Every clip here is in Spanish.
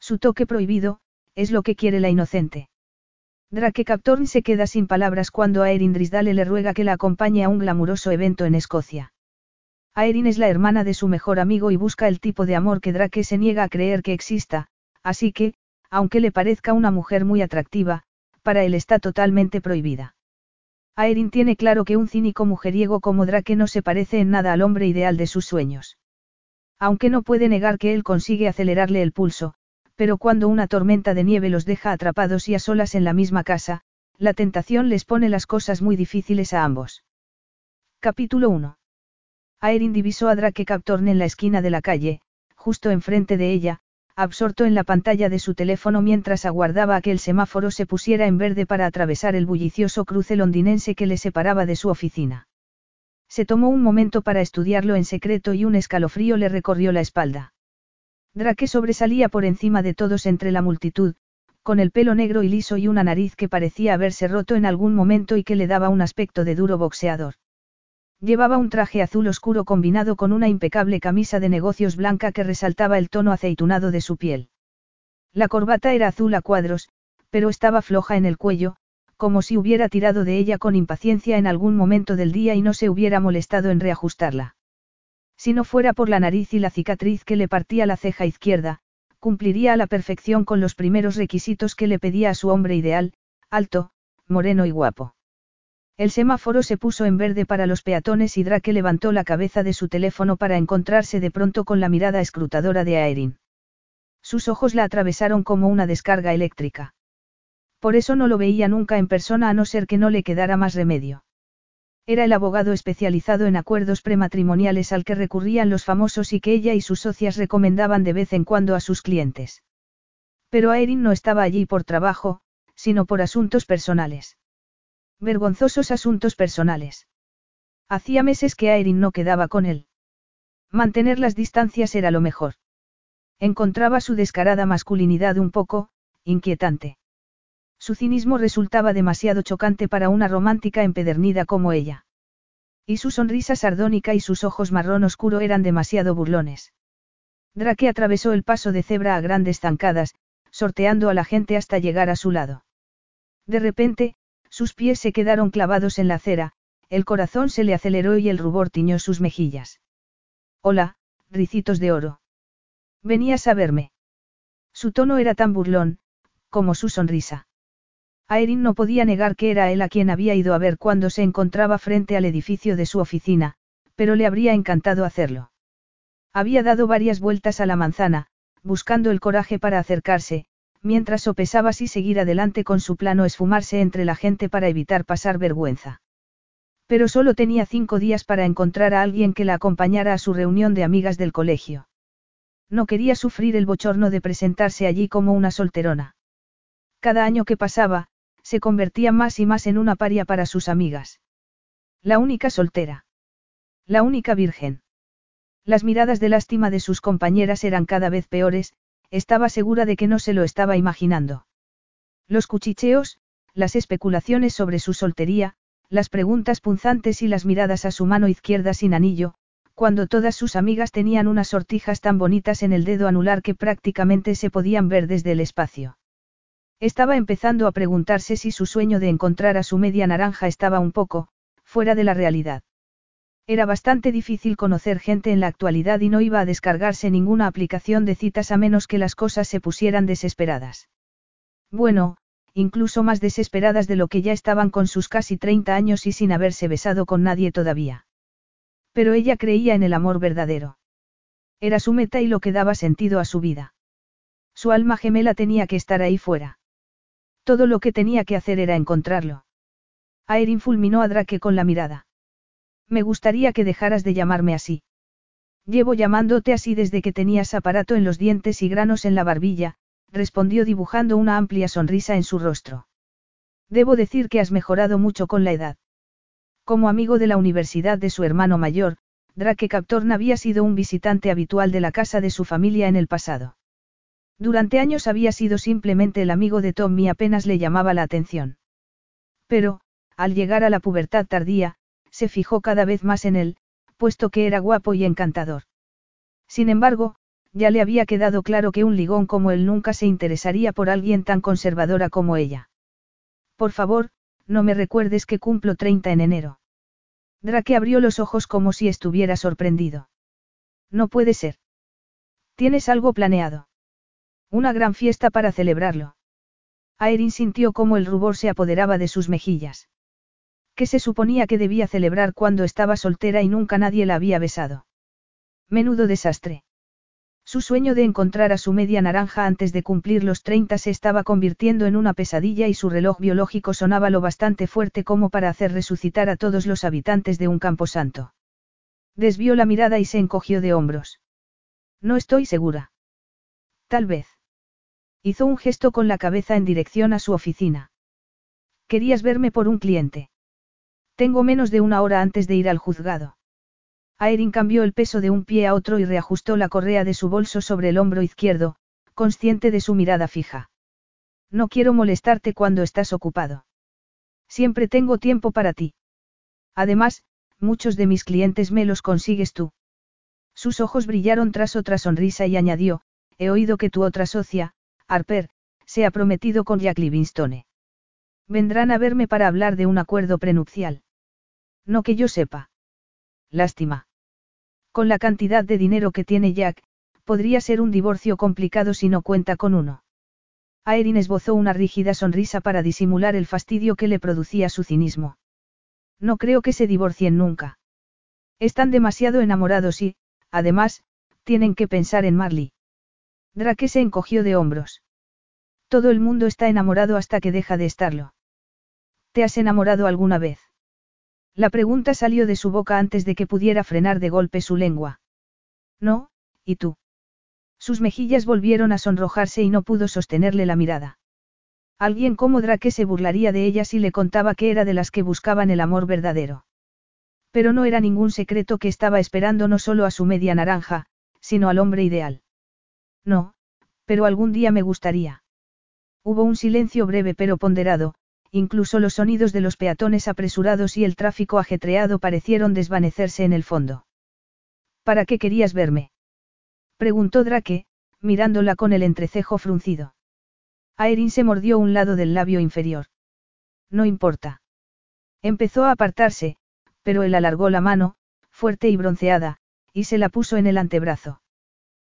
Su toque prohibido, es lo que quiere la inocente. Drake Captorn se queda sin palabras cuando Aerin Drisdale le ruega que la acompañe a un glamuroso evento en Escocia. Aerin es la hermana de su mejor amigo y busca el tipo de amor que Drake se niega a creer que exista, así que, aunque le parezca una mujer muy atractiva, para él está totalmente prohibida. Aerin tiene claro que un cínico mujeriego como Drake no se parece en nada al hombre ideal de sus sueños. Aunque no puede negar que él consigue acelerarle el pulso, pero cuando una tormenta de nieve los deja atrapados y a solas en la misma casa, la tentación les pone las cosas muy difíciles a ambos. Capítulo 1. Aerin divisó a Drake Captorn en la esquina de la calle, justo enfrente de ella, absorto en la pantalla de su teléfono mientras aguardaba a que el semáforo se pusiera en verde para atravesar el bullicioso cruce londinense que le separaba de su oficina. Se tomó un momento para estudiarlo en secreto y un escalofrío le recorrió la espalda. Drake sobresalía por encima de todos entre la multitud, con el pelo negro y liso y una nariz que parecía haberse roto en algún momento y que le daba un aspecto de duro boxeador. Llevaba un traje azul oscuro combinado con una impecable camisa de negocios blanca que resaltaba el tono aceitunado de su piel. La corbata era azul a cuadros, pero estaba floja en el cuello, como si hubiera tirado de ella con impaciencia en algún momento del día y no se hubiera molestado en reajustarla. Si no fuera por la nariz y la cicatriz que le partía la ceja izquierda, cumpliría a la perfección con los primeros requisitos que le pedía a su hombre ideal, alto, moreno y guapo. El semáforo se puso en verde para los peatones y Drake levantó la cabeza de su teléfono para encontrarse de pronto con la mirada escrutadora de Aerin. Sus ojos la atravesaron como una descarga eléctrica. Por eso no lo veía nunca en persona a no ser que no le quedara más remedio. Era el abogado especializado en acuerdos prematrimoniales al que recurrían los famosos y que ella y sus socias recomendaban de vez en cuando a sus clientes. Pero Aerin no estaba allí por trabajo, sino por asuntos personales. Vergonzosos asuntos personales. Hacía meses que Aerin no quedaba con él. Mantener las distancias era lo mejor. Encontraba su descarada masculinidad un poco, inquietante. Su cinismo resultaba demasiado chocante para una romántica empedernida como ella. Y su sonrisa sardónica y sus ojos marrón oscuro eran demasiado burlones. Drake atravesó el paso de cebra a grandes zancadas, sorteando a la gente hasta llegar a su lado. De repente, sus pies se quedaron clavados en la acera, el corazón se le aceleró y el rubor tiñó sus mejillas. Hola, ricitos de oro. Venías a verme. Su tono era tan burlón, como su sonrisa. Aerin no podía negar que era él a quien había ido a ver cuando se encontraba frente al edificio de su oficina, pero le habría encantado hacerlo. Había dado varias vueltas a la manzana, buscando el coraje para acercarse, mientras sopesaba si seguir adelante con su plano esfumarse entre la gente para evitar pasar vergüenza. Pero solo tenía cinco días para encontrar a alguien que la acompañara a su reunión de amigas del colegio. No quería sufrir el bochorno de presentarse allí como una solterona. Cada año que pasaba, se convertía más y más en una paria para sus amigas. La única soltera. La única virgen. Las miradas de lástima de sus compañeras eran cada vez peores, estaba segura de que no se lo estaba imaginando. Los cuchicheos, las especulaciones sobre su soltería, las preguntas punzantes y las miradas a su mano izquierda sin anillo, cuando todas sus amigas tenían unas sortijas tan bonitas en el dedo anular que prácticamente se podían ver desde el espacio. Estaba empezando a preguntarse si su sueño de encontrar a su media naranja estaba un poco, fuera de la realidad. Era bastante difícil conocer gente en la actualidad y no iba a descargarse ninguna aplicación de citas a menos que las cosas se pusieran desesperadas. Bueno, incluso más desesperadas de lo que ya estaban con sus casi 30 años y sin haberse besado con nadie todavía. Pero ella creía en el amor verdadero. Era su meta y lo que daba sentido a su vida. Su alma gemela tenía que estar ahí fuera. Todo lo que tenía que hacer era encontrarlo. Aerin fulminó a Drake con la mirada. Me gustaría que dejaras de llamarme así. Llevo llamándote así desde que tenías aparato en los dientes y granos en la barbilla, respondió dibujando una amplia sonrisa en su rostro. Debo decir que has mejorado mucho con la edad. Como amigo de la universidad de su hermano mayor, Drake Captorn había sido un visitante habitual de la casa de su familia en el pasado. Durante años había sido simplemente el amigo de Tom y apenas le llamaba la atención. Pero, al llegar a la pubertad tardía, se fijó cada vez más en él, puesto que era guapo y encantador. Sin embargo, ya le había quedado claro que un ligón como él nunca se interesaría por alguien tan conservadora como ella. Por favor, no me recuerdes que cumplo 30 en enero. Drake abrió los ojos como si estuviera sorprendido. No puede ser. ¿Tienes algo planeado? Una gran fiesta para celebrarlo. Aerin sintió cómo el rubor se apoderaba de sus mejillas. ¿Qué se suponía que debía celebrar cuando estaba soltera y nunca nadie la había besado? Menudo desastre. Su sueño de encontrar a su media naranja antes de cumplir los 30 se estaba convirtiendo en una pesadilla y su reloj biológico sonaba lo bastante fuerte como para hacer resucitar a todos los habitantes de un camposanto. Desvió la mirada y se encogió de hombros. No estoy segura. Tal vez. Hizo un gesto con la cabeza en dirección a su oficina. Querías verme por un cliente. Tengo menos de una hora antes de ir al juzgado. Aerin cambió el peso de un pie a otro y reajustó la correa de su bolso sobre el hombro izquierdo, consciente de su mirada fija. No quiero molestarte cuando estás ocupado. Siempre tengo tiempo para ti. Además, muchos de mis clientes me los consigues tú. Sus ojos brillaron tras otra sonrisa y añadió, he oído que tu otra socia, Harper, se ha prometido con Jack Livingstone. Vendrán a verme para hablar de un acuerdo prenupcial. No que yo sepa. Lástima. Con la cantidad de dinero que tiene Jack, podría ser un divorcio complicado si no cuenta con uno. Aerin esbozó una rígida sonrisa para disimular el fastidio que le producía su cinismo. No creo que se divorcien nunca. Están demasiado enamorados y, además, tienen que pensar en Marley. Drake se encogió de hombros. Todo el mundo está enamorado hasta que deja de estarlo. ¿Te has enamorado alguna vez? La pregunta salió de su boca antes de que pudiera frenar de golpe su lengua. No, ¿y tú? Sus mejillas volvieron a sonrojarse y no pudo sostenerle la mirada. Alguien como Drake se burlaría de ella si le contaba que era de las que buscaban el amor verdadero. Pero no era ningún secreto que estaba esperando no solo a su media naranja, sino al hombre ideal. No, pero algún día me gustaría. Hubo un silencio breve pero ponderado, incluso los sonidos de los peatones apresurados y el tráfico ajetreado parecieron desvanecerse en el fondo. ¿Para qué querías verme? preguntó Drake, mirándola con el entrecejo fruncido. Aerin se mordió un lado del labio inferior. No importa. Empezó a apartarse, pero él alargó la mano, fuerte y bronceada, y se la puso en el antebrazo.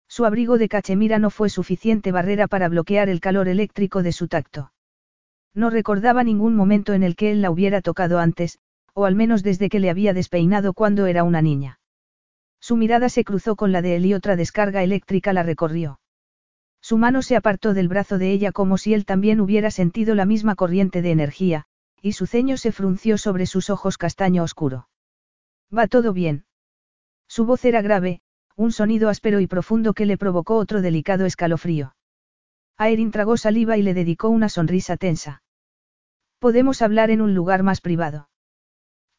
Su abrigo de cachemira no fue suficiente barrera para bloquear el calor eléctrico de su tacto. No recordaba ningún momento en el que él la hubiera tocado antes, o al menos desde que le había despeinado cuando era una niña. Su mirada se cruzó con la de él y otra descarga eléctrica la recorrió. Su mano se apartó del brazo de ella como si él también hubiera sentido la misma corriente de energía, y su ceño se frunció sobre sus ojos castaño oscuro. Va todo bien. Su voz era grave, un sonido áspero y profundo que le provocó otro delicado escalofrío. Aerin tragó saliva y le dedicó una sonrisa tensa. Podemos hablar en un lugar más privado.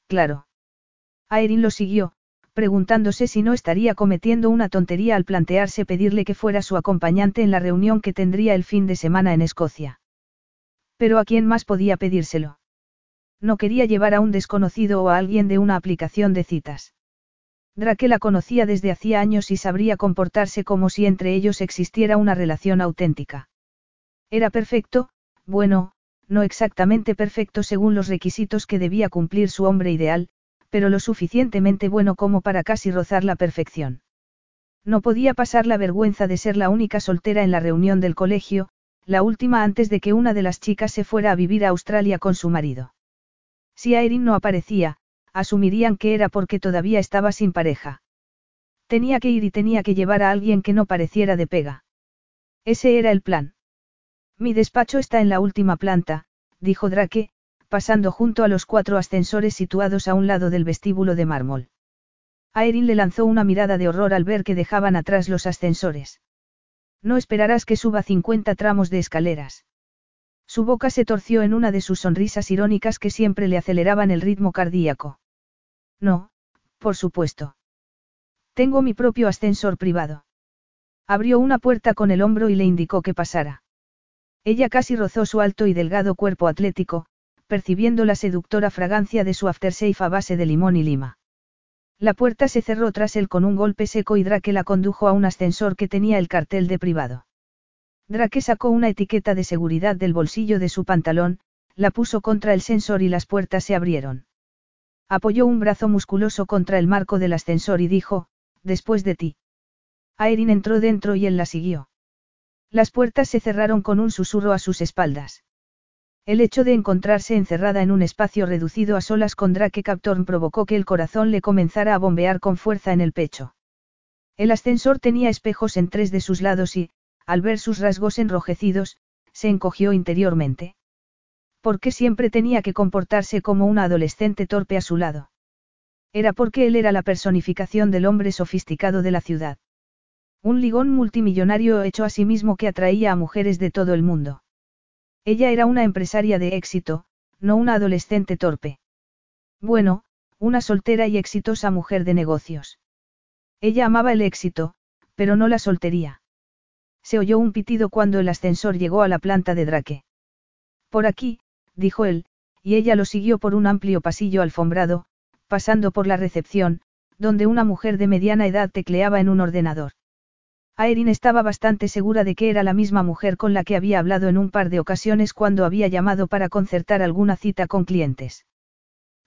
Claro. Aerin lo siguió, preguntándose si no estaría cometiendo una tontería al plantearse pedirle que fuera su acompañante en la reunión que tendría el fin de semana en Escocia. Pero ¿a quién más podía pedírselo? No quería llevar a un desconocido o a alguien de una aplicación de citas. Drake la conocía desde hacía años y sabría comportarse como si entre ellos existiera una relación auténtica. Era perfecto, bueno, no exactamente perfecto según los requisitos que debía cumplir su hombre ideal, pero lo suficientemente bueno como para casi rozar la perfección. No podía pasar la vergüenza de ser la única soltera en la reunión del colegio, la última antes de que una de las chicas se fuera a vivir a Australia con su marido. Si Aerin no aparecía, asumirían que era porque todavía estaba sin pareja. Tenía que ir y tenía que llevar a alguien que no pareciera de pega. Ese era el plan. Mi despacho está en la última planta, dijo Drake, pasando junto a los cuatro ascensores situados a un lado del vestíbulo de mármol. Aerin le lanzó una mirada de horror al ver que dejaban atrás los ascensores. No esperarás que suba 50 tramos de escaleras. Su boca se torció en una de sus sonrisas irónicas que siempre le aceleraban el ritmo cardíaco. No, por supuesto. Tengo mi propio ascensor privado. Abrió una puerta con el hombro y le indicó que pasara. Ella casi rozó su alto y delgado cuerpo atlético, percibiendo la seductora fragancia de su aftershave a base de limón y lima. La puerta se cerró tras él con un golpe seco y Drake la condujo a un ascensor que tenía el cartel de privado. Drake sacó una etiqueta de seguridad del bolsillo de su pantalón, la puso contra el sensor y las puertas se abrieron. Apoyó un brazo musculoso contra el marco del ascensor y dijo, después de ti. Aerin entró dentro y él la siguió. Las puertas se cerraron con un susurro a sus espaldas. El hecho de encontrarse encerrada en un espacio reducido a solas con Drake Captorn provocó que el corazón le comenzara a bombear con fuerza en el pecho. El ascensor tenía espejos en tres de sus lados y, al ver sus rasgos enrojecidos, se encogió interiormente. ¿Por qué siempre tenía que comportarse como una adolescente torpe a su lado? Era porque él era la personificación del hombre sofisticado de la ciudad. Un ligón multimillonario hecho a sí mismo que atraía a mujeres de todo el mundo. Ella era una empresaria de éxito, no una adolescente torpe. Bueno, una soltera y exitosa mujer de negocios. Ella amaba el éxito, pero no la soltería. Se oyó un pitido cuando el ascensor llegó a la planta de Drake. Por aquí, dijo él, y ella lo siguió por un amplio pasillo alfombrado, pasando por la recepción, donde una mujer de mediana edad tecleaba en un ordenador. Aerin estaba bastante segura de que era la misma mujer con la que había hablado en un par de ocasiones cuando había llamado para concertar alguna cita con clientes.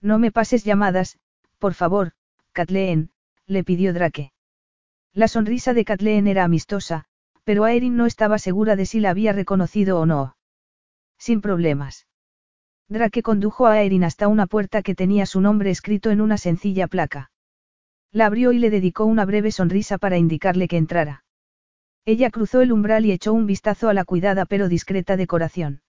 No me pases llamadas, por favor, Kathleen, le pidió Drake. La sonrisa de Kathleen era amistosa, pero Aerin no estaba segura de si la había reconocido o no. Sin problemas. Drake condujo a Aerin hasta una puerta que tenía su nombre escrito en una sencilla placa. La abrió y le dedicó una breve sonrisa para indicarle que entrara. Ella cruzó el umbral y echó un vistazo a la cuidada pero discreta decoración.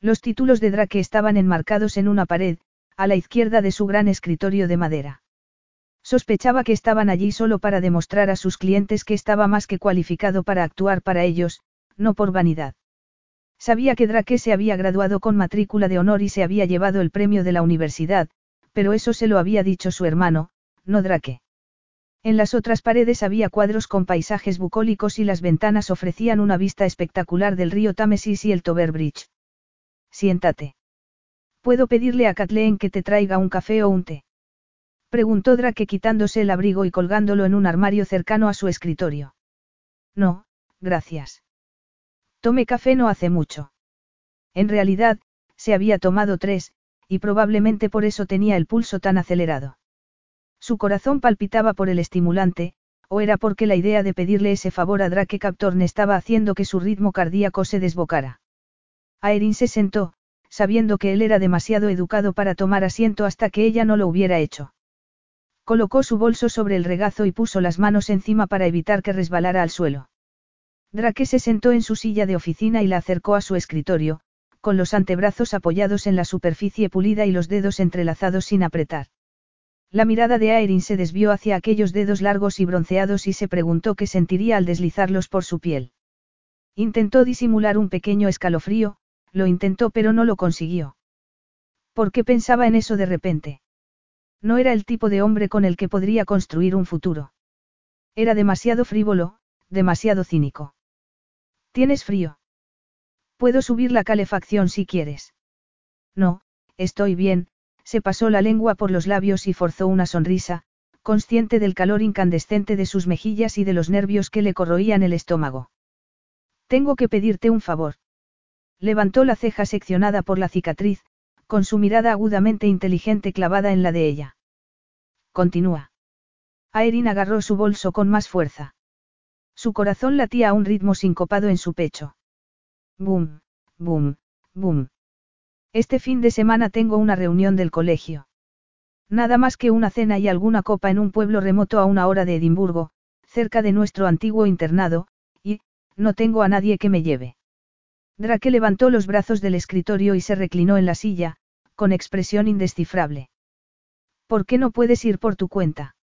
Los títulos de Drake estaban enmarcados en una pared, a la izquierda de su gran escritorio de madera. Sospechaba que estaban allí solo para demostrar a sus clientes que estaba más que cualificado para actuar para ellos, no por vanidad. Sabía que Drake se había graduado con matrícula de honor y se había llevado el premio de la universidad, pero eso se lo había dicho su hermano, no Drake. En las otras paredes había cuadros con paisajes bucólicos y las ventanas ofrecían una vista espectacular del río Támesis y el Tober Bridge. Siéntate. ¿Puedo pedirle a Kathleen que te traiga un café o un té? Preguntó Drake quitándose el abrigo y colgándolo en un armario cercano a su escritorio. No, gracias. Tomé café no hace mucho. En realidad, se había tomado tres, y probablemente por eso tenía el pulso tan acelerado. Su corazón palpitaba por el estimulante, o era porque la idea de pedirle ese favor a Drake Captorn estaba haciendo que su ritmo cardíaco se desbocara. Aerin se sentó, sabiendo que él era demasiado educado para tomar asiento hasta que ella no lo hubiera hecho. Colocó su bolso sobre el regazo y puso las manos encima para evitar que resbalara al suelo. Drake se sentó en su silla de oficina y la acercó a su escritorio, con los antebrazos apoyados en la superficie pulida y los dedos entrelazados sin apretar. La mirada de Aerin se desvió hacia aquellos dedos largos y bronceados y se preguntó qué sentiría al deslizarlos por su piel. Intentó disimular un pequeño escalofrío, lo intentó pero no lo consiguió. ¿Por qué pensaba en eso de repente? No era el tipo de hombre con el que podría construir un futuro. Era demasiado frívolo, demasiado cínico. ¿Tienes frío? Puedo subir la calefacción si quieres. No, estoy bien, se pasó la lengua por los labios y forzó una sonrisa, consciente del calor incandescente de sus mejillas y de los nervios que le corroían el estómago. Tengo que pedirte un favor. Levantó la ceja seccionada por la cicatriz, con su mirada agudamente inteligente clavada en la de ella. Continúa. Aerin agarró su bolso con más fuerza. Su corazón latía a un ritmo sincopado en su pecho. Boom, boom, boom. Este fin de semana tengo una reunión del colegio. Nada más que una cena y alguna copa en un pueblo remoto a una hora de Edimburgo, cerca de nuestro antiguo internado, y, no tengo a nadie que me lleve. Drake levantó los brazos del escritorio y se reclinó en la silla, con expresión indescifrable. ¿Por qué no puedes ir por tu cuenta?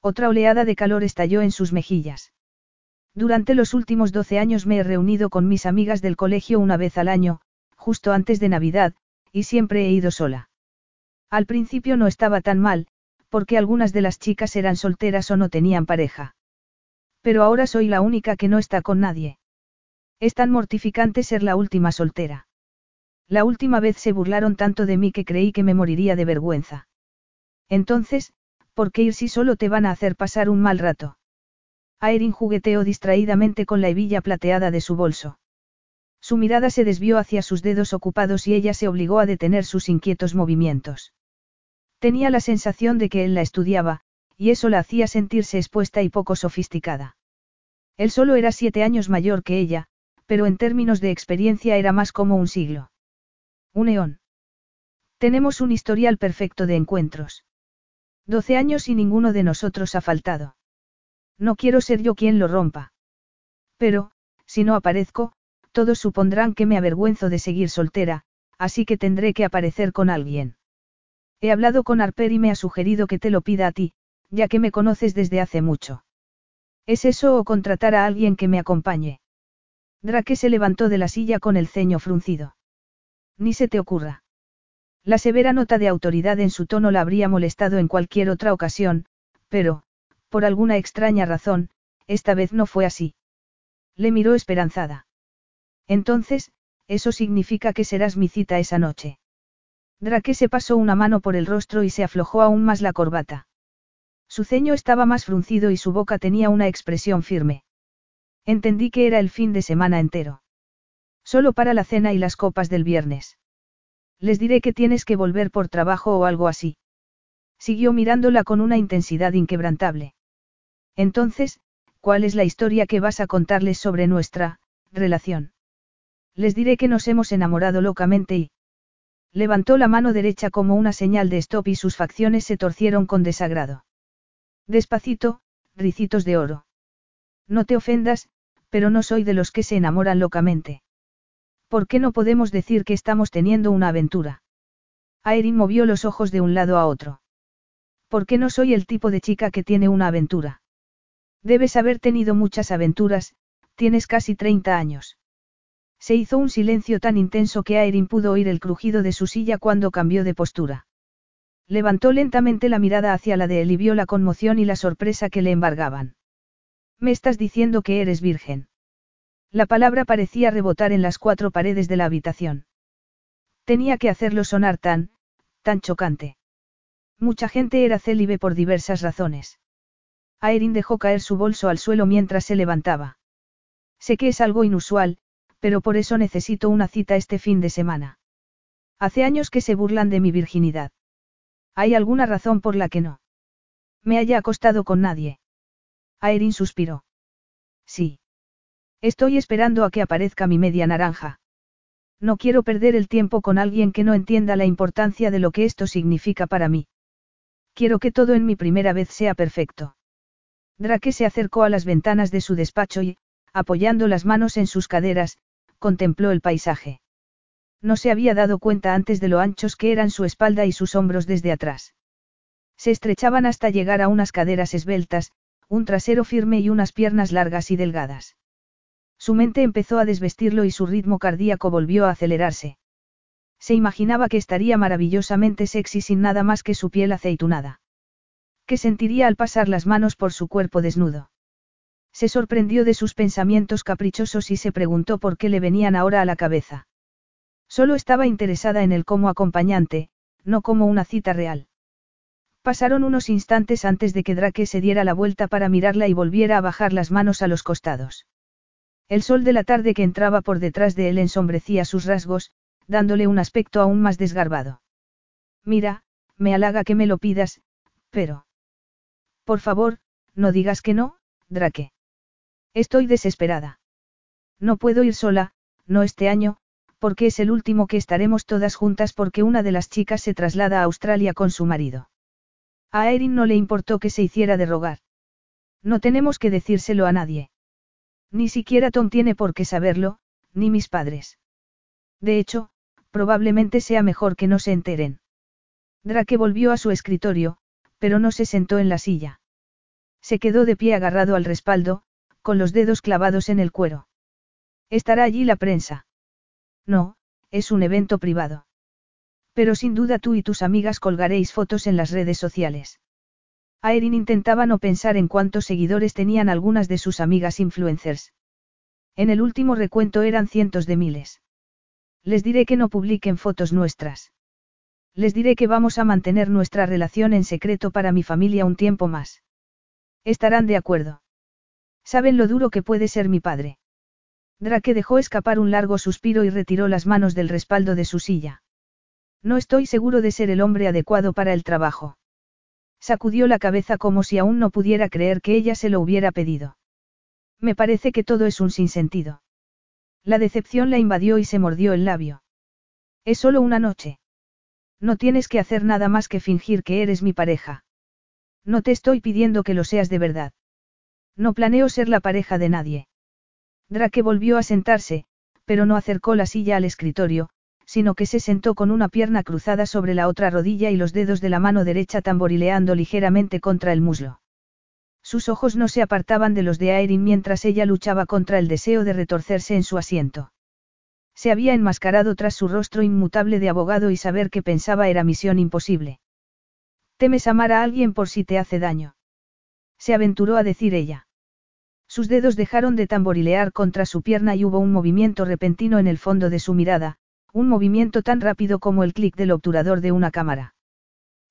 Otra oleada de calor estalló en sus mejillas. Durante los últimos doce años me he reunido con mis amigas del colegio una vez al año, justo antes de Navidad, y siempre he ido sola. Al principio no estaba tan mal, porque algunas de las chicas eran solteras o no tenían pareja. Pero ahora soy la única que no está con nadie. Es tan mortificante ser la última soltera. La última vez se burlaron tanto de mí que creí que me moriría de vergüenza. Entonces, ¿por qué ir si solo te van a hacer pasar un mal rato? Aerin jugueteó distraídamente con la hebilla plateada de su bolso. Su mirada se desvió hacia sus dedos ocupados y ella se obligó a detener sus inquietos movimientos. Tenía la sensación de que él la estudiaba, y eso la hacía sentirse expuesta y poco sofisticada. Él solo era siete años mayor que ella, pero en términos de experiencia era más como un siglo. Un eón. Tenemos un historial perfecto de encuentros. Doce años y ninguno de nosotros ha faltado. No quiero ser yo quien lo rompa. Pero, si no aparezco, todos supondrán que me avergüenzo de seguir soltera, así que tendré que aparecer con alguien. He hablado con Harper y me ha sugerido que te lo pida a ti, ya que me conoces desde hace mucho. ¿Es eso o contratar a alguien que me acompañe? Drake se levantó de la silla con el ceño fruncido. Ni se te ocurra. La severa nota de autoridad en su tono la habría molestado en cualquier otra ocasión, pero, por alguna extraña razón, esta vez no fue así. Le miró esperanzada. Entonces, eso significa que serás mi cita esa noche. Drake se pasó una mano por el rostro y se aflojó aún más la corbata. Su ceño estaba más fruncido y su boca tenía una expresión firme. Entendí que era el fin de semana entero. Solo para la cena y las copas del viernes. Les diré que tienes que volver por trabajo o algo así. Siguió mirándola con una intensidad inquebrantable. Entonces, ¿cuál es la historia que vas a contarles sobre nuestra relación? Les diré que nos hemos enamorado locamente y... Levantó la mano derecha como una señal de stop y sus facciones se torcieron con desagrado. Despacito, ricitos de oro. No te ofendas, pero no soy de los que se enamoran locamente. ¿Por qué no podemos decir que estamos teniendo una aventura? Aerin movió los ojos de un lado a otro. ¿Por qué no soy el tipo de chica que tiene una aventura? Debes haber tenido muchas aventuras, tienes casi 30 años. Se hizo un silencio tan intenso que Aerin pudo oír el crujido de su silla cuando cambió de postura. Levantó lentamente la mirada hacia la de él y vio la conmoción y la sorpresa que le embargaban. Me estás diciendo que eres virgen. La palabra parecía rebotar en las cuatro paredes de la habitación. Tenía que hacerlo sonar tan, tan chocante. Mucha gente era célibe por diversas razones. Aerin dejó caer su bolso al suelo mientras se levantaba. Sé que es algo inusual, pero por eso necesito una cita este fin de semana. Hace años que se burlan de mi virginidad. ¿Hay alguna razón por la que no? Me haya acostado con nadie. Aerin suspiró. Sí. Estoy esperando a que aparezca mi media naranja. No quiero perder el tiempo con alguien que no entienda la importancia de lo que esto significa para mí. Quiero que todo en mi primera vez sea perfecto. Drake se acercó a las ventanas de su despacho y, apoyando las manos en sus caderas, contempló el paisaje. No se había dado cuenta antes de lo anchos que eran su espalda y sus hombros desde atrás. Se estrechaban hasta llegar a unas caderas esbeltas, un trasero firme y unas piernas largas y delgadas. Su mente empezó a desvestirlo y su ritmo cardíaco volvió a acelerarse. Se imaginaba que estaría maravillosamente sexy sin nada más que su piel aceitunada. ¿Qué sentiría al pasar las manos por su cuerpo desnudo? Se sorprendió de sus pensamientos caprichosos y se preguntó por qué le venían ahora a la cabeza. Solo estaba interesada en él como acompañante, no como una cita real. Pasaron unos instantes antes de que Drake se diera la vuelta para mirarla y volviera a bajar las manos a los costados. El sol de la tarde que entraba por detrás de él ensombrecía sus rasgos, dándole un aspecto aún más desgarbado. Mira, me halaga que me lo pidas, pero... Por favor, no digas que no, Drake. Estoy desesperada. No puedo ir sola, no este año, porque es el último que estaremos todas juntas porque una de las chicas se traslada a Australia con su marido. A Erin no le importó que se hiciera de rogar. No tenemos que decírselo a nadie. Ni siquiera Tom tiene por qué saberlo, ni mis padres. De hecho, probablemente sea mejor que no se enteren. Drake volvió a su escritorio, pero no se sentó en la silla. Se quedó de pie agarrado al respaldo, con los dedos clavados en el cuero. ¿Estará allí la prensa? No, es un evento privado. Pero sin duda tú y tus amigas colgaréis fotos en las redes sociales. Aerin intentaba no pensar en cuántos seguidores tenían algunas de sus amigas influencers. En el último recuento eran cientos de miles. Les diré que no publiquen fotos nuestras. Les diré que vamos a mantener nuestra relación en secreto para mi familia un tiempo más. Estarán de acuerdo. Saben lo duro que puede ser mi padre. Drake dejó escapar un largo suspiro y retiró las manos del respaldo de su silla. No estoy seguro de ser el hombre adecuado para el trabajo. Sacudió la cabeza como si aún no pudiera creer que ella se lo hubiera pedido. Me parece que todo es un sinsentido. La decepción la invadió y se mordió el labio. Es solo una noche. No tienes que hacer nada más que fingir que eres mi pareja. No te estoy pidiendo que lo seas de verdad. No planeo ser la pareja de nadie. Drake volvió a sentarse, pero no acercó la silla al escritorio, sino que se sentó con una pierna cruzada sobre la otra rodilla y los dedos de la mano derecha tamborileando ligeramente contra el muslo. Sus ojos no se apartaban de los de Aerin mientras ella luchaba contra el deseo de retorcerse en su asiento. Se había enmascarado tras su rostro inmutable de abogado y saber que pensaba era misión imposible. Temes amar a alguien por si te hace daño. Se aventuró a decir ella. Sus dedos dejaron de tamborilear contra su pierna y hubo un movimiento repentino en el fondo de su mirada, un movimiento tan rápido como el clic del obturador de una cámara.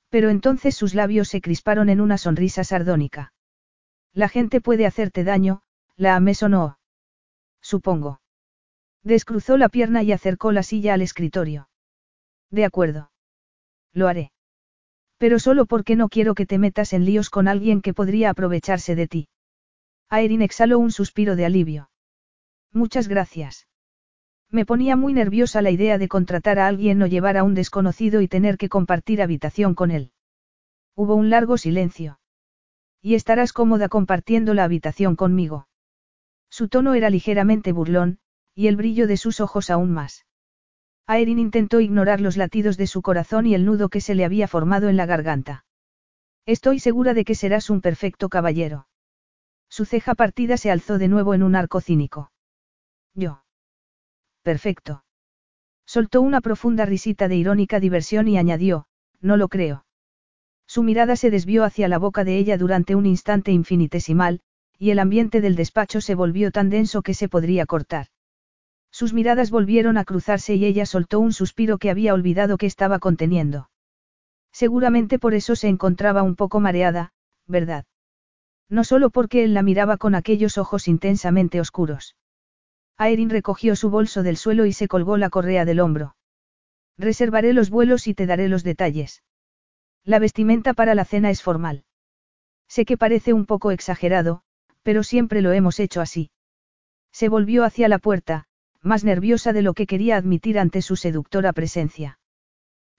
Pero entonces sus labios se crisparon en una sonrisa sardónica. La gente puede hacerte daño, la ames o no. Supongo. Descruzó la pierna y acercó la silla al escritorio. De acuerdo. Lo haré. Pero solo porque no quiero que te metas en líos con alguien que podría aprovecharse de ti. Aerin exhaló un suspiro de alivio. Muchas gracias. Me ponía muy nerviosa la idea de contratar a alguien o llevar a un desconocido y tener que compartir habitación con él. Hubo un largo silencio. Y estarás cómoda compartiendo la habitación conmigo. Su tono era ligeramente burlón, y el brillo de sus ojos aún más. Aerin intentó ignorar los latidos de su corazón y el nudo que se le había formado en la garganta. Estoy segura de que serás un perfecto caballero. Su ceja partida se alzó de nuevo en un arco cínico. Yo. Perfecto. Soltó una profunda risita de irónica diversión y añadió, no lo creo. Su mirada se desvió hacia la boca de ella durante un instante infinitesimal, y el ambiente del despacho se volvió tan denso que se podría cortar. Sus miradas volvieron a cruzarse y ella soltó un suspiro que había olvidado que estaba conteniendo. Seguramente por eso se encontraba un poco mareada, ¿verdad? No solo porque él la miraba con aquellos ojos intensamente oscuros. Aerin recogió su bolso del suelo y se colgó la correa del hombro. Reservaré los vuelos y te daré los detalles. La vestimenta para la cena es formal. Sé que parece un poco exagerado, pero siempre lo hemos hecho así. Se volvió hacia la puerta, más nerviosa de lo que quería admitir ante su seductora presencia.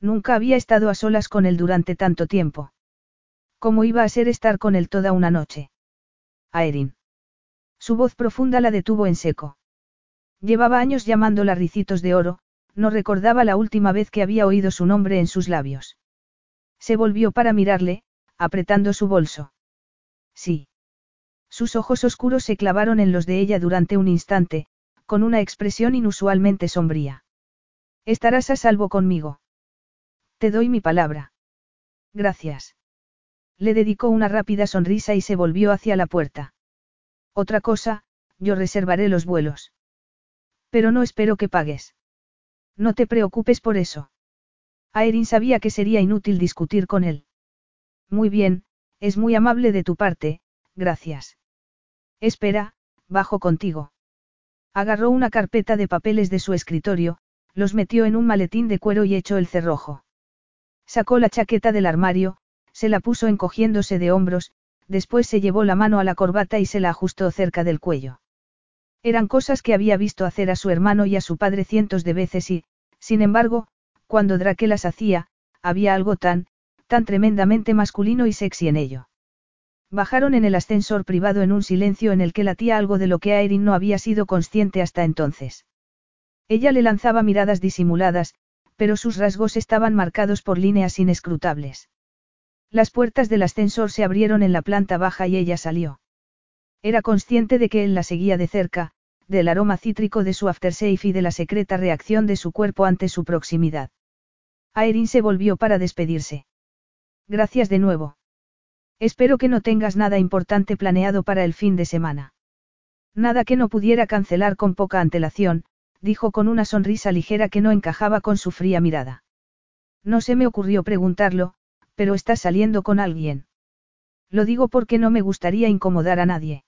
Nunca había estado a solas con él durante tanto tiempo. ¿Cómo iba a ser estar con él toda una noche? Aerin. Su voz profunda la detuvo en seco. Llevaba años llamándola Ricitos de Oro, no recordaba la última vez que había oído su nombre en sus labios. Se volvió para mirarle, apretando su bolso. Sí. Sus ojos oscuros se clavaron en los de ella durante un instante, con una expresión inusualmente sombría. Estarás a salvo conmigo. Te doy mi palabra. Gracias. Le dedicó una rápida sonrisa y se volvió hacia la puerta. Otra cosa, yo reservaré los vuelos. Pero no espero que pagues. No te preocupes por eso. Aerin sabía que sería inútil discutir con él. Muy bien, es muy amable de tu parte, gracias. Espera, bajo contigo. Agarró una carpeta de papeles de su escritorio, los metió en un maletín de cuero y echó el cerrojo. Sacó la chaqueta del armario, se la puso encogiéndose de hombros, después se llevó la mano a la corbata y se la ajustó cerca del cuello. Eran cosas que había visto hacer a su hermano y a su padre cientos de veces y, sin embargo, cuando Drake las hacía, había algo tan, tan tremendamente masculino y sexy en ello. Bajaron en el ascensor privado en un silencio en el que latía algo de lo que Aerin no había sido consciente hasta entonces. Ella le lanzaba miradas disimuladas, pero sus rasgos estaban marcados por líneas inescrutables. Las puertas del ascensor se abrieron en la planta baja y ella salió. Era consciente de que él la seguía de cerca, del aroma cítrico de su aftershave y de la secreta reacción de su cuerpo ante su proximidad. Aerin se volvió para despedirse. Gracias de nuevo. Espero que no tengas nada importante planeado para el fin de semana. Nada que no pudiera cancelar con poca antelación, dijo con una sonrisa ligera que no encajaba con su fría mirada. No se me ocurrió preguntarlo, pero estás saliendo con alguien. Lo digo porque no me gustaría incomodar a nadie.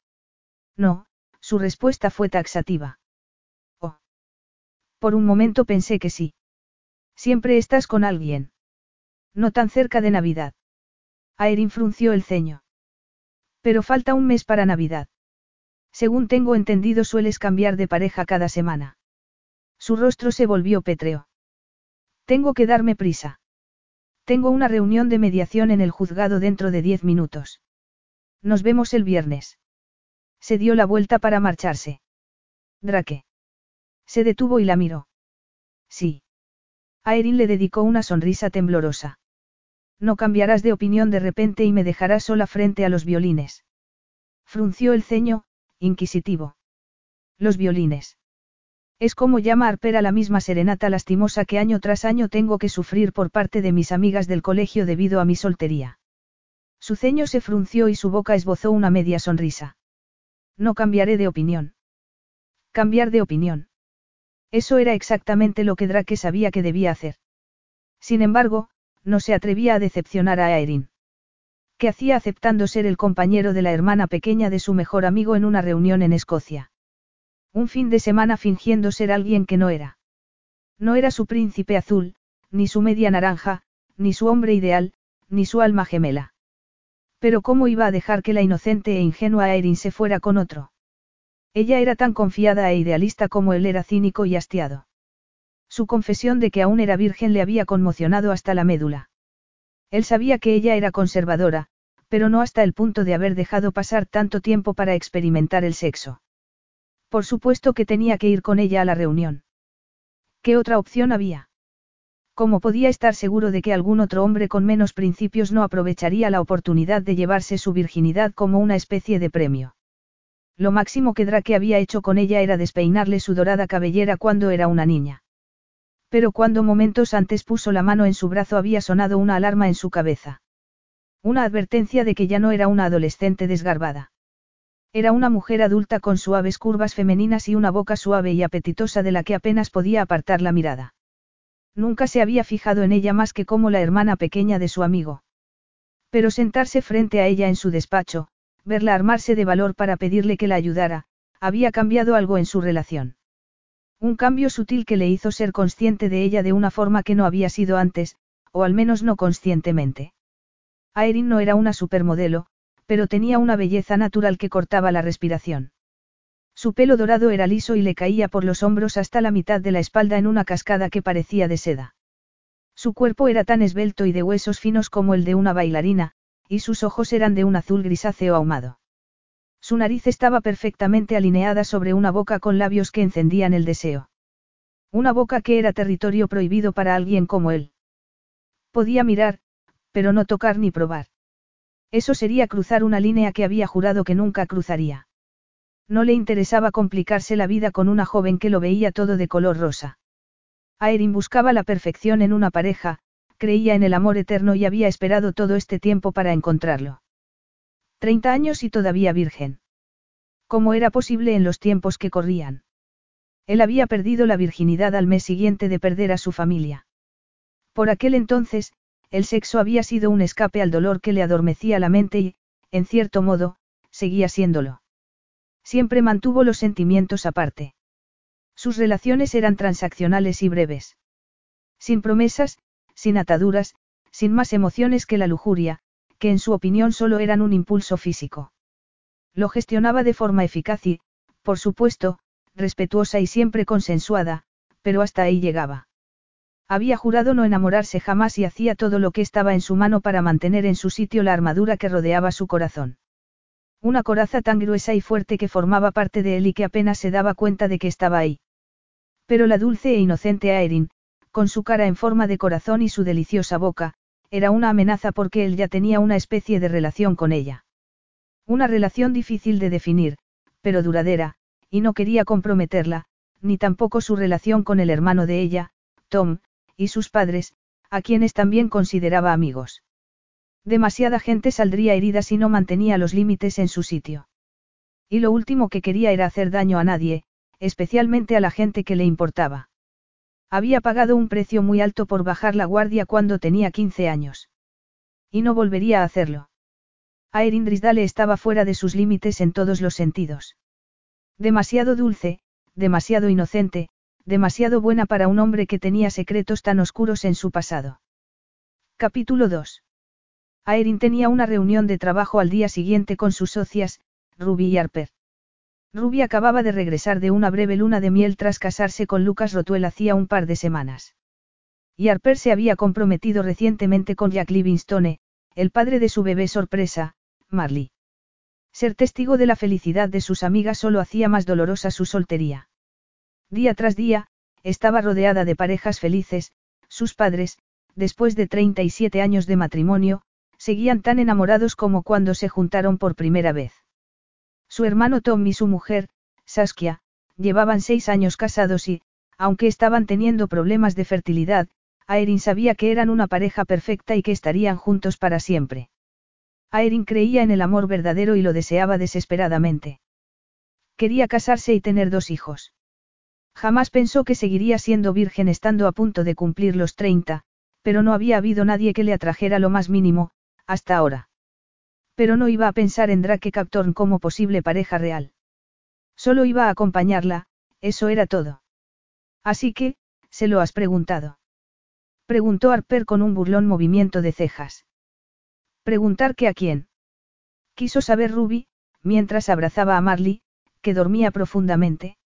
No, su respuesta fue taxativa. Oh. Por un momento pensé que sí. Siempre estás con alguien. No tan cerca de Navidad. Aerin frunció el ceño. Pero falta un mes para Navidad. Según tengo entendido sueles cambiar de pareja cada semana. Su rostro se volvió pétreo. Tengo que darme prisa. Tengo una reunión de mediación en el juzgado dentro de diez minutos. Nos vemos el viernes. Se dio la vuelta para marcharse. Drake. Se detuvo y la miró. Sí. Aerin le dedicó una sonrisa temblorosa. No cambiarás de opinión de repente y me dejarás sola frente a los violines. Frunció el ceño, inquisitivo. Los violines. Es como llama Arper a la misma serenata lastimosa que año tras año tengo que sufrir por parte de mis amigas del colegio debido a mi soltería. Su ceño se frunció y su boca esbozó una media sonrisa. No cambiaré de opinión. Cambiar de opinión. Eso era exactamente lo que Drake sabía que debía hacer. Sin embargo, no se atrevía a decepcionar a Aerin. ¿Qué hacía aceptando ser el compañero de la hermana pequeña de su mejor amigo en una reunión en Escocia? Un fin de semana fingiendo ser alguien que no era. No era su príncipe azul, ni su media naranja, ni su hombre ideal, ni su alma gemela. Pero ¿cómo iba a dejar que la inocente e ingenua Erin se fuera con otro? Ella era tan confiada e idealista como él era cínico y hastiado. Su confesión de que aún era virgen le había conmocionado hasta la médula. Él sabía que ella era conservadora, pero no hasta el punto de haber dejado pasar tanto tiempo para experimentar el sexo. Por supuesto que tenía que ir con ella a la reunión. ¿Qué otra opción había? ¿Cómo podía estar seguro de que algún otro hombre con menos principios no aprovecharía la oportunidad de llevarse su virginidad como una especie de premio? Lo máximo que Drake había hecho con ella era despeinarle su dorada cabellera cuando era una niña. Pero cuando momentos antes puso la mano en su brazo había sonado una alarma en su cabeza. Una advertencia de que ya no era una adolescente desgarbada. Era una mujer adulta con suaves curvas femeninas y una boca suave y apetitosa de la que apenas podía apartar la mirada. Nunca se había fijado en ella más que como la hermana pequeña de su amigo. Pero sentarse frente a ella en su despacho, verla armarse de valor para pedirle que la ayudara, había cambiado algo en su relación. Un cambio sutil que le hizo ser consciente de ella de una forma que no había sido antes, o al menos no conscientemente. Aerin no era una supermodelo, pero tenía una belleza natural que cortaba la respiración. Su pelo dorado era liso y le caía por los hombros hasta la mitad de la espalda en una cascada que parecía de seda. Su cuerpo era tan esbelto y de huesos finos como el de una bailarina, y sus ojos eran de un azul grisáceo ahumado. Su nariz estaba perfectamente alineada sobre una boca con labios que encendían el deseo. Una boca que era territorio prohibido para alguien como él. Podía mirar, pero no tocar ni probar. Eso sería cruzar una línea que había jurado que nunca cruzaría. No le interesaba complicarse la vida con una joven que lo veía todo de color rosa. Aerin buscaba la perfección en una pareja, creía en el amor eterno y había esperado todo este tiempo para encontrarlo. Treinta años y todavía virgen. ¿Cómo era posible en los tiempos que corrían? Él había perdido la virginidad al mes siguiente de perder a su familia. Por aquel entonces, el sexo había sido un escape al dolor que le adormecía la mente y, en cierto modo, seguía siéndolo. Siempre mantuvo los sentimientos aparte. Sus relaciones eran transaccionales y breves. Sin promesas, sin ataduras, sin más emociones que la lujuria, que en su opinión solo eran un impulso físico. Lo gestionaba de forma eficaz y, por supuesto, respetuosa y siempre consensuada, pero hasta ahí llegaba. Había jurado no enamorarse jamás y hacía todo lo que estaba en su mano para mantener en su sitio la armadura que rodeaba su corazón. Una coraza tan gruesa y fuerte que formaba parte de él y que apenas se daba cuenta de que estaba ahí. Pero la dulce e inocente Aerin, con su cara en forma de corazón y su deliciosa boca, era una amenaza porque él ya tenía una especie de relación con ella. Una relación difícil de definir, pero duradera, y no quería comprometerla, ni tampoco su relación con el hermano de ella, Tom, y sus padres, a quienes también consideraba amigos. Demasiada gente saldría herida si no mantenía los límites en su sitio. Y lo último que quería era hacer daño a nadie, especialmente a la gente que le importaba. Había pagado un precio muy alto por bajar la guardia cuando tenía 15 años. Y no volvería a hacerlo. Aerin Drisdale estaba fuera de sus límites en todos los sentidos. Demasiado dulce, demasiado inocente, demasiado buena para un hombre que tenía secretos tan oscuros en su pasado. Capítulo 2. Aerin tenía una reunión de trabajo al día siguiente con sus socias, Ruby y Harper. Ruby acababa de regresar de una breve luna de miel tras casarse con Lucas Rotuel hacía un par de semanas. Y Harper se había comprometido recientemente con Jack Livingstone, el padre de su bebé sorpresa, Marley. Ser testigo de la felicidad de sus amigas solo hacía más dolorosa su soltería. Día tras día, estaba rodeada de parejas felices, sus padres, después de 37 años de matrimonio, seguían tan enamorados como cuando se juntaron por primera vez. Su hermano Tom y su mujer, Saskia, llevaban seis años casados y, aunque estaban teniendo problemas de fertilidad, Aerin sabía que eran una pareja perfecta y que estarían juntos para siempre. Aerin creía en el amor verdadero y lo deseaba desesperadamente. Quería casarse y tener dos hijos. Jamás pensó que seguiría siendo virgen estando a punto de cumplir los 30, pero no había habido nadie que le atrajera lo más mínimo, hasta ahora. Pero no iba a pensar en Drake Captorn como posible pareja real. Solo iba a acompañarla, eso era todo. Así que, ¿se lo has preguntado? Preguntó Harper con un burlón movimiento de cejas. ¿Preguntar qué a quién? Quiso saber Ruby, mientras abrazaba a Marley, que dormía profundamente.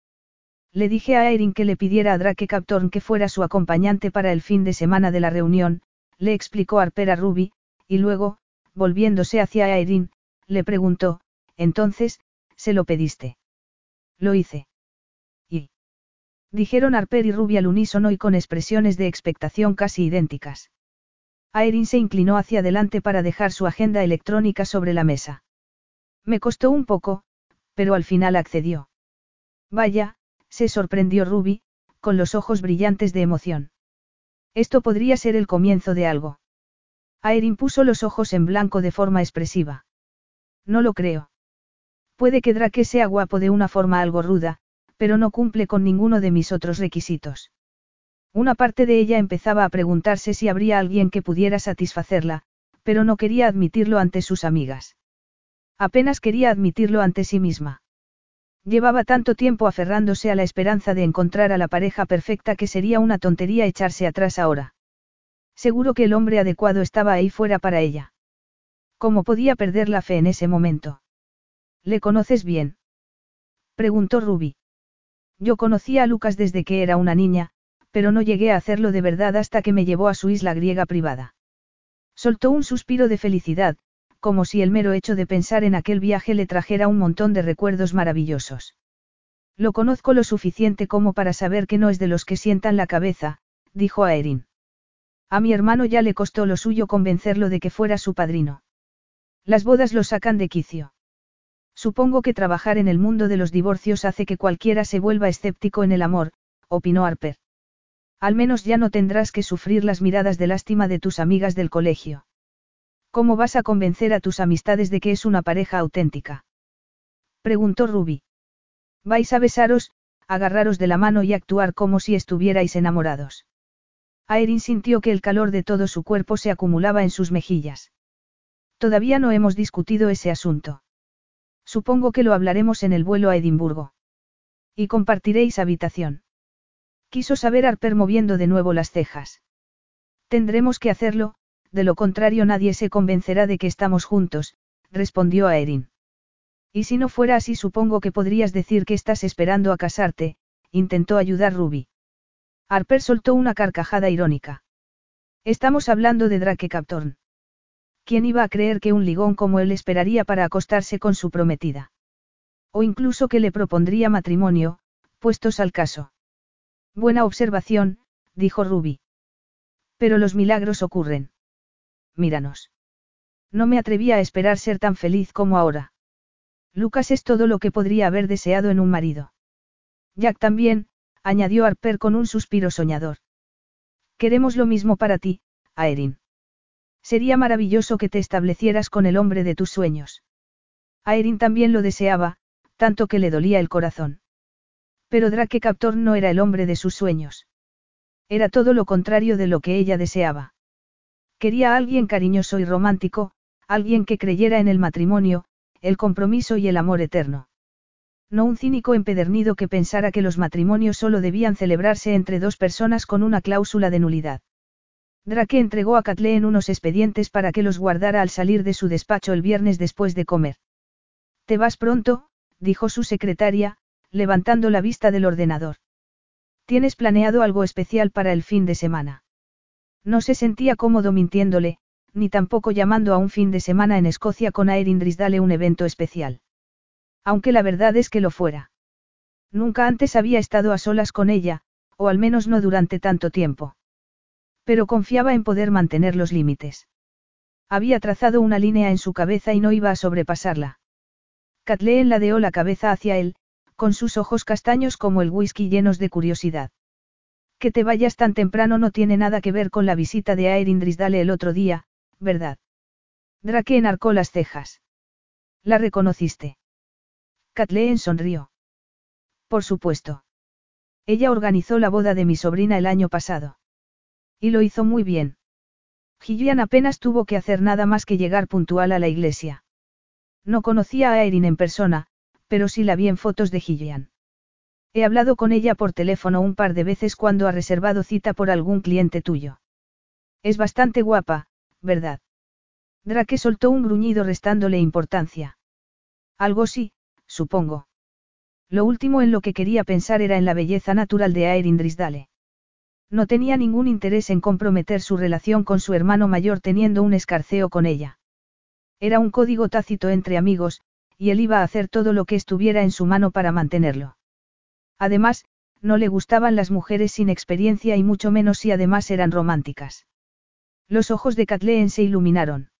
Le dije a Erin que le pidiera a Drake Captorn que fuera su acompañante para el fin de semana de la reunión, le explicó Harper a Ruby, y luego, volviéndose hacia Erin, le preguntó, entonces, ¿se lo pediste? Lo hice. ¿Y? Dijeron Harper y Ruby al unísono y con expresiones de expectación casi idénticas. Aerin se inclinó hacia adelante para dejar su agenda electrónica sobre la mesa. Me costó un poco, pero al final accedió. Vaya, se sorprendió Ruby, con los ojos brillantes de emoción. Esto podría ser el comienzo de algo. Aerin puso los ojos en blanco de forma expresiva. No lo creo. Puede que Drake sea guapo de una forma algo ruda, pero no cumple con ninguno de mis otros requisitos. Una parte de ella empezaba a preguntarse si habría alguien que pudiera satisfacerla, pero no quería admitirlo ante sus amigas. Apenas quería admitirlo ante sí misma. Llevaba tanto tiempo aferrándose a la esperanza de encontrar a la pareja perfecta que sería una tontería echarse atrás ahora. Seguro que el hombre adecuado estaba ahí fuera para ella. ¿Cómo podía perder la fe en ese momento? ¿Le conoces bien? Preguntó Ruby. Yo conocía a Lucas desde que era una niña, pero no llegué a hacerlo de verdad hasta que me llevó a su isla griega privada. Soltó un suspiro de felicidad, como si el mero hecho de pensar en aquel viaje le trajera un montón de recuerdos maravillosos. Lo conozco lo suficiente como para saber que no es de los que sientan la cabeza, dijo a Erin. A mi hermano ya le costó lo suyo convencerlo de que fuera su padrino. Las bodas lo sacan de quicio. Supongo que trabajar en el mundo de los divorcios hace que cualquiera se vuelva escéptico en el amor, opinó Harper. Al menos ya no tendrás que sufrir las miradas de lástima de tus amigas del colegio. ¿Cómo vas a convencer a tus amistades de que es una pareja auténtica? Preguntó Ruby. Vais a besaros, agarraros de la mano y actuar como si estuvierais enamorados. Aerin sintió que el calor de todo su cuerpo se acumulaba en sus mejillas. Todavía no hemos discutido ese asunto. Supongo que lo hablaremos en el vuelo a Edimburgo. Y compartiréis habitación. Quiso saber Harper moviendo de nuevo las cejas. Tendremos que hacerlo, de lo contrario nadie se convencerá de que estamos juntos, respondió Aerin. Y si no fuera así supongo que podrías decir que estás esperando a casarte, intentó ayudar Ruby. Harper soltó una carcajada irónica. Estamos hablando de Drake Captorn. ¿Quién iba a creer que un ligón como él esperaría para acostarse con su prometida? O incluso que le propondría matrimonio, puestos al caso. Buena observación, dijo Ruby. Pero los milagros ocurren. míranos. No me atrevía a esperar ser tan feliz como ahora. Lucas es todo lo que podría haber deseado en un marido. Jack también, añadió Harper con un suspiro soñador. Queremos lo mismo para ti, Aerin. Sería maravilloso que te establecieras con el hombre de tus sueños. Aerin también lo deseaba, tanto que le dolía el corazón. Pero Drake Captor no era el hombre de sus sueños. Era todo lo contrario de lo que ella deseaba. Quería a alguien cariñoso y romántico, alguien que creyera en el matrimonio, el compromiso y el amor eterno. No un cínico empedernido que pensara que los matrimonios solo debían celebrarse entre dos personas con una cláusula de nulidad. Drake entregó a Kathleen unos expedientes para que los guardara al salir de su despacho el viernes después de comer. Te vas pronto, dijo su secretaria, levantando la vista del ordenador. ¿Tienes planeado algo especial para el fin de semana? No se sentía cómodo mintiéndole, ni tampoco llamando a un fin de semana en Escocia con Aerin Drisdale un evento especial. Aunque la verdad es que lo fuera. Nunca antes había estado a solas con ella, o al menos no durante tanto tiempo. Pero confiaba en poder mantener los límites. Había trazado una línea en su cabeza y no iba a sobrepasarla. Kathleen ladeó la cabeza hacia él, con sus ojos castaños como el whisky llenos de curiosidad. Que te vayas tan temprano no tiene nada que ver con la visita de Aerin Drisdale el otro día, ¿verdad? Drake enarcó las cejas. ¿La reconociste? Kathleen sonrió. Por supuesto. Ella organizó la boda de mi sobrina el año pasado. Y lo hizo muy bien. Gillian apenas tuvo que hacer nada más que llegar puntual a la iglesia. No conocía a Erin en persona, pero sí la vi en fotos de Gillian. He hablado con ella por teléfono un par de veces cuando ha reservado cita por algún cliente tuyo. Es bastante guapa, ¿verdad? Drake soltó un gruñido restándole importancia. Algo sí, supongo. Lo último en lo que quería pensar era en la belleza natural de Aerin Drisdale. No tenía ningún interés en comprometer su relación con su hermano mayor teniendo un escarceo con ella. Era un código tácito entre amigos, y él iba a hacer todo lo que estuviera en su mano para mantenerlo. Además, no le gustaban las mujeres sin experiencia y mucho menos si además eran románticas. Los ojos de Kathleen se iluminaron.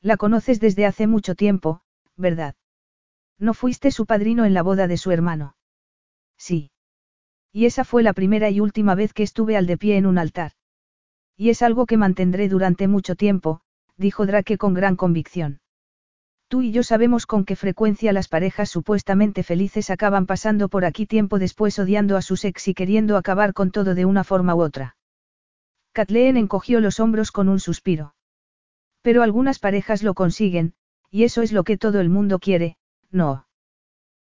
La conoces desde hace mucho tiempo, ¿verdad? No fuiste su padrino en la boda de su hermano. Sí. Y esa fue la primera y última vez que estuve al de pie en un altar. Y es algo que mantendré durante mucho tiempo, dijo Drake con gran convicción. Tú y yo sabemos con qué frecuencia las parejas supuestamente felices acaban pasando por aquí tiempo después odiando a sus ex y queriendo acabar con todo de una forma u otra. Kathleen encogió los hombros con un suspiro. Pero algunas parejas lo consiguen, y eso es lo que todo el mundo quiere, no.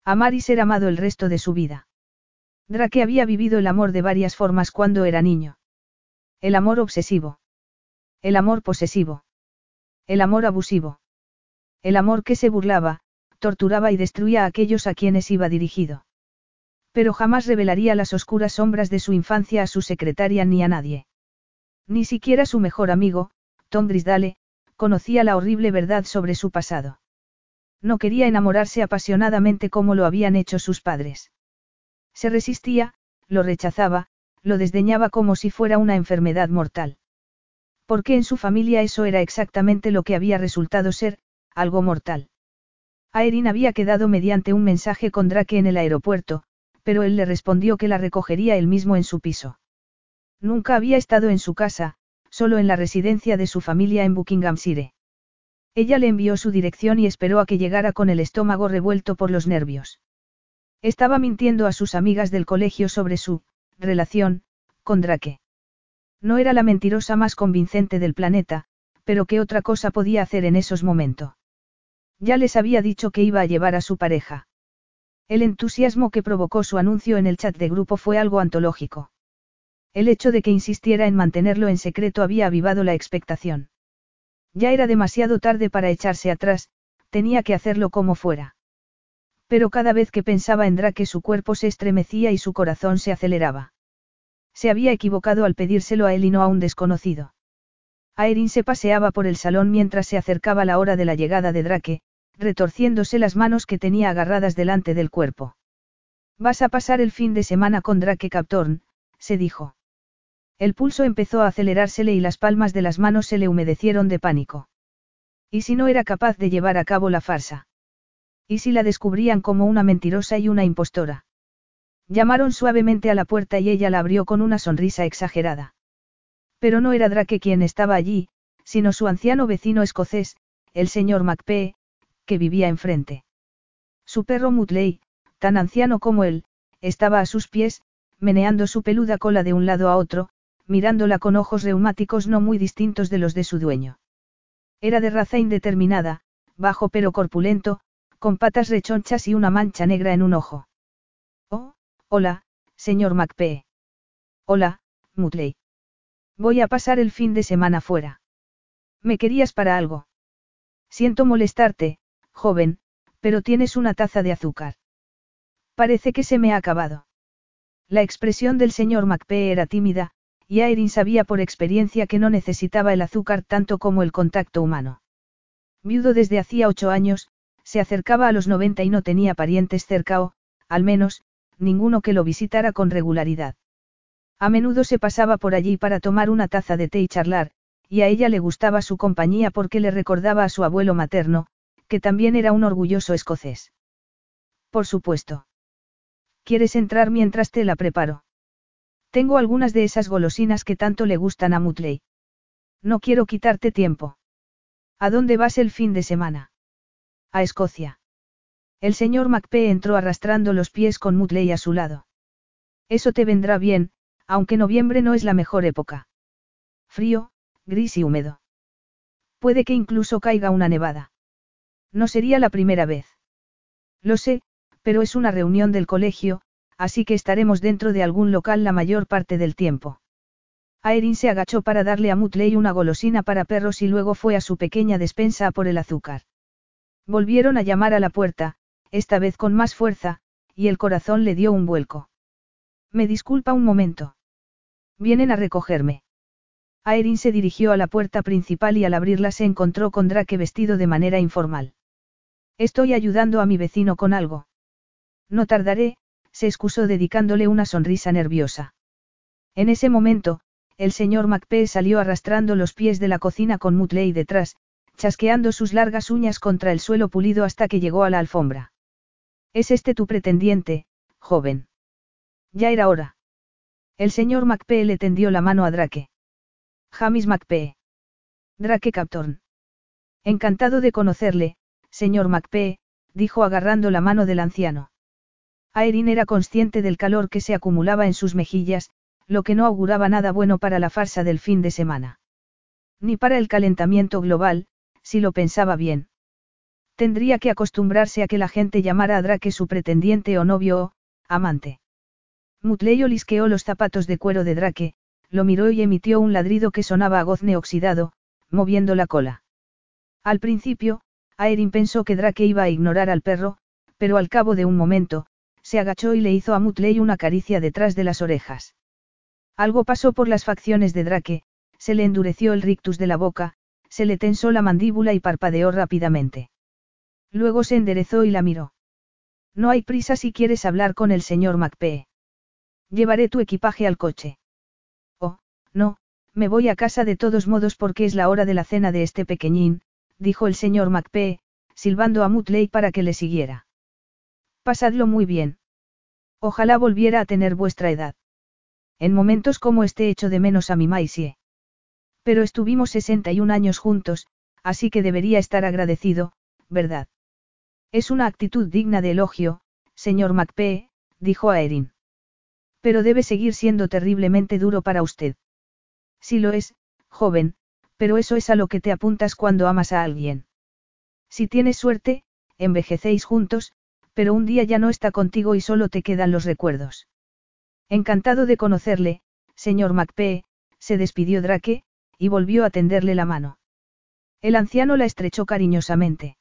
Amar y ser amado el resto de su vida. Drake había vivido el amor de varias formas cuando era niño. El amor obsesivo. El amor posesivo. El amor abusivo. El amor que se burlaba, torturaba y destruía a aquellos a quienes iba dirigido. Pero jamás revelaría las oscuras sombras de su infancia a su secretaria ni a nadie. Ni siquiera su mejor amigo, Tom Grisdale, conocía la horrible verdad sobre su pasado. No quería enamorarse apasionadamente como lo habían hecho sus padres. Se resistía, lo rechazaba, lo desdeñaba como si fuera una enfermedad mortal. Porque en su familia eso era exactamente lo que había resultado ser, algo mortal. Aerin había quedado mediante un mensaje con Drake en el aeropuerto, pero él le respondió que la recogería él mismo en su piso. Nunca había estado en su casa, solo en la residencia de su familia en Buckinghamshire. Ella le envió su dirección y esperó a que llegara con el estómago revuelto por los nervios. Estaba mintiendo a sus amigas del colegio sobre su relación con Drake. No era la mentirosa más convincente del planeta, pero ¿qué otra cosa podía hacer en esos momentos? Ya les había dicho que iba a llevar a su pareja. El entusiasmo que provocó su anuncio en el chat de grupo fue algo antológico. El hecho de que insistiera en mantenerlo en secreto había avivado la expectación. Ya era demasiado tarde para echarse atrás, tenía que hacerlo como fuera. Pero cada vez que pensaba en Drake su cuerpo se estremecía y su corazón se aceleraba. Se había equivocado al pedírselo a él y no a un desconocido. Aerin se paseaba por el salón mientras se acercaba la hora de la llegada de Drake, retorciéndose las manos que tenía agarradas delante del cuerpo. Vas a pasar el fin de semana con Drake Captorn, se dijo. El pulso empezó a acelerársele y las palmas de las manos se le humedecieron de pánico. ¿Y si no era capaz de llevar a cabo la farsa? ¿Y si la descubrían como una mentirosa y una impostora? Llamaron suavemente a la puerta y ella la abrió con una sonrisa exagerada. Pero no era Drake quien estaba allí, sino su anciano vecino escocés, el señor Macpee, que vivía enfrente. Su perro Mutley, tan anciano como él, estaba a sus pies, meneando su peluda cola de un lado a otro, mirándola con ojos reumáticos no muy distintos de los de su dueño. Era de raza indeterminada, bajo pero corpulento, con patas rechonchas y una mancha negra en un ojo. Oh, hola, señor Macpee. Hola, Mutley. Voy a pasar el fin de semana fuera. ¿Me querías para algo? Siento molestarte, joven, pero tienes una taza de azúcar. Parece que se me ha acabado. La expresión del señor Macpee era tímida, y Aerin sabía por experiencia que no necesitaba el azúcar tanto como el contacto humano. Viudo desde hacía ocho años, se acercaba a los 90 y no tenía parientes cerca o, al menos, ninguno que lo visitara con regularidad. A menudo se pasaba por allí para tomar una taza de té y charlar, y a ella le gustaba su compañía porque le recordaba a su abuelo materno, que también era un orgulloso escocés. Por supuesto. ¿Quieres entrar mientras te la preparo? Tengo algunas de esas golosinas que tanto le gustan a Mutley. No quiero quitarte tiempo. ¿A dónde vas el fin de semana? A Escocia. El señor Macpee entró arrastrando los pies con Mutley a su lado. Eso te vendrá bien, aunque noviembre no es la mejor época. Frío, gris y húmedo. Puede que incluso caiga una nevada. No sería la primera vez. Lo sé, pero es una reunión del colegio, así que estaremos dentro de algún local la mayor parte del tiempo. Aerin se agachó para darle a Mutley una golosina para perros y luego fue a su pequeña despensa a por el azúcar. Volvieron a llamar a la puerta, esta vez con más fuerza, y el corazón le dio un vuelco. Me disculpa un momento. Vienen a recogerme. Aerin se dirigió a la puerta principal y al abrirla se encontró con Drake vestido de manera informal. Estoy ayudando a mi vecino con algo. No tardaré, se excusó dedicándole una sonrisa nerviosa. En ese momento, el señor Macpee salió arrastrando los pies de la cocina con Mutley detrás, chasqueando sus largas uñas contra el suelo pulido hasta que llegó a la alfombra. ¿Es este tu pretendiente, joven? Ya era hora. El señor Macpee le tendió la mano a Drake. Jamis Macpee. Drake Captorn. Encantado de conocerle, señor Macpee, dijo agarrando la mano del anciano. Aerin era consciente del calor que se acumulaba en sus mejillas, lo que no auguraba nada bueno para la farsa del fin de semana. Ni para el calentamiento global, si lo pensaba bien. Tendría que acostumbrarse a que la gente llamara a Drake su pretendiente o novio o, amante. Mutley olisqueó los zapatos de cuero de Drake, lo miró y emitió un ladrido que sonaba a gozne oxidado, moviendo la cola. Al principio, Aerin pensó que Drake iba a ignorar al perro, pero al cabo de un momento, se agachó y le hizo a Mutley una caricia detrás de las orejas. Algo pasó por las facciones de Drake, se le endureció el rictus de la boca, se le tensó la mandíbula y parpadeó rápidamente. Luego se enderezó y la miró. No hay prisa si quieres hablar con el señor Macpee. Llevaré tu equipaje al coche. Oh, no, me voy a casa de todos modos porque es la hora de la cena de este pequeñín, dijo el señor Macpee, silbando a Mutley para que le siguiera. Pasadlo muy bien. Ojalá volviera a tener vuestra edad. En momentos como este echo de menos a mi Maisie. Pero estuvimos 61 años juntos, así que debería estar agradecido, ¿verdad? Es una actitud digna de elogio, señor Macpee, dijo a Erin. Pero debe seguir siendo terriblemente duro para usted. Sí lo es, joven, pero eso es a lo que te apuntas cuando amas a alguien. Si tienes suerte, envejecéis juntos, pero un día ya no está contigo y solo te quedan los recuerdos. Encantado de conocerle, señor Macpee, se despidió Drake, y volvió a tenderle la mano. El anciano la estrechó cariñosamente.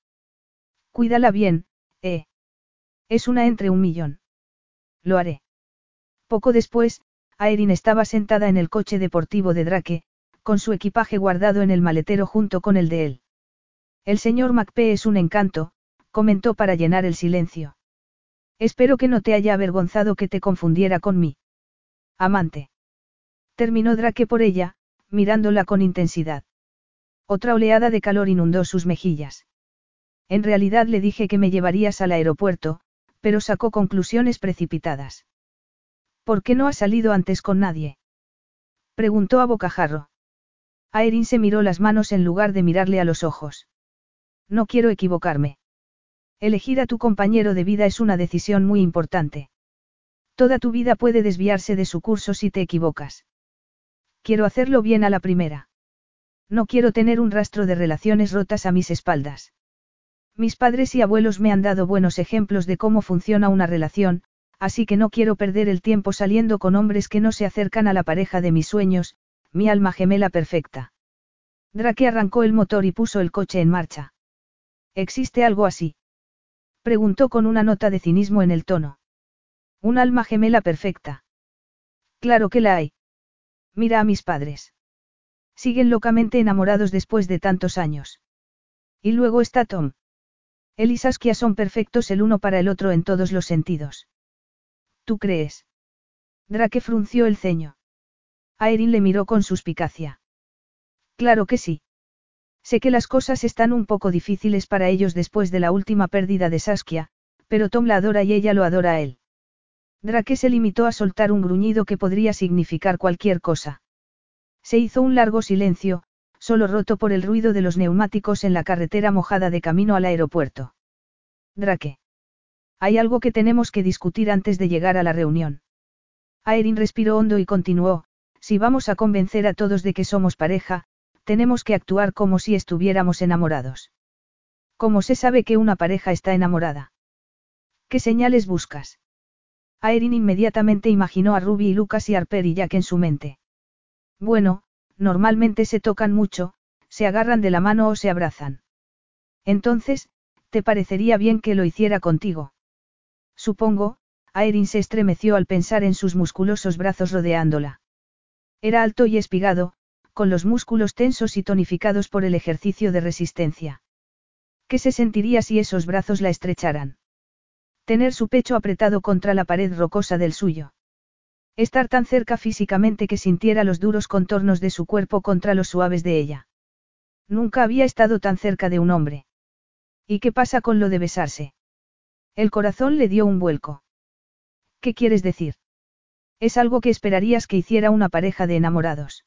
Cuídala bien, eh. Es una entre un millón. Lo haré. Poco después, Aerin estaba sentada en el coche deportivo de Drake, con su equipaje guardado en el maletero junto con el de él. El señor Macpee es un encanto, comentó para llenar el silencio. Espero que no te haya avergonzado que te confundiera con mí. Amante. Terminó Drake por ella, mirándola con intensidad. Otra oleada de calor inundó sus mejillas. En realidad le dije que me llevarías al aeropuerto, pero sacó conclusiones precipitadas. ¿Por qué no ha salido antes con nadie? Preguntó a bocajarro. Aerin se miró las manos en lugar de mirarle a los ojos. No quiero equivocarme. Elegir a tu compañero de vida es una decisión muy importante. Toda tu vida puede desviarse de su curso si te equivocas. Quiero hacerlo bien a la primera. No quiero tener un rastro de relaciones rotas a mis espaldas. Mis padres y abuelos me han dado buenos ejemplos de cómo funciona una relación, así que no quiero perder el tiempo saliendo con hombres que no se acercan a la pareja de mis sueños, mi alma gemela perfecta. Drake arrancó el motor y puso el coche en marcha. ¿Existe algo así? Preguntó con una nota de cinismo en el tono. Un alma gemela perfecta. Claro que la hay. Mira a mis padres. Siguen locamente enamorados después de tantos años. Y luego está Tom. Él y Saskia son perfectos el uno para el otro en todos los sentidos. ¿Tú crees? Drake frunció el ceño. Aerin le miró con suspicacia. Claro que sí. Sé que las cosas están un poco difíciles para ellos después de la última pérdida de Saskia, pero Tom la adora y ella lo adora a él. Drake se limitó a soltar un gruñido que podría significar cualquier cosa. Se hizo un largo silencio, solo roto por el ruido de los neumáticos en la carretera mojada de camino al aeropuerto. Drake. Hay algo que tenemos que discutir antes de llegar a la reunión. Aerin respiró hondo y continuó, si vamos a convencer a todos de que somos pareja, tenemos que actuar como si estuviéramos enamorados. ¿Cómo se sabe que una pareja está enamorada? ¿Qué señales buscas? Aerin inmediatamente imaginó a Ruby y Lucas y Harper y Jack en su mente. Bueno, normalmente se tocan mucho, se agarran de la mano o se abrazan. Entonces, ¿te parecería bien que lo hiciera contigo? Supongo, Aerin se estremeció al pensar en sus musculosos brazos rodeándola. Era alto y espigado, con los músculos tensos y tonificados por el ejercicio de resistencia. ¿Qué se sentiría si esos brazos la estrecharan? Tener su pecho apretado contra la pared rocosa del suyo. Estar tan cerca físicamente que sintiera los duros contornos de su cuerpo contra los suaves de ella. Nunca había estado tan cerca de un hombre. ¿Y qué pasa con lo de besarse? El corazón le dio un vuelco. ¿Qué quieres decir? Es algo que esperarías que hiciera una pareja de enamorados.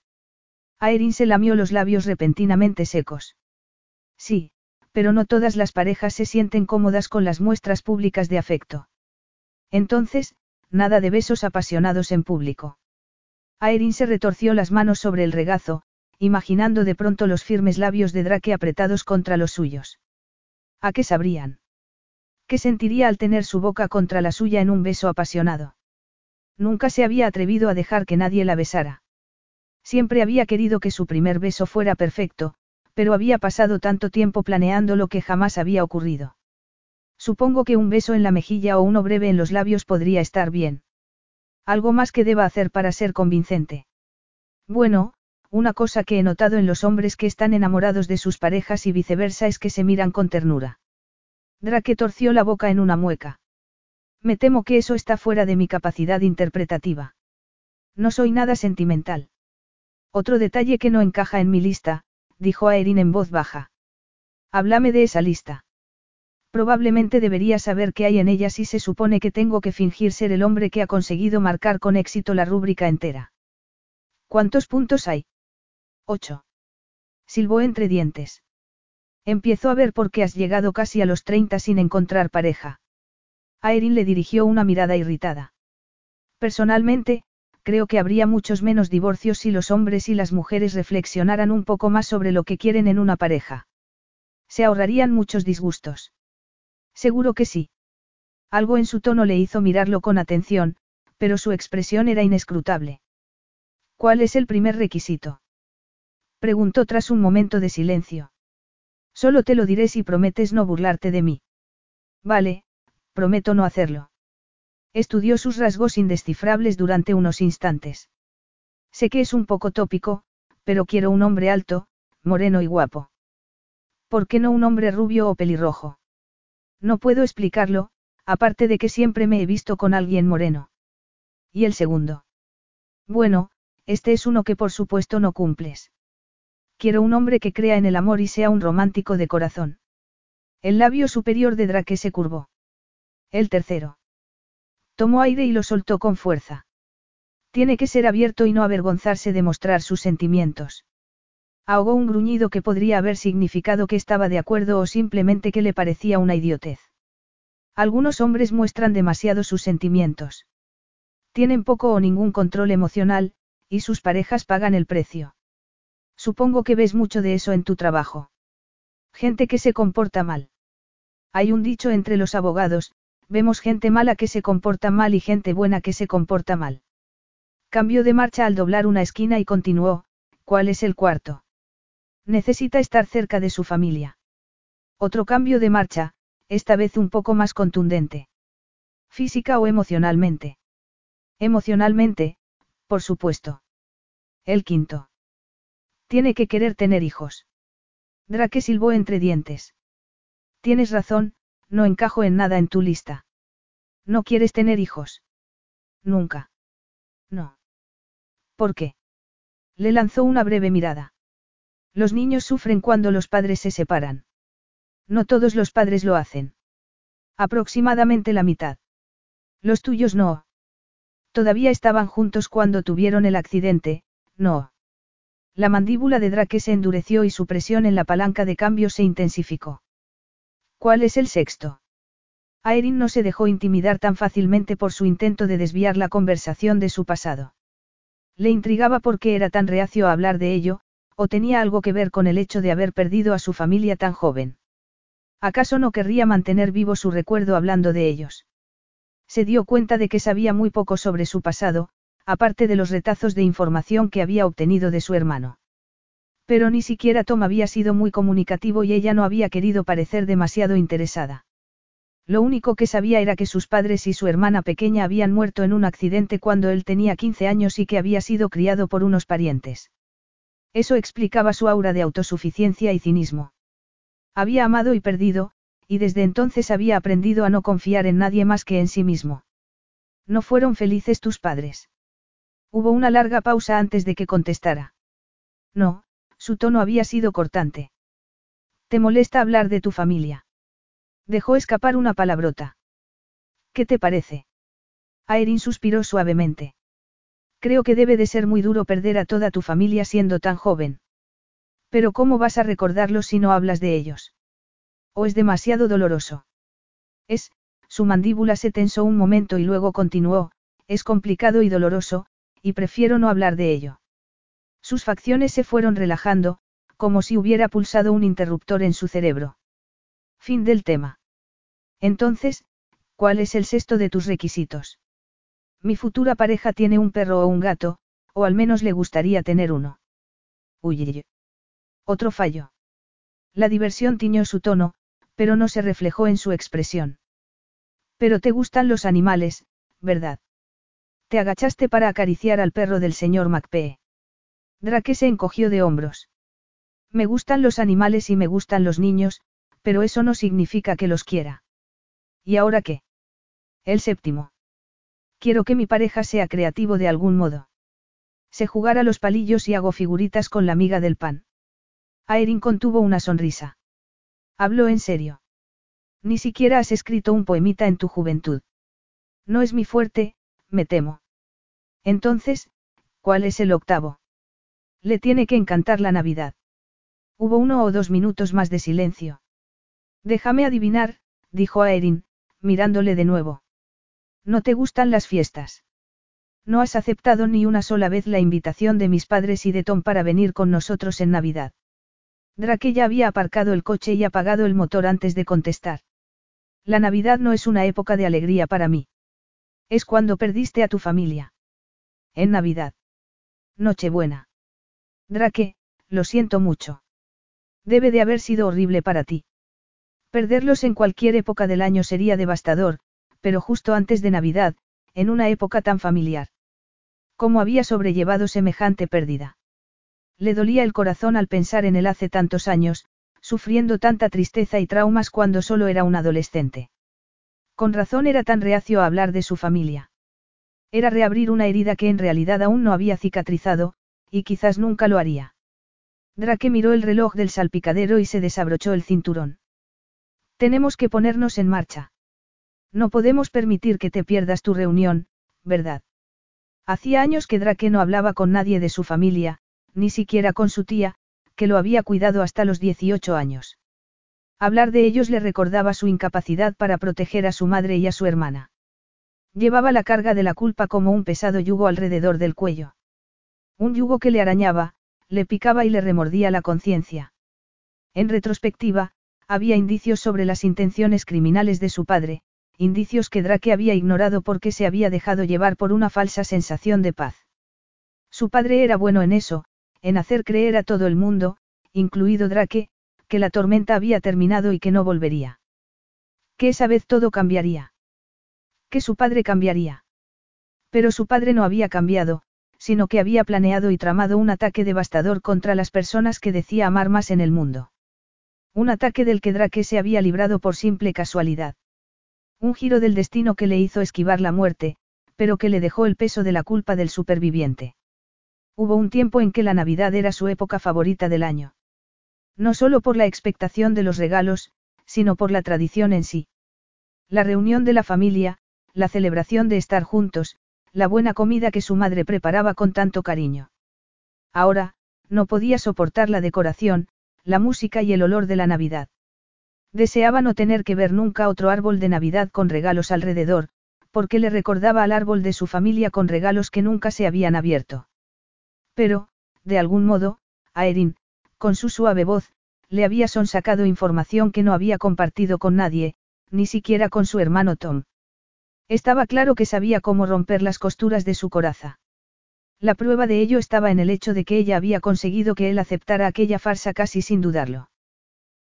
Aerin se lamió los labios repentinamente secos. Sí, pero no todas las parejas se sienten cómodas con las muestras públicas de afecto. Entonces, nada de besos apasionados en público. Aerin se retorció las manos sobre el regazo, imaginando de pronto los firmes labios de Drake apretados contra los suyos. ¿A qué sabrían? ¿Qué sentiría al tener su boca contra la suya en un beso apasionado? Nunca se había atrevido a dejar que nadie la besara. Siempre había querido que su primer beso fuera perfecto, pero había pasado tanto tiempo planeando lo que jamás había ocurrido. Supongo que un beso en la mejilla o uno breve en los labios podría estar bien. Algo más que deba hacer para ser convincente. Bueno, una cosa que he notado en los hombres que están enamorados de sus parejas y viceversa es que se miran con ternura. Drake torció la boca en una mueca. Me temo que eso está fuera de mi capacidad interpretativa. No soy nada sentimental. Otro detalle que no encaja en mi lista, dijo Aerin en voz baja. Háblame de esa lista. Probablemente debería saber qué hay en ella si se supone que tengo que fingir ser el hombre que ha conseguido marcar con éxito la rúbrica entera. ¿Cuántos puntos hay? Ocho. Silbó entre dientes. Empiezo a ver por qué has llegado casi a los treinta sin encontrar pareja. Aerin le dirigió una mirada irritada. Personalmente, creo que habría muchos menos divorcios si los hombres y las mujeres reflexionaran un poco más sobre lo que quieren en una pareja. Se ahorrarían muchos disgustos. Seguro que sí. Algo en su tono le hizo mirarlo con atención, pero su expresión era inescrutable. ¿Cuál es el primer requisito? Preguntó tras un momento de silencio. Solo te lo diré si prometes no burlarte de mí. Vale, prometo no hacerlo. Estudió sus rasgos indescifrables durante unos instantes. Sé que es un poco tópico, pero quiero un hombre alto, moreno y guapo. ¿Por qué no un hombre rubio o pelirrojo? No puedo explicarlo, aparte de que siempre me he visto con alguien moreno. ¿Y el segundo? Bueno, este es uno que por supuesto no cumples. Quiero un hombre que crea en el amor y sea un romántico de corazón. El labio superior de Drake se curvó. El tercero. Tomó aire y lo soltó con fuerza. Tiene que ser abierto y no avergonzarse de mostrar sus sentimientos. Ahogó un gruñido que podría haber significado que estaba de acuerdo o simplemente que le parecía una idiotez. Algunos hombres muestran demasiado sus sentimientos. Tienen poco o ningún control emocional, y sus parejas pagan el precio. Supongo que ves mucho de eso en tu trabajo. Gente que se comporta mal. Hay un dicho entre los abogados, vemos gente mala que se comporta mal y gente buena que se comporta mal. Cambió de marcha al doblar una esquina y continuó, ¿cuál es el cuarto? Necesita estar cerca de su familia. Otro cambio de marcha, esta vez un poco más contundente. Física o emocionalmente. Emocionalmente, por supuesto. El quinto. Tiene que querer tener hijos. Drake silbó entre dientes. Tienes razón, no encajo en nada en tu lista. ¿No quieres tener hijos? Nunca. No. ¿Por qué? Le lanzó una breve mirada. Los niños sufren cuando los padres se separan. No todos los padres lo hacen. Aproximadamente la mitad. Los tuyos no. Todavía estaban juntos cuando tuvieron el accidente, no. La mandíbula de Drake se endureció y su presión en la palanca de cambio se intensificó. ¿Cuál es el sexto? Aerin no se dejó intimidar tan fácilmente por su intento de desviar la conversación de su pasado. Le intrigaba por qué era tan reacio a hablar de ello, o tenía algo que ver con el hecho de haber perdido a su familia tan joven. ¿Acaso no querría mantener vivo su recuerdo hablando de ellos? Se dio cuenta de que sabía muy poco sobre su pasado, aparte de los retazos de información que había obtenido de su hermano. Pero ni siquiera Tom había sido muy comunicativo y ella no había querido parecer demasiado interesada. Lo único que sabía era que sus padres y su hermana pequeña habían muerto en un accidente cuando él tenía 15 años y que había sido criado por unos parientes. Eso explicaba su aura de autosuficiencia y cinismo. Había amado y perdido, y desde entonces había aprendido a no confiar en nadie más que en sí mismo. ¿No fueron felices tus padres? Hubo una larga pausa antes de que contestara. No, su tono había sido cortante. ¿Te molesta hablar de tu familia? Dejó escapar una palabrota. ¿Qué te parece? Aerin suspiró suavemente. Creo que debe de ser muy duro perder a toda tu familia siendo tan joven. Pero ¿cómo vas a recordarlos si no hablas de ellos? ¿O es demasiado doloroso? Es, su mandíbula se tensó un momento y luego continuó, es complicado y doloroso, y prefiero no hablar de ello. Sus facciones se fueron relajando, como si hubiera pulsado un interruptor en su cerebro. Fin del tema. Entonces, ¿cuál es el sexto de tus requisitos? Mi futura pareja tiene un perro o un gato, o al menos le gustaría tener uno. Uy. Otro fallo. La diversión tiñó su tono, pero no se reflejó en su expresión. Pero te gustan los animales, ¿verdad? Te agachaste para acariciar al perro del señor Macpee. Drake se encogió de hombros. Me gustan los animales y me gustan los niños, pero eso no significa que los quiera. ¿Y ahora qué? El séptimo. Quiero que mi pareja sea creativo de algún modo. Se jugar a los palillos y hago figuritas con la miga del pan. Aerin contuvo una sonrisa. Habló en serio. Ni siquiera has escrito un poemita en tu juventud. No es mi fuerte, me temo. Entonces, ¿cuál es el octavo? Le tiene que encantar la Navidad. Hubo uno o dos minutos más de silencio. Déjame adivinar, dijo Aerin, mirándole de nuevo. ¿No te gustan las fiestas? No has aceptado ni una sola vez la invitación de mis padres y de Tom para venir con nosotros en Navidad. Drake ya había aparcado el coche y apagado el motor antes de contestar. La Navidad no es una época de alegría para mí. Es cuando perdiste a tu familia. En Navidad. Nochebuena. Drake, lo siento mucho. Debe de haber sido horrible para ti. Perderlos en cualquier época del año sería devastador, pero justo antes de Navidad, en una época tan familiar. ¿Cómo había sobrellevado semejante pérdida? Le dolía el corazón al pensar en él hace tantos años, sufriendo tanta tristeza y traumas cuando solo era un adolescente. Con razón era tan reacio a hablar de su familia. Era reabrir una herida que en realidad aún no había cicatrizado, y quizás nunca lo haría. Drake miró el reloj del salpicadero y se desabrochó el cinturón. Tenemos que ponernos en marcha. No podemos permitir que te pierdas tu reunión, ¿verdad? Hacía años que Drake no hablaba con nadie de su familia, ni siquiera con su tía, que lo había cuidado hasta los 18 años. Hablar de ellos le recordaba su incapacidad para proteger a su madre y a su hermana. Llevaba la carga de la culpa como un pesado yugo alrededor del cuello. Un yugo que le arañaba, le picaba y le remordía la conciencia. En retrospectiva, había indicios sobre las intenciones criminales de su padre, indicios que Drake había ignorado porque se había dejado llevar por una falsa sensación de paz. Su padre era bueno en eso, en hacer creer a todo el mundo, incluido Drake, que la tormenta había terminado y que no volvería. Que esa vez todo cambiaría que su padre cambiaría. Pero su padre no había cambiado, sino que había planeado y tramado un ataque devastador contra las personas que decía amar más en el mundo. Un ataque del que Drake se había librado por simple casualidad. Un giro del destino que le hizo esquivar la muerte, pero que le dejó el peso de la culpa del superviviente. Hubo un tiempo en que la Navidad era su época favorita del año. No solo por la expectación de los regalos, sino por la tradición en sí. La reunión de la familia, la celebración de estar juntos, la buena comida que su madre preparaba con tanto cariño. Ahora, no podía soportar la decoración, la música y el olor de la Navidad. Deseaba no tener que ver nunca otro árbol de Navidad con regalos alrededor, porque le recordaba al árbol de su familia con regalos que nunca se habían abierto. Pero, de algún modo, Aerin, con su suave voz, le había sonsacado información que no había compartido con nadie, ni siquiera con su hermano Tom. Estaba claro que sabía cómo romper las costuras de su coraza. La prueba de ello estaba en el hecho de que ella había conseguido que él aceptara aquella farsa casi sin dudarlo.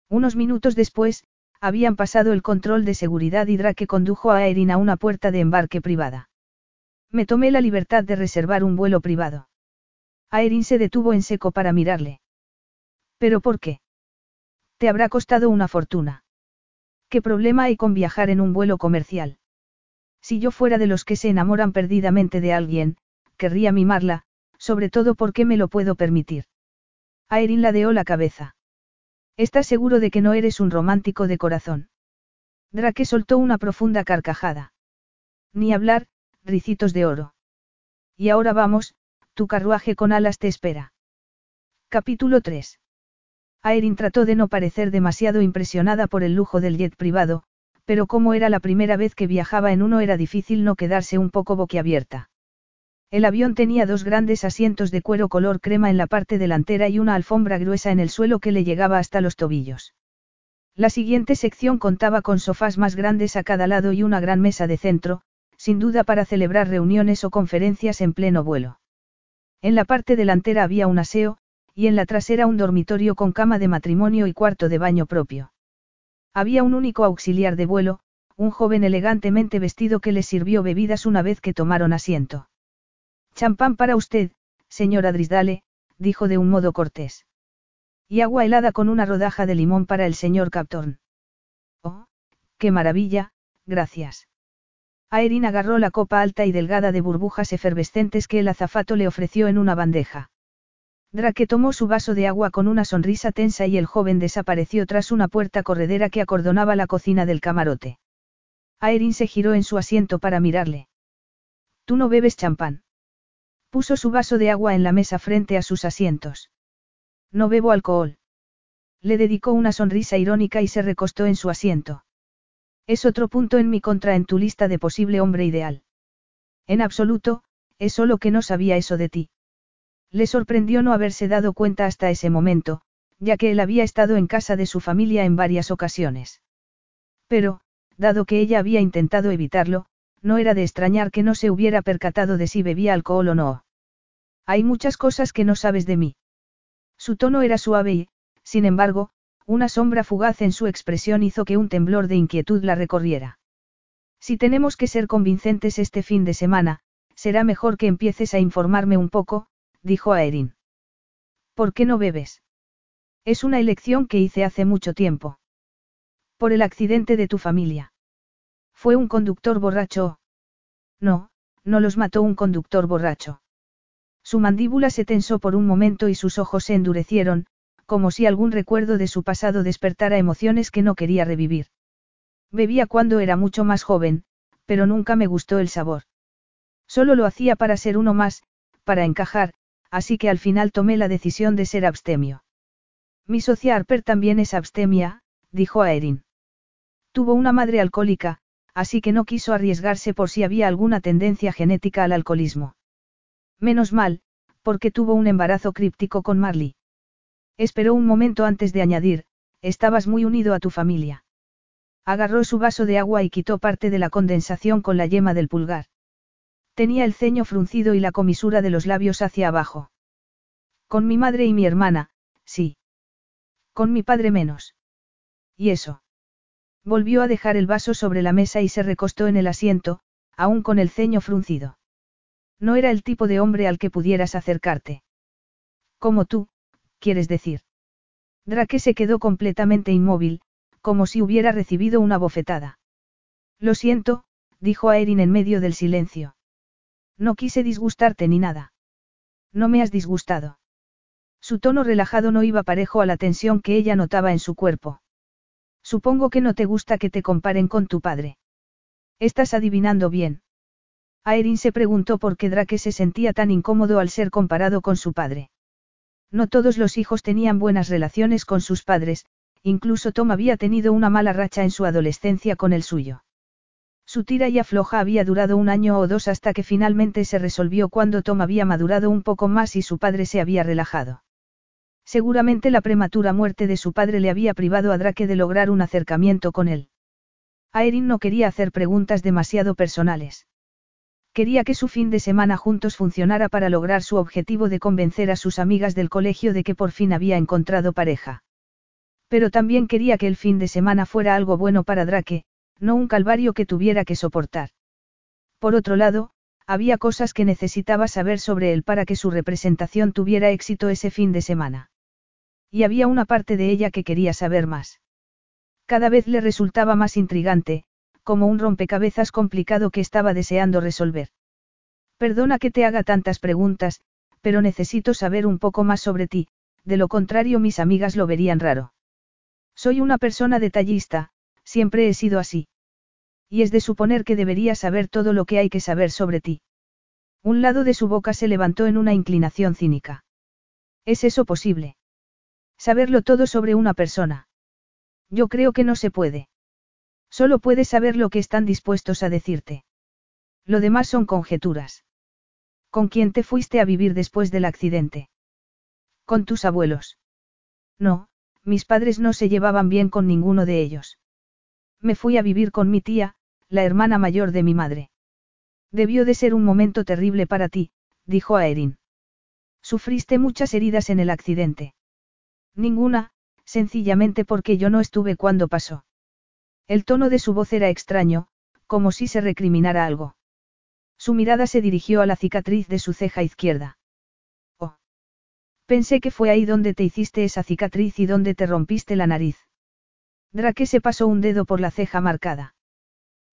Unos minutos después, habían pasado el control de seguridad y Drake condujo a Erin a una puerta de embarque privada. Me tomé la libertad de reservar un vuelo privado. Aerin se detuvo en seco para mirarle. ¿Pero por qué? Te habrá costado una fortuna. ¿Qué problema hay con viajar en un vuelo comercial? Si yo fuera de los que se enamoran perdidamente de alguien, querría mimarla, sobre todo porque me lo puedo permitir. Aerin ladeó la cabeza. ¿Estás seguro de que no eres un romántico de corazón? Drake soltó una profunda carcajada. Ni hablar, ricitos de oro. Y ahora vamos, tu carruaje con alas te espera. Capítulo 3. Aerin trató de no parecer demasiado impresionada por el lujo del jet privado, pero como era la primera vez que viajaba en uno era difícil no quedarse un poco boquiabierta. El avión tenía dos grandes asientos de cuero color crema en la parte delantera y una alfombra gruesa en el suelo que le llegaba hasta los tobillos. La siguiente sección contaba con sofás más grandes a cada lado y una gran mesa de centro, sin duda para celebrar reuniones o conferencias en pleno vuelo. En la parte delantera había un aseo, y en la trasera un dormitorio con cama de matrimonio y cuarto de baño propio. Había un único auxiliar de vuelo, un joven elegantemente vestido que le sirvió bebidas una vez que tomaron asiento. Champán para usted, señora Drisdale, dijo de un modo cortés. Y agua helada con una rodaja de limón para el señor Captorn. Oh, qué maravilla, gracias. Aerin agarró la copa alta y delgada de burbujas efervescentes que el azafato le ofreció en una bandeja. Drake tomó su vaso de agua con una sonrisa tensa y el joven desapareció tras una puerta corredera que acordonaba la cocina del camarote. Aerin se giró en su asiento para mirarle. Tú no bebes champán. Puso su vaso de agua en la mesa frente a sus asientos. No bebo alcohol. Le dedicó una sonrisa irónica y se recostó en su asiento. Es otro punto en mi contra en tu lista de posible hombre ideal. En absoluto, es solo que no sabía eso de ti. Le sorprendió no haberse dado cuenta hasta ese momento, ya que él había estado en casa de su familia en varias ocasiones. Pero, dado que ella había intentado evitarlo, no era de extrañar que no se hubiera percatado de si bebía alcohol o no. Hay muchas cosas que no sabes de mí. Su tono era suave y, sin embargo, una sombra fugaz en su expresión hizo que un temblor de inquietud la recorriera. Si tenemos que ser convincentes este fin de semana, será mejor que empieces a informarme un poco, dijo a Erin. ¿Por qué no bebes? Es una elección que hice hace mucho tiempo. Por el accidente de tu familia. ¿Fue un conductor borracho? No, no los mató un conductor borracho. Su mandíbula se tensó por un momento y sus ojos se endurecieron, como si algún recuerdo de su pasado despertara emociones que no quería revivir. Bebía cuando era mucho más joven, pero nunca me gustó el sabor. Solo lo hacía para ser uno más, para encajar, así que al final tomé la decisión de ser abstemio. Mi socia Harper también es abstemia, dijo a Erin. Tuvo una madre alcohólica, así que no quiso arriesgarse por si había alguna tendencia genética al alcoholismo. Menos mal, porque tuvo un embarazo críptico con Marley. Esperó un momento antes de añadir, estabas muy unido a tu familia. Agarró su vaso de agua y quitó parte de la condensación con la yema del pulgar. Tenía el ceño fruncido y la comisura de los labios hacia abajo. Con mi madre y mi hermana, sí. Con mi padre menos. ¿Y eso? Volvió a dejar el vaso sobre la mesa y se recostó en el asiento, aún con el ceño fruncido. No era el tipo de hombre al que pudieras acercarte. Como tú, quieres decir. Drake se quedó completamente inmóvil, como si hubiera recibido una bofetada. Lo siento, dijo a Erin en medio del silencio. No quise disgustarte ni nada. No me has disgustado. Su tono relajado no iba parejo a la tensión que ella notaba en su cuerpo. Supongo que no te gusta que te comparen con tu padre. Estás adivinando bien. Aerin se preguntó por qué Drake se sentía tan incómodo al ser comparado con su padre. No todos los hijos tenían buenas relaciones con sus padres, incluso Tom había tenido una mala racha en su adolescencia con el suyo. Su tira y afloja había durado un año o dos hasta que finalmente se resolvió cuando Tom había madurado un poco más y su padre se había relajado. Seguramente la prematura muerte de su padre le había privado a Drake de lograr un acercamiento con él. Aerin no quería hacer preguntas demasiado personales. Quería que su fin de semana juntos funcionara para lograr su objetivo de convencer a sus amigas del colegio de que por fin había encontrado pareja. Pero también quería que el fin de semana fuera algo bueno para Drake, no un calvario que tuviera que soportar. Por otro lado, había cosas que necesitaba saber sobre él para que su representación tuviera éxito ese fin de semana. Y había una parte de ella que quería saber más. Cada vez le resultaba más intrigante, como un rompecabezas complicado que estaba deseando resolver. Perdona que te haga tantas preguntas, pero necesito saber un poco más sobre ti, de lo contrario mis amigas lo verían raro. Soy una persona detallista, siempre he sido así. Y es de suponer que debería saber todo lo que hay que saber sobre ti. Un lado de su boca se levantó en una inclinación cínica. ¿Es eso posible? Saberlo todo sobre una persona. Yo creo que no se puede. Solo puedes saber lo que están dispuestos a decirte. Lo demás son conjeturas. ¿Con quién te fuiste a vivir después del accidente? Con tus abuelos. No, mis padres no se llevaban bien con ninguno de ellos. Me fui a vivir con mi tía, la hermana mayor de mi madre. Debió de ser un momento terrible para ti, dijo a Erin. Sufriste muchas heridas en el accidente. Ninguna, sencillamente porque yo no estuve cuando pasó. El tono de su voz era extraño, como si se recriminara algo. Su mirada se dirigió a la cicatriz de su ceja izquierda. Oh. Pensé que fue ahí donde te hiciste esa cicatriz y donde te rompiste la nariz. Drake se pasó un dedo por la ceja marcada.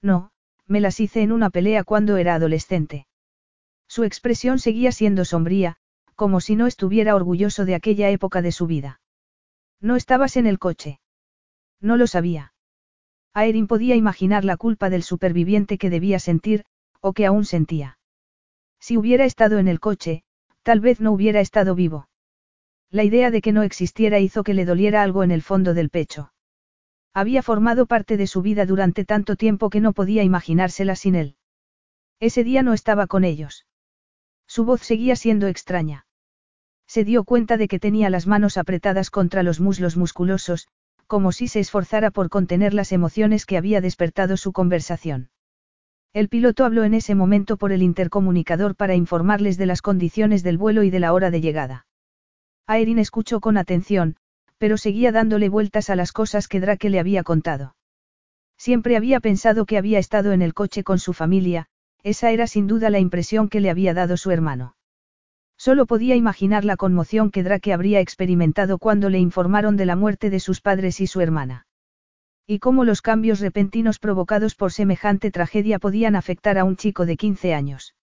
No, me las hice en una pelea cuando era adolescente. Su expresión seguía siendo sombría, como si no estuviera orgulloso de aquella época de su vida. No estabas en el coche. No lo sabía. Aerin podía imaginar la culpa del superviviente que debía sentir, o que aún sentía. Si hubiera estado en el coche, tal vez no hubiera estado vivo. La idea de que no existiera hizo que le doliera algo en el fondo del pecho. Había formado parte de su vida durante tanto tiempo que no podía imaginársela sin él. Ese día no estaba con ellos. Su voz seguía siendo extraña. Se dio cuenta de que tenía las manos apretadas contra los muslos musculosos, como si se esforzara por contener las emociones que había despertado su conversación. El piloto habló en ese momento por el intercomunicador para informarles de las condiciones del vuelo y de la hora de llegada. Aerin escuchó con atención, pero seguía dándole vueltas a las cosas que Drake le había contado. Siempre había pensado que había estado en el coche con su familia, esa era sin duda la impresión que le había dado su hermano. Solo podía imaginar la conmoción que Drake habría experimentado cuando le informaron de la muerte de sus padres y su hermana. Y cómo los cambios repentinos provocados por semejante tragedia podían afectar a un chico de 15 años.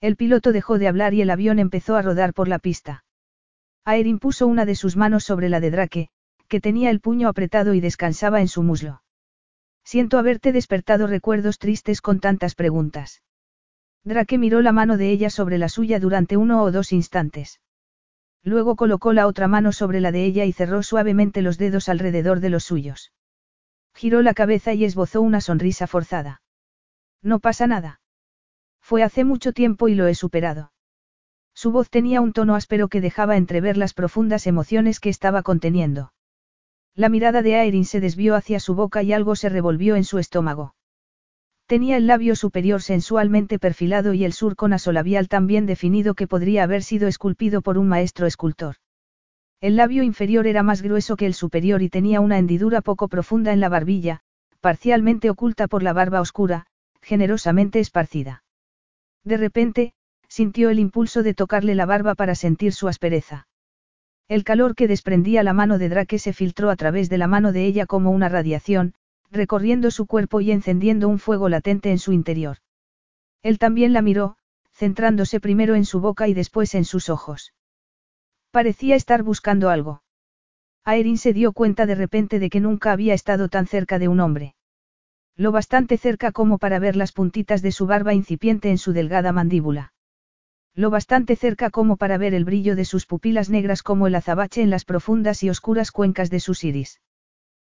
El piloto dejó de hablar y el avión empezó a rodar por la pista. Aerin puso una de sus manos sobre la de Drake, que tenía el puño apretado y descansaba en su muslo. Siento haberte despertado recuerdos tristes con tantas preguntas. Drake miró la mano de ella sobre la suya durante uno o dos instantes. Luego colocó la otra mano sobre la de ella y cerró suavemente los dedos alrededor de los suyos. Giró la cabeza y esbozó una sonrisa forzada. No pasa nada. Fue hace mucho tiempo y lo he superado. Su voz tenía un tono áspero que dejaba entrever las profundas emociones que estaba conteniendo. La mirada de Aerin se desvió hacia su boca y algo se revolvió en su estómago. Tenía el labio superior sensualmente perfilado y el surco nasolabial tan bien definido que podría haber sido esculpido por un maestro escultor. El labio inferior era más grueso que el superior y tenía una hendidura poco profunda en la barbilla, parcialmente oculta por la barba oscura, generosamente esparcida. De repente, sintió el impulso de tocarle la barba para sentir su aspereza. El calor que desprendía la mano de Drake se filtró a través de la mano de ella como una radiación, recorriendo su cuerpo y encendiendo un fuego latente en su interior. Él también la miró, centrándose primero en su boca y después en sus ojos. Parecía estar buscando algo. Aerin se dio cuenta de repente de que nunca había estado tan cerca de un hombre. Lo bastante cerca como para ver las puntitas de su barba incipiente en su delgada mandíbula. Lo bastante cerca como para ver el brillo de sus pupilas negras como el azabache en las profundas y oscuras cuencas de sus iris.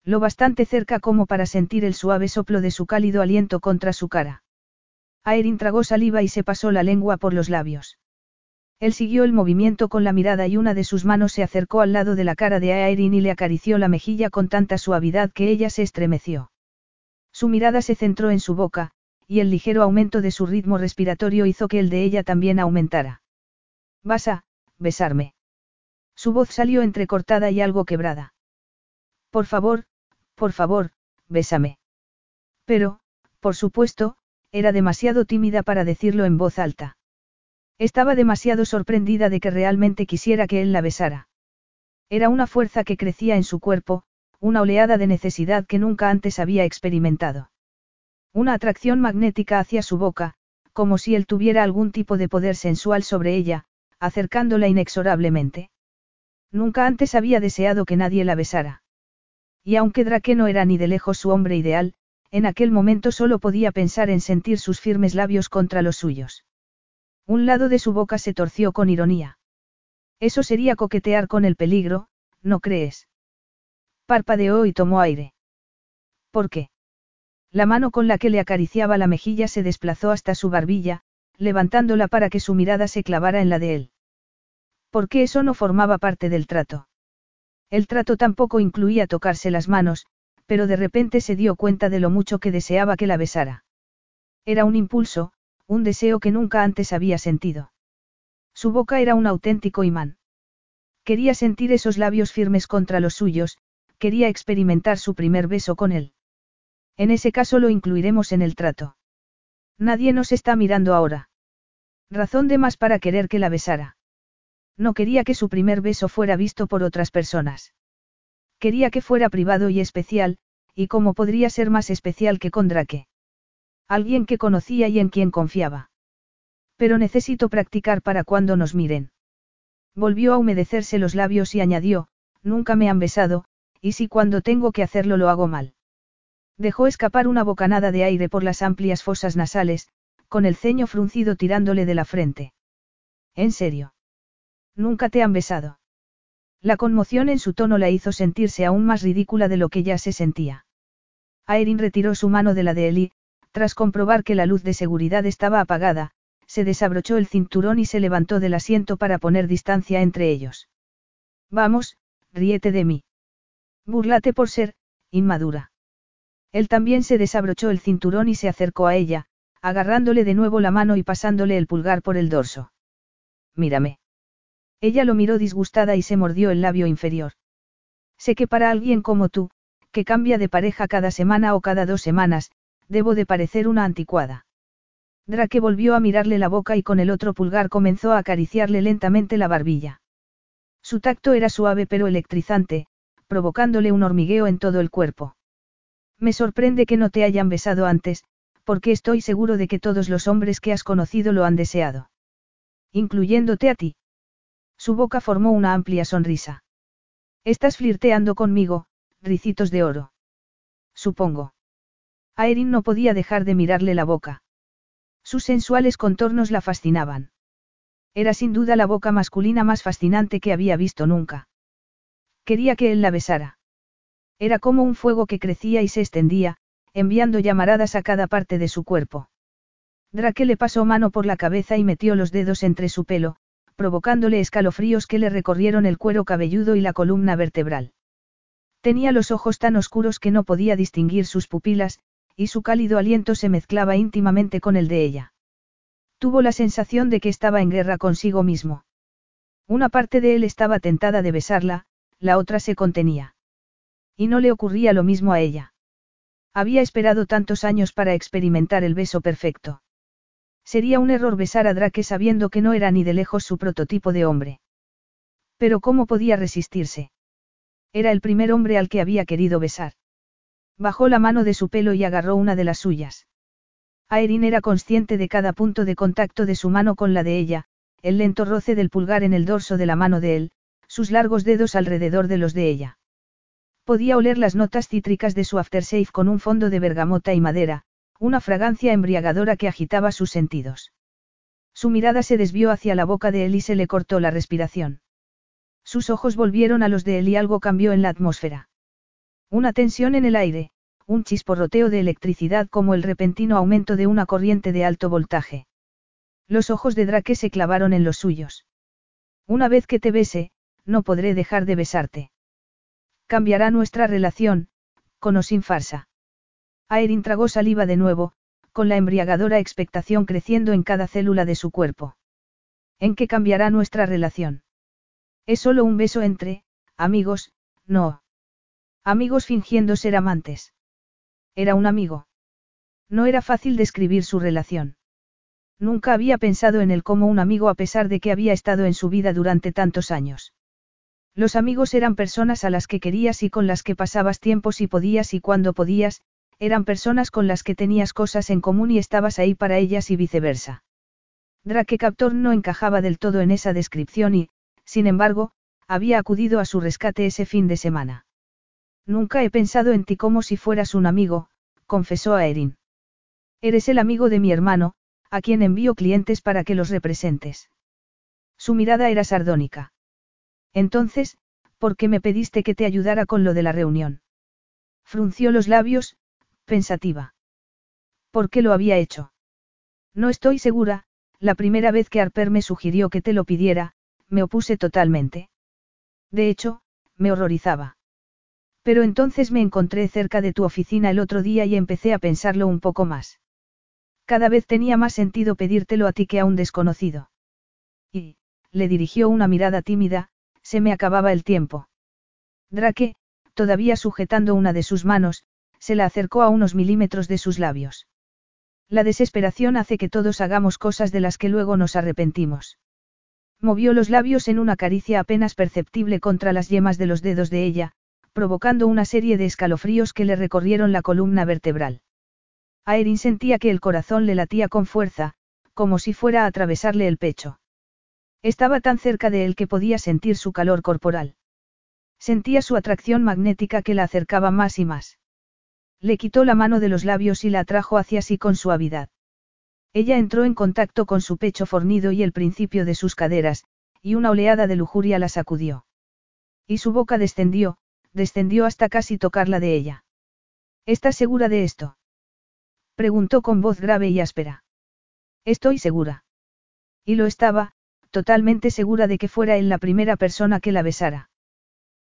Lo bastante cerca como para sentir el suave soplo de su cálido aliento contra su cara. Aerin tragó saliva y se pasó la lengua por los labios. Él siguió el movimiento con la mirada y una de sus manos se acercó al lado de la cara de Aerin y le acarició la mejilla con tanta suavidad que ella se estremeció. Su mirada se centró en su boca, y el ligero aumento de su ritmo respiratorio hizo que el de ella también aumentara. Vas a, besarme. Su voz salió entrecortada y algo quebrada. Por favor, por favor, bésame. Pero, por supuesto, era demasiado tímida para decirlo en voz alta. Estaba demasiado sorprendida de que realmente quisiera que él la besara. Era una fuerza que crecía en su cuerpo, una oleada de necesidad que nunca antes había experimentado. Una atracción magnética hacia su boca, como si él tuviera algún tipo de poder sensual sobre ella, acercándola inexorablemente. Nunca antes había deseado que nadie la besara. Y aunque Drake no era ni de lejos su hombre ideal, en aquel momento solo podía pensar en sentir sus firmes labios contra los suyos. Un lado de su boca se torció con ironía. Eso sería coquetear con el peligro, ¿no crees? Parpadeó y tomó aire. ¿Por qué? La mano con la que le acariciaba la mejilla se desplazó hasta su barbilla, levantándola para que su mirada se clavara en la de él. ¿Por qué eso no formaba parte del trato? El trato tampoco incluía tocarse las manos, pero de repente se dio cuenta de lo mucho que deseaba que la besara. Era un impulso, un deseo que nunca antes había sentido. Su boca era un auténtico imán. Quería sentir esos labios firmes contra los suyos, quería experimentar su primer beso con él. En ese caso lo incluiremos en el trato. Nadie nos está mirando ahora. Razón de más para querer que la besara. No quería que su primer beso fuera visto por otras personas. Quería que fuera privado y especial, y cómo podría ser más especial que con Drake. Alguien que conocía y en quien confiaba. Pero necesito practicar para cuando nos miren. Volvió a humedecerse los labios y añadió, nunca me han besado, y si cuando tengo que hacerlo lo hago mal. Dejó escapar una bocanada de aire por las amplias fosas nasales, con el ceño fruncido tirándole de la frente. ¿En serio? Nunca te han besado. La conmoción en su tono la hizo sentirse aún más ridícula de lo que ya se sentía. Aerin retiró su mano de la de Eli, tras comprobar que la luz de seguridad estaba apagada, se desabrochó el cinturón y se levantó del asiento para poner distancia entre ellos. Vamos, ríete de mí. Burlate por ser, inmadura. Él también se desabrochó el cinturón y se acercó a ella, agarrándole de nuevo la mano y pasándole el pulgar por el dorso. Mírame. Ella lo miró disgustada y se mordió el labio inferior. Sé que para alguien como tú, que cambia de pareja cada semana o cada dos semanas, debo de parecer una anticuada. Drake volvió a mirarle la boca y con el otro pulgar comenzó a acariciarle lentamente la barbilla. Su tacto era suave pero electrizante, provocándole un hormigueo en todo el cuerpo. Me sorprende que no te hayan besado antes, porque estoy seguro de que todos los hombres que has conocido lo han deseado. Incluyéndote a ti. Su boca formó una amplia sonrisa. Estás flirteando conmigo, ricitos de oro. Supongo. Aerin no podía dejar de mirarle la boca. Sus sensuales contornos la fascinaban. Era sin duda la boca masculina más fascinante que había visto nunca. Quería que él la besara. Era como un fuego que crecía y se extendía, enviando llamaradas a cada parte de su cuerpo. Drake le pasó mano por la cabeza y metió los dedos entre su pelo, provocándole escalofríos que le recorrieron el cuero cabelludo y la columna vertebral. Tenía los ojos tan oscuros que no podía distinguir sus pupilas, y su cálido aliento se mezclaba íntimamente con el de ella. Tuvo la sensación de que estaba en guerra consigo mismo. Una parte de él estaba tentada de besarla, la otra se contenía. Y no le ocurría lo mismo a ella. Había esperado tantos años para experimentar el beso perfecto. Sería un error besar a Drake sabiendo que no era ni de lejos su prototipo de hombre. Pero ¿cómo podía resistirse? Era el primer hombre al que había querido besar. Bajó la mano de su pelo y agarró una de las suyas. Aerin era consciente de cada punto de contacto de su mano con la de ella, el lento roce del pulgar en el dorso de la mano de él, sus largos dedos alrededor de los de ella. Podía oler las notas cítricas de su aftershave con un fondo de bergamota y madera, una fragancia embriagadora que agitaba sus sentidos. Su mirada se desvió hacia la boca de él y se le cortó la respiración. Sus ojos volvieron a los de él y algo cambió en la atmósfera. Una tensión en el aire, un chisporroteo de electricidad como el repentino aumento de una corriente de alto voltaje. Los ojos de Drake se clavaron en los suyos. Una vez que te bese, no podré dejar de besarte. Cambiará nuestra relación, con o sin farsa. Aerin tragó saliva de nuevo, con la embriagadora expectación creciendo en cada célula de su cuerpo. ¿En qué cambiará nuestra relación? Es solo un beso entre, amigos, no. Amigos fingiendo ser amantes. Era un amigo. No era fácil describir su relación. Nunca había pensado en él como un amigo a pesar de que había estado en su vida durante tantos años. Los amigos eran personas a las que querías y con las que pasabas tiempo si podías y cuando podías, eran personas con las que tenías cosas en común y estabas ahí para ellas y viceversa. Drake Captor no encajaba del todo en esa descripción y, sin embargo, había acudido a su rescate ese fin de semana. Nunca he pensado en ti como si fueras un amigo, confesó a Erin. Eres el amigo de mi hermano, a quien envío clientes para que los representes. Su mirada era sardónica. Entonces, ¿por qué me pediste que te ayudara con lo de la reunión? Frunció los labios, pensativa. ¿Por qué lo había hecho? No estoy segura, la primera vez que Harper me sugirió que te lo pidiera, me opuse totalmente. De hecho, me horrorizaba. Pero entonces me encontré cerca de tu oficina el otro día y empecé a pensarlo un poco más. Cada vez tenía más sentido pedírtelo a ti que a un desconocido. Y, le dirigió una mirada tímida, se me acababa el tiempo. Drake, todavía sujetando una de sus manos, se la acercó a unos milímetros de sus labios. La desesperación hace que todos hagamos cosas de las que luego nos arrepentimos. Movió los labios en una caricia apenas perceptible contra las yemas de los dedos de ella, provocando una serie de escalofríos que le recorrieron la columna vertebral. Aerin sentía que el corazón le latía con fuerza, como si fuera a atravesarle el pecho. Estaba tan cerca de él que podía sentir su calor corporal. Sentía su atracción magnética que la acercaba más y más. Le quitó la mano de los labios y la atrajo hacia sí con suavidad. Ella entró en contacto con su pecho fornido y el principio de sus caderas, y una oleada de lujuria la sacudió. Y su boca descendió, descendió hasta casi tocar la de ella. ¿Estás segura de esto? Preguntó con voz grave y áspera. Estoy segura. Y lo estaba, totalmente segura de que fuera él la primera persona que la besara.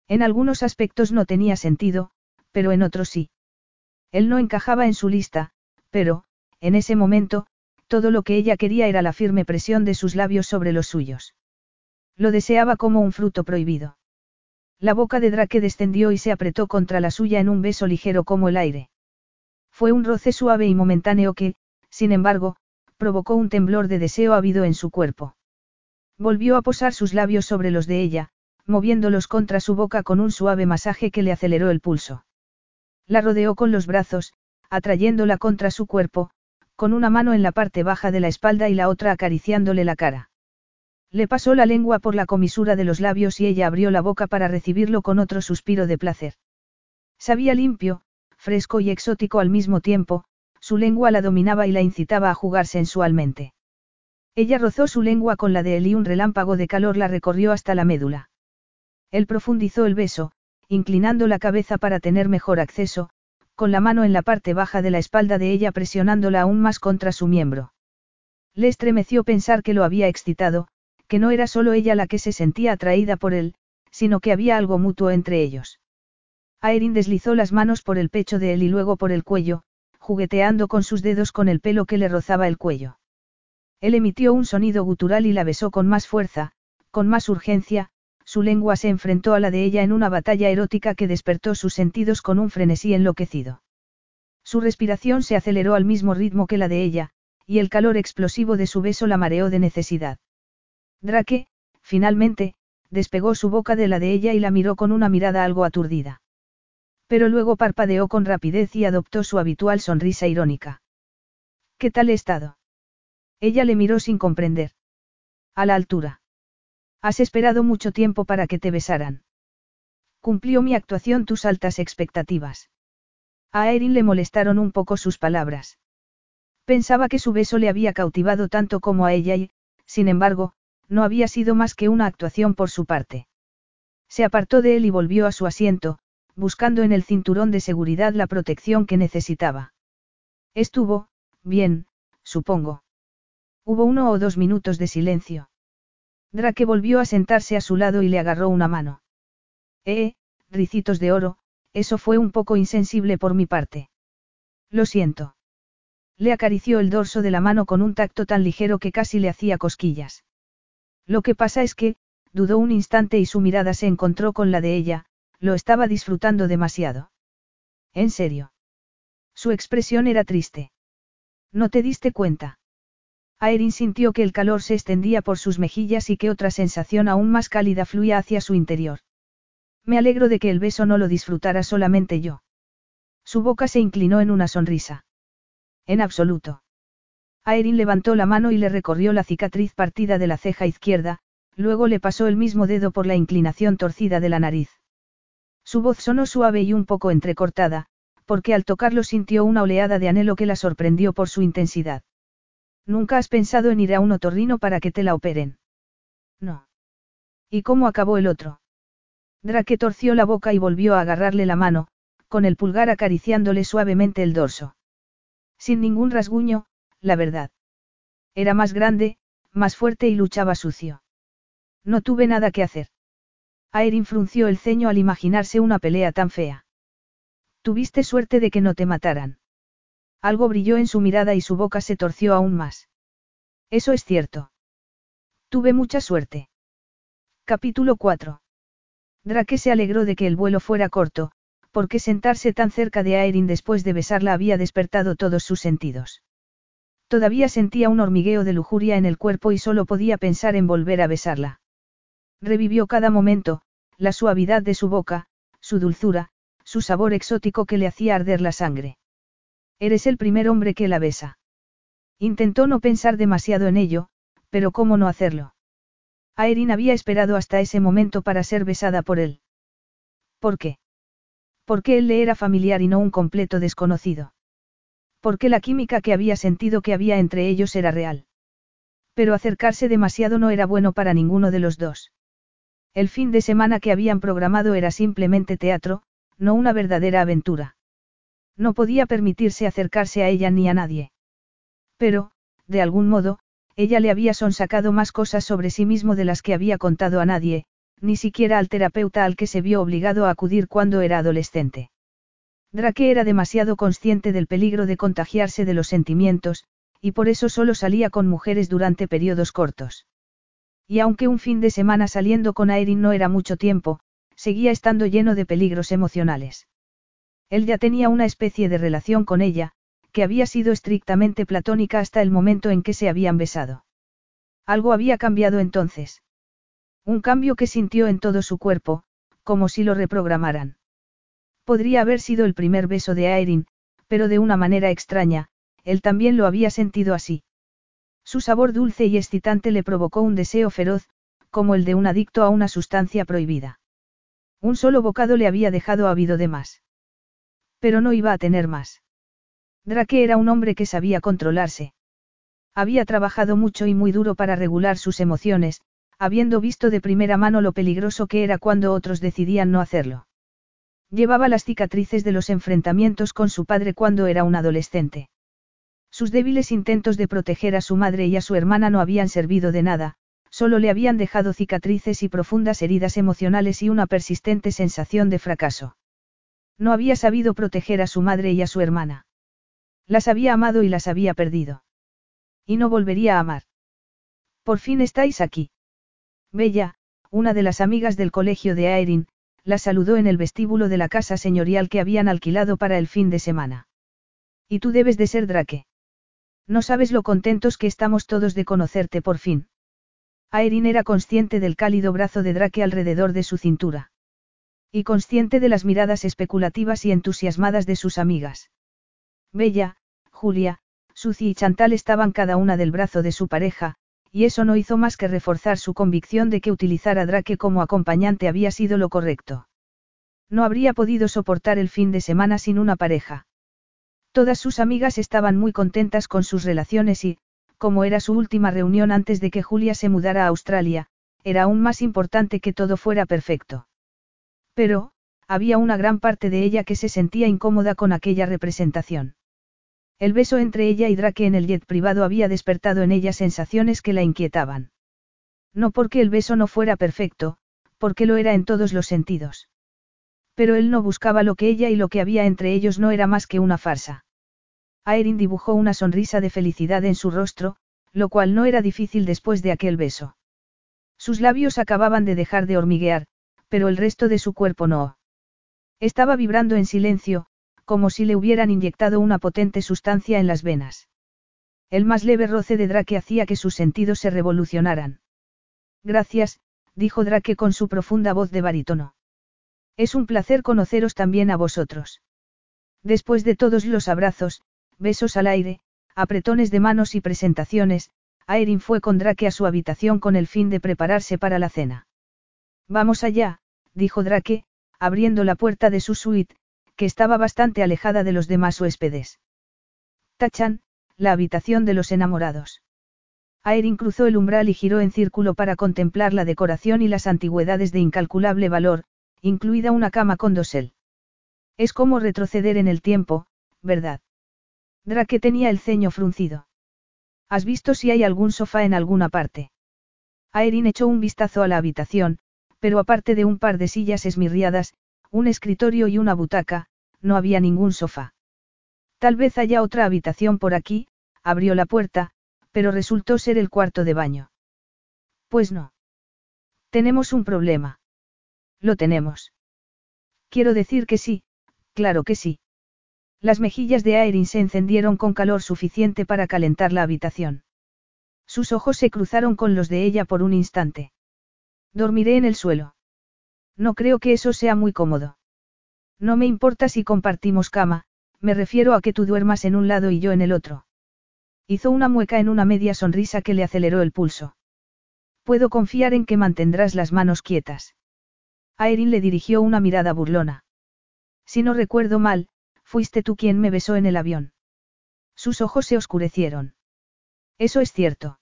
En algunos aspectos no tenía sentido, pero en otros sí. Él no encajaba en su lista, pero, en ese momento, todo lo que ella quería era la firme presión de sus labios sobre los suyos. Lo deseaba como un fruto prohibido. La boca de Drake descendió y se apretó contra la suya en un beso ligero como el aire. Fue un roce suave y momentáneo que, sin embargo, provocó un temblor de deseo ávido en su cuerpo. Volvió a posar sus labios sobre los de ella, moviéndolos contra su boca con un suave masaje que le aceleró el pulso. La rodeó con los brazos, atrayéndola contra su cuerpo, con una mano en la parte baja de la espalda y la otra acariciándole la cara. Le pasó la lengua por la comisura de los labios y ella abrió la boca para recibirlo con otro suspiro de placer. Sabía limpio, fresco y exótico al mismo tiempo, su lengua la dominaba y la incitaba a jugar sensualmente. Ella rozó su lengua con la de él y un relámpago de calor la recorrió hasta la médula. Él profundizó el beso, inclinando la cabeza para tener mejor acceso, con la mano en la parte baja de la espalda de ella presionándola aún más contra su miembro. Le estremeció pensar que lo había excitado, que no era solo ella la que se sentía atraída por él, sino que había algo mutuo entre ellos. Aerin deslizó las manos por el pecho de él y luego por el cuello, jugueteando con sus dedos con el pelo que le rozaba el cuello. Él emitió un sonido gutural y la besó con más fuerza, con más urgencia, su lengua se enfrentó a la de ella en una batalla erótica que despertó sus sentidos con un frenesí enloquecido. Su respiración se aceleró al mismo ritmo que la de ella, y el calor explosivo de su beso la mareó de necesidad. Drake, finalmente, despegó su boca de la de ella y la miró con una mirada algo aturdida. Pero luego parpadeó con rapidez y adoptó su habitual sonrisa irónica. ¿Qué tal he estado? Ella le miró sin comprender. A la altura. Has esperado mucho tiempo para que te besaran. Cumplió mi actuación tus altas expectativas. A Erin le molestaron un poco sus palabras. Pensaba que su beso le había cautivado tanto como a ella y, sin embargo, no había sido más que una actuación por su parte. Se apartó de él y volvió a su asiento, buscando en el cinturón de seguridad la protección que necesitaba. Estuvo, bien, supongo. Hubo uno o dos minutos de silencio. Drake volvió a sentarse a su lado y le agarró una mano. Eh, ricitos de oro, eso fue un poco insensible por mi parte. Lo siento. Le acarició el dorso de la mano con un tacto tan ligero que casi le hacía cosquillas. Lo que pasa es que, dudó un instante y su mirada se encontró con la de ella, lo estaba disfrutando demasiado. ¿En serio? Su expresión era triste. ¿No te diste cuenta? Aerin sintió que el calor se extendía por sus mejillas y que otra sensación aún más cálida fluía hacia su interior. Me alegro de que el beso no lo disfrutara solamente yo. Su boca se inclinó en una sonrisa. En absoluto. Aerin levantó la mano y le recorrió la cicatriz partida de la ceja izquierda, luego le pasó el mismo dedo por la inclinación torcida de la nariz. Su voz sonó suave y un poco entrecortada, porque al tocarlo sintió una oleada de anhelo que la sorprendió por su intensidad. ¿Nunca has pensado en ir a un otorrino para que te la operen? No. ¿Y cómo acabó el otro? Drake torció la boca y volvió a agarrarle la mano, con el pulgar acariciándole suavemente el dorso. Sin ningún rasguño, la verdad. Era más grande, más fuerte y luchaba sucio. No tuve nada que hacer. Aerin frunció el ceño al imaginarse una pelea tan fea. Tuviste suerte de que no te mataran. Algo brilló en su mirada y su boca se torció aún más. Eso es cierto. Tuve mucha suerte. Capítulo 4. Drake se alegró de que el vuelo fuera corto, porque sentarse tan cerca de Aerin después de besarla había despertado todos sus sentidos. Todavía sentía un hormigueo de lujuria en el cuerpo y solo podía pensar en volver a besarla. Revivió cada momento, la suavidad de su boca, su dulzura, su sabor exótico que le hacía arder la sangre. Eres el primer hombre que la besa. Intentó no pensar demasiado en ello, pero ¿cómo no hacerlo? Aerin había esperado hasta ese momento para ser besada por él. ¿Por qué? Porque él le era familiar y no un completo desconocido porque la química que había sentido que había entre ellos era real. Pero acercarse demasiado no era bueno para ninguno de los dos. El fin de semana que habían programado era simplemente teatro, no una verdadera aventura. No podía permitirse acercarse a ella ni a nadie. Pero, de algún modo, ella le había sonsacado más cosas sobre sí mismo de las que había contado a nadie, ni siquiera al terapeuta al que se vio obligado a acudir cuando era adolescente. Drake era demasiado consciente del peligro de contagiarse de los sentimientos, y por eso solo salía con mujeres durante periodos cortos. Y aunque un fin de semana saliendo con Aerin no era mucho tiempo, seguía estando lleno de peligros emocionales. Él ya tenía una especie de relación con ella, que había sido estrictamente platónica hasta el momento en que se habían besado. Algo había cambiado entonces. Un cambio que sintió en todo su cuerpo, como si lo reprogramaran. Podría haber sido el primer beso de Aerin, pero de una manera extraña, él también lo había sentido así. Su sabor dulce y excitante le provocó un deseo feroz, como el de un adicto a una sustancia prohibida. Un solo bocado le había dejado ávido de más. Pero no iba a tener más. Drake era un hombre que sabía controlarse. Había trabajado mucho y muy duro para regular sus emociones, habiendo visto de primera mano lo peligroso que era cuando otros decidían no hacerlo. Llevaba las cicatrices de los enfrentamientos con su padre cuando era un adolescente. Sus débiles intentos de proteger a su madre y a su hermana no habían servido de nada, solo le habían dejado cicatrices y profundas heridas emocionales y una persistente sensación de fracaso. No había sabido proteger a su madre y a su hermana. Las había amado y las había perdido. Y no volvería a amar. Por fin estáis aquí. Bella, una de las amigas del colegio de Aerin, la saludó en el vestíbulo de la casa señorial que habían alquilado para el fin de semana. Y tú debes de ser Drake. No sabes lo contentos que estamos todos de conocerte por fin. Aerin era consciente del cálido brazo de Drake alrededor de su cintura. Y consciente de las miradas especulativas y entusiasmadas de sus amigas. Bella, Julia, Suzy y Chantal estaban cada una del brazo de su pareja, y eso no hizo más que reforzar su convicción de que utilizar a Drake como acompañante había sido lo correcto. No habría podido soportar el fin de semana sin una pareja. Todas sus amigas estaban muy contentas con sus relaciones y, como era su última reunión antes de que Julia se mudara a Australia, era aún más importante que todo fuera perfecto. Pero, había una gran parte de ella que se sentía incómoda con aquella representación. El beso entre ella y Drake en el jet privado había despertado en ella sensaciones que la inquietaban. No porque el beso no fuera perfecto, porque lo era en todos los sentidos. Pero él no buscaba lo que ella y lo que había entre ellos no era más que una farsa. Aerin dibujó una sonrisa de felicidad en su rostro, lo cual no era difícil después de aquel beso. Sus labios acababan de dejar de hormiguear, pero el resto de su cuerpo no. Estaba vibrando en silencio, como si le hubieran inyectado una potente sustancia en las venas. El más leve roce de Drake hacía que sus sentidos se revolucionaran. Gracias, dijo Drake con su profunda voz de barítono. Es un placer conoceros también a vosotros. Después de todos los abrazos, besos al aire, apretones de manos y presentaciones, Aerin fue con Drake a su habitación con el fin de prepararse para la cena. Vamos allá, dijo Drake, abriendo la puerta de su suite, que estaba bastante alejada de los demás huéspedes. Tachan, la habitación de los enamorados. Aerin cruzó el umbral y giró en círculo para contemplar la decoración y las antigüedades de incalculable valor, incluida una cama con dosel. Es como retroceder en el tiempo, ¿verdad? Drake tenía el ceño fruncido. ¿Has visto si hay algún sofá en alguna parte? Aerin echó un vistazo a la habitación, pero aparte de un par de sillas esmirriadas, un escritorio y una butaca, no había ningún sofá. Tal vez haya otra habitación por aquí, abrió la puerta, pero resultó ser el cuarto de baño. Pues no. Tenemos un problema. Lo tenemos. Quiero decir que sí, claro que sí. Las mejillas de Aerin se encendieron con calor suficiente para calentar la habitación. Sus ojos se cruzaron con los de ella por un instante. Dormiré en el suelo. No creo que eso sea muy cómodo. No me importa si compartimos cama, me refiero a que tú duermas en un lado y yo en el otro. Hizo una mueca en una media sonrisa que le aceleró el pulso. Puedo confiar en que mantendrás las manos quietas. Aerin le dirigió una mirada burlona. Si no recuerdo mal, fuiste tú quien me besó en el avión. Sus ojos se oscurecieron. Eso es cierto.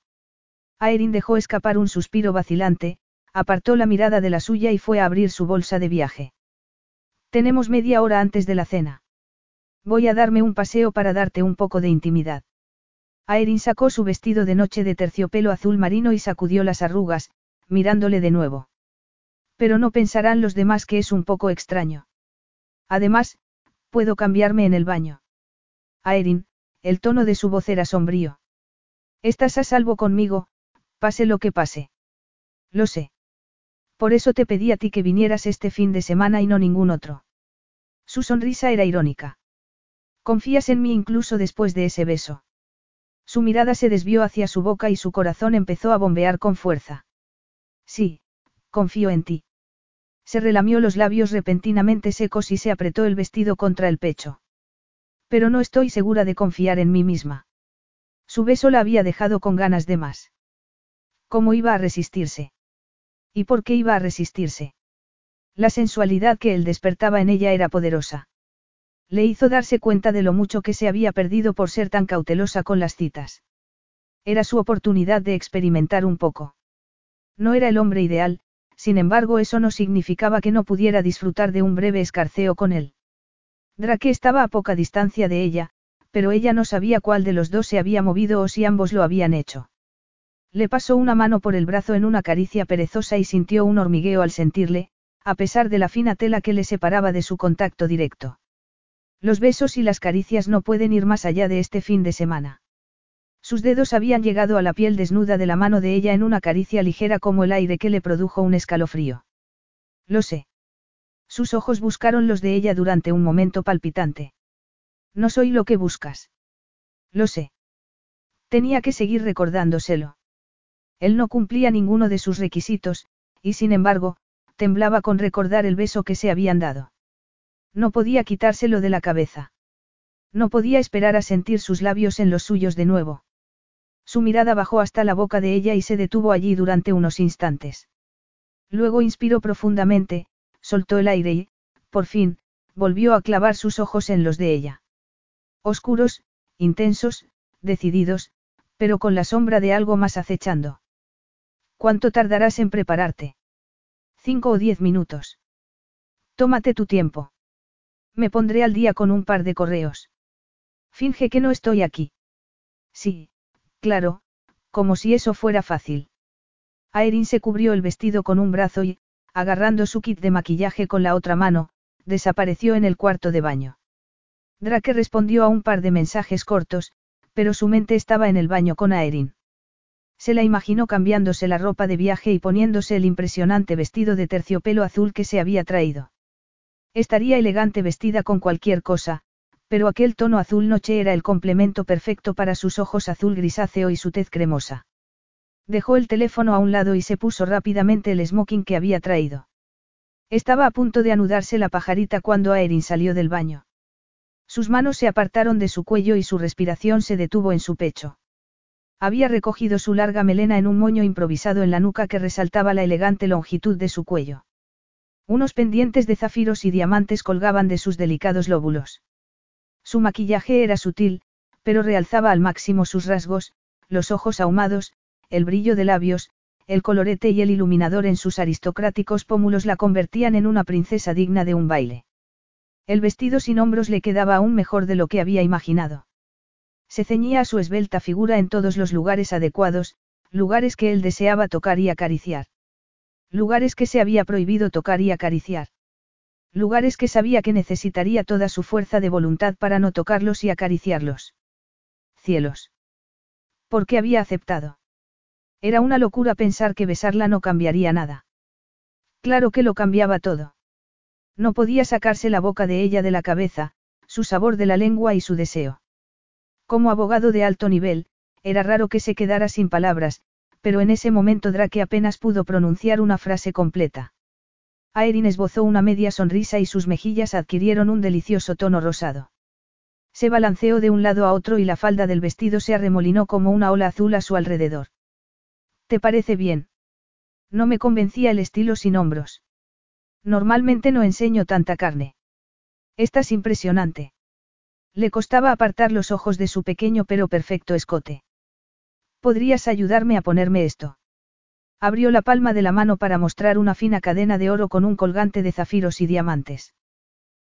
Aerin dejó escapar un suspiro vacilante, apartó la mirada de la suya y fue a abrir su bolsa de viaje. Tenemos media hora antes de la cena. Voy a darme un paseo para darte un poco de intimidad. Aerin sacó su vestido de noche de terciopelo azul marino y sacudió las arrugas, mirándole de nuevo. Pero no pensarán los demás que es un poco extraño. Además, puedo cambiarme en el baño. Aerin, el tono de su voz era sombrío. Estás a salvo conmigo, pase lo que pase. Lo sé. Por eso te pedí a ti que vinieras este fin de semana y no ningún otro. Su sonrisa era irónica. Confías en mí incluso después de ese beso. Su mirada se desvió hacia su boca y su corazón empezó a bombear con fuerza. Sí, confío en ti. Se relamió los labios repentinamente secos y se apretó el vestido contra el pecho. Pero no estoy segura de confiar en mí misma. Su beso la había dejado con ganas de más. ¿Cómo iba a resistirse? ¿Y por qué iba a resistirse? La sensualidad que él despertaba en ella era poderosa. Le hizo darse cuenta de lo mucho que se había perdido por ser tan cautelosa con las citas. Era su oportunidad de experimentar un poco. No era el hombre ideal, sin embargo eso no significaba que no pudiera disfrutar de un breve escarceo con él. Drake estaba a poca distancia de ella, pero ella no sabía cuál de los dos se había movido o si ambos lo habían hecho. Le pasó una mano por el brazo en una caricia perezosa y sintió un hormigueo al sentirle, a pesar de la fina tela que le separaba de su contacto directo. Los besos y las caricias no pueden ir más allá de este fin de semana. Sus dedos habían llegado a la piel desnuda de la mano de ella en una caricia ligera como el aire que le produjo un escalofrío. Lo sé. Sus ojos buscaron los de ella durante un momento palpitante. No soy lo que buscas. Lo sé. Tenía que seguir recordándoselo. Él no cumplía ninguno de sus requisitos, y sin embargo, temblaba con recordar el beso que se habían dado. No podía quitárselo de la cabeza. No podía esperar a sentir sus labios en los suyos de nuevo. Su mirada bajó hasta la boca de ella y se detuvo allí durante unos instantes. Luego inspiró profundamente, soltó el aire y, por fin, volvió a clavar sus ojos en los de ella. Oscuros, intensos, decididos, pero con la sombra de algo más acechando. ¿Cuánto tardarás en prepararte? Cinco o diez minutos. Tómate tu tiempo. Me pondré al día con un par de correos. Finge que no estoy aquí. Sí, claro, como si eso fuera fácil. Aerin se cubrió el vestido con un brazo y, agarrando su kit de maquillaje con la otra mano, desapareció en el cuarto de baño. Drake respondió a un par de mensajes cortos, pero su mente estaba en el baño con Aerin. Se la imaginó cambiándose la ropa de viaje y poniéndose el impresionante vestido de terciopelo azul que se había traído. Estaría elegante vestida con cualquier cosa, pero aquel tono azul noche era el complemento perfecto para sus ojos azul grisáceo y su tez cremosa. Dejó el teléfono a un lado y se puso rápidamente el smoking que había traído. Estaba a punto de anudarse la pajarita cuando Aerin salió del baño. Sus manos se apartaron de su cuello y su respiración se detuvo en su pecho. Había recogido su larga melena en un moño improvisado en la nuca que resaltaba la elegante longitud de su cuello. Unos pendientes de zafiros y diamantes colgaban de sus delicados lóbulos. Su maquillaje era sutil, pero realzaba al máximo sus rasgos, los ojos ahumados, el brillo de labios, el colorete y el iluminador en sus aristocráticos pómulos la convertían en una princesa digna de un baile. El vestido sin hombros le quedaba aún mejor de lo que había imaginado. Se ceñía a su esbelta figura en todos los lugares adecuados, lugares que él deseaba tocar y acariciar. Lugares que se había prohibido tocar y acariciar. Lugares que sabía que necesitaría toda su fuerza de voluntad para no tocarlos y acariciarlos. Cielos. ¿Por qué había aceptado? Era una locura pensar que besarla no cambiaría nada. Claro que lo cambiaba todo. No podía sacarse la boca de ella de la cabeza, su sabor de la lengua y su deseo. Como abogado de alto nivel, era raro que se quedara sin palabras, pero en ese momento Drake apenas pudo pronunciar una frase completa. Aerin esbozó una media sonrisa y sus mejillas adquirieron un delicioso tono rosado. Se balanceó de un lado a otro y la falda del vestido se arremolinó como una ola azul a su alrededor. ¿Te parece bien? No me convencía el estilo sin hombros. Normalmente no enseño tanta carne. Estás impresionante. Le costaba apartar los ojos de su pequeño pero perfecto escote. ¿Podrías ayudarme a ponerme esto? Abrió la palma de la mano para mostrar una fina cadena de oro con un colgante de zafiros y diamantes.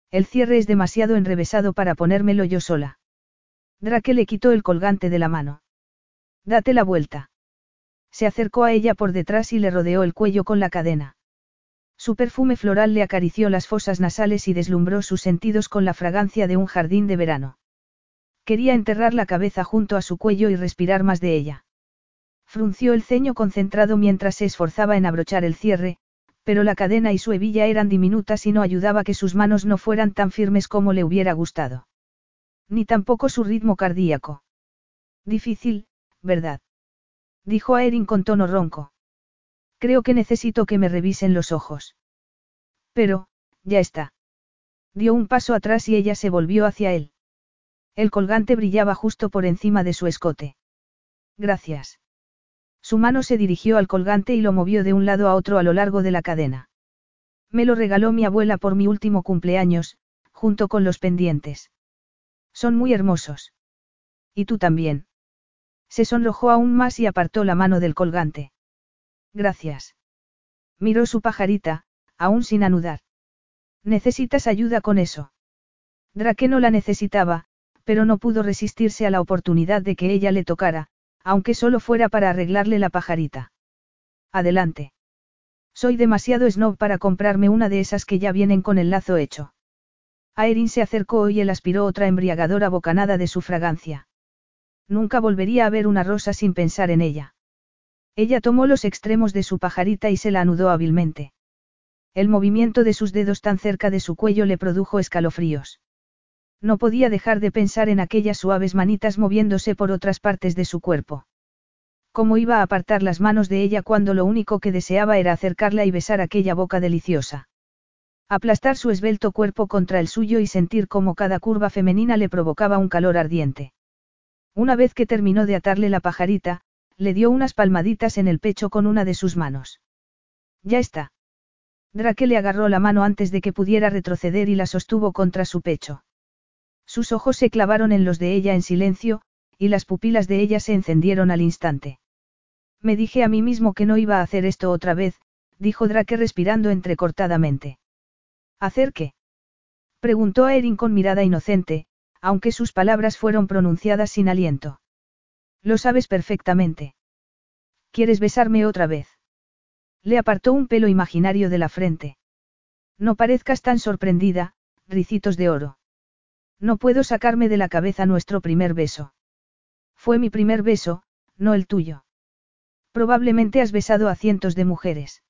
El cierre es demasiado enrevesado para ponérmelo yo sola. Drake le quitó el colgante de la mano. Date la vuelta. Se acercó a ella por detrás y le rodeó el cuello con la cadena. Su perfume floral le acarició las fosas nasales y deslumbró sus sentidos con la fragancia de un jardín de verano. Quería enterrar la cabeza junto a su cuello y respirar más de ella. Frunció el ceño concentrado mientras se esforzaba en abrochar el cierre, pero la cadena y su hebilla eran diminutas y no ayudaba que sus manos no fueran tan firmes como le hubiera gustado. Ni tampoco su ritmo cardíaco. Difícil, ¿verdad? Dijo a Erin con tono ronco. Creo que necesito que me revisen los ojos. Pero, ya está. Dio un paso atrás y ella se volvió hacia él. El colgante brillaba justo por encima de su escote. Gracias. Su mano se dirigió al colgante y lo movió de un lado a otro a lo largo de la cadena. Me lo regaló mi abuela por mi último cumpleaños, junto con los pendientes. Son muy hermosos. Y tú también. Se sonrojó aún más y apartó la mano del colgante. Gracias. Miró su pajarita, aún sin anudar. ¿Necesitas ayuda con eso? Drake no la necesitaba, pero no pudo resistirse a la oportunidad de que ella le tocara, aunque solo fuera para arreglarle la pajarita. Adelante. Soy demasiado snob para comprarme una de esas que ya vienen con el lazo hecho. Aerin se acercó y él aspiró otra embriagadora bocanada de su fragancia. Nunca volvería a ver una rosa sin pensar en ella. Ella tomó los extremos de su pajarita y se la anudó hábilmente. El movimiento de sus dedos tan cerca de su cuello le produjo escalofríos. No podía dejar de pensar en aquellas suaves manitas moviéndose por otras partes de su cuerpo. ¿Cómo iba a apartar las manos de ella cuando lo único que deseaba era acercarla y besar aquella boca deliciosa? Aplastar su esbelto cuerpo contra el suyo y sentir cómo cada curva femenina le provocaba un calor ardiente. Una vez que terminó de atarle la pajarita, le dio unas palmaditas en el pecho con una de sus manos. Ya está. Drake le agarró la mano antes de que pudiera retroceder y la sostuvo contra su pecho. Sus ojos se clavaron en los de ella en silencio, y las pupilas de ella se encendieron al instante. Me dije a mí mismo que no iba a hacer esto otra vez, dijo Drake respirando entrecortadamente. ¿Hacer qué? Preguntó a Erin con mirada inocente, aunque sus palabras fueron pronunciadas sin aliento. Lo sabes perfectamente. ¿Quieres besarme otra vez? Le apartó un pelo imaginario de la frente. No parezcas tan sorprendida, ricitos de oro. No puedo sacarme de la cabeza nuestro primer beso. Fue mi primer beso, no el tuyo. Probablemente has besado a cientos de mujeres.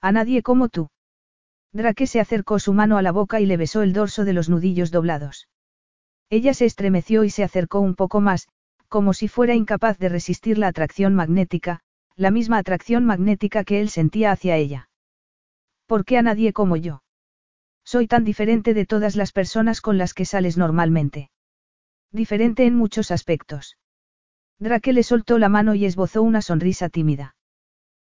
A nadie como tú. Drake se acercó su mano a la boca y le besó el dorso de los nudillos doblados. Ella se estremeció y se acercó un poco más, como si fuera incapaz de resistir la atracción magnética, la misma atracción magnética que él sentía hacia ella. ¿Por qué a nadie como yo? Soy tan diferente de todas las personas con las que sales normalmente. Diferente en muchos aspectos. Drake le soltó la mano y esbozó una sonrisa tímida.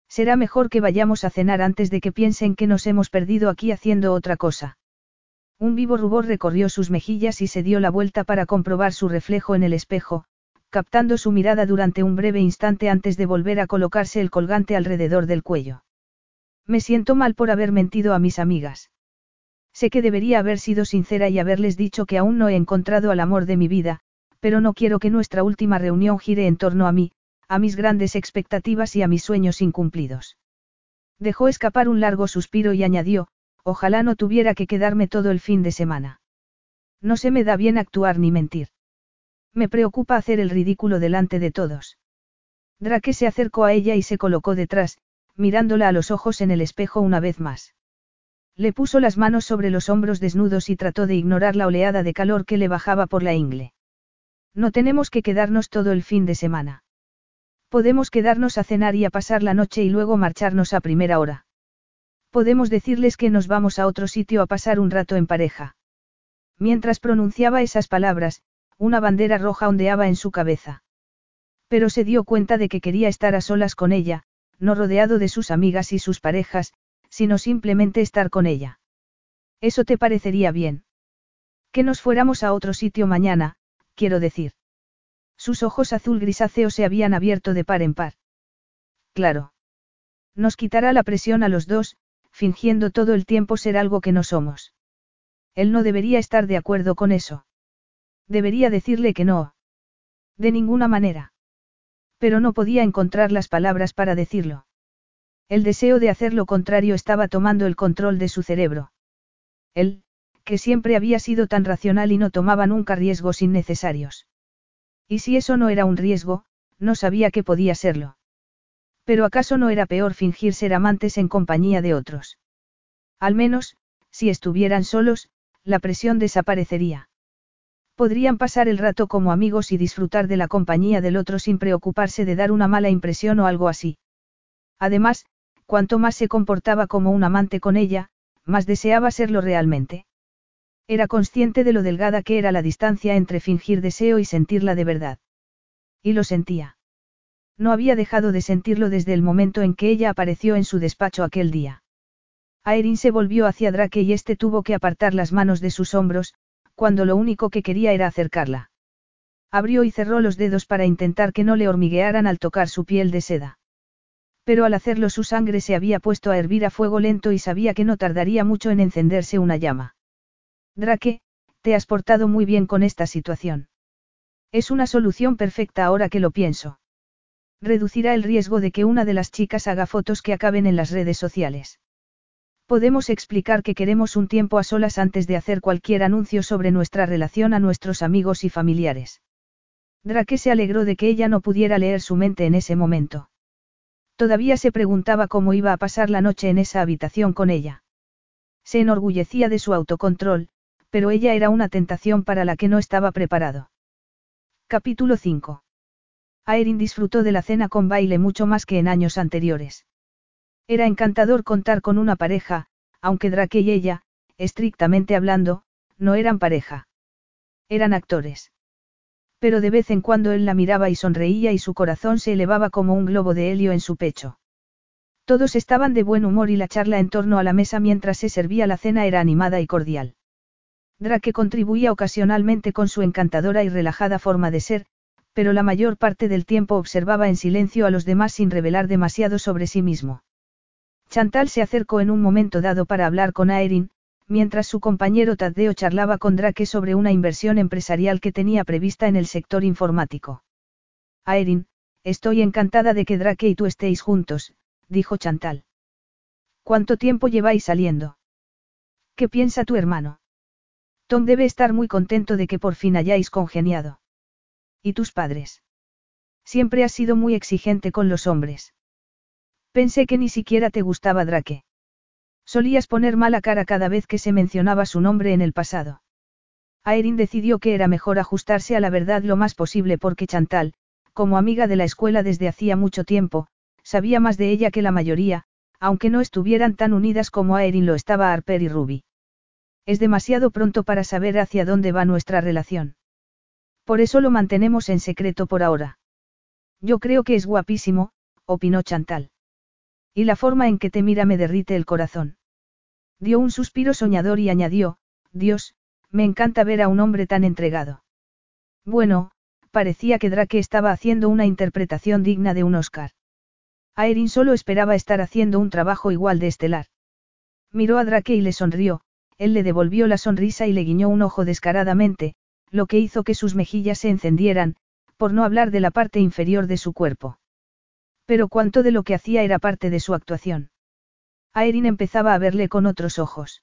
Será mejor que vayamos a cenar antes de que piensen que nos hemos perdido aquí haciendo otra cosa. Un vivo rubor recorrió sus mejillas y se dio la vuelta para comprobar su reflejo en el espejo, captando su mirada durante un breve instante antes de volver a colocarse el colgante alrededor del cuello. Me siento mal por haber mentido a mis amigas. Sé que debería haber sido sincera y haberles dicho que aún no he encontrado al amor de mi vida, pero no quiero que nuestra última reunión gire en torno a mí, a mis grandes expectativas y a mis sueños incumplidos. Dejó escapar un largo suspiro y añadió, ojalá no tuviera que quedarme todo el fin de semana. No se me da bien actuar ni mentir. Me preocupa hacer el ridículo delante de todos. Drake se acercó a ella y se colocó detrás, mirándola a los ojos en el espejo una vez más. Le puso las manos sobre los hombros desnudos y trató de ignorar la oleada de calor que le bajaba por la ingle. No tenemos que quedarnos todo el fin de semana. Podemos quedarnos a cenar y a pasar la noche y luego marcharnos a primera hora. Podemos decirles que nos vamos a otro sitio a pasar un rato en pareja. Mientras pronunciaba esas palabras, una bandera roja ondeaba en su cabeza. Pero se dio cuenta de que quería estar a solas con ella, no rodeado de sus amigas y sus parejas, sino simplemente estar con ella. ¿Eso te parecería bien? Que nos fuéramos a otro sitio mañana, quiero decir. Sus ojos azul grisáceos se habían abierto de par en par. Claro. Nos quitará la presión a los dos, fingiendo todo el tiempo ser algo que no somos. Él no debería estar de acuerdo con eso. Debería decirle que no. De ninguna manera. Pero no podía encontrar las palabras para decirlo. El deseo de hacer lo contrario estaba tomando el control de su cerebro. Él, que siempre había sido tan racional y no tomaba nunca riesgos innecesarios. Y si eso no era un riesgo, no sabía que podía serlo. Pero acaso no era peor fingir ser amantes en compañía de otros. Al menos, si estuvieran solos, la presión desaparecería. Podrían pasar el rato como amigos y disfrutar de la compañía del otro sin preocuparse de dar una mala impresión o algo así. Además, cuanto más se comportaba como un amante con ella, más deseaba serlo realmente. Era consciente de lo delgada que era la distancia entre fingir deseo y sentirla de verdad. Y lo sentía. No había dejado de sentirlo desde el momento en que ella apareció en su despacho aquel día. Aerin se volvió hacia Drake y este tuvo que apartar las manos de sus hombros, cuando lo único que quería era acercarla. Abrió y cerró los dedos para intentar que no le hormiguearan al tocar su piel de seda. Pero al hacerlo su sangre se había puesto a hervir a fuego lento y sabía que no tardaría mucho en encenderse una llama. Drake, te has portado muy bien con esta situación. Es una solución perfecta ahora que lo pienso. Reducirá el riesgo de que una de las chicas haga fotos que acaben en las redes sociales. Podemos explicar que queremos un tiempo a solas antes de hacer cualquier anuncio sobre nuestra relación a nuestros amigos y familiares. Drake se alegró de que ella no pudiera leer su mente en ese momento. Todavía se preguntaba cómo iba a pasar la noche en esa habitación con ella. Se enorgullecía de su autocontrol, pero ella era una tentación para la que no estaba preparado. Capítulo 5. Aerin disfrutó de la cena con baile mucho más que en años anteriores. Era encantador contar con una pareja, aunque Drake y ella, estrictamente hablando, no eran pareja. Eran actores. Pero de vez en cuando él la miraba y sonreía y su corazón se elevaba como un globo de helio en su pecho. Todos estaban de buen humor y la charla en torno a la mesa mientras se servía la cena era animada y cordial. Drake contribuía ocasionalmente con su encantadora y relajada forma de ser, pero la mayor parte del tiempo observaba en silencio a los demás sin revelar demasiado sobre sí mismo. Chantal se acercó en un momento dado para hablar con Aerin, mientras su compañero Tadeo charlaba con Drake sobre una inversión empresarial que tenía prevista en el sector informático. Aerin, estoy encantada de que Drake y tú estéis juntos, dijo Chantal. ¿Cuánto tiempo lleváis saliendo? ¿Qué piensa tu hermano? Tom debe estar muy contento de que por fin hayáis congeniado. ¿Y tus padres? Siempre has sido muy exigente con los hombres. Pensé que ni siquiera te gustaba Drake. Solías poner mala cara cada vez que se mencionaba su nombre en el pasado. Aerin decidió que era mejor ajustarse a la verdad lo más posible porque Chantal, como amiga de la escuela desde hacía mucho tiempo, sabía más de ella que la mayoría, aunque no estuvieran tan unidas como Aerin lo estaba Harper y Ruby. Es demasiado pronto para saber hacia dónde va nuestra relación. Por eso lo mantenemos en secreto por ahora. Yo creo que es guapísimo, opinó Chantal. Y la forma en que te mira me derrite el corazón. Dio un suspiro soñador y añadió, Dios, me encanta ver a un hombre tan entregado. Bueno, parecía que Drake estaba haciendo una interpretación digna de un Oscar. Aerin solo esperaba estar haciendo un trabajo igual de estelar. Miró a Drake y le sonrió, él le devolvió la sonrisa y le guiñó un ojo descaradamente, lo que hizo que sus mejillas se encendieran, por no hablar de la parte inferior de su cuerpo. Pero cuánto de lo que hacía era parte de su actuación. Aerin empezaba a verle con otros ojos.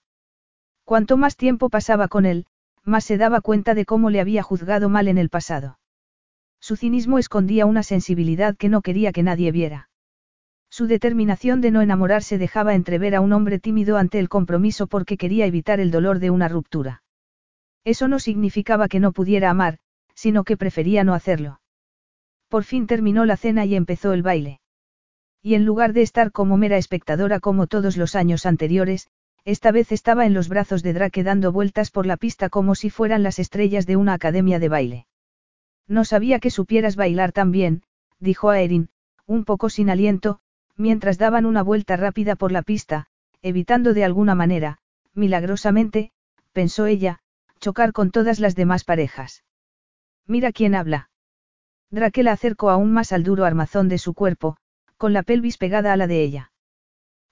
Cuanto más tiempo pasaba con él, más se daba cuenta de cómo le había juzgado mal en el pasado. Su cinismo escondía una sensibilidad que no quería que nadie viera. Su determinación de no enamorarse dejaba entrever a un hombre tímido ante el compromiso porque quería evitar el dolor de una ruptura. Eso no significaba que no pudiera amar, sino que prefería no hacerlo. Por fin terminó la cena y empezó el baile. Y en lugar de estar como mera espectadora como todos los años anteriores, esta vez estaba en los brazos de Drake dando vueltas por la pista como si fueran las estrellas de una academia de baile. No sabía que supieras bailar tan bien, dijo a Erin, un poco sin aliento, mientras daban una vuelta rápida por la pista, evitando de alguna manera, milagrosamente, pensó ella, chocar con todas las demás parejas. Mira quién habla. La acercó aún más al duro armazón de su cuerpo, con la pelvis pegada a la de ella.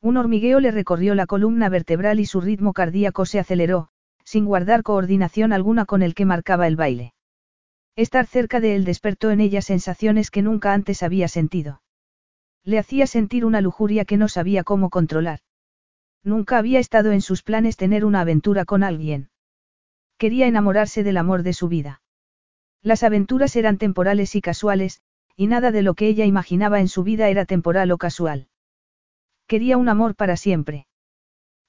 Un hormigueo le recorrió la columna vertebral y su ritmo cardíaco se aceleró, sin guardar coordinación alguna con el que marcaba el baile. Estar cerca de él despertó en ella sensaciones que nunca antes había sentido. Le hacía sentir una lujuria que no sabía cómo controlar. Nunca había estado en sus planes tener una aventura con alguien. Quería enamorarse del amor de su vida. Las aventuras eran temporales y casuales, y nada de lo que ella imaginaba en su vida era temporal o casual. Quería un amor para siempre.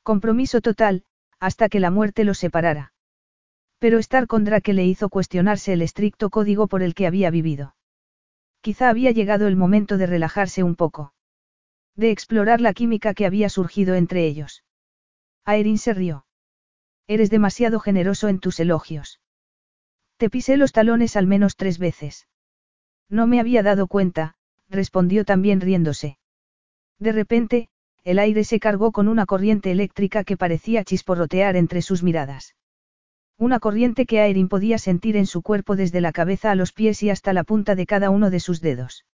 Compromiso total, hasta que la muerte los separara. Pero estar con Drake le hizo cuestionarse el estricto código por el que había vivido. Quizá había llegado el momento de relajarse un poco. De explorar la química que había surgido entre ellos. Aerin se rió. Eres demasiado generoso en tus elogios. Te pisé los talones al menos tres veces. No me había dado cuenta, respondió también riéndose. De repente, el aire se cargó con una corriente eléctrica que parecía chisporrotear entre sus miradas. Una corriente que Aerin podía sentir en su cuerpo desde la cabeza a los pies y hasta la punta de cada uno de sus dedos.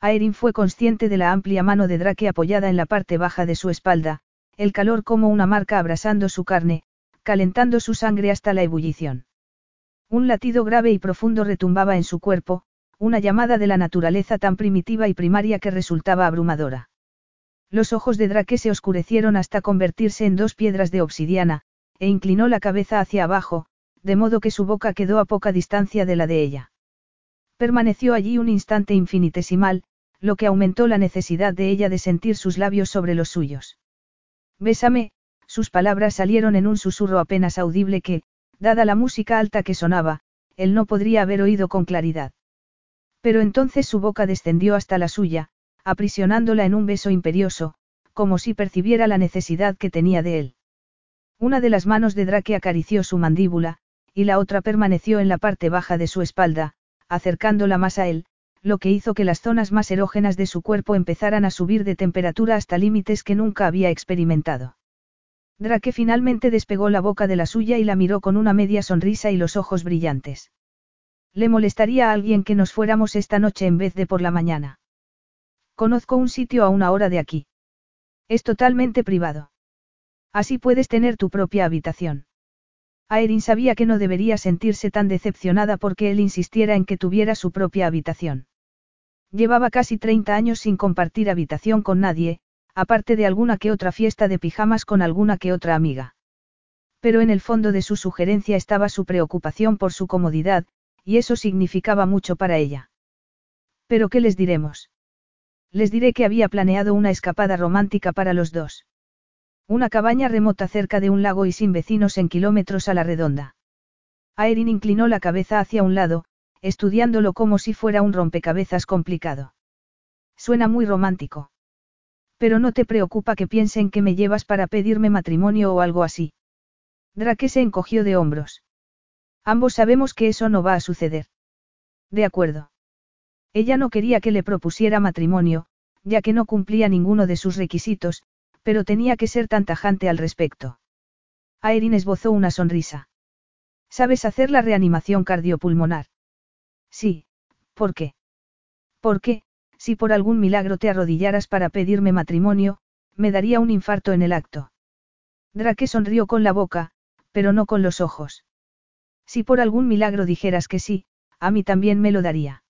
Aerin fue consciente de la amplia mano de Drake apoyada en la parte baja de su espalda, el calor como una marca abrasando su carne, calentando su sangre hasta la ebullición. Un latido grave y profundo retumbaba en su cuerpo, una llamada de la naturaleza tan primitiva y primaria que resultaba abrumadora. Los ojos de Drake se oscurecieron hasta convertirse en dos piedras de obsidiana, e inclinó la cabeza hacia abajo, de modo que su boca quedó a poca distancia de la de ella. Permaneció allí un instante infinitesimal, lo que aumentó la necesidad de ella de sentir sus labios sobre los suyos. Bésame, sus palabras salieron en un susurro apenas audible que, dada la música alta que sonaba, él no podría haber oído con claridad. Pero entonces su boca descendió hasta la suya, aprisionándola en un beso imperioso, como si percibiera la necesidad que tenía de él. Una de las manos de Drake acarició su mandíbula, y la otra permaneció en la parte baja de su espalda, acercándola más a él, lo que hizo que las zonas más erógenas de su cuerpo empezaran a subir de temperatura hasta límites que nunca había experimentado. Drake finalmente despegó la boca de la suya y la miró con una media sonrisa y los ojos brillantes. ¿Le molestaría a alguien que nos fuéramos esta noche en vez de por la mañana? Conozco un sitio a una hora de aquí. Es totalmente privado. Así puedes tener tu propia habitación. Aerin sabía que no debería sentirse tan decepcionada porque él insistiera en que tuviera su propia habitación. Llevaba casi 30 años sin compartir habitación con nadie, aparte de alguna que otra fiesta de pijamas con alguna que otra amiga. Pero en el fondo de su sugerencia estaba su preocupación por su comodidad, y eso significaba mucho para ella. ¿Pero qué les diremos? Les diré que había planeado una escapada romántica para los dos. Una cabaña remota cerca de un lago y sin vecinos en kilómetros a la redonda. Aerin inclinó la cabeza hacia un lado, estudiándolo como si fuera un rompecabezas complicado. Suena muy romántico. Pero no te preocupa que piensen que me llevas para pedirme matrimonio o algo así. Drake se encogió de hombros. Ambos sabemos que eso no va a suceder. De acuerdo. Ella no quería que le propusiera matrimonio, ya que no cumplía ninguno de sus requisitos, pero tenía que ser tan tajante al respecto. Aerin esbozó una sonrisa. ¿Sabes hacer la reanimación cardiopulmonar? Sí, ¿por qué? Porque, si por algún milagro te arrodillaras para pedirme matrimonio, me daría un infarto en el acto. Drake sonrió con la boca, pero no con los ojos. Si por algún milagro dijeras que sí, a mí también me lo daría.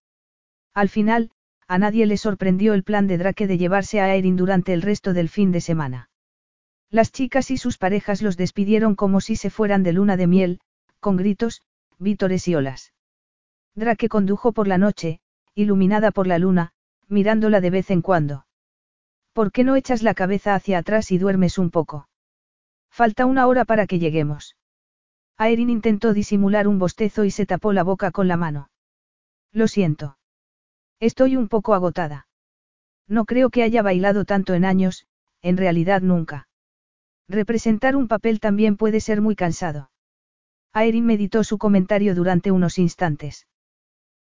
Al final, a nadie le sorprendió el plan de Drake de llevarse a Erin durante el resto del fin de semana. Las chicas y sus parejas los despidieron como si se fueran de luna de miel, con gritos, vítores y olas. Drake condujo por la noche, iluminada por la luna, mirándola de vez en cuando. ¿Por qué no echas la cabeza hacia atrás y duermes un poco? Falta una hora para que lleguemos. Aerin intentó disimular un bostezo y se tapó la boca con la mano. Lo siento. Estoy un poco agotada. No creo que haya bailado tanto en años, en realidad nunca. Representar un papel también puede ser muy cansado. Aerin meditó su comentario durante unos instantes.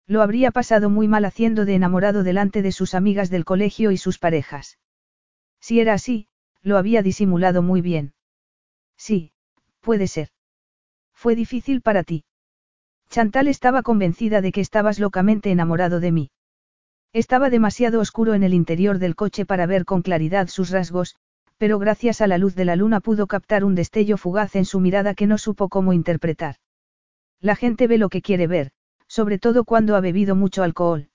Lo habría pasado muy mal haciendo de enamorado delante de sus amigas del colegio y sus parejas. Si era así, lo había disimulado muy bien. Sí, puede ser. Fue difícil para ti. Chantal estaba convencida de que estabas locamente enamorado de mí. Estaba demasiado oscuro en el interior del coche para ver con claridad sus rasgos, pero gracias a la luz de la luna pudo captar un destello fugaz en su mirada que no supo cómo interpretar. La gente ve lo que quiere ver, sobre todo cuando ha bebido mucho alcohol.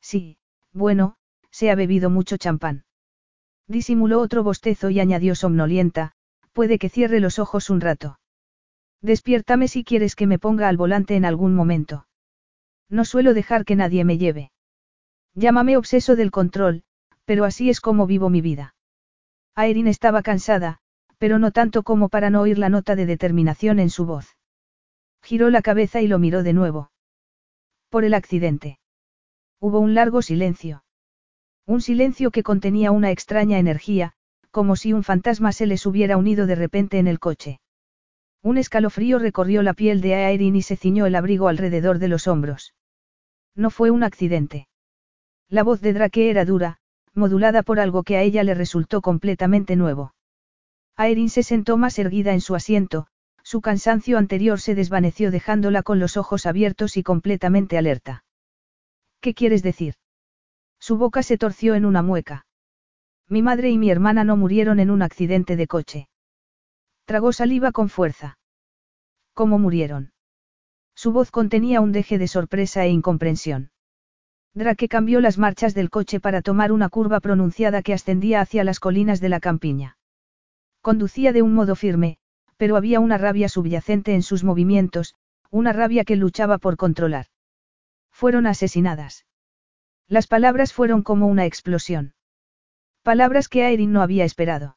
Sí, bueno, se ha bebido mucho champán. Disimuló otro bostezo y añadió somnolienta, puede que cierre los ojos un rato. Despiértame si quieres que me ponga al volante en algún momento. No suelo dejar que nadie me lleve. Llámame obseso del control, pero así es como vivo mi vida. Aerin estaba cansada, pero no tanto como para no oír la nota de determinación en su voz. Giró la cabeza y lo miró de nuevo. Por el accidente. Hubo un largo silencio. Un silencio que contenía una extraña energía, como si un fantasma se les hubiera unido de repente en el coche. Un escalofrío recorrió la piel de Aerin y se ciñó el abrigo alrededor de los hombros. No fue un accidente. La voz de Drake era dura, modulada por algo que a ella le resultó completamente nuevo. Aerin se sentó más erguida en su asiento, su cansancio anterior se desvaneció dejándola con los ojos abiertos y completamente alerta. ¿Qué quieres decir? Su boca se torció en una mueca. Mi madre y mi hermana no murieron en un accidente de coche. Tragó saliva con fuerza. ¿Cómo murieron? Su voz contenía un deje de sorpresa e incomprensión. Drake cambió las marchas del coche para tomar una curva pronunciada que ascendía hacia las colinas de la campiña. Conducía de un modo firme, pero había una rabia subyacente en sus movimientos, una rabia que luchaba por controlar. Fueron asesinadas. Las palabras fueron como una explosión. Palabras que Aerin no había esperado.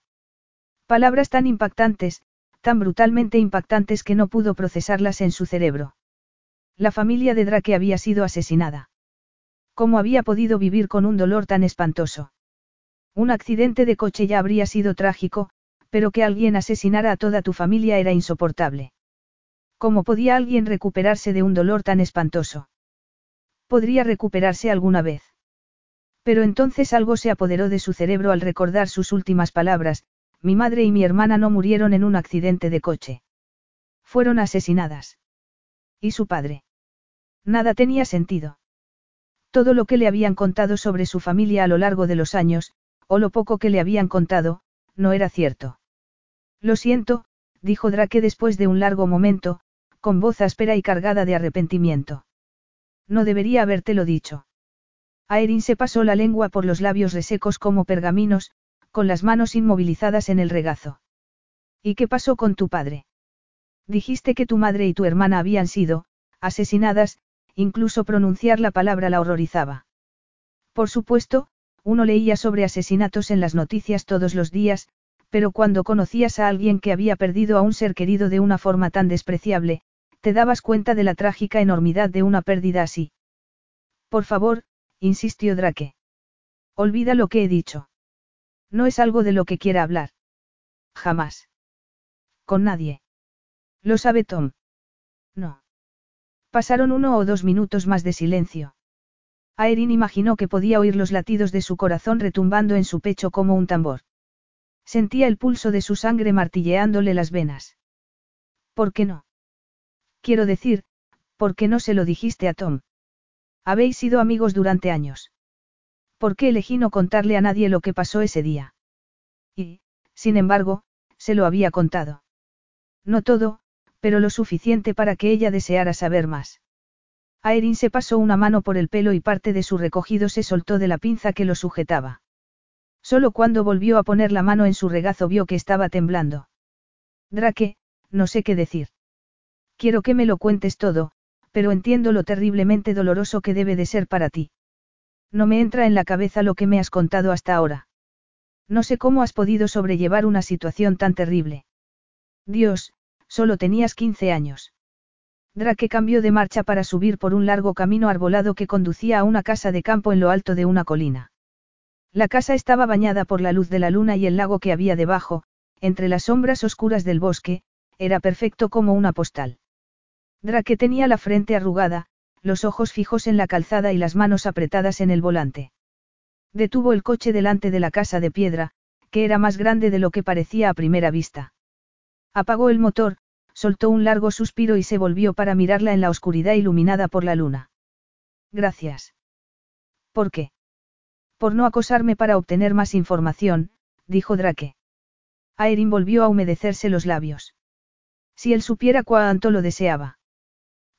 Palabras tan impactantes, tan brutalmente impactantes que no pudo procesarlas en su cerebro. La familia de Drake había sido asesinada. ¿Cómo había podido vivir con un dolor tan espantoso? Un accidente de coche ya habría sido trágico, pero que alguien asesinara a toda tu familia era insoportable. ¿Cómo podía alguien recuperarse de un dolor tan espantoso? Podría recuperarse alguna vez. Pero entonces algo se apoderó de su cerebro al recordar sus últimas palabras, mi madre y mi hermana no murieron en un accidente de coche. Fueron asesinadas. ¿Y su padre? Nada tenía sentido. Todo lo que le habían contado sobre su familia a lo largo de los años, o lo poco que le habían contado, no era cierto. Lo siento, dijo Drake después de un largo momento, con voz áspera y cargada de arrepentimiento. No debería habértelo dicho. Aerin se pasó la lengua por los labios resecos como pergaminos, con las manos inmovilizadas en el regazo. ¿Y qué pasó con tu padre? Dijiste que tu madre y tu hermana habían sido, asesinadas, incluso pronunciar la palabra la horrorizaba. Por supuesto, uno leía sobre asesinatos en las noticias todos los días, pero cuando conocías a alguien que había perdido a un ser querido de una forma tan despreciable, te dabas cuenta de la trágica enormidad de una pérdida así. Por favor, insistió Drake. Olvida lo que he dicho. No es algo de lo que quiera hablar. Jamás. Con nadie. ¿Lo sabe Tom? No. Pasaron uno o dos minutos más de silencio. Aerin imaginó que podía oír los latidos de su corazón retumbando en su pecho como un tambor. Sentía el pulso de su sangre martilleándole las venas. ¿Por qué no? Quiero decir, ¿por qué no se lo dijiste a Tom? Habéis sido amigos durante años. ¿Por qué elegí no contarle a nadie lo que pasó ese día? Y, sin embargo, se lo había contado. No todo, pero lo suficiente para que ella deseara saber más. Aerin se pasó una mano por el pelo y parte de su recogido se soltó de la pinza que lo sujetaba. Solo cuando volvió a poner la mano en su regazo vio que estaba temblando. Drake, no sé qué decir. Quiero que me lo cuentes todo, pero entiendo lo terriblemente doloroso que debe de ser para ti. No me entra en la cabeza lo que me has contado hasta ahora. No sé cómo has podido sobrellevar una situación tan terrible. Dios, solo tenías 15 años. Drake cambió de marcha para subir por un largo camino arbolado que conducía a una casa de campo en lo alto de una colina. La casa estaba bañada por la luz de la luna y el lago que había debajo, entre las sombras oscuras del bosque, era perfecto como una postal. Drake tenía la frente arrugada, los ojos fijos en la calzada y las manos apretadas en el volante. Detuvo el coche delante de la casa de piedra, que era más grande de lo que parecía a primera vista. Apagó el motor, soltó un largo suspiro y se volvió para mirarla en la oscuridad iluminada por la luna. Gracias. ¿Por qué? Por no acosarme para obtener más información, dijo Drake. Aerin volvió a humedecerse los labios. Si él supiera cuánto lo deseaba.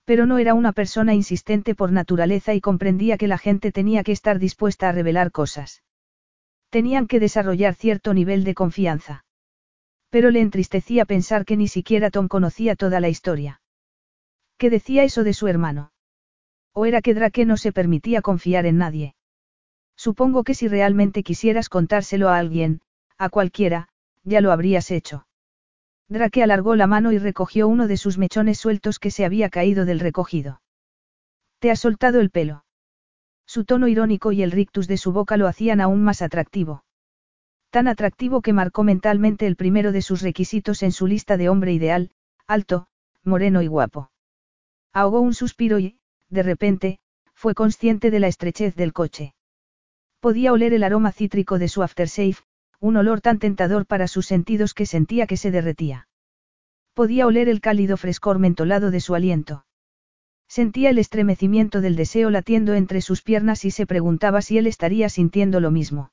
Pero no era una persona insistente por naturaleza y comprendía que la gente tenía que estar dispuesta a revelar cosas. Tenían que desarrollar cierto nivel de confianza. Pero le entristecía pensar que ni siquiera Tom conocía toda la historia. ¿Qué decía eso de su hermano? ¿O era que Drake no se permitía confiar en nadie? Supongo que si realmente quisieras contárselo a alguien, a cualquiera, ya lo habrías hecho. Drake alargó la mano y recogió uno de sus mechones sueltos que se había caído del recogido. ¿Te ha soltado el pelo? Su tono irónico y el rictus de su boca lo hacían aún más atractivo. Tan atractivo que marcó mentalmente el primero de sus requisitos en su lista de hombre ideal, alto, moreno y guapo. Ahogó un suspiro y, de repente, fue consciente de la estrechez del coche. Podía oler el aroma cítrico de su aftershave, un olor tan tentador para sus sentidos que sentía que se derretía. Podía oler el cálido frescor mentolado de su aliento. Sentía el estremecimiento del deseo latiendo entre sus piernas y se preguntaba si él estaría sintiendo lo mismo.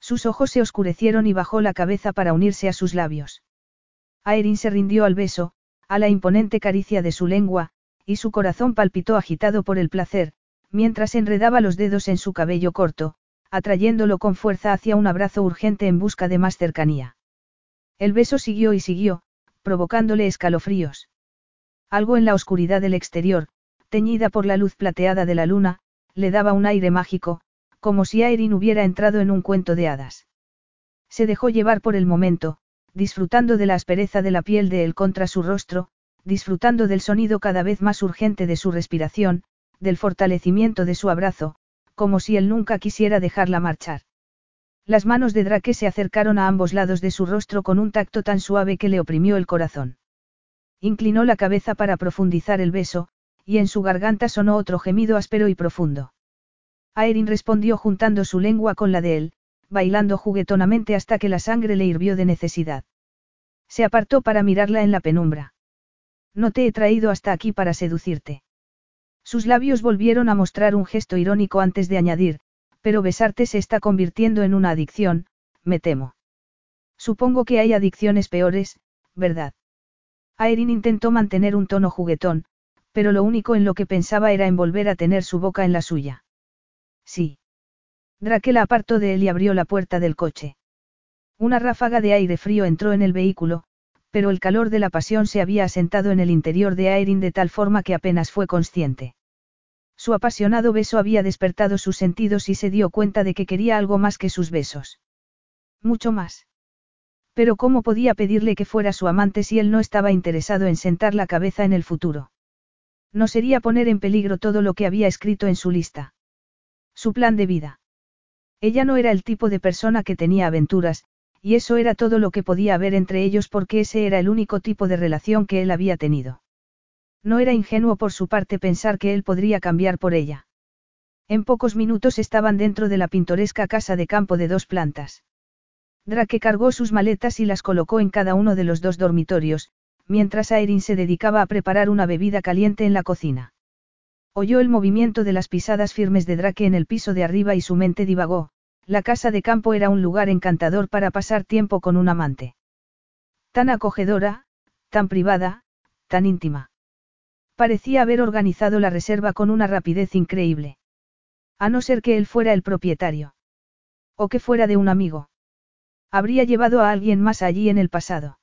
Sus ojos se oscurecieron y bajó la cabeza para unirse a sus labios. Aerin se rindió al beso, a la imponente caricia de su lengua, y su corazón palpitó agitado por el placer, mientras enredaba los dedos en su cabello corto, atrayéndolo con fuerza hacia un abrazo urgente en busca de más cercanía. El beso siguió y siguió, provocándole escalofríos. Algo en la oscuridad del exterior, teñida por la luz plateada de la luna, le daba un aire mágico, como si Aerin hubiera entrado en un cuento de hadas. Se dejó llevar por el momento, disfrutando de la aspereza de la piel de él contra su rostro, disfrutando del sonido cada vez más urgente de su respiración, del fortalecimiento de su abrazo, como si él nunca quisiera dejarla marchar. Las manos de Drake se acercaron a ambos lados de su rostro con un tacto tan suave que le oprimió el corazón. Inclinó la cabeza para profundizar el beso, y en su garganta sonó otro gemido áspero y profundo. Aerin respondió juntando su lengua con la de él, bailando juguetonamente hasta que la sangre le hirvió de necesidad. Se apartó para mirarla en la penumbra. No te he traído hasta aquí para seducirte. Sus labios volvieron a mostrar un gesto irónico antes de añadir, pero besarte se está convirtiendo en una adicción, me temo. Supongo que hay adicciones peores, ¿verdad? Aerin intentó mantener un tono juguetón, pero lo único en lo que pensaba era en volver a tener su boca en la suya. Sí. Drake la apartó de él y abrió la puerta del coche. Una ráfaga de aire frío entró en el vehículo, pero el calor de la pasión se había asentado en el interior de Aerin de tal forma que apenas fue consciente. Su apasionado beso había despertado sus sentidos y se dio cuenta de que quería algo más que sus besos. Mucho más. Pero ¿cómo podía pedirle que fuera su amante si él no estaba interesado en sentar la cabeza en el futuro? No sería poner en peligro todo lo que había escrito en su lista. Su plan de vida. Ella no era el tipo de persona que tenía aventuras, y eso era todo lo que podía haber entre ellos porque ese era el único tipo de relación que él había tenido. No era ingenuo por su parte pensar que él podría cambiar por ella. En pocos minutos estaban dentro de la pintoresca casa de campo de dos plantas. Drake cargó sus maletas y las colocó en cada uno de los dos dormitorios, mientras Aerin se dedicaba a preparar una bebida caliente en la cocina. Oyó el movimiento de las pisadas firmes de Drake en el piso de arriba y su mente divagó, la casa de campo era un lugar encantador para pasar tiempo con un amante. Tan acogedora, tan privada, tan íntima. Parecía haber organizado la reserva con una rapidez increíble. A no ser que él fuera el propietario. O que fuera de un amigo. Habría llevado a alguien más allí en el pasado.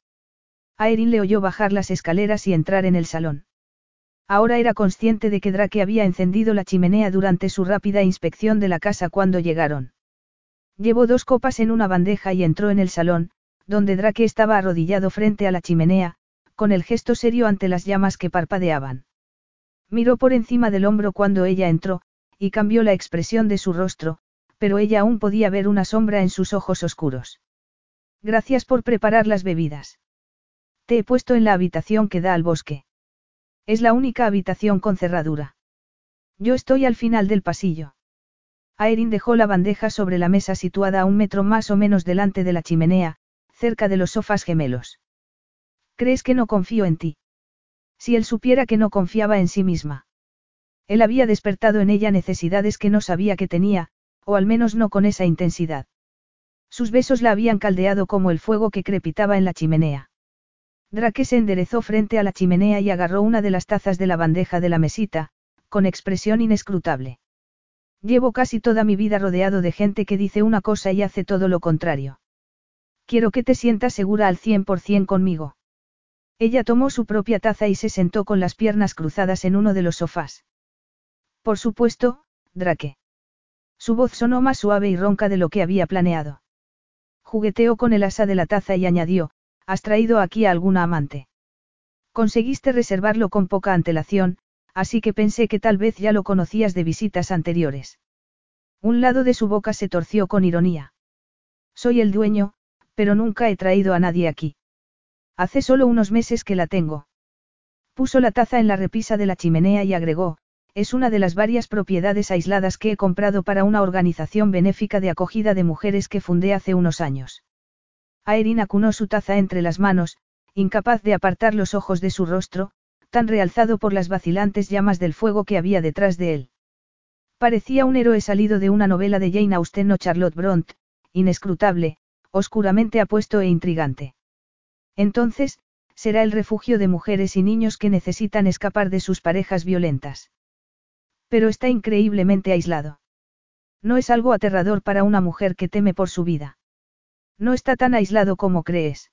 Aerin le oyó bajar las escaleras y entrar en el salón. Ahora era consciente de que Drake había encendido la chimenea durante su rápida inspección de la casa cuando llegaron. Llevó dos copas en una bandeja y entró en el salón, donde Drake estaba arrodillado frente a la chimenea, con el gesto serio ante las llamas que parpadeaban. Miró por encima del hombro cuando ella entró, y cambió la expresión de su rostro, pero ella aún podía ver una sombra en sus ojos oscuros. Gracias por preparar las bebidas. Te he puesto en la habitación que da al bosque. Es la única habitación con cerradura. Yo estoy al final del pasillo. Aerin dejó la bandeja sobre la mesa situada a un metro más o menos delante de la chimenea, cerca de los sofás gemelos. ¿Crees que no confío en ti? Si él supiera que no confiaba en sí misma. Él había despertado en ella necesidades que no sabía que tenía, o al menos no con esa intensidad. Sus besos la habían caldeado como el fuego que crepitaba en la chimenea. Drake se enderezó frente a la chimenea y agarró una de las tazas de la bandeja de la mesita, con expresión inescrutable. Llevo casi toda mi vida rodeado de gente que dice una cosa y hace todo lo contrario. Quiero que te sientas segura al cien por cien conmigo. Ella tomó su propia taza y se sentó con las piernas cruzadas en uno de los sofás. Por supuesto, Drake. Su voz sonó más suave y ronca de lo que había planeado. Jugueteó con el asa de la taza y añadió, ¿has traído aquí a alguna amante? Conseguiste reservarlo con poca antelación, así que pensé que tal vez ya lo conocías de visitas anteriores. Un lado de su boca se torció con ironía. Soy el dueño, pero nunca he traído a nadie aquí. Hace solo unos meses que la tengo. Puso la taza en la repisa de la chimenea y agregó, es una de las varias propiedades aisladas que he comprado para una organización benéfica de acogida de mujeres que fundé hace unos años. Aerin acunó su taza entre las manos, incapaz de apartar los ojos de su rostro, tan realzado por las vacilantes llamas del fuego que había detrás de él. Parecía un héroe salido de una novela de Jane Austen o Charlotte Bront, inescrutable, oscuramente apuesto e intrigante. Entonces, será el refugio de mujeres y niños que necesitan escapar de sus parejas violentas. Pero está increíblemente aislado. No es algo aterrador para una mujer que teme por su vida. No está tan aislado como crees.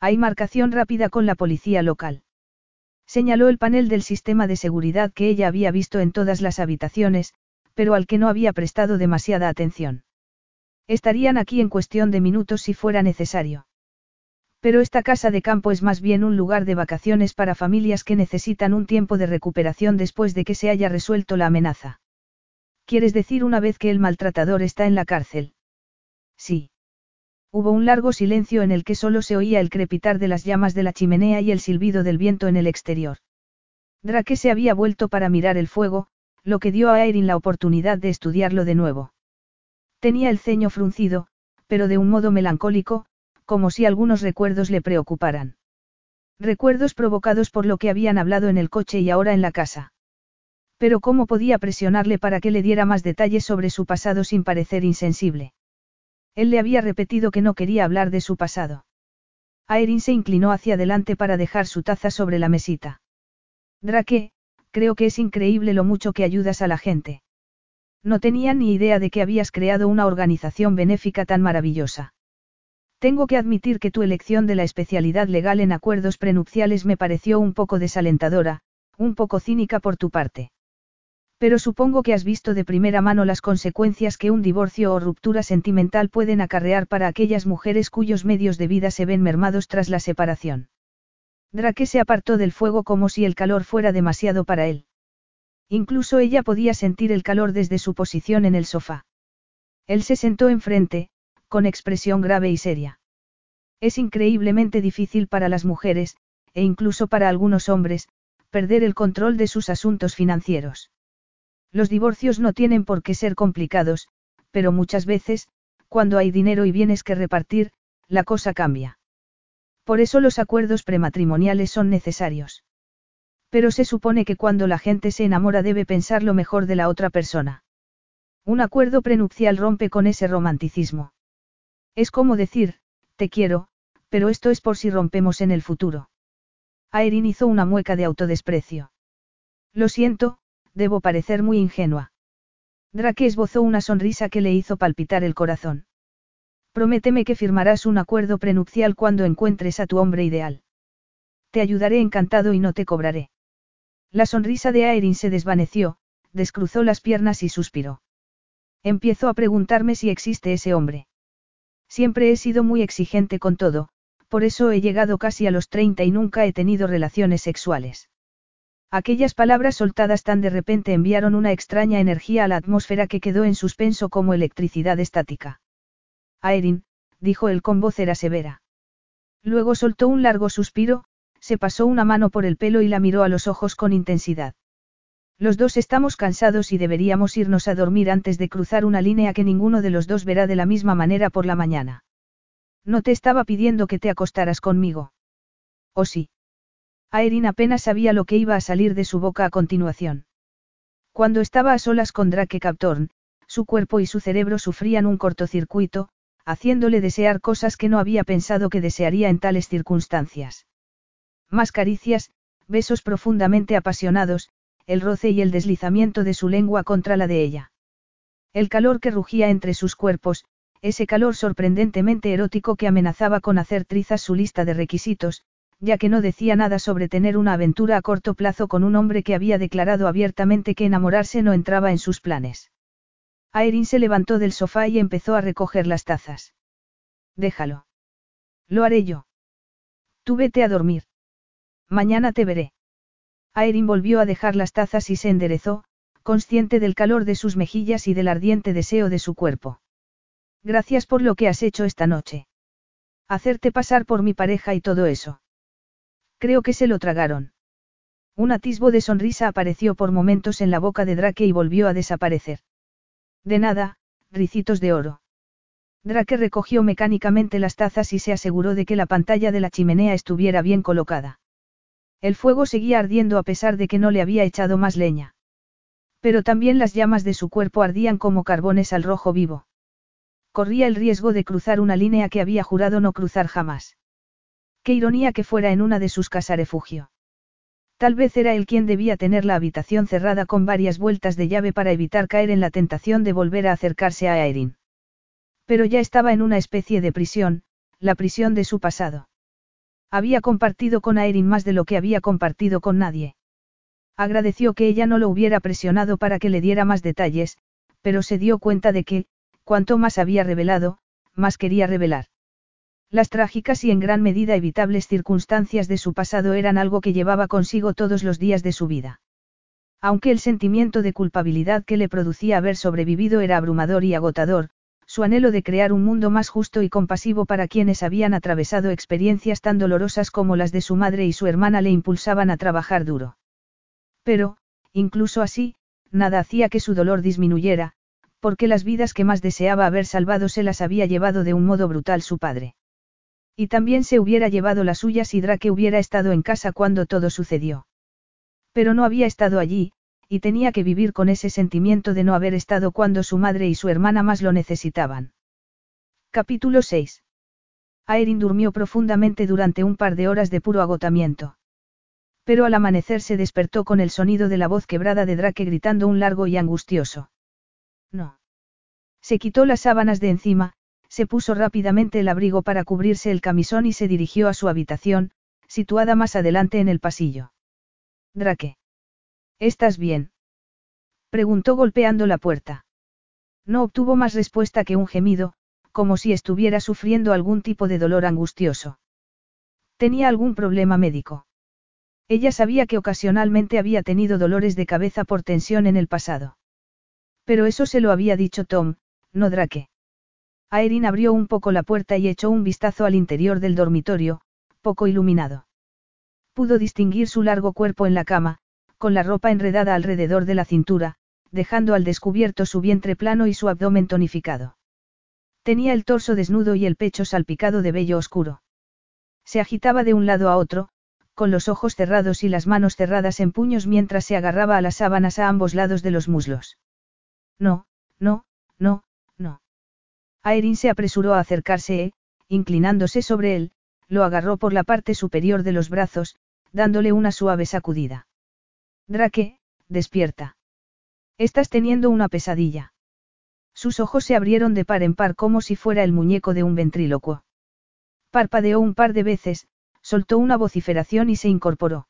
Hay marcación rápida con la policía local. Señaló el panel del sistema de seguridad que ella había visto en todas las habitaciones, pero al que no había prestado demasiada atención. Estarían aquí en cuestión de minutos si fuera necesario. Pero esta casa de campo es más bien un lugar de vacaciones para familias que necesitan un tiempo de recuperación después de que se haya resuelto la amenaza. ¿Quieres decir una vez que el maltratador está en la cárcel? Sí. Hubo un largo silencio en el que solo se oía el crepitar de las llamas de la chimenea y el silbido del viento en el exterior. Drake se había vuelto para mirar el fuego, lo que dio a Erin la oportunidad de estudiarlo de nuevo. Tenía el ceño fruncido, pero de un modo melancólico, como si algunos recuerdos le preocuparan. Recuerdos provocados por lo que habían hablado en el coche y ahora en la casa. Pero ¿cómo podía presionarle para que le diera más detalles sobre su pasado sin parecer insensible? Él le había repetido que no quería hablar de su pasado. Aerin se inclinó hacia adelante para dejar su taza sobre la mesita. Drake, creo que es increíble lo mucho que ayudas a la gente. No tenía ni idea de que habías creado una organización benéfica tan maravillosa. Tengo que admitir que tu elección de la especialidad legal en acuerdos prenupciales me pareció un poco desalentadora, un poco cínica por tu parte. Pero supongo que has visto de primera mano las consecuencias que un divorcio o ruptura sentimental pueden acarrear para aquellas mujeres cuyos medios de vida se ven mermados tras la separación. Drake se apartó del fuego como si el calor fuera demasiado para él. Incluso ella podía sentir el calor desde su posición en el sofá. Él se sentó enfrente, con expresión grave y seria. Es increíblemente difícil para las mujeres, e incluso para algunos hombres, perder el control de sus asuntos financieros. Los divorcios no tienen por qué ser complicados, pero muchas veces, cuando hay dinero y bienes que repartir, la cosa cambia. Por eso los acuerdos prematrimoniales son necesarios. Pero se supone que cuando la gente se enamora debe pensar lo mejor de la otra persona. Un acuerdo prenupcial rompe con ese romanticismo. Es como decir, te quiero, pero esto es por si rompemos en el futuro. Aerin hizo una mueca de autodesprecio. Lo siento, debo parecer muy ingenua. Drake esbozó una sonrisa que le hizo palpitar el corazón. Prométeme que firmarás un acuerdo prenupcial cuando encuentres a tu hombre ideal. Te ayudaré encantado y no te cobraré. La sonrisa de Aerin se desvaneció, descruzó las piernas y suspiró. Empiezo a preguntarme si existe ese hombre. Siempre he sido muy exigente con todo, por eso he llegado casi a los 30 y nunca he tenido relaciones sexuales. Aquellas palabras soltadas tan de repente enviaron una extraña energía a la atmósfera que quedó en suspenso como electricidad estática. Aerin, dijo él con voz era severa. Luego soltó un largo suspiro, se pasó una mano por el pelo y la miró a los ojos con intensidad. Los dos estamos cansados y deberíamos irnos a dormir antes de cruzar una línea que ninguno de los dos verá de la misma manera por la mañana. No te estaba pidiendo que te acostaras conmigo. ¿O sí? Aerin apenas sabía lo que iba a salir de su boca a continuación. Cuando estaba a solas con Drake Captorn, su cuerpo y su cerebro sufrían un cortocircuito, haciéndole desear cosas que no había pensado que desearía en tales circunstancias. Más caricias, besos profundamente apasionados, el roce y el deslizamiento de su lengua contra la de ella. El calor que rugía entre sus cuerpos, ese calor sorprendentemente erótico que amenazaba con hacer trizas su lista de requisitos, ya que no decía nada sobre tener una aventura a corto plazo con un hombre que había declarado abiertamente que enamorarse no entraba en sus planes. Aerin se levantó del sofá y empezó a recoger las tazas. Déjalo. Lo haré yo. Tú vete a dormir. Mañana te veré. Aerin volvió a dejar las tazas y se enderezó, consciente del calor de sus mejillas y del ardiente deseo de su cuerpo. Gracias por lo que has hecho esta noche. Hacerte pasar por mi pareja y todo eso. Creo que se lo tragaron. Un atisbo de sonrisa apareció por momentos en la boca de Drake y volvió a desaparecer. De nada, ricitos de oro. Drake recogió mecánicamente las tazas y se aseguró de que la pantalla de la chimenea estuviera bien colocada. El fuego seguía ardiendo a pesar de que no le había echado más leña. Pero también las llamas de su cuerpo ardían como carbones al rojo vivo. Corría el riesgo de cruzar una línea que había jurado no cruzar jamás. Qué ironía que fuera en una de sus casas refugio. Tal vez era él quien debía tener la habitación cerrada con varias vueltas de llave para evitar caer en la tentación de volver a acercarse a Erin. Pero ya estaba en una especie de prisión, la prisión de su pasado. Había compartido con Aerin más de lo que había compartido con nadie. Agradeció que ella no lo hubiera presionado para que le diera más detalles, pero se dio cuenta de que, cuanto más había revelado, más quería revelar. Las trágicas y en gran medida evitables circunstancias de su pasado eran algo que llevaba consigo todos los días de su vida. Aunque el sentimiento de culpabilidad que le producía haber sobrevivido era abrumador y agotador, su anhelo de crear un mundo más justo y compasivo para quienes habían atravesado experiencias tan dolorosas como las de su madre y su hermana le impulsaban a trabajar duro. Pero, incluso así, nada hacía que su dolor disminuyera, porque las vidas que más deseaba haber salvado se las había llevado de un modo brutal su padre. Y también se hubiera llevado las suyas y Drake hubiera estado en casa cuando todo sucedió. Pero no había estado allí, y tenía que vivir con ese sentimiento de no haber estado cuando su madre y su hermana más lo necesitaban. Capítulo 6. Aerin durmió profundamente durante un par de horas de puro agotamiento. Pero al amanecer se despertó con el sonido de la voz quebrada de Drake gritando un largo y angustioso. No. Se quitó las sábanas de encima, se puso rápidamente el abrigo para cubrirse el camisón y se dirigió a su habitación, situada más adelante en el pasillo. Drake. ¿Estás bien? Preguntó golpeando la puerta. No obtuvo más respuesta que un gemido, como si estuviera sufriendo algún tipo de dolor angustioso. ¿Tenía algún problema médico? Ella sabía que ocasionalmente había tenido dolores de cabeza por tensión en el pasado. Pero eso se lo había dicho Tom, no Drake. Aerin abrió un poco la puerta y echó un vistazo al interior del dormitorio, poco iluminado. Pudo distinguir su largo cuerpo en la cama, con la ropa enredada alrededor de la cintura, dejando al descubierto su vientre plano y su abdomen tonificado. Tenía el torso desnudo y el pecho salpicado de vello oscuro. Se agitaba de un lado a otro, con los ojos cerrados y las manos cerradas en puños mientras se agarraba a las sábanas a ambos lados de los muslos. No, no, no, Aerin se apresuró a acercarse e, inclinándose sobre él, lo agarró por la parte superior de los brazos, dándole una suave sacudida. Drake, despierta. Estás teniendo una pesadilla. Sus ojos se abrieron de par en par como si fuera el muñeco de un ventrílocuo. Parpadeó un par de veces, soltó una vociferación y se incorporó.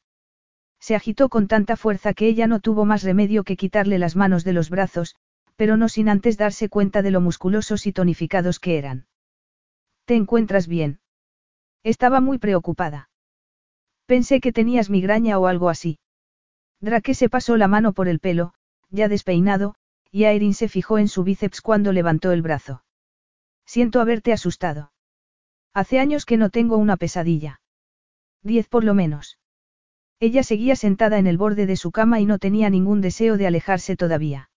Se agitó con tanta fuerza que ella no tuvo más remedio que quitarle las manos de los brazos, pero no sin antes darse cuenta de lo musculosos y tonificados que eran. ¿Te encuentras bien? Estaba muy preocupada. Pensé que tenías migraña o algo así. Drake se pasó la mano por el pelo, ya despeinado, y Aerin se fijó en su bíceps cuando levantó el brazo. Siento haberte asustado. Hace años que no tengo una pesadilla. Diez por lo menos. Ella seguía sentada en el borde de su cama y no tenía ningún deseo de alejarse todavía.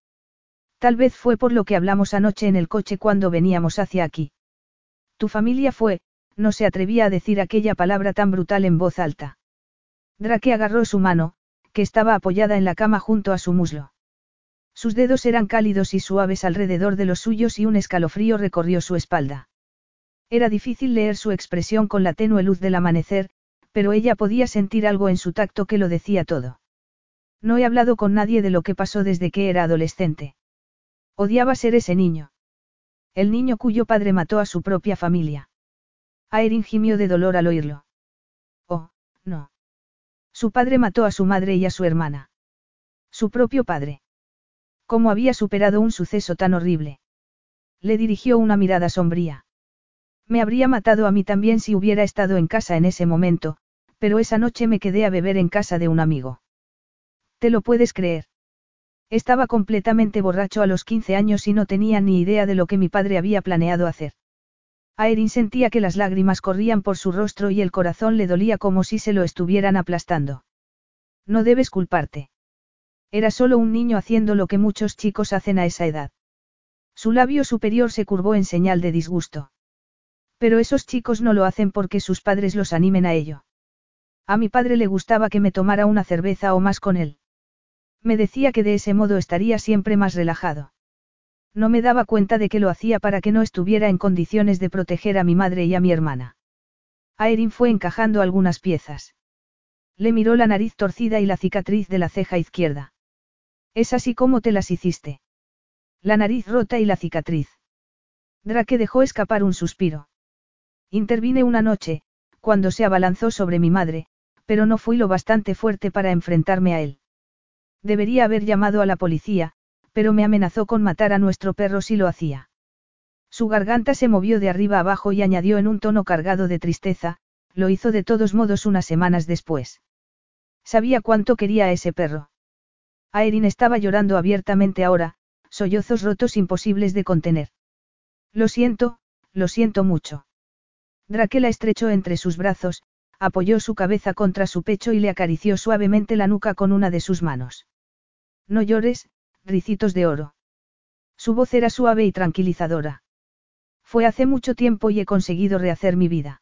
Tal vez fue por lo que hablamos anoche en el coche cuando veníamos hacia aquí. Tu familia fue, no se atrevía a decir aquella palabra tan brutal en voz alta. Drake agarró su mano, que estaba apoyada en la cama junto a su muslo. Sus dedos eran cálidos y suaves alrededor de los suyos y un escalofrío recorrió su espalda. Era difícil leer su expresión con la tenue luz del amanecer, pero ella podía sentir algo en su tacto que lo decía todo. No he hablado con nadie de lo que pasó desde que era adolescente. Odiaba ser ese niño. El niño cuyo padre mató a su propia familia. Aerin gimió de dolor al oírlo. Oh, no. Su padre mató a su madre y a su hermana. Su propio padre. ¿Cómo había superado un suceso tan horrible? Le dirigió una mirada sombría. Me habría matado a mí también si hubiera estado en casa en ese momento, pero esa noche me quedé a beber en casa de un amigo. ¿Te lo puedes creer? Estaba completamente borracho a los 15 años y no tenía ni idea de lo que mi padre había planeado hacer. Aerin sentía que las lágrimas corrían por su rostro y el corazón le dolía como si se lo estuvieran aplastando. No debes culparte. Era solo un niño haciendo lo que muchos chicos hacen a esa edad. Su labio superior se curvó en señal de disgusto. Pero esos chicos no lo hacen porque sus padres los animen a ello. A mi padre le gustaba que me tomara una cerveza o más con él. Me decía que de ese modo estaría siempre más relajado. No me daba cuenta de que lo hacía para que no estuviera en condiciones de proteger a mi madre y a mi hermana. Aerin fue encajando algunas piezas. Le miró la nariz torcida y la cicatriz de la ceja izquierda. Es así como te las hiciste. La nariz rota y la cicatriz. Drake dejó escapar un suspiro. Intervine una noche, cuando se abalanzó sobre mi madre, pero no fui lo bastante fuerte para enfrentarme a él. Debería haber llamado a la policía, pero me amenazó con matar a nuestro perro si lo hacía. Su garganta se movió de arriba abajo y añadió en un tono cargado de tristeza, lo hizo de todos modos unas semanas después. Sabía cuánto quería a ese perro. Aerin estaba llorando abiertamente ahora, sollozos rotos imposibles de contener. Lo siento, lo siento mucho. Drake la estrechó entre sus brazos, apoyó su cabeza contra su pecho y le acarició suavemente la nuca con una de sus manos. No llores, ricitos de oro. Su voz era suave y tranquilizadora. Fue hace mucho tiempo y he conseguido rehacer mi vida.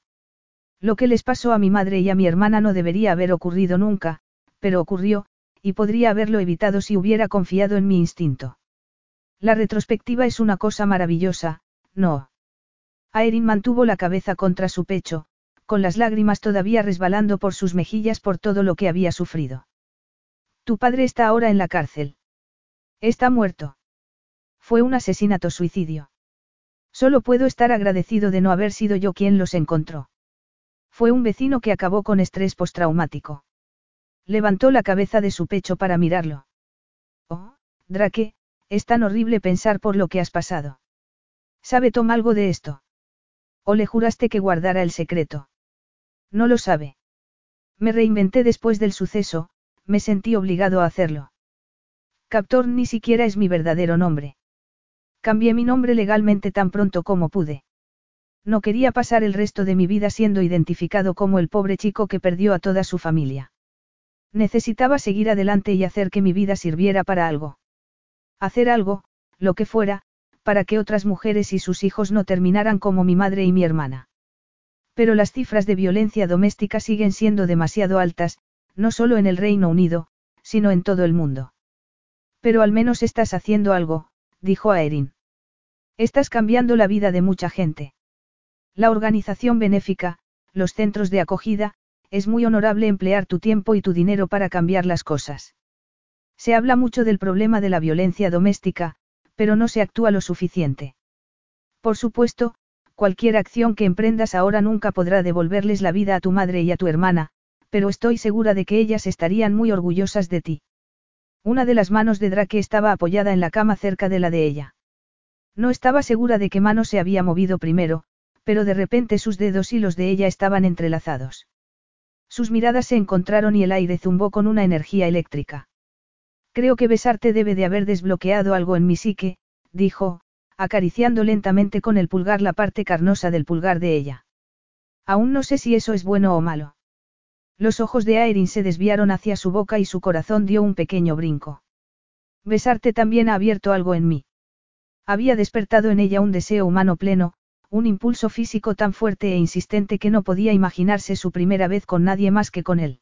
Lo que les pasó a mi madre y a mi hermana no debería haber ocurrido nunca, pero ocurrió, y podría haberlo evitado si hubiera confiado en mi instinto. La retrospectiva es una cosa maravillosa, no. Aerin mantuvo la cabeza contra su pecho, con las lágrimas todavía resbalando por sus mejillas por todo lo que había sufrido. Tu padre está ahora en la cárcel. Está muerto. Fue un asesinato-suicidio. Solo puedo estar agradecido de no haber sido yo quien los encontró. Fue un vecino que acabó con estrés postraumático. Levantó la cabeza de su pecho para mirarlo. Oh, Drake, es tan horrible pensar por lo que has pasado. ¿Sabe Tom algo de esto? ¿O le juraste que guardara el secreto? No lo sabe. Me reinventé después del suceso, me sentí obligado a hacerlo. Captor ni siquiera es mi verdadero nombre. Cambié mi nombre legalmente tan pronto como pude. No quería pasar el resto de mi vida siendo identificado como el pobre chico que perdió a toda su familia. Necesitaba seguir adelante y hacer que mi vida sirviera para algo. Hacer algo, lo que fuera, para que otras mujeres y sus hijos no terminaran como mi madre y mi hermana. Pero las cifras de violencia doméstica siguen siendo demasiado altas, no solo en el Reino Unido, sino en todo el mundo. Pero al menos estás haciendo algo, dijo a Erin. Estás cambiando la vida de mucha gente. La organización benéfica, los centros de acogida, es muy honorable emplear tu tiempo y tu dinero para cambiar las cosas. Se habla mucho del problema de la violencia doméstica, pero no se actúa lo suficiente. Por supuesto, cualquier acción que emprendas ahora nunca podrá devolverles la vida a tu madre y a tu hermana, pero estoy segura de que ellas estarían muy orgullosas de ti. Una de las manos de Drake estaba apoyada en la cama cerca de la de ella. No estaba segura de qué mano se había movido primero, pero de repente sus dedos y los de ella estaban entrelazados. Sus miradas se encontraron y el aire zumbó con una energía eléctrica. Creo que besarte debe de haber desbloqueado algo en mi psique, dijo, acariciando lentamente con el pulgar la parte carnosa del pulgar de ella. Aún no sé si eso es bueno o malo. Los ojos de Aerin se desviaron hacia su boca y su corazón dio un pequeño brinco. Besarte también ha abierto algo en mí. Había despertado en ella un deseo humano pleno, un impulso físico tan fuerte e insistente que no podía imaginarse su primera vez con nadie más que con él.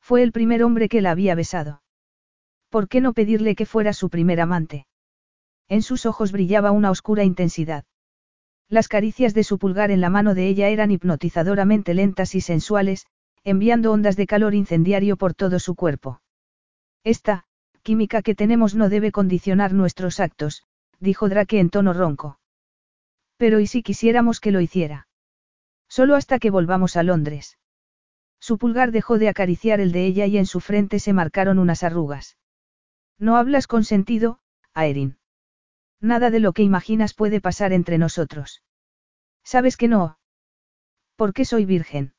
Fue el primer hombre que la había besado. ¿Por qué no pedirle que fuera su primer amante? En sus ojos brillaba una oscura intensidad. Las caricias de su pulgar en la mano de ella eran hipnotizadoramente lentas y sensuales, enviando ondas de calor incendiario por todo su cuerpo. Esta, química que tenemos no debe condicionar nuestros actos, dijo Drake en tono ronco. Pero ¿y si quisiéramos que lo hiciera? Solo hasta que volvamos a Londres. Su pulgar dejó de acariciar el de ella y en su frente se marcaron unas arrugas. No hablas con sentido, Aerin. Nada de lo que imaginas puede pasar entre nosotros. ¿Sabes que no? ¿Por qué soy virgen?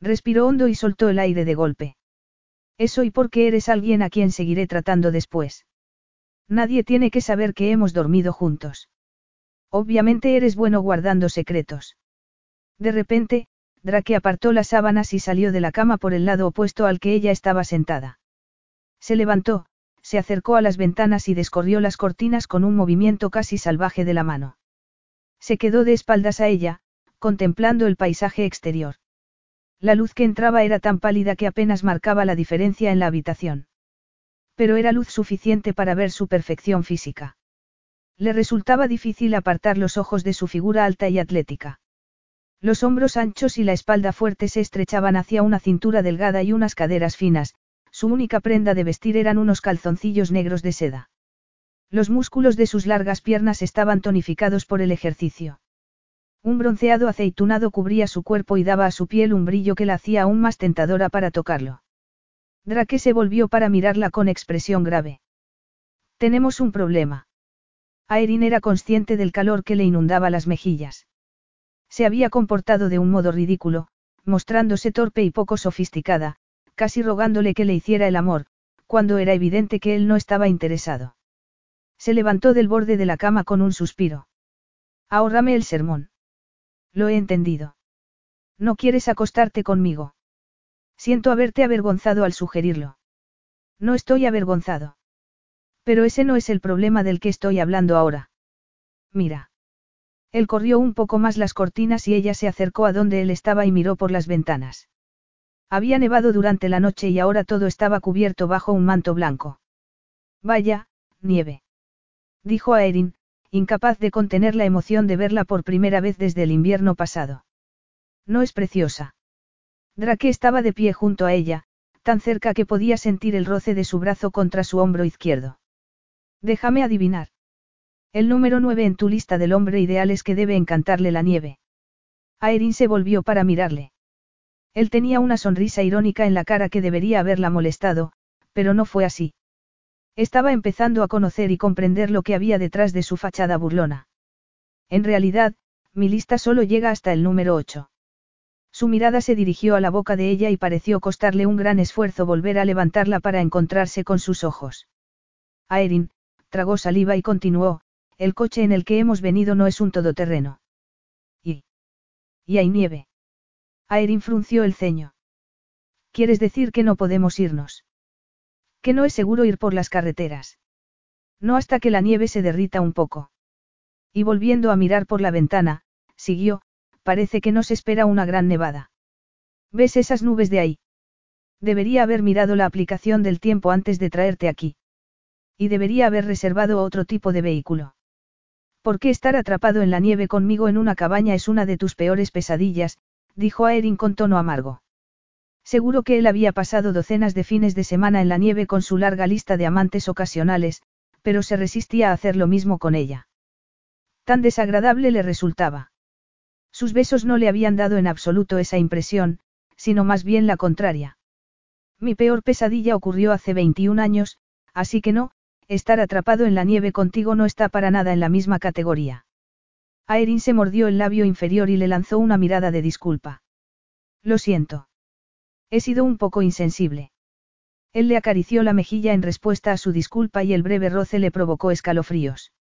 Respiró hondo y soltó el aire de golpe. Eso y porque eres alguien a quien seguiré tratando después. Nadie tiene que saber que hemos dormido juntos. Obviamente eres bueno guardando secretos. De repente, Drake apartó las sábanas y salió de la cama por el lado opuesto al que ella estaba sentada. Se levantó, se acercó a las ventanas y descorrió las cortinas con un movimiento casi salvaje de la mano. Se quedó de espaldas a ella, contemplando el paisaje exterior. La luz que entraba era tan pálida que apenas marcaba la diferencia en la habitación. Pero era luz suficiente para ver su perfección física. Le resultaba difícil apartar los ojos de su figura alta y atlética. Los hombros anchos y la espalda fuerte se estrechaban hacia una cintura delgada y unas caderas finas, su única prenda de vestir eran unos calzoncillos negros de seda. Los músculos de sus largas piernas estaban tonificados por el ejercicio. Un bronceado aceitunado cubría su cuerpo y daba a su piel un brillo que la hacía aún más tentadora para tocarlo. Drake se volvió para mirarla con expresión grave. Tenemos un problema. Aerin era consciente del calor que le inundaba las mejillas. Se había comportado de un modo ridículo, mostrándose torpe y poco sofisticada, casi rogándole que le hiciera el amor, cuando era evidente que él no estaba interesado. Se levantó del borde de la cama con un suspiro. Ahórrame el sermón. Lo he entendido. No quieres acostarte conmigo. Siento haberte avergonzado al sugerirlo. No estoy avergonzado. Pero ese no es el problema del que estoy hablando ahora. Mira. Él corrió un poco más las cortinas y ella se acercó a donde él estaba y miró por las ventanas. Había nevado durante la noche y ahora todo estaba cubierto bajo un manto blanco. Vaya, nieve. Dijo a Erin, incapaz de contener la emoción de verla por primera vez desde el invierno pasado. No es preciosa. Drake estaba de pie junto a ella, tan cerca que podía sentir el roce de su brazo contra su hombro izquierdo. Déjame adivinar. El número 9 en tu lista del hombre ideal es que debe encantarle la nieve. Aerin se volvió para mirarle. Él tenía una sonrisa irónica en la cara que debería haberla molestado, pero no fue así. Estaba empezando a conocer y comprender lo que había detrás de su fachada burlona. En realidad, mi lista solo llega hasta el número 8. Su mirada se dirigió a la boca de ella y pareció costarle un gran esfuerzo volver a levantarla para encontrarse con sus ojos. Aerin, tragó saliva y continuó, el coche en el que hemos venido no es un todoterreno. ¿Y? ¿Y hay nieve? Aerin frunció el ceño. ¿Quieres decir que no podemos irnos? Que no es seguro ir por las carreteras. No hasta que la nieve se derrita un poco. Y volviendo a mirar por la ventana, siguió, parece que nos espera una gran nevada. ¿Ves esas nubes de ahí? Debería haber mirado la aplicación del tiempo antes de traerte aquí. Y debería haber reservado otro tipo de vehículo. ¿Por qué estar atrapado en la nieve conmigo en una cabaña es una de tus peores pesadillas? dijo a Erin con tono amargo. Seguro que él había pasado docenas de fines de semana en la nieve con su larga lista de amantes ocasionales, pero se resistía a hacer lo mismo con ella. Tan desagradable le resultaba. Sus besos no le habían dado en absoluto esa impresión, sino más bien la contraria. Mi peor pesadilla ocurrió hace 21 años, así que no, estar atrapado en la nieve contigo no está para nada en la misma categoría. Aerin se mordió el labio inferior y le lanzó una mirada de disculpa. Lo siento. He sido un poco insensible. Él le acarició la mejilla en respuesta a su disculpa y el breve roce le provocó escalofríos.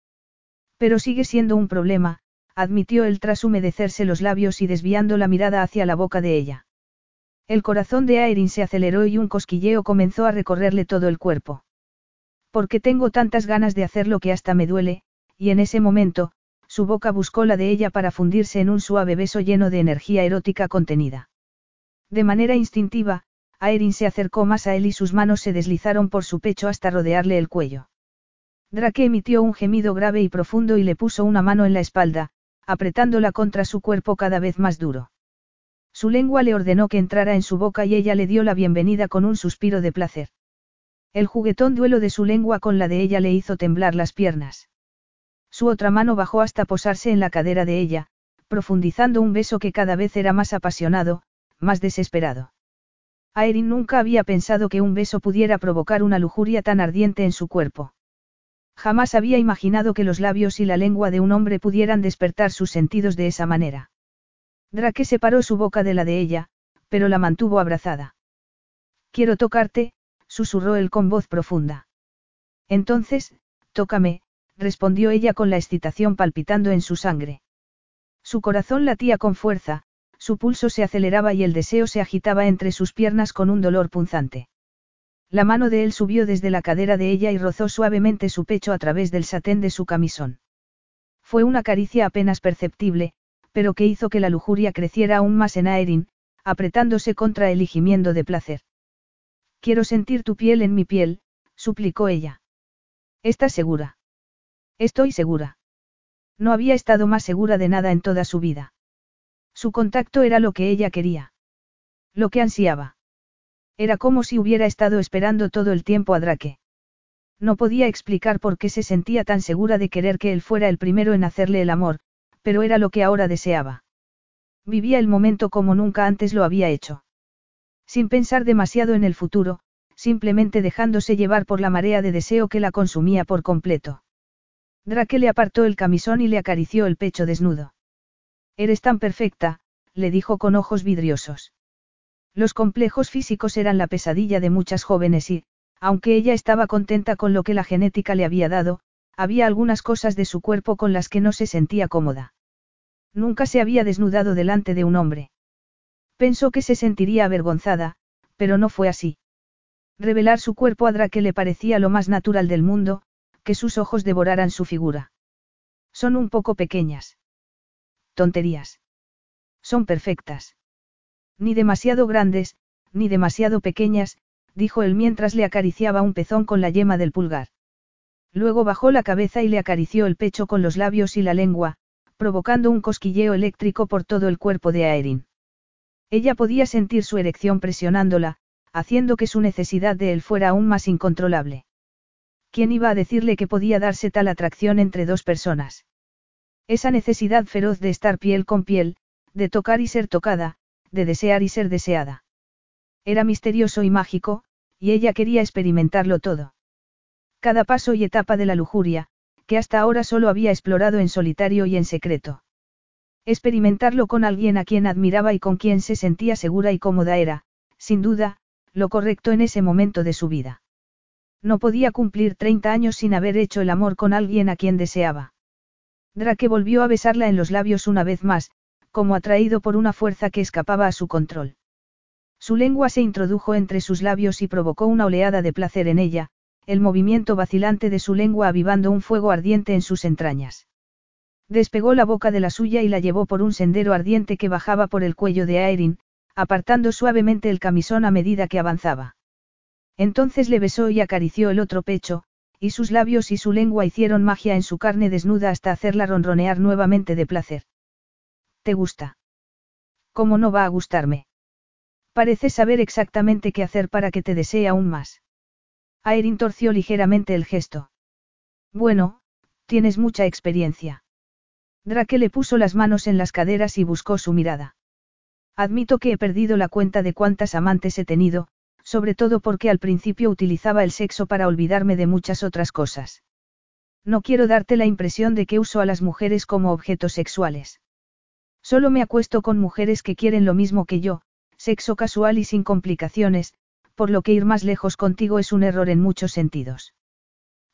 Pero sigue siendo un problema, admitió él tras humedecerse los labios y desviando la mirada hacia la boca de ella. El corazón de Aerin se aceleró y un cosquilleo comenzó a recorrerle todo el cuerpo. Porque tengo tantas ganas de hacer lo que hasta me duele, y en ese momento, su boca buscó la de ella para fundirse en un suave beso lleno de energía erótica contenida. De manera instintiva, Aerin se acercó más a él y sus manos se deslizaron por su pecho hasta rodearle el cuello. Drake emitió un gemido grave y profundo y le puso una mano en la espalda, apretándola contra su cuerpo cada vez más duro. Su lengua le ordenó que entrara en su boca y ella le dio la bienvenida con un suspiro de placer. El juguetón duelo de su lengua con la de ella le hizo temblar las piernas. Su otra mano bajó hasta posarse en la cadera de ella, profundizando un beso que cada vez era más apasionado, más desesperado. Aerin nunca había pensado que un beso pudiera provocar una lujuria tan ardiente en su cuerpo. Jamás había imaginado que los labios y la lengua de un hombre pudieran despertar sus sentidos de esa manera. Drake separó su boca de la de ella, pero la mantuvo abrazada. Quiero tocarte, susurró él con voz profunda. Entonces, tócame, respondió ella con la excitación palpitando en su sangre. Su corazón latía con fuerza, Su pulso se aceleraba y el deseo se agitaba entre sus piernas con un dolor punzante. La mano de él subió desde la cadera de ella y rozó suavemente su pecho a través del satén de su camisón. Fue una caricia apenas perceptible, pero que hizo que la lujuria creciera aún más en Aerin, apretándose contra él y gimiendo de placer. Quiero sentir tu piel en mi piel, suplicó ella. ¿Estás segura? Estoy segura. No había estado más segura de nada en toda su vida. Su contacto era lo que ella quería. Lo que ansiaba. Era como si hubiera estado esperando todo el tiempo a Drake. No podía explicar por qué se sentía tan segura de querer que él fuera el primero en hacerle el amor, pero era lo que ahora deseaba. Vivía el momento como nunca antes lo había hecho. Sin pensar demasiado en el futuro, simplemente dejándose llevar por la marea de deseo que la consumía por completo. Drake le apartó el camisón y le acarició el pecho desnudo. Eres tan perfecta, le dijo con ojos vidriosos. Los complejos físicos eran la pesadilla de muchas jóvenes y, aunque ella estaba contenta con lo que la genética le había dado, había algunas cosas de su cuerpo con las que no se sentía cómoda. Nunca se había desnudado delante de un hombre. Pensó que se sentiría avergonzada, pero no fue así. Revelar su cuerpo a Drake le parecía lo más natural del mundo, que sus ojos devoraran su figura. Son un poco pequeñas. Tonterías. Son perfectas. Ni demasiado grandes, ni demasiado pequeñas, dijo él mientras le acariciaba un pezón con la yema del pulgar. Luego bajó la cabeza y le acarició el pecho con los labios y la lengua, provocando un cosquilleo eléctrico por todo el cuerpo de Aerin. Ella podía sentir su erección presionándola, haciendo que su necesidad de él fuera aún más incontrolable. ¿Quién iba a decirle que podía darse tal atracción entre dos personas? Esa necesidad feroz de estar piel con piel, de tocar y ser tocada, de desear y ser deseada. Era misterioso y mágico, y ella quería experimentarlo todo. Cada paso y etapa de la lujuria, que hasta ahora solo había explorado en solitario y en secreto. Experimentarlo con alguien a quien admiraba y con quien se sentía segura y cómoda era, sin duda, lo correcto en ese momento de su vida. No podía cumplir 30 años sin haber hecho el amor con alguien a quien deseaba. Drake volvió a besarla en los labios una vez más, como atraído por una fuerza que escapaba a su control. Su lengua se introdujo entre sus labios y provocó una oleada de placer en ella, el movimiento vacilante de su lengua avivando un fuego ardiente en sus entrañas. Despegó la boca de la suya y la llevó por un sendero ardiente que bajaba por el cuello de Aerin, apartando suavemente el camisón a medida que avanzaba. Entonces le besó y acarició el otro pecho, y sus labios y su lengua hicieron magia en su carne desnuda hasta hacerla ronronear nuevamente de placer. ¿Te gusta? ¿Cómo no va a gustarme? Pareces saber exactamente qué hacer para que te desee aún más. Aerin torció ligeramente el gesto. Bueno, tienes mucha experiencia. Drake le puso las manos en las caderas y buscó su mirada. Admito que he perdido la cuenta de cuántas amantes he tenido, sobre todo porque al principio utilizaba el sexo para olvidarme de muchas otras cosas. No quiero darte la impresión de que uso a las mujeres como objetos sexuales. Solo me acuesto con mujeres que quieren lo mismo que yo, sexo casual y sin complicaciones, por lo que ir más lejos contigo es un error en muchos sentidos.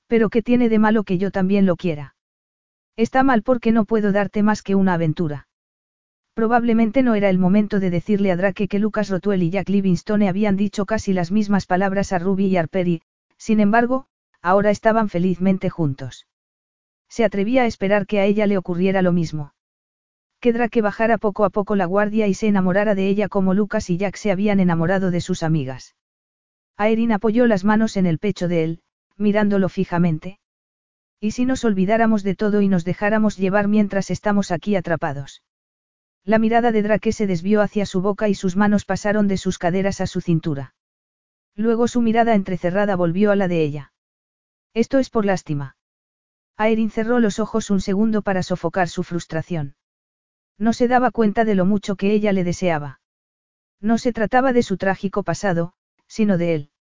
Pero ¿qué tiene de malo que yo también lo quiera? Está mal porque no puedo darte más que una aventura. Probablemente no era el momento de decirle a Drake que Lucas Rotuel y Jack Livingstone habían dicho casi las mismas palabras a Ruby y Arperi, sin embargo, ahora estaban felizmente juntos. Se atrevía a esperar que a ella le ocurriera lo mismo. Que Drake bajara poco a poco la guardia y se enamorara de ella como Lucas y Jack se habían enamorado de sus amigas. Aerin apoyó las manos en el pecho de él, mirándolo fijamente. ¿Y si nos olvidáramos de todo y nos dejáramos llevar mientras estamos aquí atrapados? La mirada de Drake se desvió hacia su boca y sus manos pasaron de sus caderas a su cintura. Luego su mirada entrecerrada volvió a la de ella. Esto es por lástima. Aerin cerró los ojos un segundo para sofocar su frustración. No se daba cuenta de lo mucho que ella le deseaba. No se trataba de su trágico pasado, sino de él.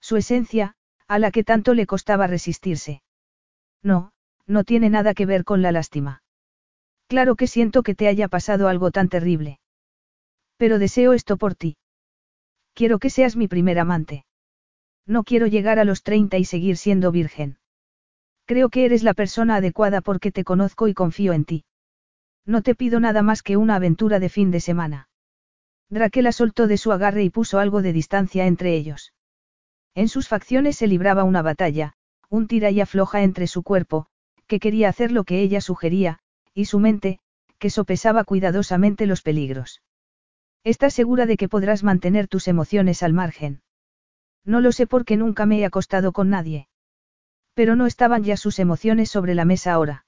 Su esencia, a la que tanto le costaba resistirse. No, no tiene nada que ver con la lástima. Claro que siento que te haya pasado algo tan terrible. Pero deseo esto por ti. Quiero que seas mi primer amante. No quiero llegar a los 30 y seguir siendo virgen. Creo que eres la persona adecuada porque te conozco y confío en ti. No te pido nada más que una aventura de fin de semana. Drake la soltó de su agarre y puso algo de distancia entre ellos. En sus facciones se libraba una batalla, un tira y afloja entre su cuerpo, que quería hacer lo que ella sugería, y su mente, que sopesaba cuidadosamente los peligros. ¿Estás segura de que podrás mantener tus emociones al margen? No lo sé porque nunca me he acostado con nadie. Pero no estaban ya sus emociones sobre la mesa ahora.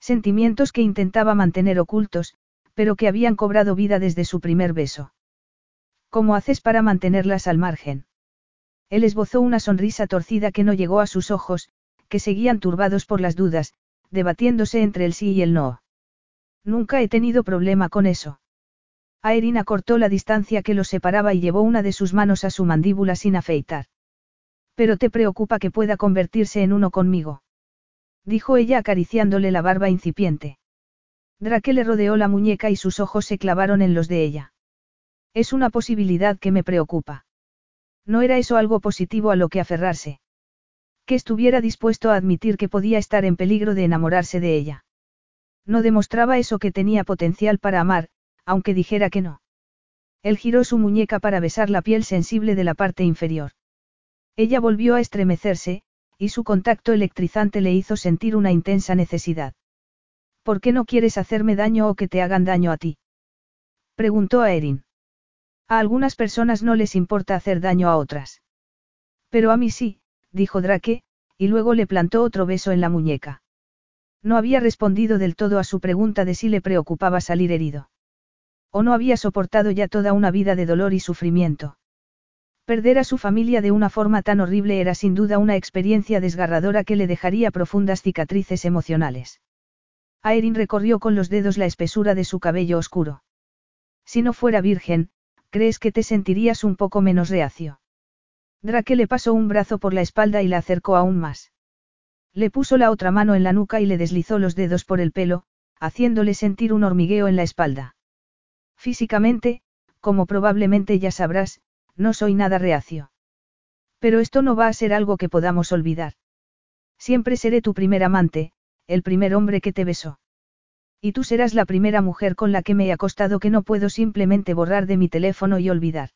Sentimientos que intentaba mantener ocultos, pero que habían cobrado vida desde su primer beso. ¿Cómo haces para mantenerlas al margen? Él esbozó una sonrisa torcida que no llegó a sus ojos, que seguían turbados por las dudas, debatiéndose entre el sí y el no. Nunca he tenido problema con eso. Aerin acortó la distancia que los separaba y llevó una de sus manos a su mandíbula sin afeitar. Pero te preocupa que pueda convertirse en uno conmigo. Dijo ella acariciándole la barba incipiente. Drake le rodeó la muñeca y sus ojos se clavaron en los de ella. Es una posibilidad que me preocupa. No era eso algo positivo a lo que aferrarse. Que estuviera dispuesto a admitir que podía estar en peligro de enamorarse de ella. No demostraba eso que tenía potencial para amar, aunque dijera que no. Él giró su muñeca para besar la piel sensible de la parte inferior. Ella volvió a estremecerse, y su contacto electrizante le hizo sentir una intensa necesidad. ¿Por qué no quieres hacerme daño o que te hagan daño a ti? Preguntó a Erin. A algunas personas no les importa hacer daño a otras. Pero a mí sí, dijo Drake, y luego le plantó otro beso en la muñeca. No había respondido del todo a su pregunta de si le preocupaba salir herido. O no había soportado ya toda una vida de dolor y sufrimiento. Perder a su familia de una forma tan horrible era sin duda una experiencia desgarradora que le dejaría profundas cicatrices emocionales. Aerin recorrió con los dedos la espesura de su cabello oscuro. Si no fuera virgen, ¿crees que te sentirías un poco menos reacio? Drake le pasó un brazo por la espalda y la acercó aún más. Le puso la otra mano en la nuca y le deslizó los dedos por el pelo, haciéndole sentir un hormigueo en la espalda. Físicamente, como probablemente ya sabrás, no soy nada reacio. Pero esto no va a ser algo que podamos olvidar. Siempre seré tu primer amante, el primer hombre que te besó. Y tú serás la primera mujer con la que me he acostado que no puedo simplemente borrar de mi teléfono y olvidar.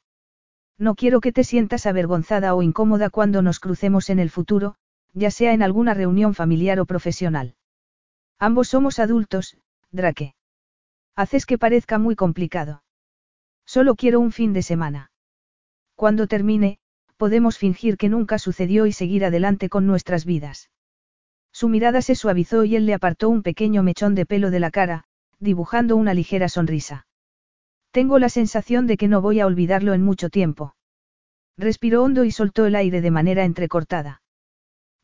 No quiero que te sientas avergonzada o incómoda cuando nos crucemos en el futuro, ya sea en alguna reunión familiar o profesional. Ambos somos adultos, Drake. Haces que parezca muy complicado. Solo quiero un fin de semana. Cuando termine, podemos fingir que nunca sucedió y seguir adelante con nuestras vidas. Su mirada se suavizó y él le apartó un pequeño mechón de pelo de la cara, dibujando una ligera sonrisa. Tengo la sensación de que no voy a olvidarlo en mucho tiempo. Respiró hondo y soltó el aire de manera entrecortada.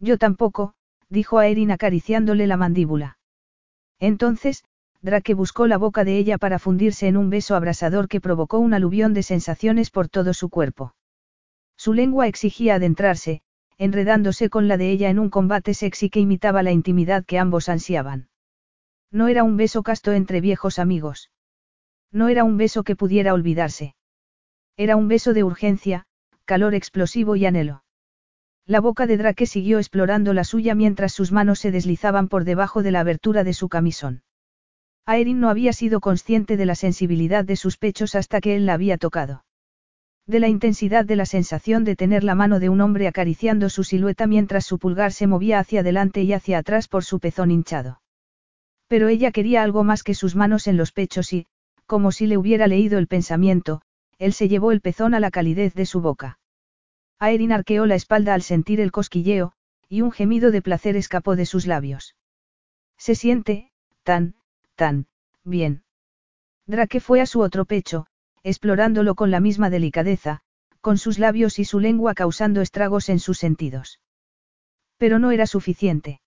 Yo tampoco, dijo a Erin acariciándole la mandíbula. Entonces, Drake buscó la boca de ella para fundirse en un beso abrasador que provocó un aluvión de sensaciones por todo su cuerpo. Su lengua exigía adentrarse, enredándose con la de ella en un combate sexy que imitaba la intimidad que ambos ansiaban. No era un beso casto entre viejos amigos. No era un beso que pudiera olvidarse. Era un beso de urgencia, calor explosivo y anhelo. La boca de Drake siguió explorando la suya mientras sus manos se deslizaban por debajo de la abertura de su camisón. Aerin no había sido consciente de la sensibilidad de sus pechos hasta que él la había tocado de la intensidad de la sensación de tener la mano de un hombre acariciando su silueta mientras su pulgar se movía hacia adelante y hacia atrás por su pezón hinchado. Pero ella quería algo más que sus manos en los pechos y, como si le hubiera leído el pensamiento, él se llevó el pezón a la calidez de su boca. Aerin arqueó la espalda al sentir el cosquilleo, y un gemido de placer escapó de sus labios. Se siente, tan, tan, bien. Drake fue a su otro pecho, explorándolo con la misma delicadeza, con sus labios y su lengua causando estragos en sus sentidos. Pero no era suficiente.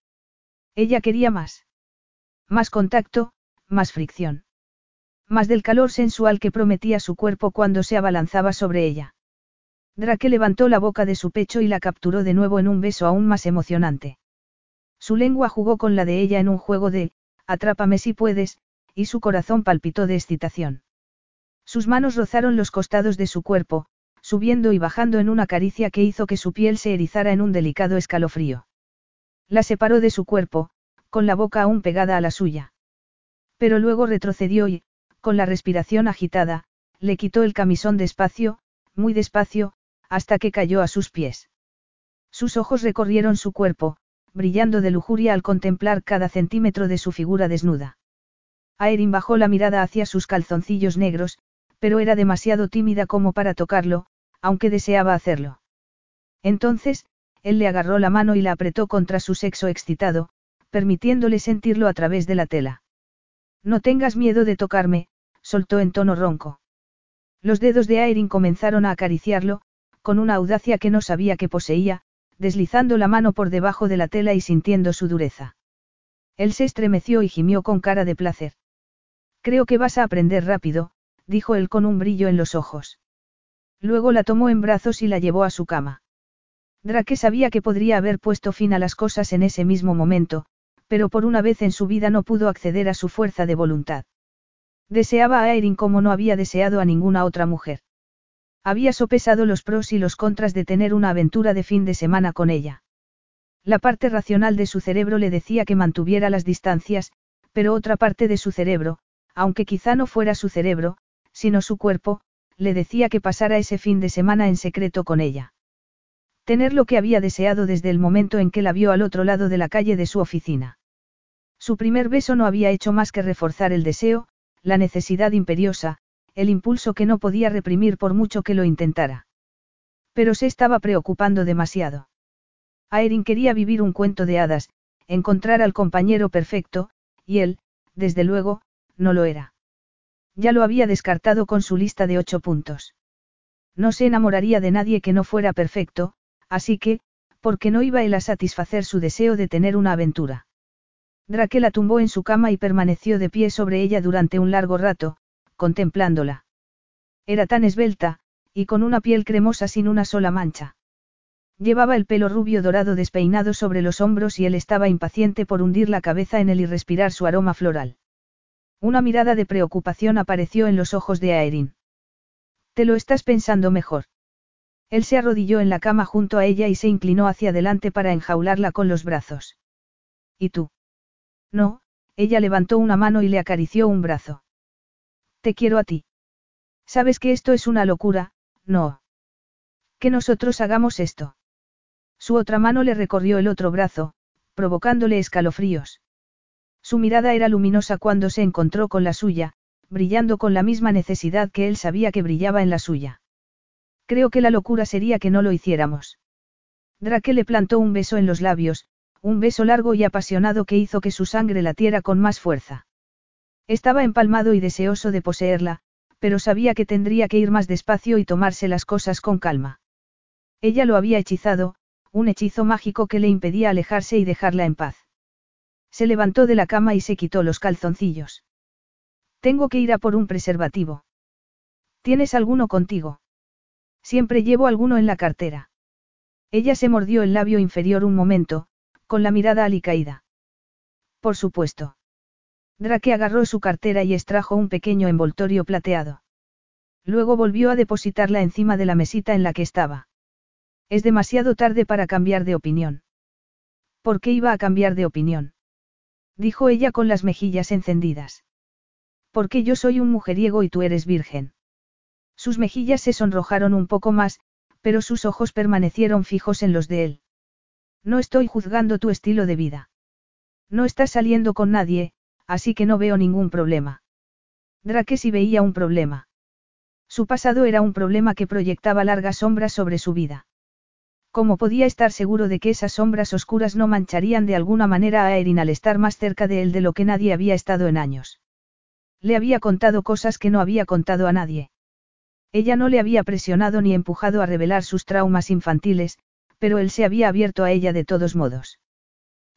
Ella quería más. Más contacto, más fricción. Más del calor sensual que prometía su cuerpo cuando se abalanzaba sobre ella. Drake levantó la boca de su pecho y la capturó de nuevo en un beso aún más emocionante. Su lengua jugó con la de ella en un juego de, atrápame si puedes, y su corazón palpitó de excitación. Sus manos rozaron los costados de su cuerpo, subiendo y bajando en una caricia que hizo que su piel se erizara en un delicado escalofrío. La separó de su cuerpo, con la boca aún pegada a la suya. Pero luego retrocedió y, con la respiración agitada, le quitó el camisón despacio, muy despacio, hasta que cayó a sus pies. Sus ojos recorrieron su cuerpo, brillando de lujuria al contemplar cada centímetro de su figura desnuda. Aerin bajó la mirada hacia sus calzoncillos negros, pero era demasiado tímida como para tocarlo, aunque deseaba hacerlo. Entonces, él le agarró la mano y la apretó contra su sexo excitado, permitiéndole sentirlo a través de la tela. No tengas miedo de tocarme, soltó en tono ronco. Los dedos de Aerin comenzaron a acariciarlo, con una audacia que no sabía que poseía, deslizando la mano por debajo de la tela y sintiendo su dureza. Él se estremeció y gimió con cara de placer. Creo que vas a aprender rápido, dijo él con un brillo en los ojos. Luego la tomó en brazos y la llevó a su cama. Drake sabía que podría haber puesto fin a las cosas en ese mismo momento, pero por una vez en su vida no pudo acceder a su fuerza de voluntad. Deseaba a Erin como no había deseado a ninguna otra mujer. Había sopesado los pros y los contras de tener una aventura de fin de semana con ella. La parte racional de su cerebro le decía que mantuviera las distancias, pero otra parte de su cerebro, aunque quizá no fuera su cerebro, sino su cuerpo, le decía que pasara ese fin de semana en secreto con ella. Tener lo que había deseado desde el momento en que la vio al otro lado de la calle de su oficina. Su primer beso no había hecho más que reforzar el deseo, la necesidad imperiosa, el impulso que no podía reprimir por mucho que lo intentara. Pero se estaba preocupando demasiado. Aerin quería vivir un cuento de hadas, encontrar al compañero perfecto, y él, desde luego, no lo era. Ya lo había descartado con su lista de ocho puntos. No se enamoraría de nadie que no fuera perfecto, así que, ¿por qué no iba él a satisfacer su deseo de tener una aventura? Drake la tumbó en su cama y permaneció de pie sobre ella durante un largo rato, contemplándola. Era tan esbelta, y con una piel cremosa sin una sola mancha. Llevaba el pelo rubio dorado despeinado sobre los hombros y él estaba impaciente por hundir la cabeza en él y respirar su aroma floral. Una mirada de preocupación apareció en los ojos de Aerin. Te lo estás pensando mejor. Él se arrodilló en la cama junto a ella y se inclinó hacia adelante para enjaularla con los brazos. ¿Y tú? No, ella levantó una mano y le acarició un brazo. Te quiero a ti. Sabes que esto es una locura, no. Que nosotros hagamos esto. Su otra mano le recorrió el otro brazo, provocándole escalofríos. Su mirada era luminosa cuando se encontró con la suya, brillando con la misma necesidad que él sabía que brillaba en la suya. Creo que la locura sería que no lo hiciéramos. Drake le plantó un beso en los labios, un beso largo y apasionado que hizo que su sangre latiera con más fuerza. Estaba empalmado y deseoso de poseerla, pero sabía que tendría que ir más despacio y tomarse las cosas con calma. Ella lo había hechizado, un hechizo mágico que le impedía alejarse y dejarla en paz. Se levantó de la cama y se quitó los calzoncillos. Tengo que ir a por un preservativo. ¿Tienes alguno contigo? Siempre llevo alguno en la cartera. Ella se mordió el labio inferior un momento, con la mirada alicaída. Por supuesto. Drake agarró su cartera y extrajo un pequeño envoltorio plateado. Luego volvió a depositarla encima de la mesita en la que estaba. Es demasiado tarde para cambiar de opinión. ¿Por qué iba a cambiar de opinión? dijo ella con las mejillas encendidas. Porque yo soy un mujeriego y tú eres virgen. Sus mejillas se sonrojaron un poco más, pero sus ojos permanecieron fijos en los de él. No estoy juzgando tu estilo de vida. No estás saliendo con nadie, así que no veo ningún problema. Drake sí veía un problema. Su pasado era un problema que proyectaba largas sombras sobre su vida. ¿Cómo podía estar seguro de que esas sombras oscuras no mancharían de alguna manera a Erin al estar más cerca de él de lo que nadie había estado en años? Le había contado cosas que no había contado a nadie. Ella no le había presionado ni empujado a revelar sus traumas infantiles, pero él se había abierto a ella de todos modos.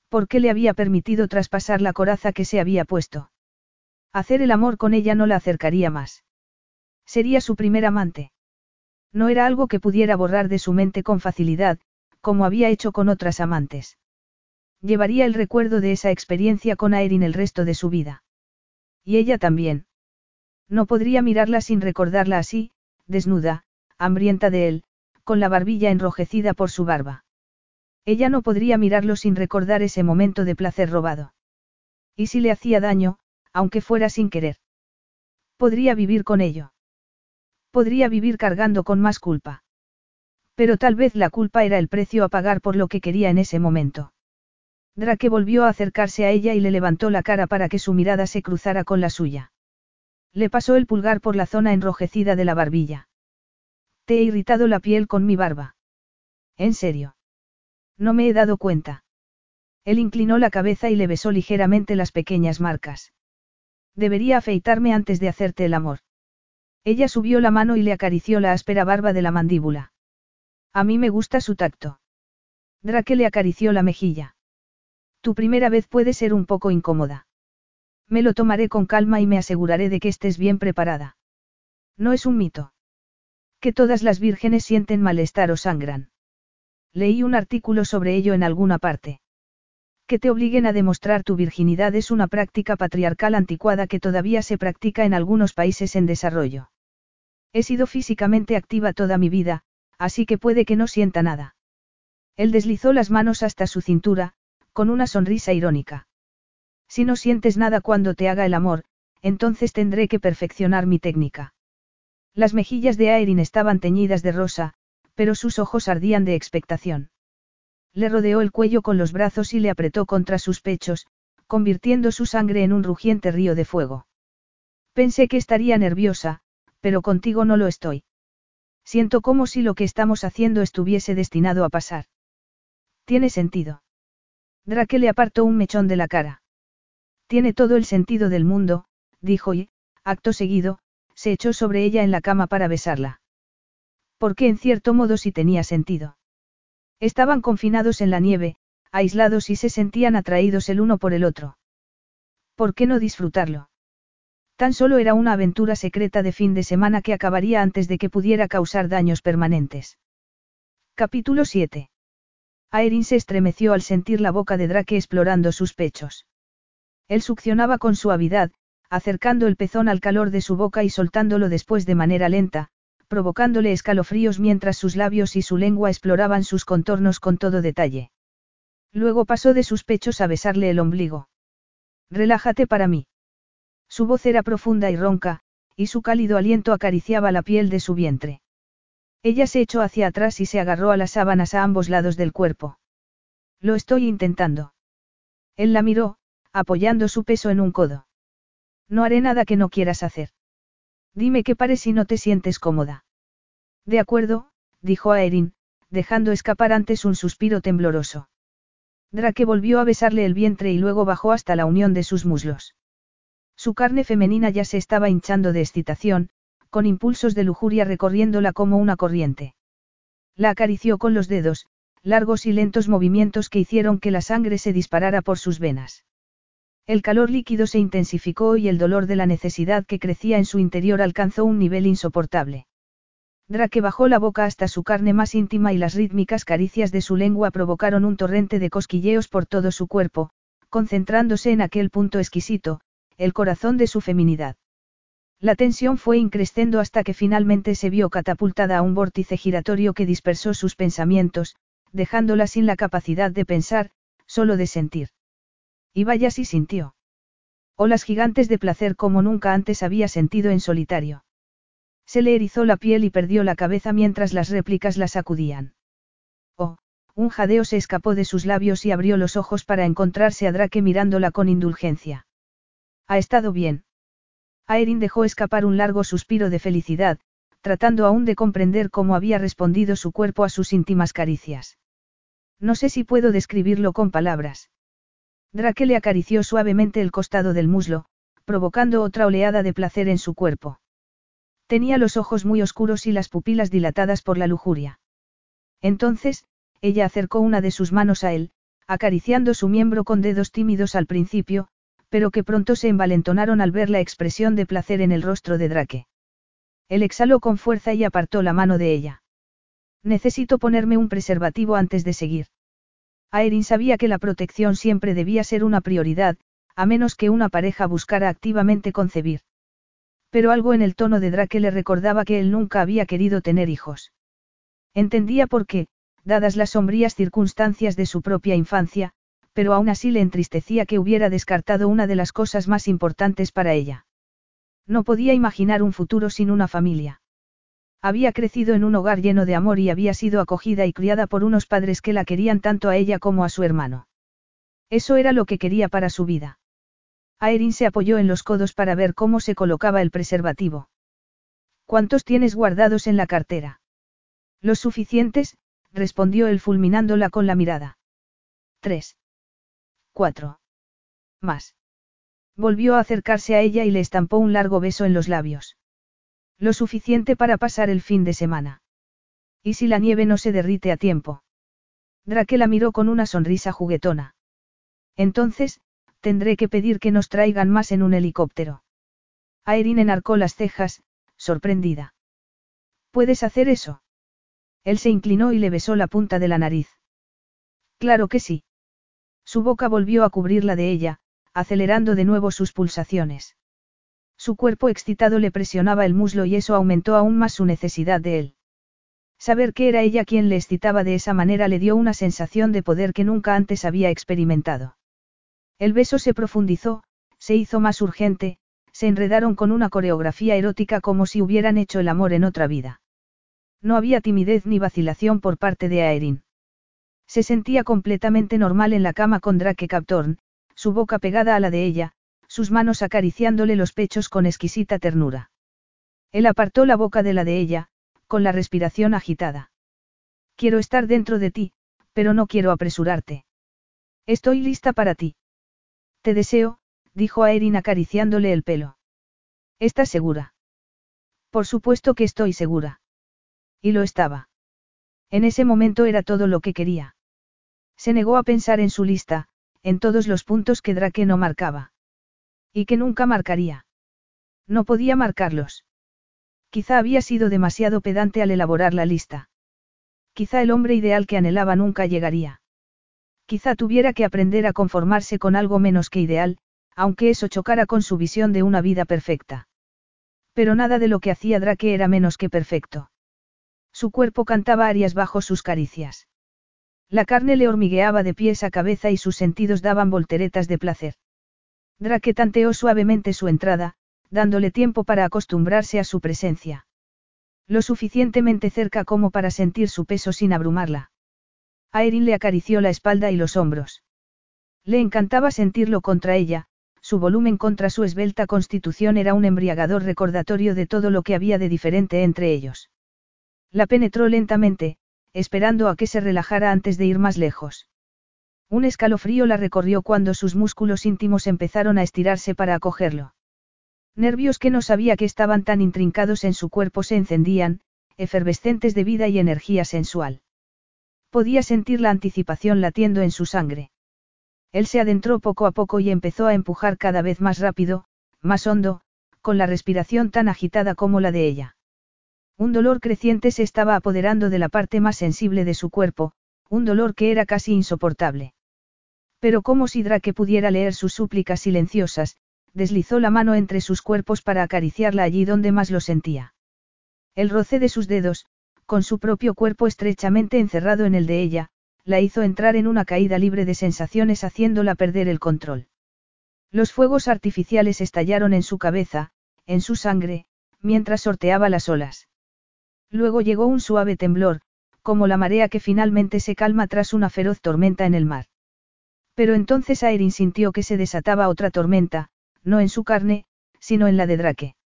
¿Por qué le había permitido traspasar la coraza que se había puesto? Hacer el amor con ella no la acercaría más. Sería su primer amante. No era algo que pudiera borrar de su mente con facilidad, como había hecho con otras amantes. Llevaría el recuerdo de esa experiencia con Aerin el resto de su vida. Y ella también. No podría mirarla sin recordarla así, desnuda, hambrienta de él, con la barbilla enrojecida por su barba. Ella no podría mirarlo sin recordar ese momento de placer robado. Y si le hacía daño, aunque fuera sin querer. Podría vivir con ello. Podría vivir cargando con más culpa. Pero tal vez la culpa era el precio a pagar por lo que quería en ese momento. Drake volvió a acercarse a ella y le levantó la cara para que su mirada se cruzara con la suya. Le pasó el pulgar por la zona enrojecida de la barbilla. Te he irritado la piel con mi barba. ¿En serio? No me he dado cuenta. Él inclinó la cabeza y le besó ligeramente las pequeñas marcas. Debería afeitarme antes de hacerte el amor. Ella subió la mano y le acarició la áspera barba de la mandíbula. A mí me gusta su tacto. Drake le acarició la mejilla. Tu primera vez puede ser un poco incómoda. Me lo tomaré con calma y me aseguraré de que estés bien preparada. No es un mito. Que todas las vírgenes sienten malestar o sangran. Leí un artículo sobre ello en alguna parte. Que te obliguen a demostrar tu virginidad es una práctica patriarcal anticuada que todavía se practica en algunos países en desarrollo. He sido físicamente activa toda mi vida, así que puede que no sienta nada. Él deslizó las manos hasta su cintura, con una sonrisa irónica. Si no sientes nada cuando te haga el amor, entonces tendré que perfeccionar mi técnica. Las mejillas de Aerin estaban teñidas de rosa, pero sus ojos ardían de expectación. Le rodeó el cuello con los brazos y le apretó contra sus pechos, convirtiendo su sangre en un rugiente río de fuego. Pensé que estaría nerviosa, pero contigo no lo estoy. Siento como si lo que estamos haciendo estuviese destinado a pasar. Tiene sentido. Drake le apartó un mechón de la cara. Tiene todo el sentido del mundo, dijo y, acto seguido, se echó sobre ella en la cama para besarla. Porque en cierto modo sí tenía sentido. Estaban confinados en la nieve, aislados y se sentían atraídos el uno por el otro. ¿Por qué no disfrutarlo? Tan solo era una aventura secreta de fin de semana que acabaría antes de que pudiera causar daños permanentes. Capítulo 7. Aerin se estremeció al sentir la boca de Drake explorando sus pechos. Él succionaba con suavidad, acercando el pezón al calor de su boca y soltándolo después de manera lenta, provocándole escalofríos mientras sus labios y su lengua exploraban sus contornos con todo detalle. Luego pasó de sus pechos a besarle el ombligo. Relájate para mí. Su voz era profunda y ronca, y su cálido aliento acariciaba la piel de su vientre. Ella se echó hacia atrás y se agarró a las sábanas a ambos lados del cuerpo. Lo estoy intentando. Él la miró, apoyando su peso en un codo. No haré nada que no quieras hacer. Dime qué pares si no te sientes cómoda. De acuerdo, dijo Aerin, dejando escapar antes un suspiro tembloroso. Drake volvió a besarle el vientre y luego bajó hasta la unión de sus muslos. Su carne femenina ya se estaba hinchando de excitación, con impulsos de lujuria recorriéndola como una corriente. La acarició con los dedos, largos y lentos movimientos que hicieron que la sangre se disparara por sus venas. El calor líquido se intensificó y el dolor de la necesidad que crecía en su interior alcanzó un nivel insoportable. Drake bajó la boca hasta su carne más íntima y las rítmicas caricias de su lengua provocaron un torrente de cosquilleos por todo su cuerpo, concentrándose en aquel punto exquisito, el corazón de su feminidad. La tensión fue increciendo hasta que finalmente se vio catapultada a un vórtice giratorio que dispersó sus pensamientos, dejándola sin la capacidad de pensar, solo de sentir. Y vaya si sintió. Olas gigantes de placer como nunca antes había sentido en solitario. Se le erizó la piel y perdió la cabeza mientras las réplicas la sacudían. Oh, un jadeo se escapó de sus labios y abrió los ojos para encontrarse a Drake mirándola con indulgencia. Ha estado bien. Aerin dejó escapar un largo suspiro de felicidad, tratando aún de comprender cómo había respondido su cuerpo a sus íntimas caricias. No sé si puedo describirlo con palabras. Drake le acarició suavemente el costado del muslo, provocando otra oleada de placer en su cuerpo. Tenía los ojos muy oscuros y las pupilas dilatadas por la lujuria. Entonces, ella acercó una de sus manos a él, acariciando su miembro con dedos tímidos al principio, pero que pronto se envalentonaron al ver la expresión de placer en el rostro de Drake. Él exhaló con fuerza y apartó la mano de ella. Necesito ponerme un preservativo antes de seguir. Aerin sabía que la protección siempre debía ser una prioridad, a menos que una pareja buscara activamente concebir. Pero algo en el tono de Drake le recordaba que él nunca había querido tener hijos. Entendía por qué, dadas las sombrías circunstancias de su propia infancia, pero aún así le entristecía que hubiera descartado una de las cosas más importantes para ella. No podía imaginar un futuro sin una familia. Había crecido en un hogar lleno de amor y había sido acogida y criada por unos padres que la querían tanto a ella como a su hermano. Eso era lo que quería para su vida. Aerin se apoyó en los codos para ver cómo se colocaba el preservativo. ¿Cuántos tienes guardados en la cartera? Los suficientes, respondió él fulminándola con la mirada. Tres. Cuatro. Más. Volvió a acercarse a ella y le estampó un largo beso en los labios. Lo suficiente para pasar el fin de semana. ¿Y si la nieve no se derrite a tiempo? Drake la miró con una sonrisa juguetona. Entonces, tendré que pedir que nos traigan más en un helicóptero. Aerin enarcó las cejas, sorprendida. ¿Puedes hacer eso? Él se inclinó y le besó la punta de la nariz. Claro que sí. Su boca volvió a cubrirla de ella, acelerando de nuevo sus pulsaciones. Su cuerpo excitado le presionaba el muslo y eso aumentó aún más su necesidad de él. Saber que era ella quien le excitaba de esa manera le dio una sensación de poder que nunca antes había experimentado. El beso se profundizó, se hizo más urgente, se enredaron con una coreografía erótica como si hubieran hecho el amor en otra vida. No había timidez ni vacilación por parte de Aerin. Se sentía completamente normal en la cama con Drake Captorn, su boca pegada a la de ella, sus manos acariciándole los pechos con exquisita ternura. Él apartó la boca de la de ella, con la respiración agitada. Quiero estar dentro de ti, pero no quiero apresurarte. Estoy lista para ti. Te deseo, dijo a Erin acariciándole el pelo. ¿Estás segura? Por supuesto que estoy segura. Y lo estaba. En ese momento era todo lo que quería. Se negó a pensar en su lista, en todos los puntos que Drake no marcaba. Y que nunca marcaría. No podía marcarlos. Quizá había sido demasiado pedante al elaborar la lista. Quizá el hombre ideal que anhelaba nunca llegaría. Quizá tuviera que aprender a conformarse con algo menos que ideal, aunque eso chocara con su visión de una vida perfecta. Pero nada de lo que hacía Drake era menos que perfecto. Su cuerpo cantaba arias bajo sus caricias. La carne le hormigueaba de pies a cabeza y sus sentidos daban volteretas de placer. Drake tanteó suavemente su entrada, dándole tiempo para acostumbrarse a su presencia. Lo suficientemente cerca como para sentir su peso sin abrumarla. Aerin le acarició la espalda y los hombros. Le encantaba sentirlo contra ella, su volumen contra su esbelta constitución era un embriagador recordatorio de todo lo que había de diferente entre ellos. La penetró lentamente, esperando a que se relajara antes de ir más lejos. Un escalofrío la recorrió cuando sus músculos íntimos empezaron a estirarse para acogerlo. Nervios que no sabía que estaban tan intrincados en su cuerpo se encendían, efervescentes de vida y energía sensual. Podía sentir la anticipación latiendo en su sangre. Él se adentró poco a poco y empezó a empujar cada vez más rápido, más hondo, con la respiración tan agitada como la de ella. Un dolor creciente se estaba apoderando de la parte más sensible de su cuerpo, un dolor que era casi insoportable. Pero como si Drake pudiera leer sus súplicas silenciosas, deslizó la mano entre sus cuerpos para acariciarla allí donde más lo sentía. El roce de sus dedos, con su propio cuerpo estrechamente encerrado en el de ella, la hizo entrar en una caída libre de sensaciones haciéndola perder el control. Los fuegos artificiales estallaron en su cabeza, en su sangre, mientras sorteaba las olas. Luego llegó un suave temblor, como la marea que finalmente se calma tras una feroz tormenta en el mar. Pero entonces Aerin sintió que se desataba otra tormenta, no en su carne, sino en la de Drake.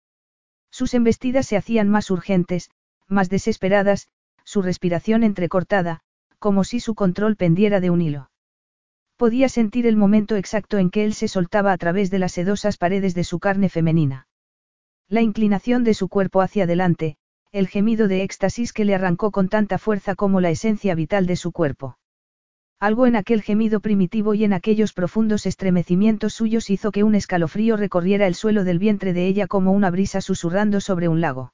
Sus embestidas se hacían más urgentes, más desesperadas, su respiración entrecortada, como si su control pendiera de un hilo. Podía sentir el momento exacto en que él se soltaba a través de las sedosas paredes de su carne femenina. La inclinación de su cuerpo hacia adelante, el gemido de éxtasis que le arrancó con tanta fuerza como la esencia vital de su cuerpo. Algo en aquel gemido primitivo y en aquellos profundos estremecimientos suyos hizo que un escalofrío recorriera el suelo del vientre de ella como una brisa susurrando sobre un lago.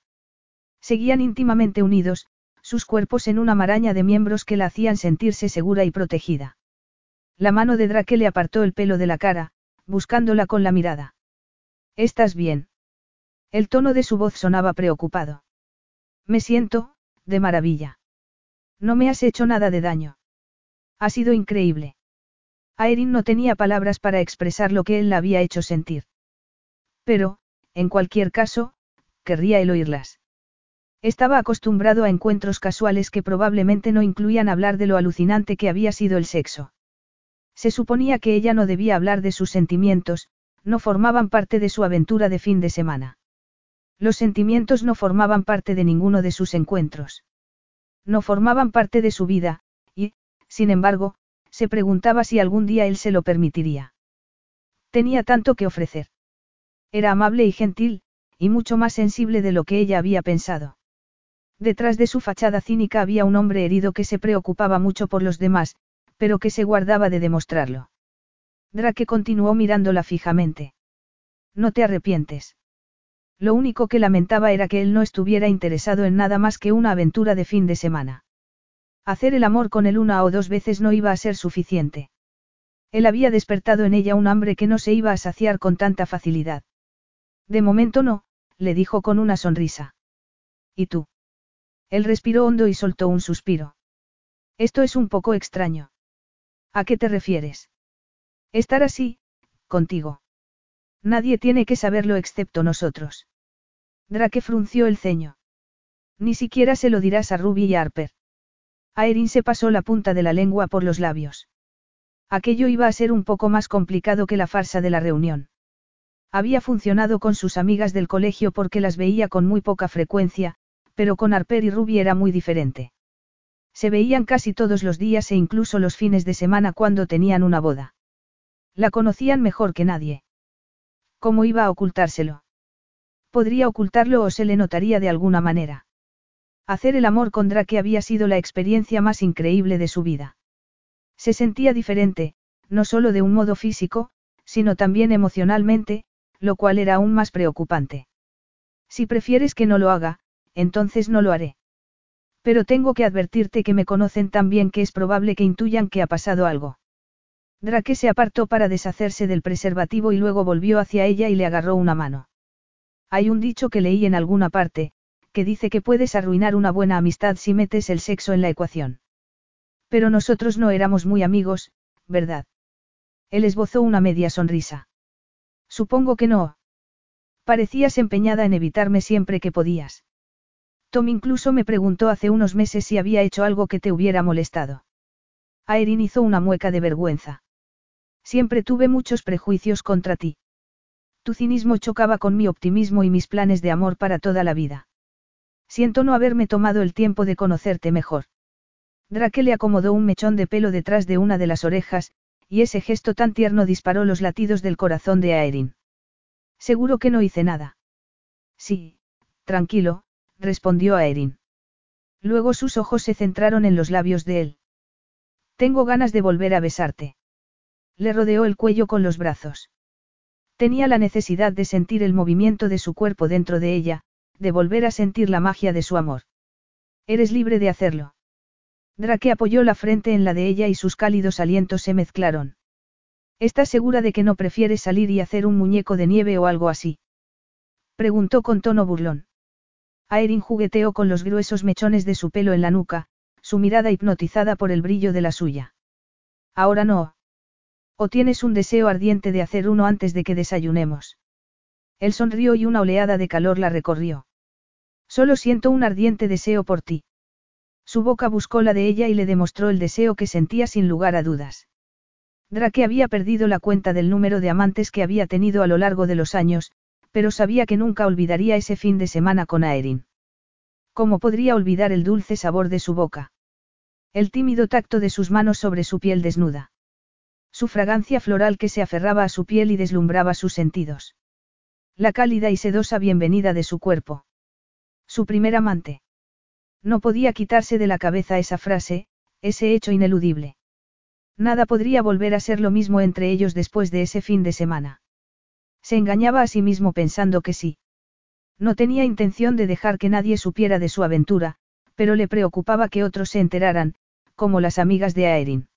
Seguían íntimamente unidos, sus cuerpos en una maraña de miembros que la hacían sentirse segura y protegida. La mano de Drake le apartó el pelo de la cara, buscándola con la mirada. ¿Estás bien? El tono de su voz sonaba preocupado. Me siento, de maravilla. No me has hecho nada de daño. Ha sido increíble. Aerin no tenía palabras para expresar lo que él la había hecho sentir. Pero, en cualquier caso, querría él oírlas. Estaba acostumbrado a encuentros casuales que probablemente no incluían hablar de lo alucinante que había sido el sexo. Se suponía que ella no debía hablar de sus sentimientos, no formaban parte de su aventura de fin de semana. Los sentimientos no formaban parte de ninguno de sus encuentros. No formaban parte de su vida, sin embargo, se preguntaba si algún día él se lo permitiría. Tenía tanto que ofrecer. Era amable y gentil, y mucho más sensible de lo que ella había pensado. Detrás de su fachada cínica había un hombre herido que se preocupaba mucho por los demás, pero que se guardaba de demostrarlo. Drake continuó mirándola fijamente. No te arrepientes. Lo único que lamentaba era que él no estuviera interesado en nada más que una aventura de fin de semana. Hacer el amor con él una o dos veces no iba a ser suficiente. Él había despertado en ella un hambre que no se iba a saciar con tanta facilidad. De momento no, le dijo con una sonrisa. ¿Y tú? Él respiró hondo y soltó un suspiro. Esto es un poco extraño. ¿A qué te refieres? Estar así, contigo. Nadie tiene que saberlo excepto nosotros. Drake frunció el ceño. Ni siquiera se lo dirás a Ruby y a Harper. Aerin se pasó la punta de la lengua por los labios. Aquello iba a ser un poco más complicado que la farsa de la reunión. Había funcionado con sus amigas del colegio porque las veía con muy poca frecuencia, pero con Harper y Ruby era muy diferente. Se veían casi todos los días e incluso los fines de semana cuando tenían una boda. La conocían mejor que nadie. ¿Cómo iba a ocultárselo? Podría ocultarlo o se le notaría de alguna manera. Hacer el amor con Drake había sido la experiencia más increíble de su vida. Se sentía diferente, no solo de un modo físico, sino también emocionalmente, lo cual era aún más preocupante. Si prefieres que no lo haga, entonces no lo haré. Pero tengo que advertirte que me conocen tan bien que es probable que intuyan que ha pasado algo. Drake se apartó para deshacerse del preservativo y luego volvió hacia ella y le agarró una mano. Hay un dicho que leí en alguna parte, que dice que puedes arruinar una buena amistad si metes el sexo en la ecuación. Pero nosotros no éramos muy amigos, ¿verdad? Él esbozó una media sonrisa. Supongo que no. Parecías empeñada en evitarme siempre que podías. Tom incluso me preguntó hace unos meses si había hecho algo que te hubiera molestado. Aerin hizo una mueca de vergüenza. Siempre tuve muchos prejuicios contra ti. Tu cinismo chocaba con mi optimismo y mis planes de amor para toda la vida. Siento no haberme tomado el tiempo de conocerte mejor. Drake le acomodó un mechón de pelo detrás de una de las orejas, y ese gesto tan tierno disparó los latidos del corazón de Aerin. Seguro que no hice nada. Sí, tranquilo, respondió Aerin. Luego sus ojos se centraron en los labios de él. Tengo ganas de volver a besarte. Le rodeó el cuello con los brazos. Tenía la necesidad de sentir el movimiento de su cuerpo dentro de ella, de volver a sentir la magia de su amor. Eres libre de hacerlo. Drake apoyó la frente en la de ella y sus cálidos alientos se mezclaron. ¿Estás segura de que no prefieres salir y hacer un muñeco de nieve o algo así? Preguntó con tono burlón. Aerin jugueteó con los gruesos mechones de su pelo en la nuca, su mirada hipnotizada por el brillo de la suya. Ahora no. ¿O tienes un deseo ardiente de hacer uno antes de que desayunemos? Él sonrió y una oleada de calor la recorrió. Solo siento un ardiente deseo por ti. Su boca buscó la de ella y le demostró el deseo que sentía sin lugar a dudas. Drake había perdido la cuenta del número de amantes que había tenido a lo largo de los años, pero sabía que nunca olvidaría ese fin de semana con Aerin. ¿Cómo podría olvidar el dulce sabor de su boca? El tímido tacto de sus manos sobre su piel desnuda. Su fragancia floral que se aferraba a su piel y deslumbraba sus sentidos. La cálida y sedosa bienvenida de su cuerpo. Su primer amante. No podía quitarse de la cabeza esa frase, ese hecho ineludible. Nada podría volver a ser lo mismo entre ellos después de ese fin de semana. Se engañaba a sí mismo pensando que sí. No tenía intención de dejar que nadie supiera de su aventura, pero le preocupaba que otros se enteraran, como las amigas de Aerin.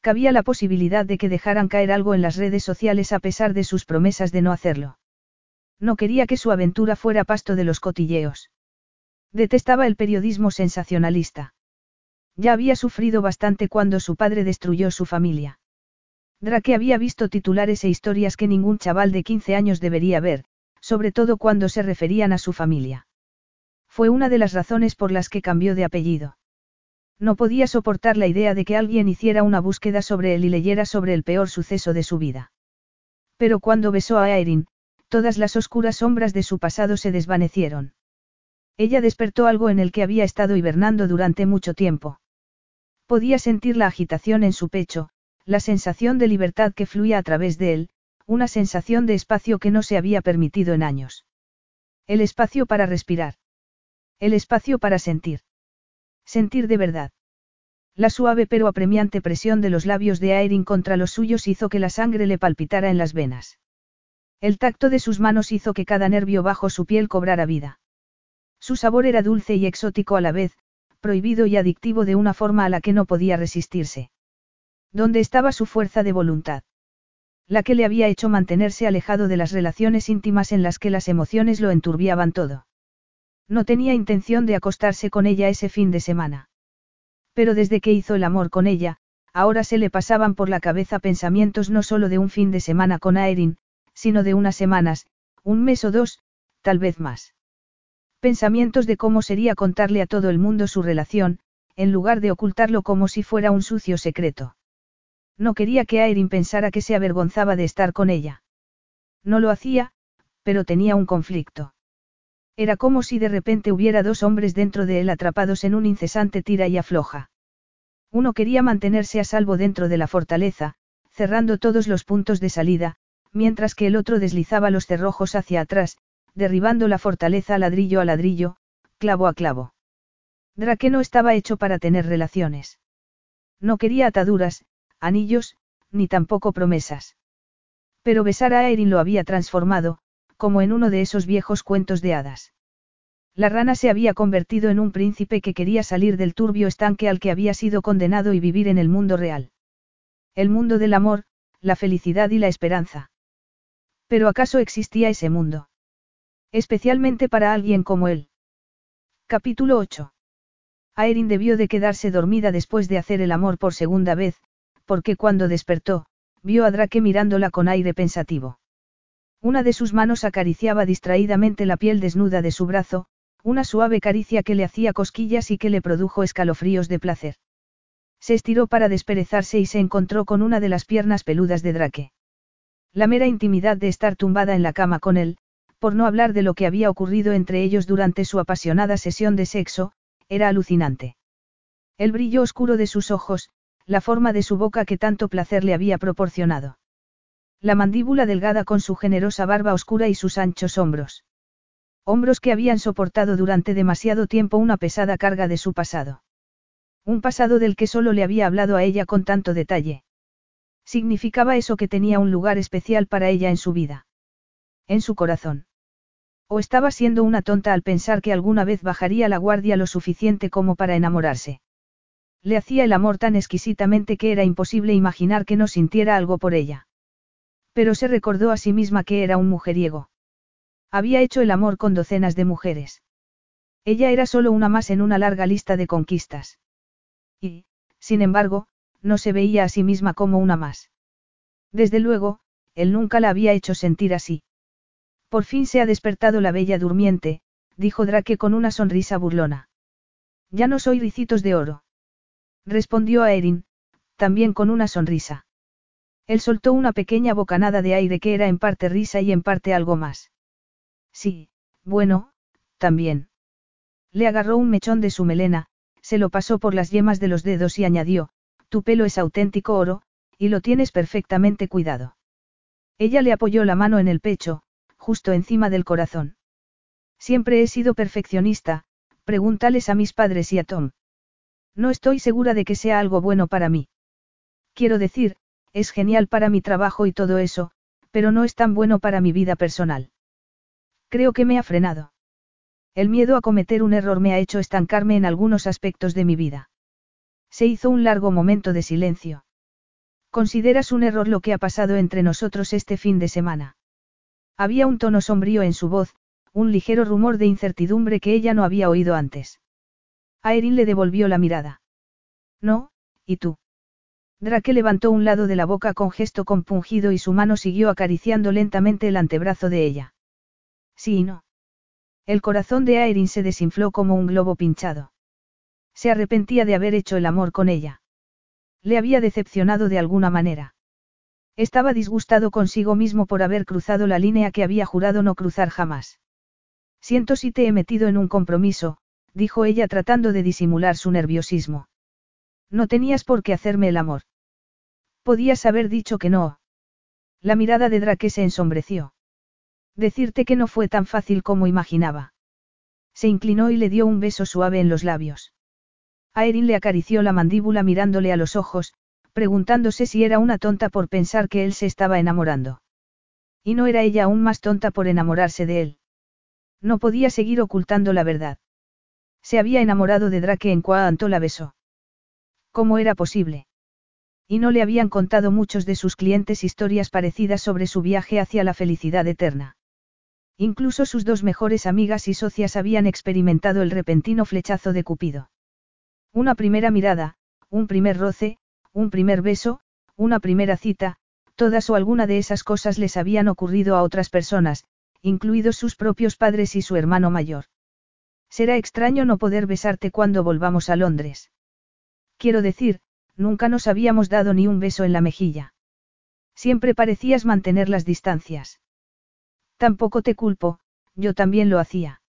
Cabía la posibilidad de que dejaran caer algo en las redes sociales a pesar de sus promesas de no hacerlo. No quería que su aventura fuera pasto de los cotilleos. Detestaba el periodismo sensacionalista. Ya había sufrido bastante cuando su padre destruyó su familia. Drake había visto titulares e historias que ningún chaval de 15 años debería ver, sobre todo cuando se referían a su familia. Fue una de las razones por las que cambió de apellido. No podía soportar la idea de que alguien hiciera una búsqueda sobre él y leyera sobre el peor suceso de su vida. Pero cuando besó a Erin, todas las oscuras sombras de su pasado se desvanecieron. Ella despertó algo en el que había estado hibernando durante mucho tiempo. Podía sentir la agitación en su pecho, la sensación de libertad que fluía a través de él, una sensación de espacio que no se había permitido en años. El espacio para respirar. El espacio para sentir. Sentir de verdad. La suave pero apremiante presión de los labios de Aerin contra los suyos hizo que la sangre le palpitara en las venas. El tacto de sus manos hizo que cada nervio bajo su piel cobrara vida. Su sabor era dulce y exótico a la vez, prohibido y adictivo de una forma a la que no podía resistirse. ¿Dónde estaba su fuerza de voluntad? La que le había hecho mantenerse alejado de las relaciones íntimas en las que las emociones lo enturbiaban todo. No tenía intención de acostarse con ella ese fin de semana. Pero desde que hizo el amor con ella, ahora se le pasaban por la cabeza pensamientos no solo de un fin de semana con Aerin, sino de unas semanas, un mes o dos, tal vez más. Pensamientos de cómo sería contarle a todo el mundo su relación, en lugar de ocultarlo como si fuera un sucio secreto. No quería que Aerin pensara que se avergonzaba de estar con ella. No lo hacía, pero tenía un conflicto. Era como si de repente hubiera dos hombres dentro de él atrapados en un incesante tira y afloja. Uno quería mantenerse a salvo dentro de la fortaleza, cerrando todos los puntos de salida, mientras que el otro deslizaba los cerrojos hacia atrás, derribando la fortaleza ladrillo a ladrillo, clavo a clavo. Drake no estaba hecho para tener relaciones. No quería ataduras, anillos, ni tampoco promesas. Pero besar a Erin lo había transformado, como en uno de esos viejos cuentos de hadas. La rana se había convertido en un príncipe que quería salir del turbio estanque al que había sido condenado y vivir en el mundo real. El mundo del amor, la felicidad y la esperanza. Pero ¿acaso existía ese mundo? Especialmente para alguien como él. Capítulo 8. Aerin debió de quedarse dormida después de hacer el amor por segunda vez, porque cuando despertó, vio a Drake mirándola con aire pensativo. Una de sus manos acariciaba distraídamente la piel desnuda de su brazo, una suave caricia que le hacía cosquillas y que le produjo escalofríos de placer. Se estiró para desperezarse y se encontró con una de las piernas peludas de Drake. La mera intimidad de estar tumbada en la cama con él, por no hablar de lo que había ocurrido entre ellos durante su apasionada sesión de sexo, era alucinante. El brillo oscuro de sus ojos, la forma de su boca que tanto placer le había proporcionado. La mandíbula delgada con su generosa barba oscura y sus anchos hombros. Hombros que habían soportado durante demasiado tiempo una pesada carga de su pasado. Un pasado del que solo le había hablado a ella con tanto detalle. Significaba eso que tenía un lugar especial para ella en su vida. En su corazón. O estaba siendo una tonta al pensar que alguna vez bajaría la guardia lo suficiente como para enamorarse. Le hacía el amor tan exquisitamente que era imposible imaginar que no sintiera algo por ella. Pero se recordó a sí misma que era un mujeriego. Había hecho el amor con docenas de mujeres. Ella era solo una más en una larga lista de conquistas. Y, sin embargo, no se veía a sí misma como una más. Desde luego, él nunca la había hecho sentir así. Por fin se ha despertado la bella durmiente, dijo Drake con una sonrisa burlona. Ya no soy ricitos de oro. Respondió a Erin, también con una sonrisa. Él soltó una pequeña bocanada de aire que era en parte risa y en parte algo más. Sí, bueno, también. Le agarró un mechón de su melena, se lo pasó por las yemas de los dedos y añadió, tu pelo es auténtico oro, y lo tienes perfectamente cuidado. Ella le apoyó la mano en el pecho, justo encima del corazón. Siempre he sido perfeccionista, pregúntales a mis padres y a Tom. No estoy segura de que sea algo bueno para mí. Quiero decir, es genial para mi trabajo y todo eso, pero no es tan bueno para mi vida personal. Creo que me ha frenado. El miedo a cometer un error me ha hecho estancarme en algunos aspectos de mi vida. Se hizo un largo momento de silencio. ¿Consideras un error lo que ha pasado entre nosotros este fin de semana? Había un tono sombrío en su voz, un ligero rumor de incertidumbre que ella no había oído antes. Aerin le devolvió la mirada. No, ¿y tú? Drake levantó un lado de la boca con gesto compungido y su mano siguió acariciando lentamente el antebrazo de ella. Sí y no. El corazón de Aerin se desinfló como un globo pinchado. Se arrepentía de haber hecho el amor con ella. Le había decepcionado de alguna manera. Estaba disgustado consigo mismo por haber cruzado la línea que había jurado no cruzar jamás. Siento si te he metido en un compromiso, dijo ella tratando de disimular su nerviosismo. No tenías por qué hacerme el amor. Podías haber dicho que no. La mirada de Drake se ensombreció. Decirte que no fue tan fácil como imaginaba. Se inclinó y le dio un beso suave en los labios. Aerin le acarició la mandíbula mirándole a los ojos, preguntándose si era una tonta por pensar que él se estaba enamorando. Y no era ella aún más tonta por enamorarse de él. No podía seguir ocultando la verdad. Se había enamorado de Drake en cuanto la besó. ¿Cómo era posible? Y no le habían contado muchos de sus clientes historias parecidas sobre su viaje hacia la felicidad eterna. Incluso sus dos mejores amigas y socias habían experimentado el repentino flechazo de Cupido. Una primera mirada, un primer roce, un primer beso, una primera cita, todas o alguna de esas cosas les habían ocurrido a otras personas, incluidos sus propios padres y su hermano mayor. Será extraño no poder besarte cuando volvamos a Londres. Quiero decir, nunca nos habíamos dado ni un beso en la mejilla. Siempre parecías mantener las distancias. Tampoco te culpo, yo también lo hacía.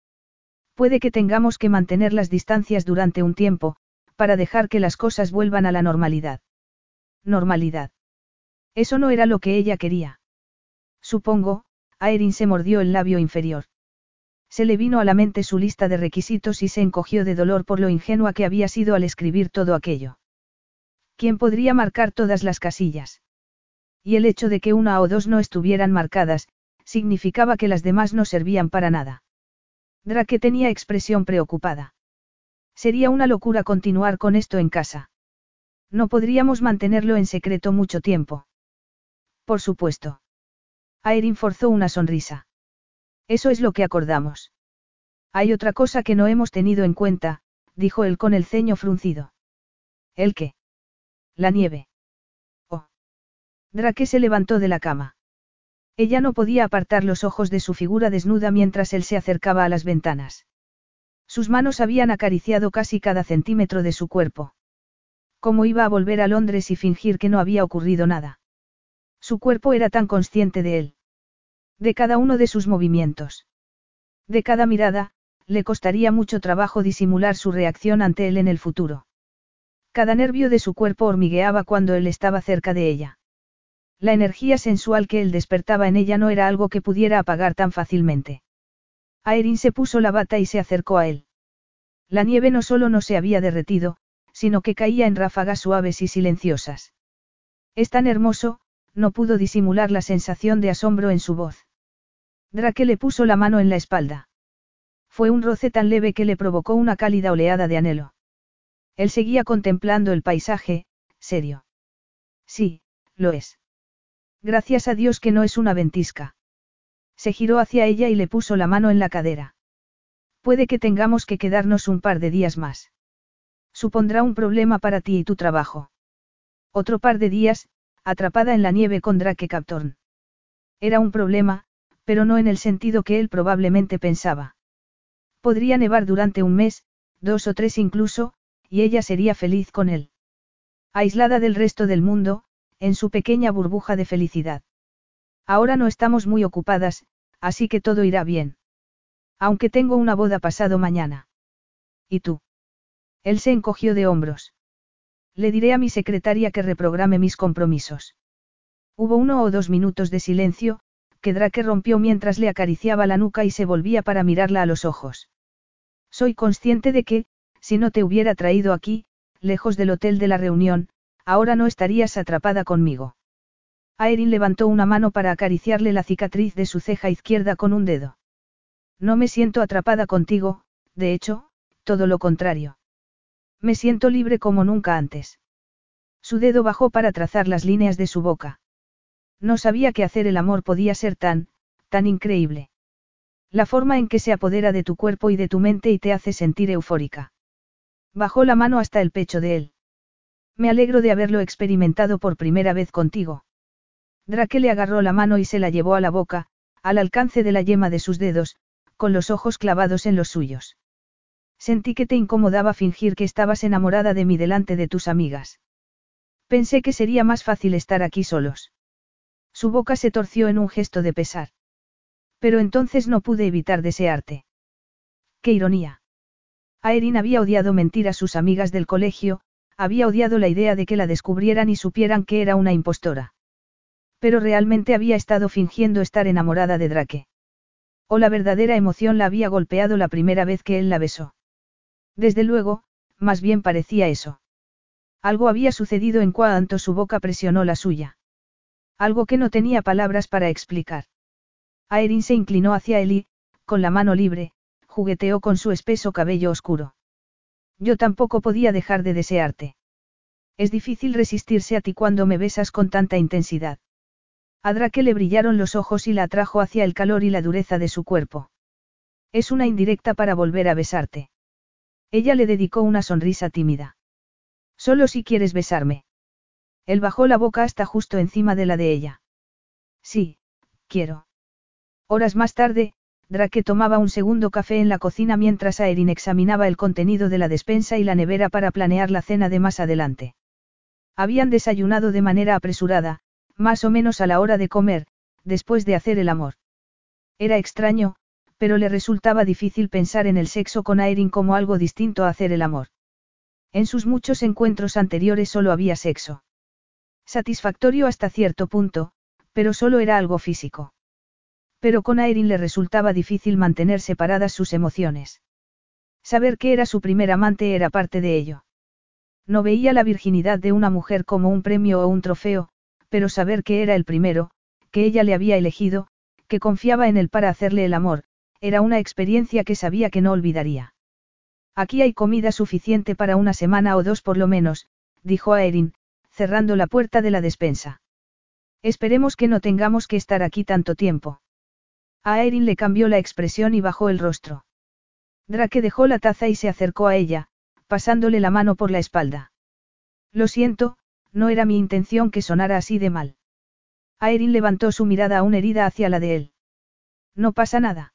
Puede que tengamos que mantener las distancias durante un tiempo, para dejar que las cosas vuelvan a la normalidad. Normalidad. Eso no era lo que ella quería. Supongo, Aerin se mordió el labio inferior. Se le vino a la mente su lista de requisitos y se encogió de dolor por lo ingenua que había sido al escribir todo aquello. ¿Quién podría marcar todas las casillas? Y el hecho de que una o dos no estuvieran marcadas, significaba que las demás no servían para nada. Drake tenía expresión preocupada. Sería una locura continuar con esto en casa. No podríamos mantenerlo en secreto mucho tiempo. Por supuesto. Aerin forzó una sonrisa. Eso es lo que acordamos. Hay otra cosa que no hemos tenido en cuenta, dijo él con el ceño fruncido. ¿El qué? La nieve. Oh. Drake se levantó de la cama. Ella no podía apartar los ojos de su figura desnuda mientras él se acercaba a las ventanas. Sus manos habían acariciado casi cada centímetro de su cuerpo. ¿Cómo iba a volver a Londres y fingir que no había ocurrido nada? Su cuerpo era tan consciente de él. De cada uno de sus movimientos. De cada mirada, le costaría mucho trabajo disimular su reacción ante él en el futuro. Cada nervio de su cuerpo hormigueaba cuando él estaba cerca de ella. La energía sensual que él despertaba en ella no era algo que pudiera apagar tan fácilmente. Aerin se puso la bata y se acercó a él. La nieve no solo no se había derretido, sino que caía en ráfagas suaves y silenciosas. Es tan hermoso, no pudo disimular la sensación de asombro en su voz. Drake le puso la mano en la espalda. Fue un roce tan leve que le provocó una cálida oleada de anhelo. Él seguía contemplando el paisaje, serio. Sí, lo es. Gracias a Dios que no es una ventisca. Se giró hacia ella y le puso la mano en la cadera. Puede que tengamos que quedarnos un par de días más. Supondrá un problema para ti y tu trabajo. Otro par de días, atrapada en la nieve con Drake Captorn. Era un problema, pero no en el sentido que él probablemente pensaba. Podría nevar durante un mes, dos o tres incluso, y ella sería feliz con él. Aislada del resto del mundo, en su pequeña burbuja de felicidad. Ahora no estamos muy ocupadas, así que todo irá bien. Aunque tengo una boda pasado mañana. ¿Y tú? Él se encogió de hombros. Le diré a mi secretaria que reprograme mis compromisos. Hubo uno o dos minutos de silencio, que Drake rompió mientras le acariciaba la nuca y se volvía para mirarla a los ojos. Soy consciente de que, si no te hubiera traído aquí, lejos del hotel de la reunión, ahora no estarías atrapada conmigo. Aerin levantó una mano para acariciarle la cicatriz de su ceja izquierda con un dedo. No me siento atrapada contigo, de hecho, todo lo contrario. Me siento libre como nunca antes. Su dedo bajó para trazar las líneas de su boca. No sabía que hacer el amor podía ser tan, tan increíble. La forma en que se apodera de tu cuerpo y de tu mente y te hace sentir eufórica. Bajó la mano hasta el pecho de él. Me alegro de haberlo experimentado por primera vez contigo. Drake le agarró la mano y se la llevó a la boca, al alcance de la yema de sus dedos, con los ojos clavados en los suyos. Sentí que te incomodaba fingir que estabas enamorada de mí delante de tus amigas. Pensé que sería más fácil estar aquí solos. Su boca se torció en un gesto de pesar. Pero entonces no pude evitar desearte. ¡Qué ironía! Aerin había odiado mentir a sus amigas del colegio, había odiado la idea de que la descubrieran y supieran que era una impostora. Pero realmente había estado fingiendo estar enamorada de Drake. O la verdadera emoción la había golpeado la primera vez que él la besó. Desde luego, más bien parecía eso. Algo había sucedido en cuanto su boca presionó la suya. Algo que no tenía palabras para explicar. Aerin se inclinó hacia él y, con la mano libre, jugueteó con su espeso cabello oscuro. Yo tampoco podía dejar de desearte. Es difícil resistirse a ti cuando me besas con tanta intensidad. A Drake le brillaron los ojos y la atrajo hacia el calor y la dureza de su cuerpo. Es una indirecta para volver a besarte. Ella le dedicó una sonrisa tímida. Solo si quieres besarme. Él bajó la boca hasta justo encima de la de ella. Sí, quiero. Horas más tarde, Drake tomaba un segundo café en la cocina mientras Aerin examinaba el contenido de la despensa y la nevera para planear la cena de más adelante. Habían desayunado de manera apresurada, más o menos a la hora de comer, después de hacer el amor. Era extraño, pero le resultaba difícil pensar en el sexo con Aerin como algo distinto a hacer el amor. En sus muchos encuentros anteriores solo había sexo. Satisfactorio hasta cierto punto, pero solo era algo físico. Pero con Aerin le resultaba difícil mantener separadas sus emociones. Saber que era su primer amante era parte de ello. No veía la virginidad de una mujer como un premio o un trofeo, pero saber que era el primero, que ella le había elegido, que confiaba en él para hacerle el amor, era una experiencia que sabía que no olvidaría. Aquí hay comida suficiente para una semana o dos por lo menos, dijo Aerin, cerrando la puerta de la despensa. Esperemos que no tengamos que estar aquí tanto tiempo. A Erin le cambió la expresión y bajó el rostro. Drake dejó la taza y se acercó a ella, pasándole la mano por la espalda. Lo siento, no era mi intención que sonara así de mal. Aerin levantó su mirada aún herida hacia la de él. No pasa nada.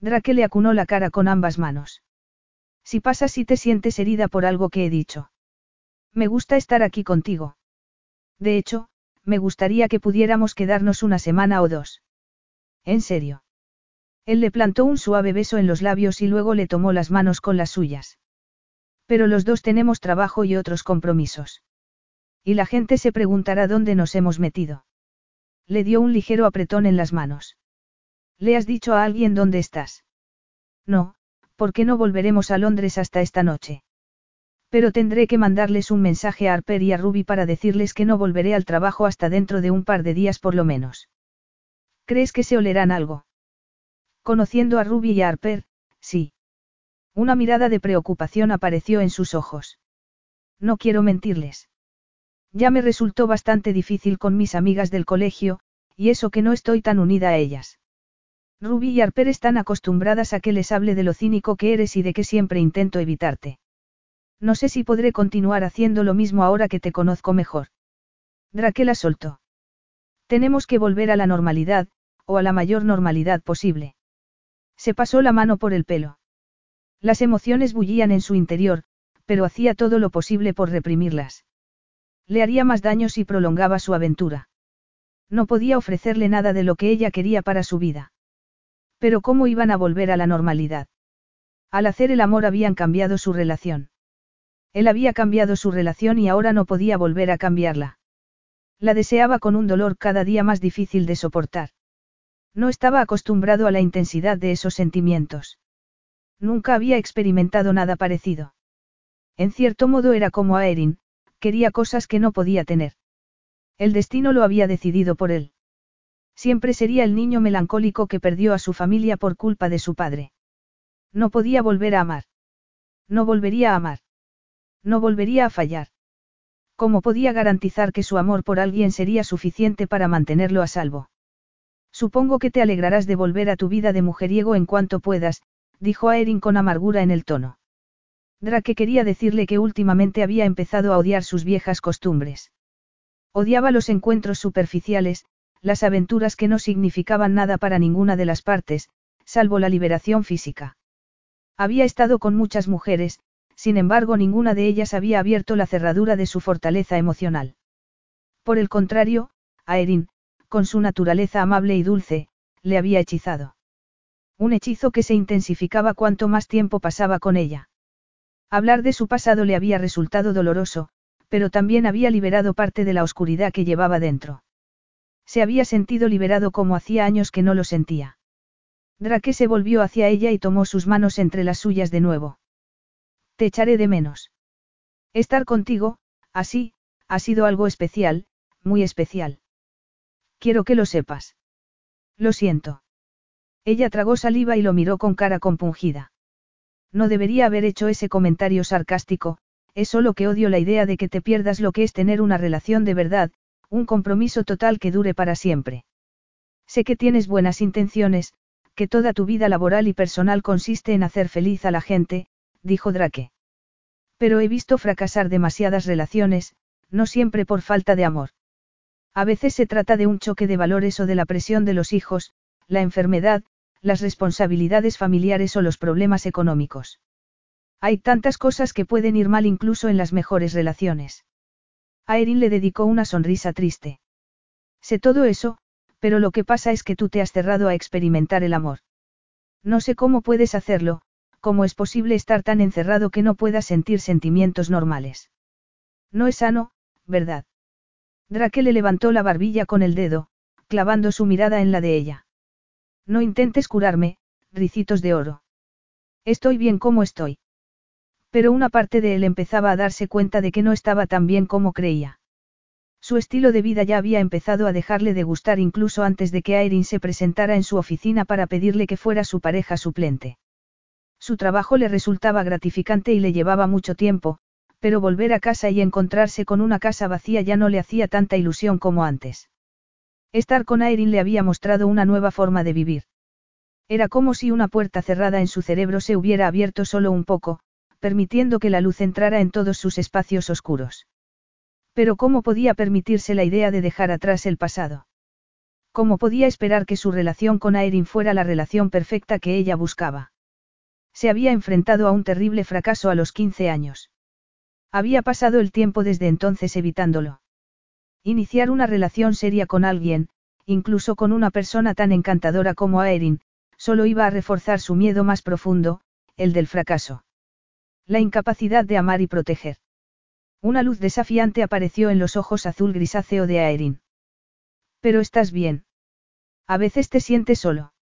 Drake le acunó la cara con ambas manos. Si pasa si te sientes herida por algo que he dicho. Me gusta estar aquí contigo. De hecho, me gustaría que pudiéramos quedarnos una semana o dos. ¿En serio? Él le plantó un suave beso en los labios y luego le tomó las manos con las suyas. Pero los dos tenemos trabajo y otros compromisos. Y la gente se preguntará dónde nos hemos metido. Le dio un ligero apretón en las manos. ¿Le has dicho a alguien dónde estás? No, porque no volveremos a Londres hasta esta noche. Pero tendré que mandarles un mensaje a Harper y a Ruby para decirles que no volveré al trabajo hasta dentro de un par de días por lo menos. ¿Crees que se olerán algo? Conociendo a Ruby y a Harper, sí. Una mirada de preocupación apareció en sus ojos. No quiero mentirles. Ya me resultó bastante difícil con mis amigas del colegio, y eso que no estoy tan unida a ellas. Ruby y Harper están acostumbradas a que les hable de lo cínico que eres y de que siempre intento evitarte. No sé si podré continuar haciendo lo mismo ahora que te conozco mejor. Draquela soltó. Tenemos que volver a la normalidad, o a la mayor normalidad posible. Se pasó la mano por el pelo. Las emociones bullían en su interior, pero hacía todo lo posible por reprimirlas. Le haría más daño si prolongaba su aventura. No podía ofrecerle nada de lo que ella quería para su vida. Pero ¿cómo iban a volver a la normalidad? Al hacer el amor habían cambiado su relación. Él había cambiado su relación y ahora no podía volver a cambiarla. La deseaba con un dolor cada día más difícil de soportar. No estaba acostumbrado a la intensidad de esos sentimientos. Nunca había experimentado nada parecido. En cierto modo era como a Erin, quería cosas que no podía tener. El destino lo había decidido por él. Siempre sería el niño melancólico que perdió a su familia por culpa de su padre. No podía volver a amar. No volvería a amar. No volvería a fallar. ¿Cómo podía garantizar que su amor por alguien sería suficiente para mantenerlo a salvo? Supongo que te alegrarás de volver a tu vida de mujeriego en cuanto puedas, dijo a Erin con amargura en el tono. Drake quería decirle que últimamente había empezado a odiar sus viejas costumbres. Odiaba los encuentros superficiales, las aventuras que no significaban nada para ninguna de las partes, salvo la liberación física. Había estado con muchas mujeres, sin embargo ninguna de ellas había abierto la cerradura de su fortaleza emocional. Por el contrario, Aerin, con su naturaleza amable y dulce, le había hechizado. Un hechizo que se intensificaba cuanto más tiempo pasaba con ella. Hablar de su pasado le había resultado doloroso, pero también había liberado parte de la oscuridad que llevaba dentro. Se había sentido liberado como hacía años que no lo sentía. Drake se volvió hacia ella y tomó sus manos entre las suyas de nuevo. Te echaré de menos. Estar contigo, así, ha sido algo especial, muy especial. Quiero que lo sepas. Lo siento. Ella tragó saliva y lo miró con cara compungida. No debería haber hecho ese comentario sarcástico, es solo que odio la idea de que te pierdas lo que es tener una relación de verdad, un compromiso total que dure para siempre. Sé que tienes buenas intenciones, que toda tu vida laboral y personal consiste en hacer feliz a la gente, dijo Drake. Pero he visto fracasar demasiadas relaciones, no siempre por falta de amor. A veces se trata de un choque de valores o de la presión de los hijos, la enfermedad, las responsabilidades familiares o los problemas económicos. Hay tantas cosas que pueden ir mal incluso en las mejores relaciones. A Erin le dedicó una sonrisa triste. Sé todo eso, pero lo que pasa es que tú te has cerrado a experimentar el amor. No sé cómo puedes hacerlo, cómo es posible estar tan encerrado que no puedas sentir sentimientos normales. No es sano, ¿verdad? Drake le levantó la barbilla con el dedo, clavando su mirada en la de ella. No intentes curarme, ricitos de oro. Estoy bien como estoy. Pero una parte de él empezaba a darse cuenta de que no estaba tan bien como creía. Su estilo de vida ya había empezado a dejarle de gustar incluso antes de que Aerin se presentara en su oficina para pedirle que fuera su pareja suplente. Su trabajo le resultaba gratificante y le llevaba mucho tiempo, pero volver a casa y encontrarse con una casa vacía ya no le hacía tanta ilusión como antes. Estar con Aerin le había mostrado una nueva forma de vivir. Era como si una puerta cerrada en su cerebro se hubiera abierto solo un poco, permitiendo que la luz entrara en todos sus espacios oscuros. Pero ¿cómo podía permitirse la idea de dejar atrás el pasado? ¿Cómo podía esperar que su relación con Aerin fuera la relación perfecta que ella buscaba? Se había enfrentado a un terrible fracaso a los 15 años. Había pasado el tiempo desde entonces evitándolo. Iniciar una relación seria con alguien, incluso con una persona tan encantadora como Aerin, solo iba a reforzar su miedo más profundo, el del fracaso. La incapacidad de amar y proteger. Una luz desafiante apareció en los ojos azul grisáceo de Aerin. Pero estás bien. A veces te sientes solo.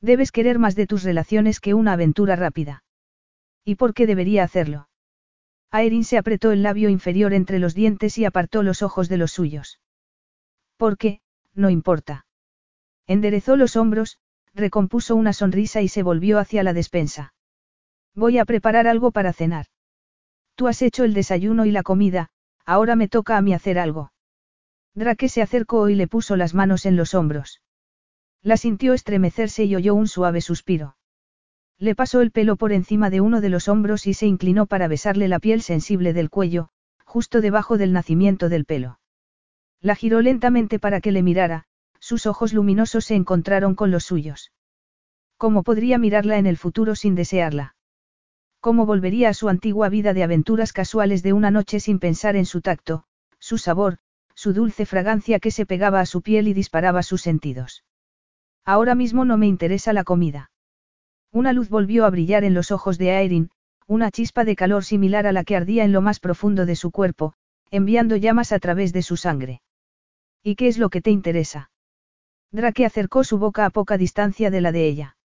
Debes querer más de tus relaciones que una aventura rápida. ¿Y por qué debería hacerlo? Aerin se apretó el labio inferior entre los dientes y apartó los ojos de los suyos. ¿Por qué? No importa. Enderezó los hombros, recompuso una sonrisa y se volvió hacia la despensa. Voy a preparar algo para cenar. Tú has hecho el desayuno y la comida, ahora me toca a mí hacer algo. Drake se acercó y le puso las manos en los hombros. La sintió estremecerse y oyó un suave suspiro. Le pasó el pelo por encima de uno de los hombros y se inclinó para besarle la piel sensible del cuello, justo debajo del nacimiento del pelo. La giró lentamente para que le mirara, sus ojos luminosos se encontraron con los suyos. ¿Cómo podría mirarla en el futuro sin desearla? ¿Cómo volvería a su antigua vida de aventuras casuales de una noche sin pensar en su tacto, su sabor, su dulce fragancia que se pegaba a su piel y disparaba sus sentidos? Ahora mismo no me interesa la comida. Una luz volvió a brillar en los ojos de Aerin, una chispa de calor similar a la que ardía en lo más profundo de su cuerpo, enviando llamas a través de su sangre. ¿Y qué es lo que te interesa? Drake acercó su boca a poca distancia de la de ella.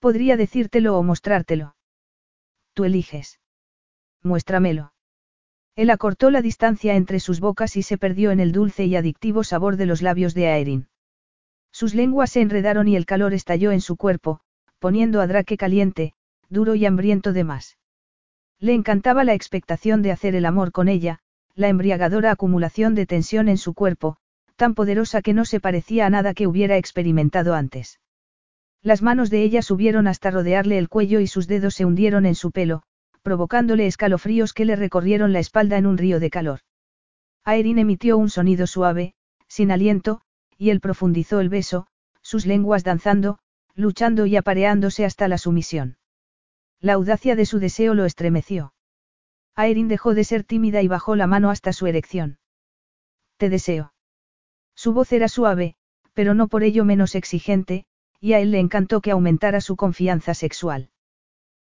Podría decírtelo o mostrártelo. Tú eliges. Muéstramelo. Él acortó la distancia entre sus bocas y se perdió en el dulce y adictivo sabor de los labios de Aerin. Sus lenguas se enredaron y el calor estalló en su cuerpo, poniendo a Drake caliente, duro y hambriento de más. Le encantaba la expectación de hacer el amor con ella, la embriagadora acumulación de tensión en su cuerpo, tan poderosa que no se parecía a nada que hubiera experimentado antes. Las manos de ella subieron hasta rodearle el cuello y sus dedos se hundieron en su pelo, provocándole escalofríos que le recorrieron la espalda en un río de calor. Aerin emitió un sonido suave, sin aliento, y él profundizó el beso, sus lenguas danzando, luchando y apareándose hasta la sumisión. La audacia de su deseo lo estremeció. Aerin dejó de ser tímida y bajó la mano hasta su erección. Te deseo. Su voz era suave, pero no por ello menos exigente, y a él le encantó que aumentara su confianza sexual.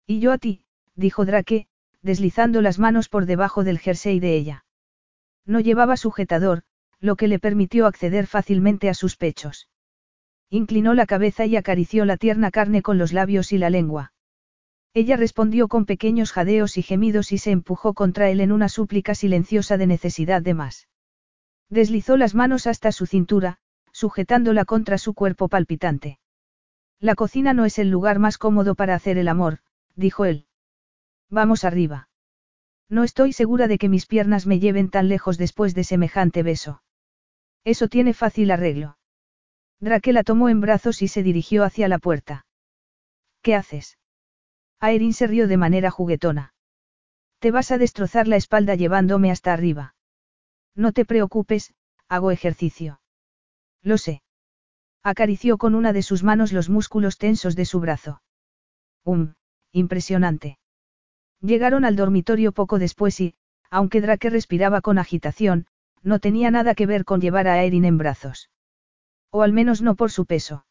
Y yo a ti, dijo Drake, deslizando las manos por debajo del jersey de ella. No llevaba sujetador, lo que le permitió acceder fácilmente a sus pechos. Inclinó la cabeza y acarició la tierna carne con los labios y la lengua. Ella respondió con pequeños jadeos y gemidos y se empujó contra él en una súplica silenciosa de necesidad de más. Deslizó las manos hasta su cintura, sujetándola contra su cuerpo palpitante. La cocina no es el lugar más cómodo para hacer el amor, dijo él. Vamos arriba. No estoy segura de que mis piernas me lleven tan lejos después de semejante beso. Eso tiene fácil arreglo. Drake la tomó en brazos y se dirigió hacia la puerta. ¿Qué haces? Aerin se rió de manera juguetona. Te vas a destrozar la espalda llevándome hasta arriba. No te preocupes, hago ejercicio. Lo sé. Acarició con una de sus manos los músculos tensos de su brazo. Um, impresionante. Llegaron al dormitorio poco después y, aunque Drake respiraba con agitación, no tenía nada que ver con llevar a Aerin en brazos. O al menos no por su peso.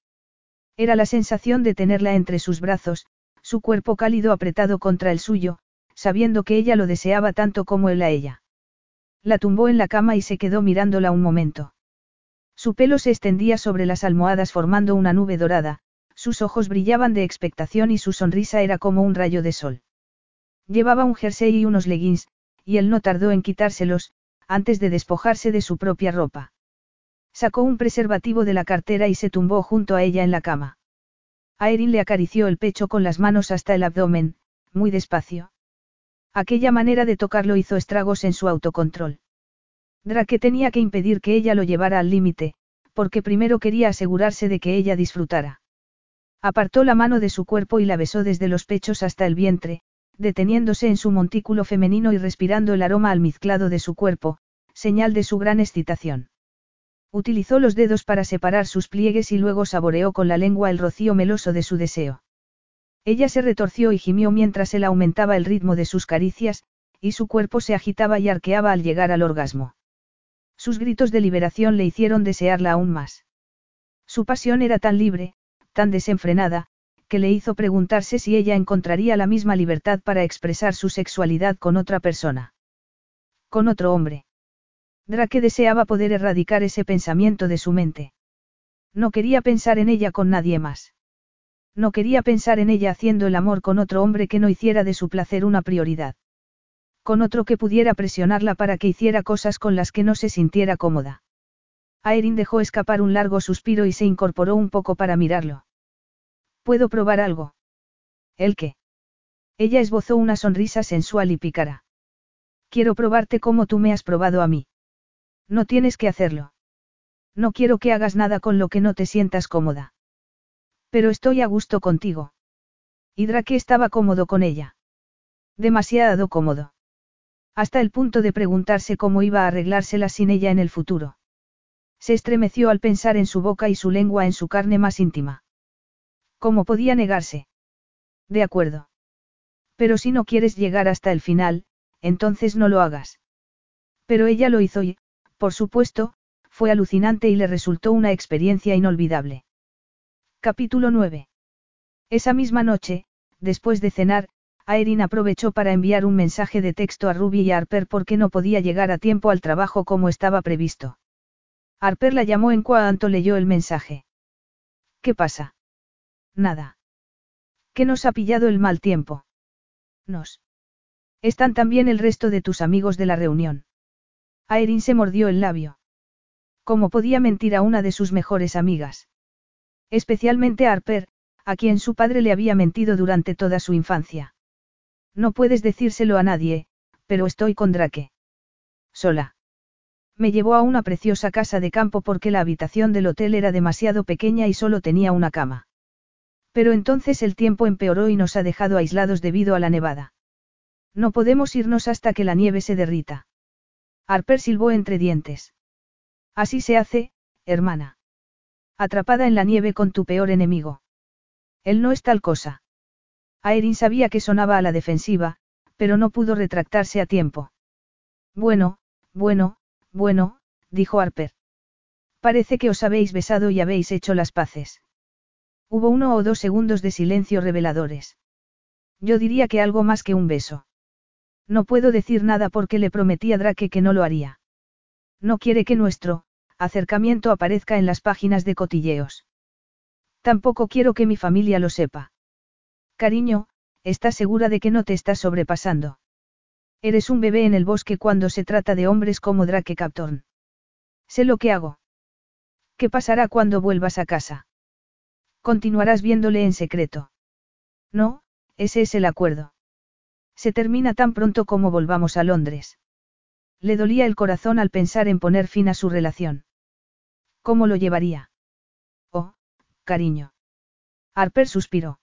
Era la sensación de tenerla entre sus brazos, su cuerpo cálido apretado contra el suyo, sabiendo que ella lo deseaba tanto como él a ella. La tumbó en la cama y se quedó mirándola un momento. Su pelo se extendía sobre las almohadas formando una nube dorada, sus ojos brillaban de expectación y su sonrisa era como un rayo de sol. Llevaba un jersey y unos leggings, y él no tardó en quitárselos, antes de despojarse de su propia ropa. Sacó un preservativo de la cartera y se tumbó junto a ella en la cama. Aerin le acarició el pecho con las manos hasta el abdomen, muy despacio. Aquella manera de tocarlo hizo estragos en su autocontrol. Drake tenía que impedir que ella lo llevara al límite, porque primero quería asegurarse de que ella disfrutara. Apartó la mano de su cuerpo y la besó desde los pechos hasta el vientre, deteniéndose en su montículo femenino y respirando el aroma almizclado de su cuerpo, señal de su gran excitación. Utilizó los dedos para separar sus pliegues y luego saboreó con la lengua el rocío meloso de su deseo. Ella se retorció y gimió mientras él aumentaba el ritmo de sus caricias, y su cuerpo se agitaba y arqueaba al llegar al orgasmo. Sus gritos de liberación le hicieron desearla aún más. Su pasión era tan libre, tan desenfrenada, que le hizo preguntarse si ella encontraría la misma libertad para expresar su sexualidad con otra persona. Con otro hombre. Drake deseaba poder erradicar ese pensamiento de su mente. No quería pensar en ella con nadie más. No quería pensar en ella haciendo el amor con otro hombre que no hiciera de su placer una prioridad. Con otro que pudiera presionarla para que hiciera cosas con las que no se sintiera cómoda. Aerin dejó escapar un largo suspiro y se incorporó un poco para mirarlo. ¿Puedo probar algo? ¿El qué? Ella esbozó una sonrisa sensual y pícara. Quiero probarte como tú me has probado a mí. No tienes que hacerlo. No quiero que hagas nada con lo que no te sientas cómoda. Pero estoy a gusto contigo. Y Drake estaba cómodo con ella. Demasiado cómodo. Hasta el punto de preguntarse cómo iba a arreglársela sin ella en el futuro. Se estremeció al pensar en su boca y su lengua en su carne más íntima. ¿Cómo podía negarse? De acuerdo. Pero si no quieres llegar hasta el final, entonces no lo hagas. Pero ella lo hizo y, por supuesto, fue alucinante y le resultó una experiencia inolvidable. Capítulo 9. Esa misma noche, después de cenar, Aerin aprovechó para enviar un mensaje de texto a Ruby y a Harper porque no podía llegar a tiempo al trabajo como estaba previsto. Harper la llamó en cuanto leyó el mensaje. ¿Qué pasa? Nada. ¿Qué nos ha pillado el mal tiempo? Nos. Están también el resto de tus amigos de la reunión. Aerin se mordió el labio. ¿Cómo podía mentir a una de sus mejores amigas? Especialmente a Harper, a quien su padre le había mentido durante toda su infancia. No puedes decírselo a nadie, pero estoy con Drake. Sola. Me llevó a una preciosa casa de campo porque la habitación del hotel era demasiado pequeña y solo tenía una cama. Pero entonces el tiempo empeoró y nos ha dejado aislados debido a la nevada. No podemos irnos hasta que la nieve se derrita. Harper silbó entre dientes. Así se hace, hermana. Atrapada en la nieve con tu peor enemigo. Él no es tal cosa. Aerin sabía que sonaba a la defensiva, pero no pudo retractarse a tiempo. Bueno, bueno, bueno, dijo Harper. Parece que os habéis besado y habéis hecho las paces. Hubo uno o dos segundos de silencio reveladores. Yo diría que algo más que un beso. No puedo decir nada porque le prometí a Drake que no lo haría. No quiere que nuestro acercamiento aparezca en las páginas de cotilleos. Tampoco quiero que mi familia lo sepa. Cariño, ¿estás segura de que no te estás sobrepasando? Eres un bebé en el bosque cuando se trata de hombres como Drake Captorn. Sé lo que hago. ¿Qué pasará cuando vuelvas a casa? Continuarás viéndole en secreto. No, ese es el acuerdo. Se termina tan pronto como volvamos a Londres. Le dolía el corazón al pensar en poner fin a su relación. ¿Cómo lo llevaría? Oh, cariño. Harper suspiró.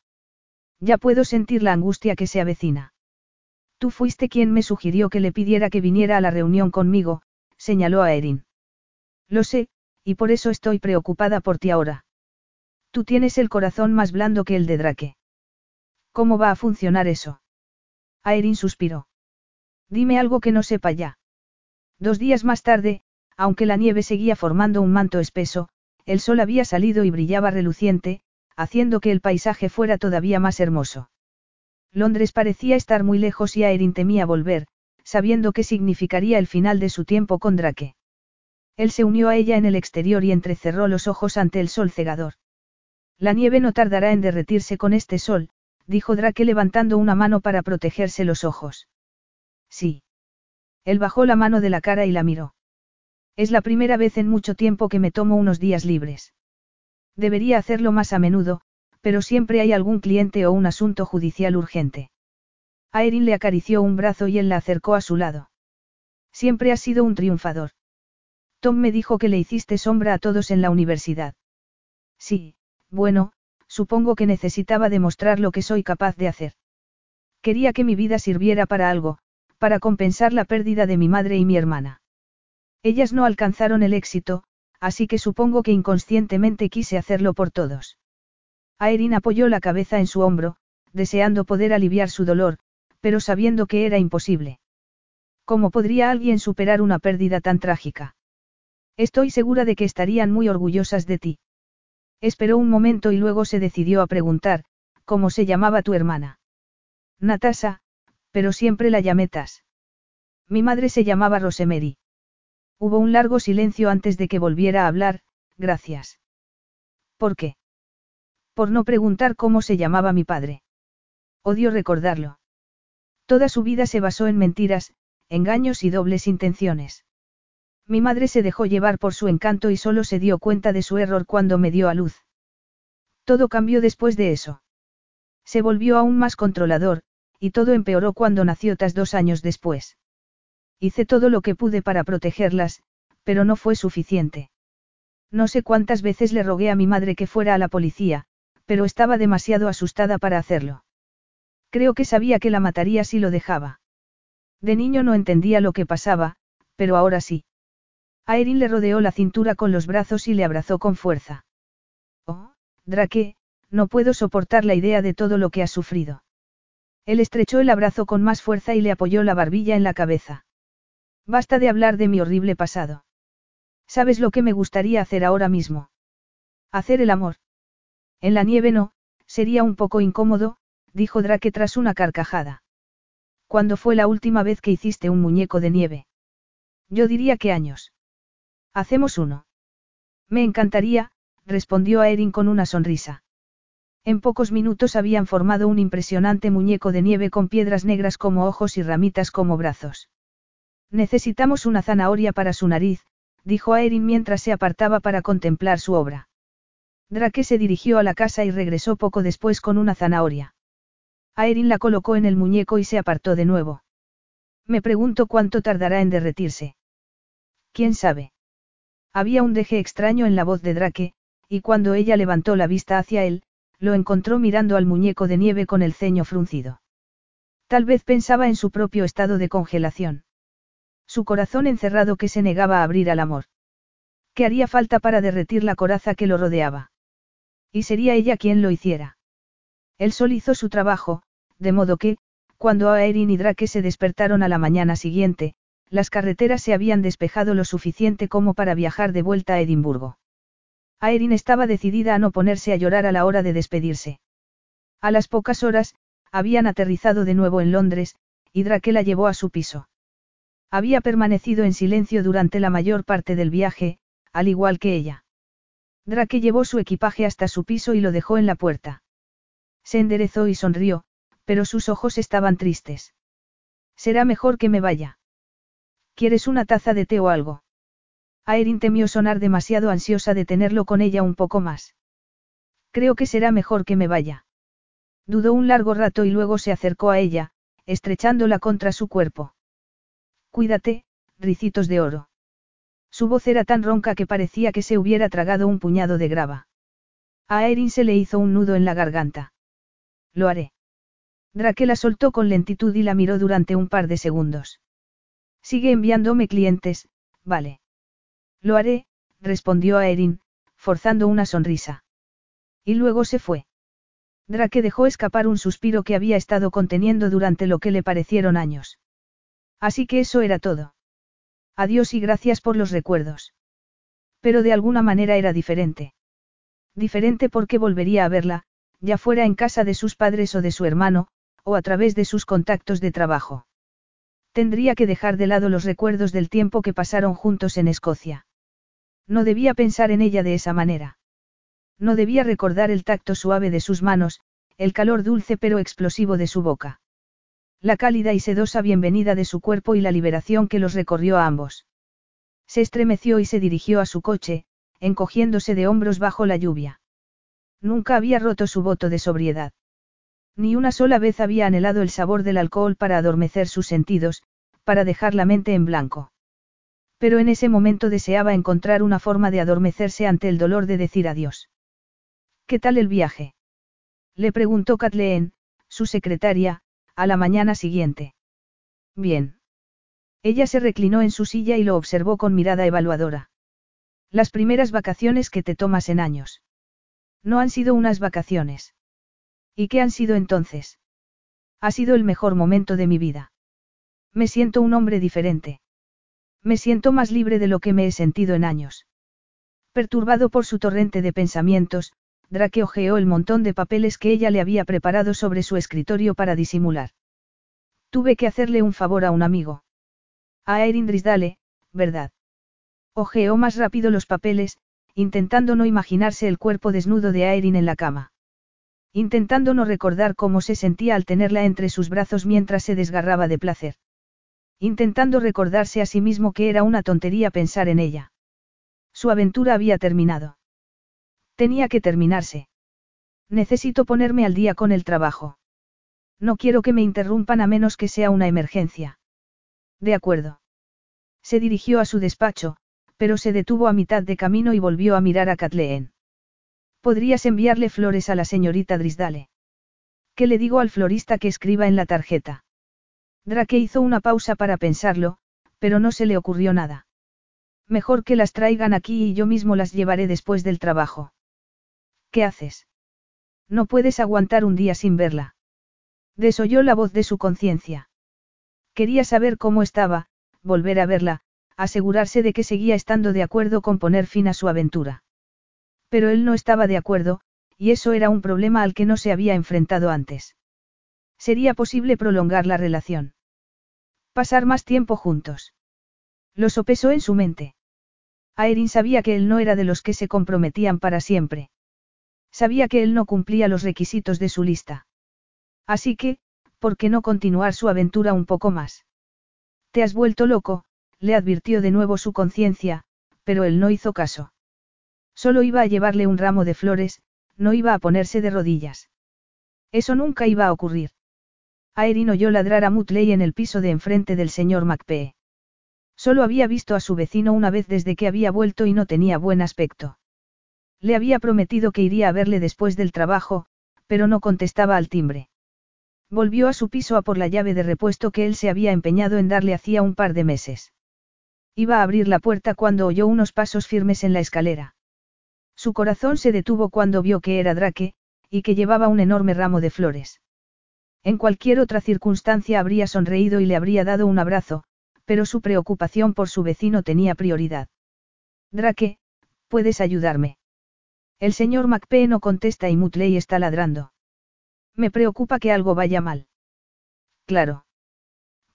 Ya puedo sentir la angustia que se avecina. Tú fuiste quien me sugirió que le pidiera que viniera a la reunión conmigo, señaló a Erin. Lo sé, y por eso estoy preocupada por ti ahora. Tú tienes el corazón más blando que el de Drake. ¿Cómo va a funcionar eso? Aerin suspiró. Dime algo que no sepa ya. Dos días más tarde, aunque la nieve seguía formando un manto espeso, el sol había salido y brillaba reluciente, haciendo que el paisaje fuera todavía más hermoso. Londres parecía estar muy lejos y Aerin temía volver, sabiendo que significaría el final de su tiempo con Drake. Él se unió a ella en el exterior y entrecerró los ojos ante el sol cegador. La nieve no tardará en derretirse con este sol, dijo Drake levantando una mano para protegerse los ojos. Sí. Él bajó la mano de la cara y la miró. Es la primera vez en mucho tiempo que me tomo unos días libres. Debería hacerlo más a menudo, pero siempre hay algún cliente o un asunto judicial urgente. Aerin le acarició un brazo y él la acercó a su lado. Siempre has sido un triunfador. Tom me dijo que le hiciste sombra a todos en la universidad. Sí, bueno, supongo que necesitaba demostrar lo que soy capaz de hacer. Quería que mi vida sirviera para algo, para compensar la pérdida de mi madre y mi hermana. Ellas no alcanzaron el éxito, así que supongo que inconscientemente quise hacerlo por todos. Aerin apoyó la cabeza en su hombro, deseando poder aliviar su dolor, pero sabiendo que era imposible. ¿Cómo podría alguien superar una pérdida tan trágica? Estoy segura de que estarían muy orgullosas de ti. Esperó un momento y luego se decidió a preguntar, ¿cómo se llamaba tu hermana? Natasa, pero siempre la llamé Tas. Mi madre se llamaba Rosemary. Hubo un largo silencio antes de que volviera a hablar, gracias. ¿Por qué? Por no preguntar cómo se llamaba mi padre. Odio recordarlo. Toda su vida se basó en mentiras, engaños y dobles intenciones. Mi madre se dejó llevar por su encanto y solo se dio cuenta de su error cuando me dio a luz. Todo cambió después de eso. Se volvió aún más controlador, y todo empeoró cuando nació Tas dos años después. Hice todo lo que pude para protegerlas, pero no fue suficiente. No sé cuántas veces le rogué a mi madre que fuera a la policía, pero estaba demasiado asustada para hacerlo. Creo que sabía que la mataría si lo dejaba. De niño no entendía lo que pasaba, pero ahora sí. Aerin le rodeó la cintura con los brazos y le abrazó con fuerza. Oh, Drake, no puedo soportar la idea de todo lo que has sufrido. Él estrechó el abrazo con más fuerza y le apoyó la barbilla en la cabeza. Basta de hablar de mi horrible pasado. ¿Sabes lo que me gustaría hacer ahora mismo? Hacer el amor. En la nieve no, sería un poco incómodo, dijo Drake tras una carcajada. ¿Cuándo fue la última vez que hiciste un muñeco de nieve? Yo diría que años. Hacemos uno. Me encantaría, respondió Aerin con una sonrisa. En pocos minutos habían formado un impresionante muñeco de nieve con piedras negras como ojos y ramitas como brazos. Necesitamos una zanahoria para su nariz, dijo Aerin mientras se apartaba para contemplar su obra. Drake se dirigió a la casa y regresó poco después con una zanahoria. Aerin la colocó en el muñeco y se apartó de nuevo. Me pregunto cuánto tardará en derretirse. ¿Quién sabe? Había un deje extraño en la voz de Drake, y cuando ella levantó la vista hacia él, lo encontró mirando al muñeco de nieve con el ceño fruncido. Tal vez pensaba en su propio estado de congelación. Su corazón encerrado que se negaba a abrir al amor. ¿Qué haría falta para derretir la coraza que lo rodeaba? Y sería ella quien lo hiciera. El sol hizo su trabajo, de modo que, cuando Aerin y Drake se despertaron a la mañana siguiente, las carreteras se habían despejado lo suficiente como para viajar de vuelta a Edimburgo. Aerin estaba decidida a no ponerse a llorar a la hora de despedirse. A las pocas horas, habían aterrizado de nuevo en Londres, y Drake la llevó a su piso. Había permanecido en silencio durante la mayor parte del viaje, al igual que ella. Drake llevó su equipaje hasta su piso y lo dejó en la puerta. Se enderezó y sonrió, pero sus ojos estaban tristes. Será mejor que me vaya. ¿Quieres una taza de té o algo? Aerin temió sonar demasiado ansiosa de tenerlo con ella un poco más. Creo que será mejor que me vaya. Dudó un largo rato y luego se acercó a ella, estrechándola contra su cuerpo. Cuídate, ricitos de oro. Su voz era tan ronca que parecía que se hubiera tragado un puñado de grava. A Erin se le hizo un nudo en la garganta. Lo haré. Drake la soltó con lentitud y la miró durante un par de segundos. Sigue enviándome clientes, vale. Lo haré, respondió Aerin, forzando una sonrisa. Y luego se fue. Drake dejó escapar un suspiro que había estado conteniendo durante lo que le parecieron años. Así que eso era todo. Adiós y gracias por los recuerdos. Pero de alguna manera era diferente. Diferente porque volvería a verla, ya fuera en casa de sus padres o de su hermano, o a través de sus contactos de trabajo. Tendría que dejar de lado los recuerdos del tiempo que pasaron juntos en Escocia. No debía pensar en ella de esa manera. No debía recordar el tacto suave de sus manos, el calor dulce pero explosivo de su boca. La cálida y sedosa bienvenida de su cuerpo y la liberación que los recorrió a ambos. Se estremeció y se dirigió a su coche, encogiéndose de hombros bajo la lluvia. Nunca había roto su voto de sobriedad. Ni una sola vez había anhelado el sabor del alcohol para adormecer sus sentidos, para dejar la mente en blanco. Pero en ese momento deseaba encontrar una forma de adormecerse ante el dolor de decir adiós. ¿Qué tal el viaje? Le preguntó Kathleen, su secretaria, a la mañana siguiente. Bien. Ella se reclinó en su silla y lo observó con mirada evaluadora. Las primeras vacaciones que te tomas en años. No han sido unas vacaciones. ¿Y qué han sido entonces? Ha sido el mejor momento de mi vida. Me siento un hombre diferente. Me siento más libre de lo que me he sentido en años. Perturbado por su torrente de pensamientos, Drake ojeó el montón de papeles que ella le había preparado sobre su escritorio para disimular. Tuve que hacerle un favor a un amigo. A Erin Drisdale, ¿verdad? Ojeó más rápido los papeles, intentando no imaginarse el cuerpo desnudo de Aerin en la cama. Intentando no recordar cómo se sentía al tenerla entre sus brazos mientras se desgarraba de placer. Intentando recordarse a sí mismo que era una tontería pensar en ella. Su aventura había terminado. Tenía que terminarse. Necesito ponerme al día con el trabajo. No quiero que me interrumpan a menos que sea una emergencia. De acuerdo. Se dirigió a su despacho, pero se detuvo a mitad de camino y volvió a mirar a Kathleen. Podrías enviarle flores a la señorita Drisdale. ¿Qué le digo al florista que escriba en la tarjeta? Drake hizo una pausa para pensarlo, pero no se le ocurrió nada. Mejor que las traigan aquí y yo mismo las llevaré después del trabajo. ¿Qué haces? No puedes aguantar un día sin verla. Desoyó la voz de su conciencia. Quería saber cómo estaba, volver a verla, asegurarse de que seguía estando de acuerdo con poner fin a su aventura. Pero él no estaba de acuerdo, y eso era un problema al que no se había enfrentado antes. Sería posible prolongar la relación. Pasar más tiempo juntos. Lo sopesó en su mente. Aerin sabía que él no era de los que se comprometían para siempre. Sabía que él no cumplía los requisitos de su lista. Así que, ¿por qué no continuar su aventura un poco más? Te has vuelto loco, le advirtió de nuevo su conciencia, pero él no hizo caso. Solo iba a llevarle un ramo de flores, no iba a ponerse de rodillas. Eso nunca iba a ocurrir. Aerin oyó ladrar a Mutley en el piso de enfrente del señor Macpee. Solo había visto a su vecino una vez desde que había vuelto y no tenía buen aspecto. Le había prometido que iría a verle después del trabajo, pero no contestaba al timbre. Volvió a su piso a por la llave de repuesto que él se había empeñado en darle hacía un par de meses. Iba a abrir la puerta cuando oyó unos pasos firmes en la escalera. Su corazón se detuvo cuando vio que era Drake, y que llevaba un enorme ramo de flores. En cualquier otra circunstancia habría sonreído y le habría dado un abrazo, pero su preocupación por su vecino tenía prioridad. Drake, ¿puedes ayudarme? El señor McPee no contesta y Mutley está ladrando. Me preocupa que algo vaya mal. Claro.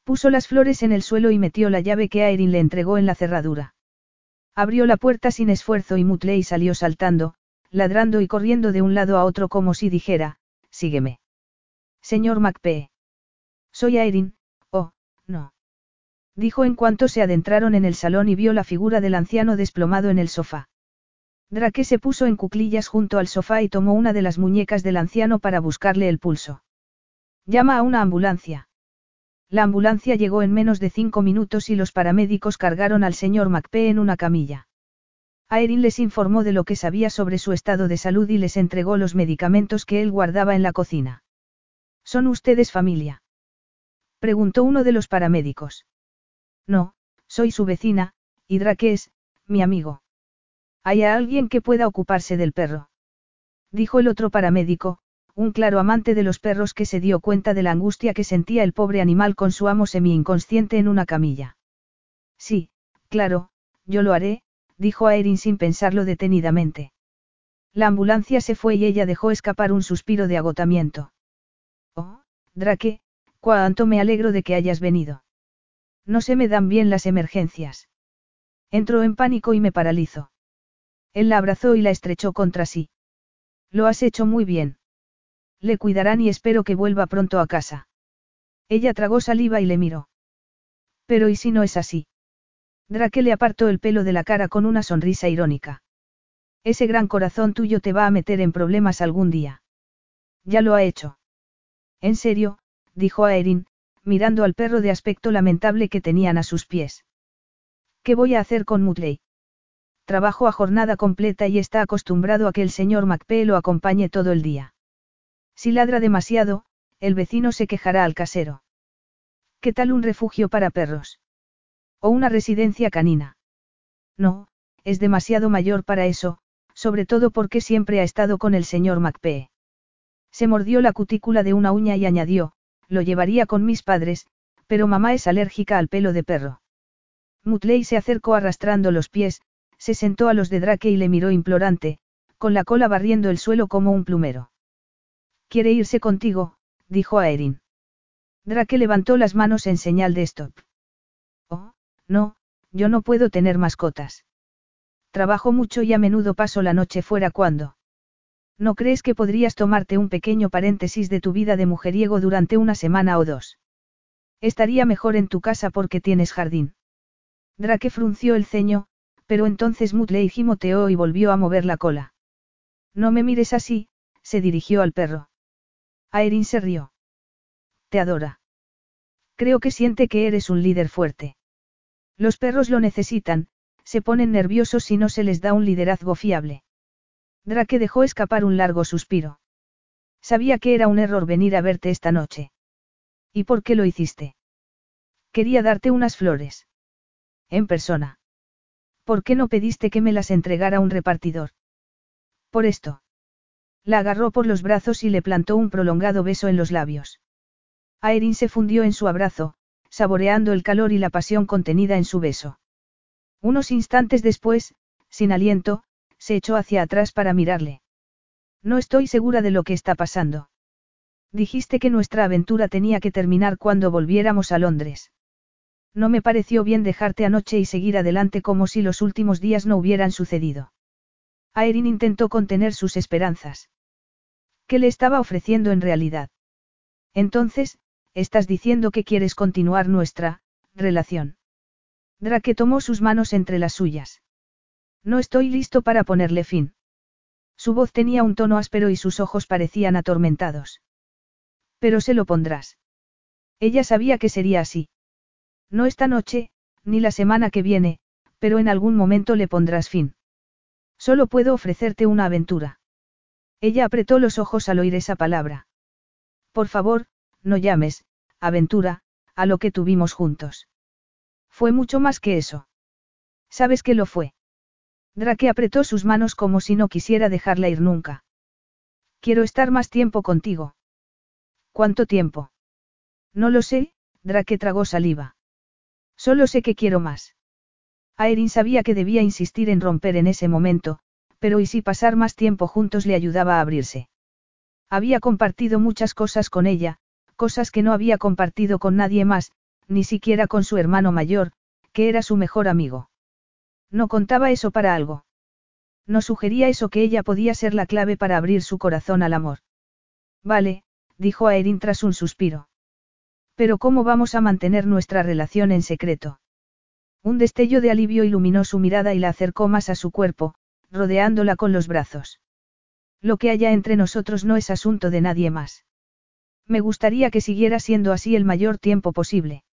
Puso las flores en el suelo y metió la llave que Aerin le entregó en la cerradura. Abrió la puerta sin esfuerzo y Mutley salió saltando, ladrando y corriendo de un lado a otro como si dijera, sígueme. Señor McPee. Soy Aerin, oh, no. Dijo en cuanto se adentraron en el salón y vio la figura del anciano desplomado en el sofá. Drake se puso en cuclillas junto al sofá y tomó una de las muñecas del anciano para buscarle el pulso. Llama a una ambulancia. La ambulancia llegó en menos de cinco minutos y los paramédicos cargaron al señor McPee en una camilla. Aerin les informó de lo que sabía sobre su estado de salud y les entregó los medicamentos que él guardaba en la cocina. ¿Son ustedes familia? Preguntó uno de los paramédicos. No, soy su vecina, y Drake es, mi amigo. ¿Hay alguien que pueda ocuparse del perro? Dijo el otro paramédico, un claro amante de los perros que se dio cuenta de la angustia que sentía el pobre animal con su amo semi-inconsciente en una camilla. Sí, claro, yo lo haré, dijo Aerin sin pensarlo detenidamente. La ambulancia se fue y ella dejó escapar un suspiro de agotamiento. Oh, Drake, cuánto me alegro de que hayas venido. No se me dan bien las emergencias. Entró en pánico y me paralizó. Él la abrazó y la estrechó contra sí. Lo has hecho muy bien. Le cuidarán y espero que vuelva pronto a casa. Ella tragó saliva y le miró. Pero ¿y si no es así? Drake le apartó el pelo de la cara con una sonrisa irónica. Ese gran corazón tuyo te va a meter en problemas algún día. Ya lo ha hecho. En serio, dijo Aerin, mirando al perro de aspecto lamentable que tenían a sus pies. ¿Qué voy a hacer con Mutley? Trabajo a jornada completa y está acostumbrado a que el señor McPee lo acompañe todo el día. Si ladra demasiado, el vecino se quejará al casero. ¿Qué tal un refugio para perros? ¿O una residencia canina? No, es demasiado mayor para eso, sobre todo porque siempre ha estado con el señor McPee. Se mordió la cutícula de una uña y añadió, lo llevaría con mis padres, pero mamá es alérgica al pelo de perro. Mutley se acercó arrastrando los pies, se sentó a los de Drake y le miró implorante, con la cola barriendo el suelo como un plumero. Quiere irse contigo, dijo a Erin. Drake levantó las manos en señal de stop. Oh, no, yo no puedo tener mascotas. Trabajo mucho y a menudo paso la noche fuera cuando. ¿No crees que podrías tomarte un pequeño paréntesis de tu vida de mujeriego durante una semana o dos? Estaría mejor en tu casa porque tienes jardín. Drake frunció el ceño, pero entonces Mutley gimoteó y volvió a mover la cola. No me mires así, se dirigió al perro. Aerin se rió. Te adora. Creo que siente que eres un líder fuerte. Los perros lo necesitan, se ponen nerviosos si no se les da un liderazgo fiable. Drake dejó escapar un largo suspiro. Sabía que era un error venir a verte esta noche. ¿Y por qué lo hiciste? Quería darte unas flores. En persona. ¿Por qué no pediste que me las entregara un repartidor? Por esto. La agarró por los brazos y le plantó un prolongado beso en los labios. Aerin se fundió en su abrazo, saboreando el calor y la pasión contenida en su beso. Unos instantes después, sin aliento, se echó hacia atrás para mirarle. No estoy segura de lo que está pasando. Dijiste que nuestra aventura tenía que terminar cuando volviéramos a Londres. No me pareció bien dejarte anoche y seguir adelante como si los últimos días no hubieran sucedido. Aerin intentó contener sus esperanzas. ¿Qué le estaba ofreciendo en realidad? Entonces, estás diciendo que quieres continuar nuestra, relación. Drake tomó sus manos entre las suyas. No estoy listo para ponerle fin. Su voz tenía un tono áspero y sus ojos parecían atormentados. Pero se lo pondrás. Ella sabía que sería así. No esta noche, ni la semana que viene, pero en algún momento le pondrás fin. Solo puedo ofrecerte una aventura. Ella apretó los ojos al oír esa palabra. Por favor, no llames, aventura, a lo que tuvimos juntos. Fue mucho más que eso. ¿Sabes que lo fue? Drake apretó sus manos como si no quisiera dejarla ir nunca. Quiero estar más tiempo contigo. ¿Cuánto tiempo? No lo sé, Drake tragó saliva. Solo sé que quiero más. Aerin sabía que debía insistir en romper en ese momento, pero y si pasar más tiempo juntos le ayudaba a abrirse. Había compartido muchas cosas con ella, cosas que no había compartido con nadie más, ni siquiera con su hermano mayor, que era su mejor amigo. No contaba eso para algo. No sugería eso que ella podía ser la clave para abrir su corazón al amor. Vale, dijo Aerin tras un suspiro. Pero ¿cómo vamos a mantener nuestra relación en secreto? Un destello de alivio iluminó su mirada y la acercó más a su cuerpo, rodeándola con los brazos. Lo que haya entre nosotros no es asunto de nadie más. Me gustaría que siguiera siendo así el mayor tiempo posible.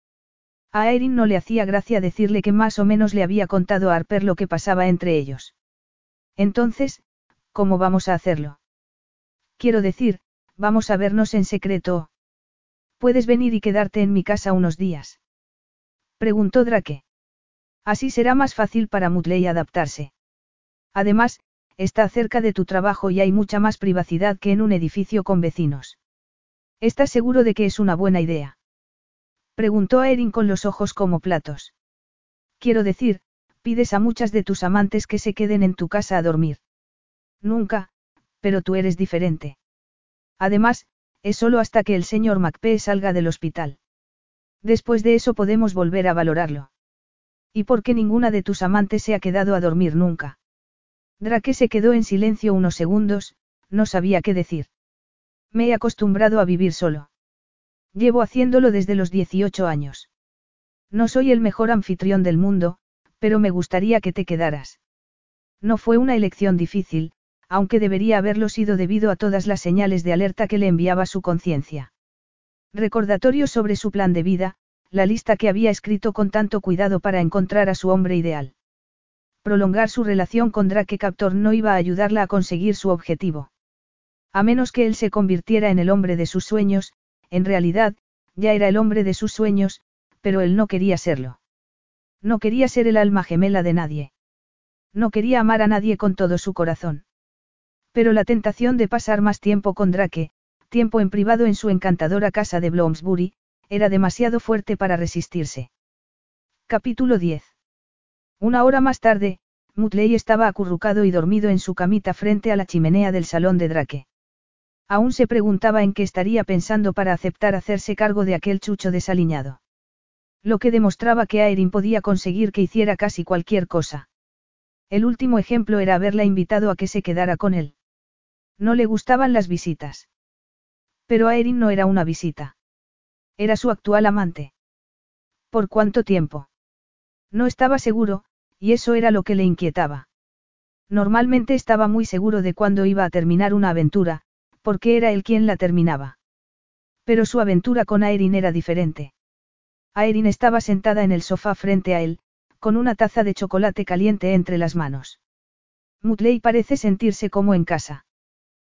A Erin no le hacía gracia decirle que más o menos le había contado a Harper lo que pasaba entre ellos. Entonces, ¿cómo vamos a hacerlo? Quiero decir, vamos a vernos en secreto. ¿Puedes venir y quedarte en mi casa unos días? Preguntó Drake. Así será más fácil para Mutley adaptarse. Además, está cerca de tu trabajo y hay mucha más privacidad que en un edificio con vecinos. ¿Estás seguro de que es una buena idea? Preguntó a Erin con los ojos como platos. Quiero decir, pides a muchas de tus amantes que se queden en tu casa a dormir. Nunca, pero tú eres diferente. Además, es solo hasta que el señor Macpee salga del hospital. Después de eso podemos volver a valorarlo. ¿Y por qué ninguna de tus amantes se ha quedado a dormir nunca? Drake se quedó en silencio unos segundos, no sabía qué decir. Me he acostumbrado a vivir solo. Llevo haciéndolo desde los 18 años. No soy el mejor anfitrión del mundo, pero me gustaría que te quedaras. No fue una elección difícil, aunque debería haberlo sido debido a todas las señales de alerta que le enviaba su conciencia. Recordatorio sobre su plan de vida, la lista que había escrito con tanto cuidado para encontrar a su hombre ideal. Prolongar su relación con Drake Captor no iba a ayudarla a conseguir su objetivo. A menos que él se convirtiera en el hombre de sus sueños, en realidad, ya era el hombre de sus sueños, pero él no quería serlo. No quería ser el alma gemela de nadie. No quería amar a nadie con todo su corazón. Pero la tentación de pasar más tiempo con Drake, tiempo en privado en su encantadora casa de Bloomsbury, era demasiado fuerte para resistirse. Capítulo 10. Una hora más tarde, Mutley estaba acurrucado y dormido en su camita frente a la chimenea del salón de Drake. Aún se preguntaba en qué estaría pensando para aceptar hacerse cargo de aquel chucho desaliñado. Lo que demostraba que Aerin podía conseguir que hiciera casi cualquier cosa. El último ejemplo era haberla invitado a que se quedara con él. No le gustaban las visitas. Pero Aerin no era una visita. Era su actual amante. ¿Por cuánto tiempo? No estaba seguro, y eso era lo que le inquietaba. Normalmente estaba muy seguro de cuándo iba a terminar una aventura, porque era él quien la terminaba. Pero su aventura con Aerin era diferente. Aerin estaba sentada en el sofá frente a él, con una taza de chocolate caliente entre las manos. Mutley parece sentirse como en casa.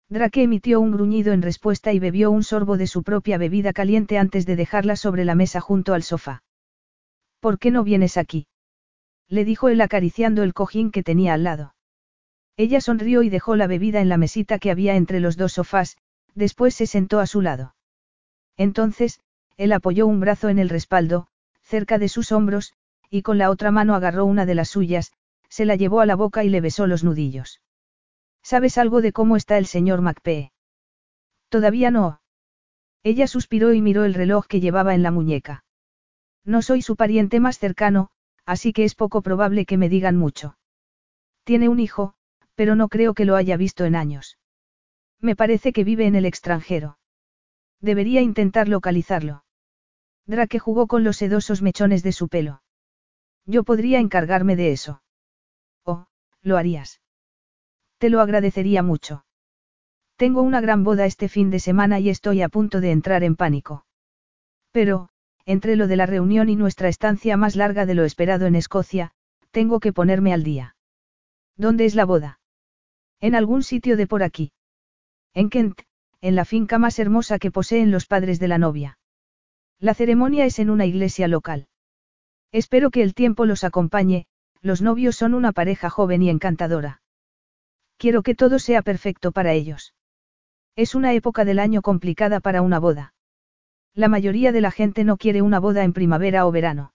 Drake emitió un gruñido en respuesta y bebió un sorbo de su propia bebida caliente antes de dejarla sobre la mesa junto al sofá. ¿Por qué no vienes aquí? Le dijo él acariciando el cojín que tenía al lado. Ella sonrió y dejó la bebida en la mesita que había entre los dos sofás, después se sentó a su lado. Entonces, él apoyó un brazo en el respaldo, cerca de sus hombros, y con la otra mano agarró una de las suyas, se la llevó a la boca y le besó los nudillos. ¿Sabes algo de cómo está el señor Macpee? Todavía no. Ella suspiró y miró el reloj que llevaba en la muñeca. No soy su pariente más cercano, así que es poco probable que me digan mucho. Tiene un hijo, pero no creo que lo haya visto en años. Me parece que vive en el extranjero. Debería intentar localizarlo. Drake jugó con los sedosos mechones de su pelo. Yo podría encargarme de eso. Oh, lo harías. Te lo agradecería mucho. Tengo una gran boda este fin de semana y estoy a punto de entrar en pánico. Pero, entre lo de la reunión y nuestra estancia más larga de lo esperado en Escocia, tengo que ponerme al día. ¿Dónde es la boda? En algún sitio de por aquí. En Kent, en la finca más hermosa que poseen los padres de la novia. La ceremonia es en una iglesia local. Espero que el tiempo los acompañe, los novios son una pareja joven y encantadora. Quiero que todo sea perfecto para ellos. Es una época del año complicada para una boda. La mayoría de la gente no quiere una boda en primavera o verano.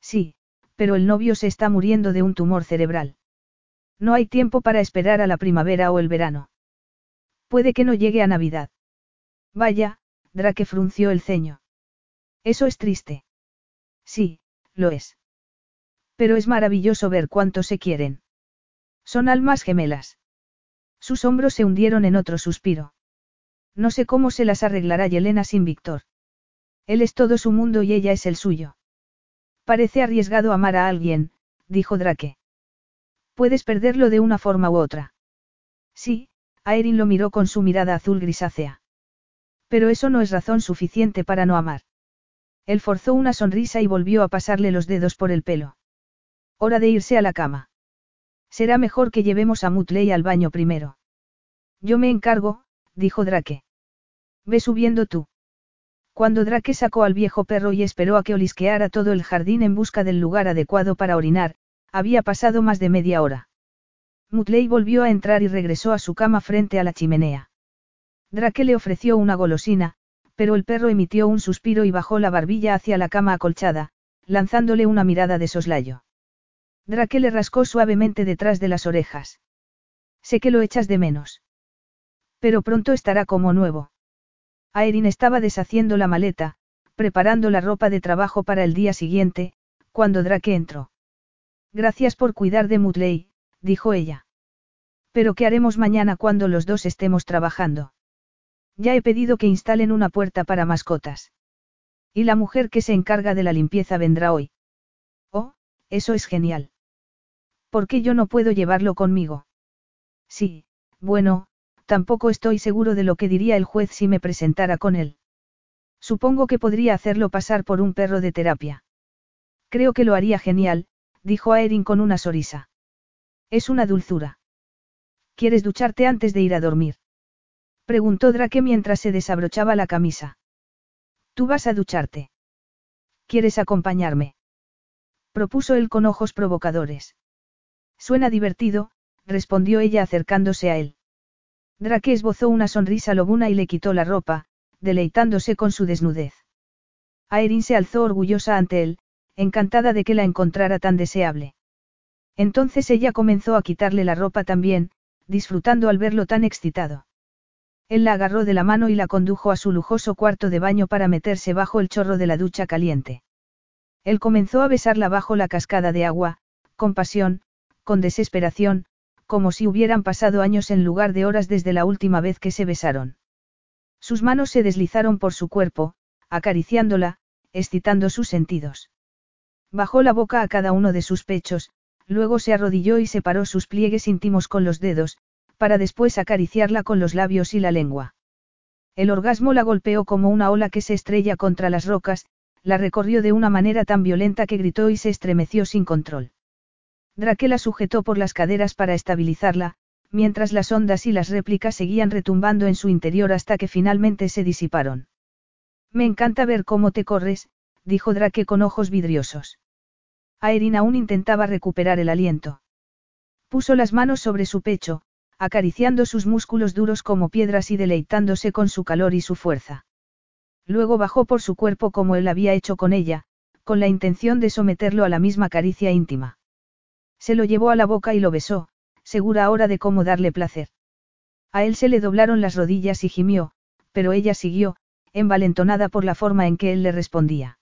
Sí, pero el novio se está muriendo de un tumor cerebral. No hay tiempo para esperar a la primavera o el verano. Puede que no llegue a Navidad. Vaya, Drake frunció el ceño. Eso es triste. Sí, lo es. Pero es maravilloso ver cuánto se quieren. Son almas gemelas. Sus hombros se hundieron en otro suspiro. No sé cómo se las arreglará Yelena sin Víctor. Él es todo su mundo y ella es el suyo. Parece arriesgado amar a alguien, dijo Drake. Puedes perderlo de una forma u otra. Sí, Aerin lo miró con su mirada azul grisácea. Pero eso no es razón suficiente para no amar. Él forzó una sonrisa y volvió a pasarle los dedos por el pelo. Hora de irse a la cama. Será mejor que llevemos a Mutley al baño primero. Yo me encargo, dijo Drake. Ve subiendo tú. Cuando Drake sacó al viejo perro y esperó a que olisqueara todo el jardín en busca del lugar adecuado para orinar, había pasado más de media hora. Mutley volvió a entrar y regresó a su cama frente a la chimenea. Drake le ofreció una golosina, pero el perro emitió un suspiro y bajó la barbilla hacia la cama acolchada, lanzándole una mirada de soslayo. Drake le rascó suavemente detrás de las orejas. Sé que lo echas de menos. Pero pronto estará como nuevo. Aerin estaba deshaciendo la maleta, preparando la ropa de trabajo para el día siguiente, cuando Drake entró. Gracias por cuidar de Mutley, dijo ella. Pero ¿qué haremos mañana cuando los dos estemos trabajando? Ya he pedido que instalen una puerta para mascotas. Y la mujer que se encarga de la limpieza vendrá hoy. Oh, eso es genial. ¿Por qué yo no puedo llevarlo conmigo? Sí, bueno, tampoco estoy seguro de lo que diría el juez si me presentara con él. Supongo que podría hacerlo pasar por un perro de terapia. Creo que lo haría genial, dijo Aerin con una sonrisa. Es una dulzura. ¿Quieres ducharte antes de ir a dormir? Preguntó Drake mientras se desabrochaba la camisa. ¿Tú vas a ducharte? ¿Quieres acompañarme? Propuso él con ojos provocadores. Suena divertido, respondió ella acercándose a él. Drake esbozó una sonrisa lobuna y le quitó la ropa, deleitándose con su desnudez. Aerin se alzó orgullosa ante él, encantada de que la encontrara tan deseable. Entonces ella comenzó a quitarle la ropa también, disfrutando al verlo tan excitado. Él la agarró de la mano y la condujo a su lujoso cuarto de baño para meterse bajo el chorro de la ducha caliente. Él comenzó a besarla bajo la cascada de agua, con pasión, con desesperación, como si hubieran pasado años en lugar de horas desde la última vez que se besaron. Sus manos se deslizaron por su cuerpo, acariciándola, excitando sus sentidos. Bajó la boca a cada uno de sus pechos, luego se arrodilló y separó sus pliegues íntimos con los dedos, para después acariciarla con los labios y la lengua. El orgasmo la golpeó como una ola que se estrella contra las rocas, la recorrió de una manera tan violenta que gritó y se estremeció sin control. Drake la sujetó por las caderas para estabilizarla, mientras las ondas y las réplicas seguían retumbando en su interior hasta que finalmente se disiparon. Me encanta ver cómo te corres, dijo Drake con ojos vidriosos. Aerin aún intentaba recuperar el aliento. Puso las manos sobre su pecho, acariciando sus músculos duros como piedras y deleitándose con su calor y su fuerza. Luego bajó por su cuerpo como él había hecho con ella, con la intención de someterlo a la misma caricia íntima. Se lo llevó a la boca y lo besó, segura ahora de cómo darle placer. A él se le doblaron las rodillas y gimió, pero ella siguió, envalentonada por la forma en que él le respondía.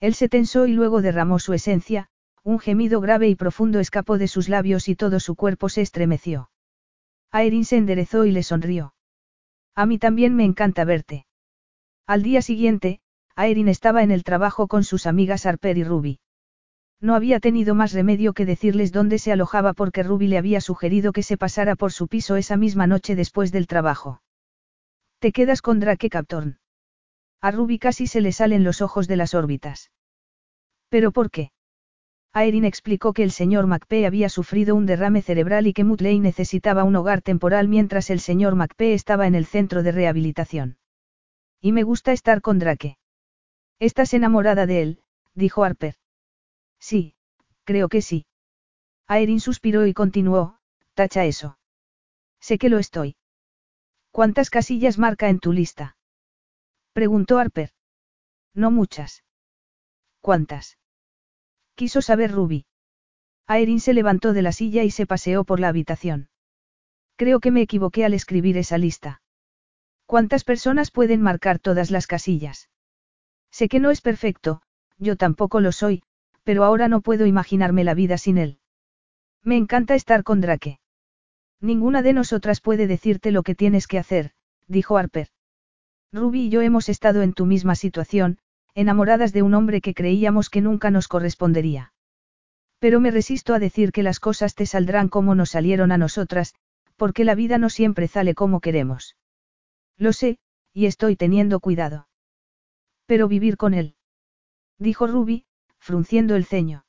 Él se tensó y luego derramó su esencia, un gemido grave y profundo escapó de sus labios y todo su cuerpo se estremeció. Aerin se enderezó y le sonrió. A mí también me encanta verte. Al día siguiente, Aerin estaba en el trabajo con sus amigas Harper y Ruby. No había tenido más remedio que decirles dónde se alojaba porque Ruby le había sugerido que se pasara por su piso esa misma noche después del trabajo. Te quedas con Drake Captorn. A Ruby casi se le salen los ojos de las órbitas. ¿Pero por qué? Aerin explicó que el señor MacPee había sufrido un derrame cerebral y que Mutley necesitaba un hogar temporal mientras el señor MacPee estaba en el centro de rehabilitación. Y me gusta estar con Drake. ¿Estás enamorada de él? dijo Harper. Sí, creo que sí. Aerin suspiró y continuó, tacha eso. Sé que lo estoy. ¿Cuántas casillas marca en tu lista? Preguntó Harper. No muchas. ¿Cuántas? Quiso saber Ruby. Aerin se levantó de la silla y se paseó por la habitación. Creo que me equivoqué al escribir esa lista. ¿Cuántas personas pueden marcar todas las casillas? Sé que no es perfecto, yo tampoco lo soy, pero ahora no puedo imaginarme la vida sin él. Me encanta estar con Drake. Ninguna de nosotras puede decirte lo que tienes que hacer, dijo Harper. Ruby y yo hemos estado en tu misma situación, enamoradas de un hombre que creíamos que nunca nos correspondería. Pero me resisto a decir que las cosas te saldrán como nos salieron a nosotras, porque la vida no siempre sale como queremos. Lo sé, y estoy teniendo cuidado. Pero vivir con él. Dijo Ruby, frunciendo el ceño.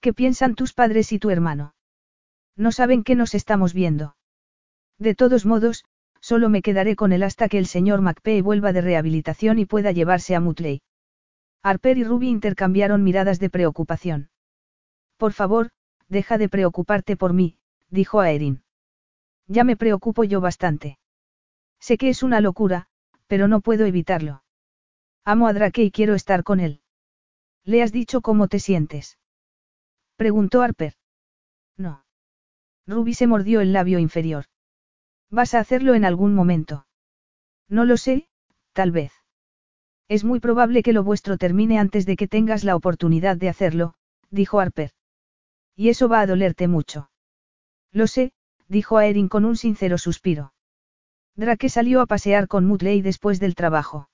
¿Qué piensan tus padres y tu hermano? No saben que nos estamos viendo. De todos modos, solo me quedaré con él hasta que el señor McPay vuelva de rehabilitación y pueda llevarse a Mutley. Harper y Ruby intercambiaron miradas de preocupación. Por favor, deja de preocuparte por mí, dijo a Erin. Ya me preocupo yo bastante. Sé que es una locura, pero no puedo evitarlo. Amo a Drake y quiero estar con él. ¿Le has dicho cómo te sientes? Preguntó Harper. No. Ruby se mordió el labio inferior. ¿Vas a hacerlo en algún momento? No lo sé, tal vez. Es muy probable que lo vuestro termine antes de que tengas la oportunidad de hacerlo, dijo Harper. Y eso va a dolerte mucho. Lo sé, dijo Aerin con un sincero suspiro. Drake salió a pasear con Mutley después del trabajo.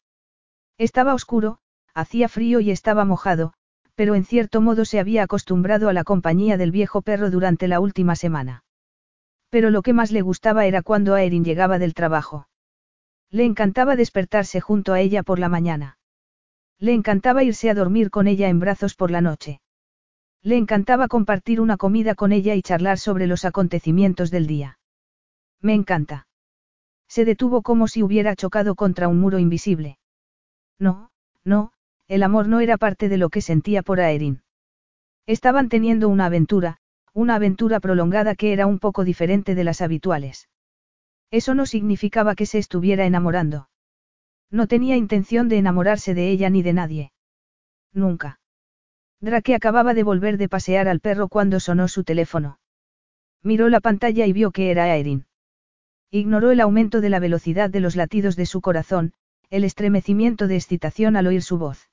Estaba oscuro, hacía frío y estaba mojado, pero en cierto modo se había acostumbrado a la compañía del viejo perro durante la última semana. Pero lo que más le gustaba era cuando Aerin llegaba del trabajo. Le encantaba despertarse junto a ella por la mañana. Le encantaba irse a dormir con ella en brazos por la noche. Le encantaba compartir una comida con ella y charlar sobre los acontecimientos del día. Me encanta. Se detuvo como si hubiera chocado contra un muro invisible. No, no, el amor no era parte de lo que sentía por Aerin. Estaban teniendo una aventura, una aventura prolongada que era un poco diferente de las habituales. Eso no significaba que se estuviera enamorando. No tenía intención de enamorarse de ella ni de nadie. Nunca. Drake acababa de volver de pasear al perro cuando sonó su teléfono. Miró la pantalla y vio que era Aerin. Ignoró el aumento de la velocidad de los latidos de su corazón, el estremecimiento de excitación al oír su voz.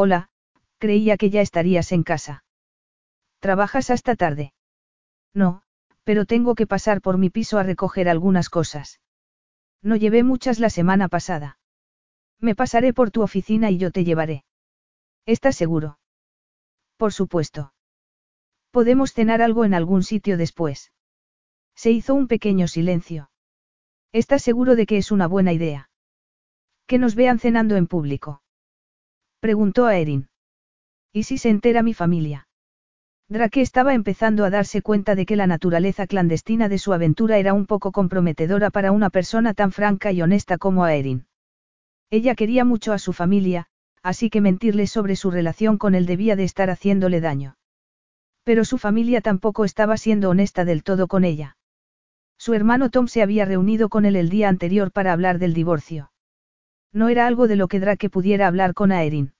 Hola, creía que ya estarías en casa. ¿Trabajas hasta tarde? No, pero tengo que pasar por mi piso a recoger algunas cosas. No llevé muchas la semana pasada. Me pasaré por tu oficina y yo te llevaré. ¿Estás seguro? Por supuesto. Podemos cenar algo en algún sitio después. Se hizo un pequeño silencio. ¿Estás seguro de que es una buena idea? Que nos vean cenando en público. Preguntó a Erin. ¿Y si se entera mi familia? Drake estaba empezando a darse cuenta de que la naturaleza clandestina de su aventura era un poco comprometedora para una persona tan franca y honesta como Aerin. Ella quería mucho a su familia, así que mentirle sobre su relación con él debía de estar haciéndole daño. Pero su familia tampoco estaba siendo honesta del todo con ella. Su hermano Tom se había reunido con él el día anterior para hablar del divorcio. No era algo de lo que Drake pudiera hablar con Aerin.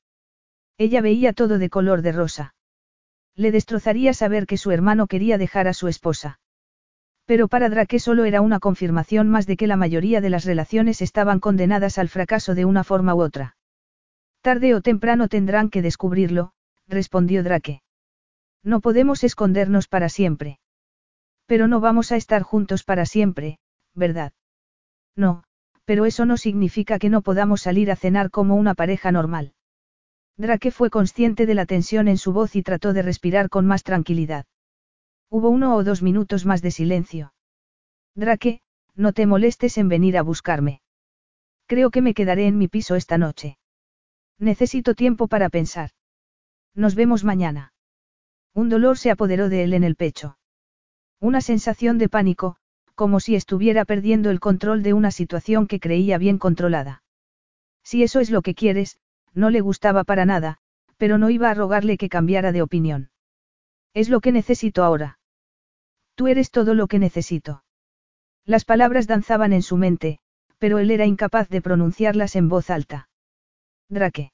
Ella veía todo de color de rosa. Le destrozaría saber que su hermano quería dejar a su esposa. Pero para Drake solo era una confirmación más de que la mayoría de las relaciones estaban condenadas al fracaso de una forma u otra. Tarde o temprano tendrán que descubrirlo, respondió Drake. No podemos escondernos para siempre. Pero no vamos a estar juntos para siempre, ¿verdad? No, pero eso no significa que no podamos salir a cenar como una pareja normal. Drake fue consciente de la tensión en su voz y trató de respirar con más tranquilidad. Hubo uno o dos minutos más de silencio. Drake, no te molestes en venir a buscarme. Creo que me quedaré en mi piso esta noche. Necesito tiempo para pensar. Nos vemos mañana. Un dolor se apoderó de él en el pecho. Una sensación de pánico, como si estuviera perdiendo el control de una situación que creía bien controlada. Si eso es lo que quieres, no le gustaba para nada, pero no iba a rogarle que cambiara de opinión. Es lo que necesito ahora. Tú eres todo lo que necesito. Las palabras danzaban en su mente, pero él era incapaz de pronunciarlas en voz alta. Drake.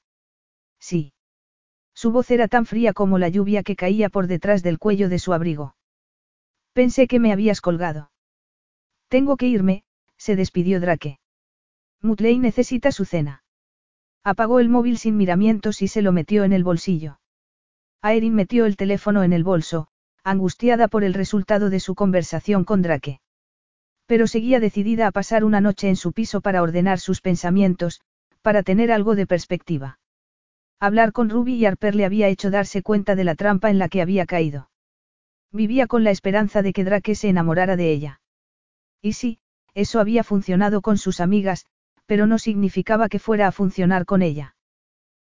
Sí. Su voz era tan fría como la lluvia que caía por detrás del cuello de su abrigo. Pensé que me habías colgado. Tengo que irme, se despidió Drake. Mutley necesita su cena. Apagó el móvil sin miramientos y se lo metió en el bolsillo. Aerin metió el teléfono en el bolso, angustiada por el resultado de su conversación con Drake. Pero seguía decidida a pasar una noche en su piso para ordenar sus pensamientos, para tener algo de perspectiva. Hablar con Ruby y Harper le había hecho darse cuenta de la trampa en la que había caído. Vivía con la esperanza de que Drake se enamorara de ella. Y sí, eso había funcionado con sus amigas, pero no significaba que fuera a funcionar con ella.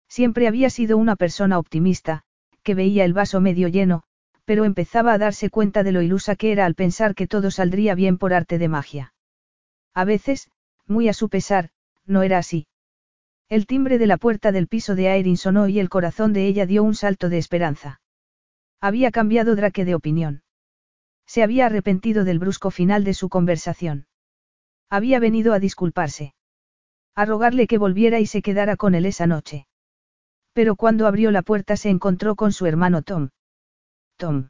Siempre había sido una persona optimista, que veía el vaso medio lleno, pero empezaba a darse cuenta de lo ilusa que era al pensar que todo saldría bien por arte de magia. A veces, muy a su pesar, no era así. El timbre de la puerta del piso de Aerin sonó y el corazón de ella dio un salto de esperanza. Había cambiado Drake de opinión. Se había arrepentido del brusco final de su conversación. Había venido a disculparse. A rogarle que volviera y se quedara con él esa noche. Pero cuando abrió la puerta se encontró con su hermano Tom. Tom.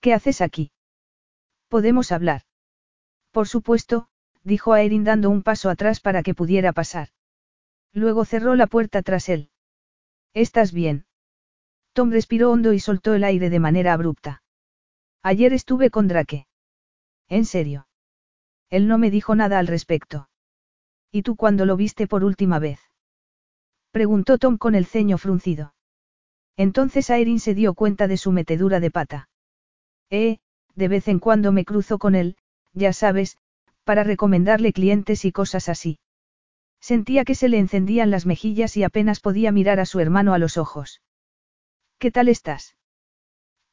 ¿Qué haces aquí? Podemos hablar. Por supuesto, dijo Aerin dando un paso atrás para que pudiera pasar. Luego cerró la puerta tras él. ¿Estás bien? Tom respiró hondo y soltó el aire de manera abrupta. Ayer estuve con Drake. ¿En serio? Él no me dijo nada al respecto. ¿Y tú cuándo lo viste por última vez? Preguntó Tom con el ceño fruncido. Entonces Aerin se dio cuenta de su metedura de pata. Eh, de vez en cuando me cruzo con él, ya sabes, para recomendarle clientes y cosas así. Sentía que se le encendían las mejillas y apenas podía mirar a su hermano a los ojos. ¿Qué tal estás?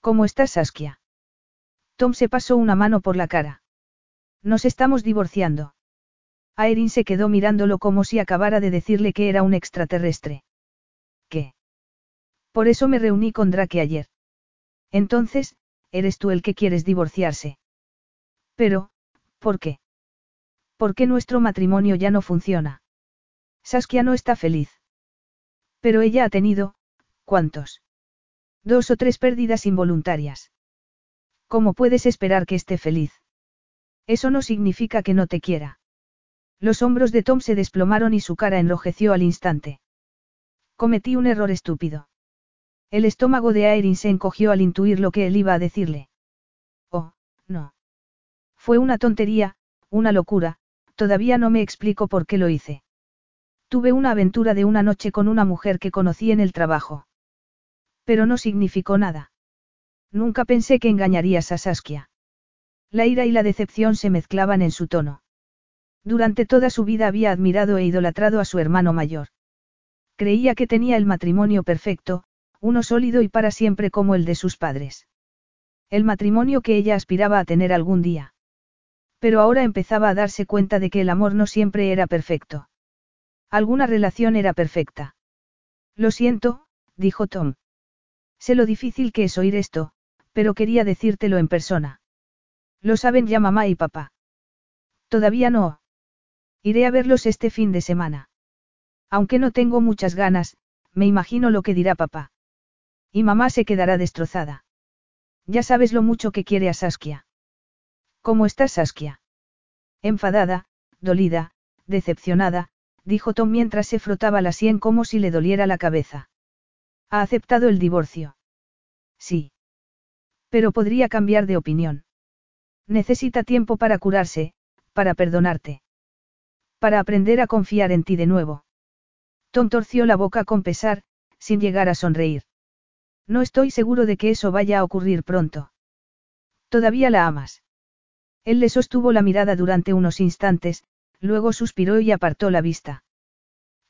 ¿Cómo estás, Saskia? Tom se pasó una mano por la cara. Nos estamos divorciando. Aerin se quedó mirándolo como si acabara de decirle que era un extraterrestre. ¿Qué? Por eso me reuní con Drake ayer. Entonces, eres tú el que quieres divorciarse. Pero, ¿por qué? ¿Por qué nuestro matrimonio ya no funciona? Saskia no está feliz. Pero ella ha tenido, ¿cuántos? Dos o tres pérdidas involuntarias. ¿Cómo puedes esperar que esté feliz? Eso no significa que no te quiera. Los hombros de Tom se desplomaron y su cara enrojeció al instante. Cometí un error estúpido. El estómago de Aerin se encogió al intuir lo que él iba a decirle. Oh, no. Fue una tontería, una locura, todavía no me explico por qué lo hice. Tuve una aventura de una noche con una mujer que conocí en el trabajo. Pero no significó nada. Nunca pensé que engañarías a Saskia. La ira y la decepción se mezclaban en su tono. Durante toda su vida había admirado e idolatrado a su hermano mayor. Creía que tenía el matrimonio perfecto, uno sólido y para siempre como el de sus padres. El matrimonio que ella aspiraba a tener algún día. Pero ahora empezaba a darse cuenta de que el amor no siempre era perfecto. Alguna relación era perfecta. Lo siento, dijo Tom. Sé lo difícil que es oír esto, pero quería decírtelo en persona. Lo saben ya mamá y papá. Todavía no. Iré a verlos este fin de semana. Aunque no tengo muchas ganas, me imagino lo que dirá papá. Y mamá se quedará destrozada. Ya sabes lo mucho que quiere a Saskia. ¿Cómo estás, Saskia? Enfadada, dolida, decepcionada, dijo Tom mientras se frotaba la sien como si le doliera la cabeza. ¿Ha aceptado el divorcio? Sí. Pero podría cambiar de opinión. Necesita tiempo para curarse, para perdonarte. Para aprender a confiar en ti de nuevo. Tom torció la boca con pesar, sin llegar a sonreír. No estoy seguro de que eso vaya a ocurrir pronto. Todavía la amas. Él le sostuvo la mirada durante unos instantes, luego suspiró y apartó la vista.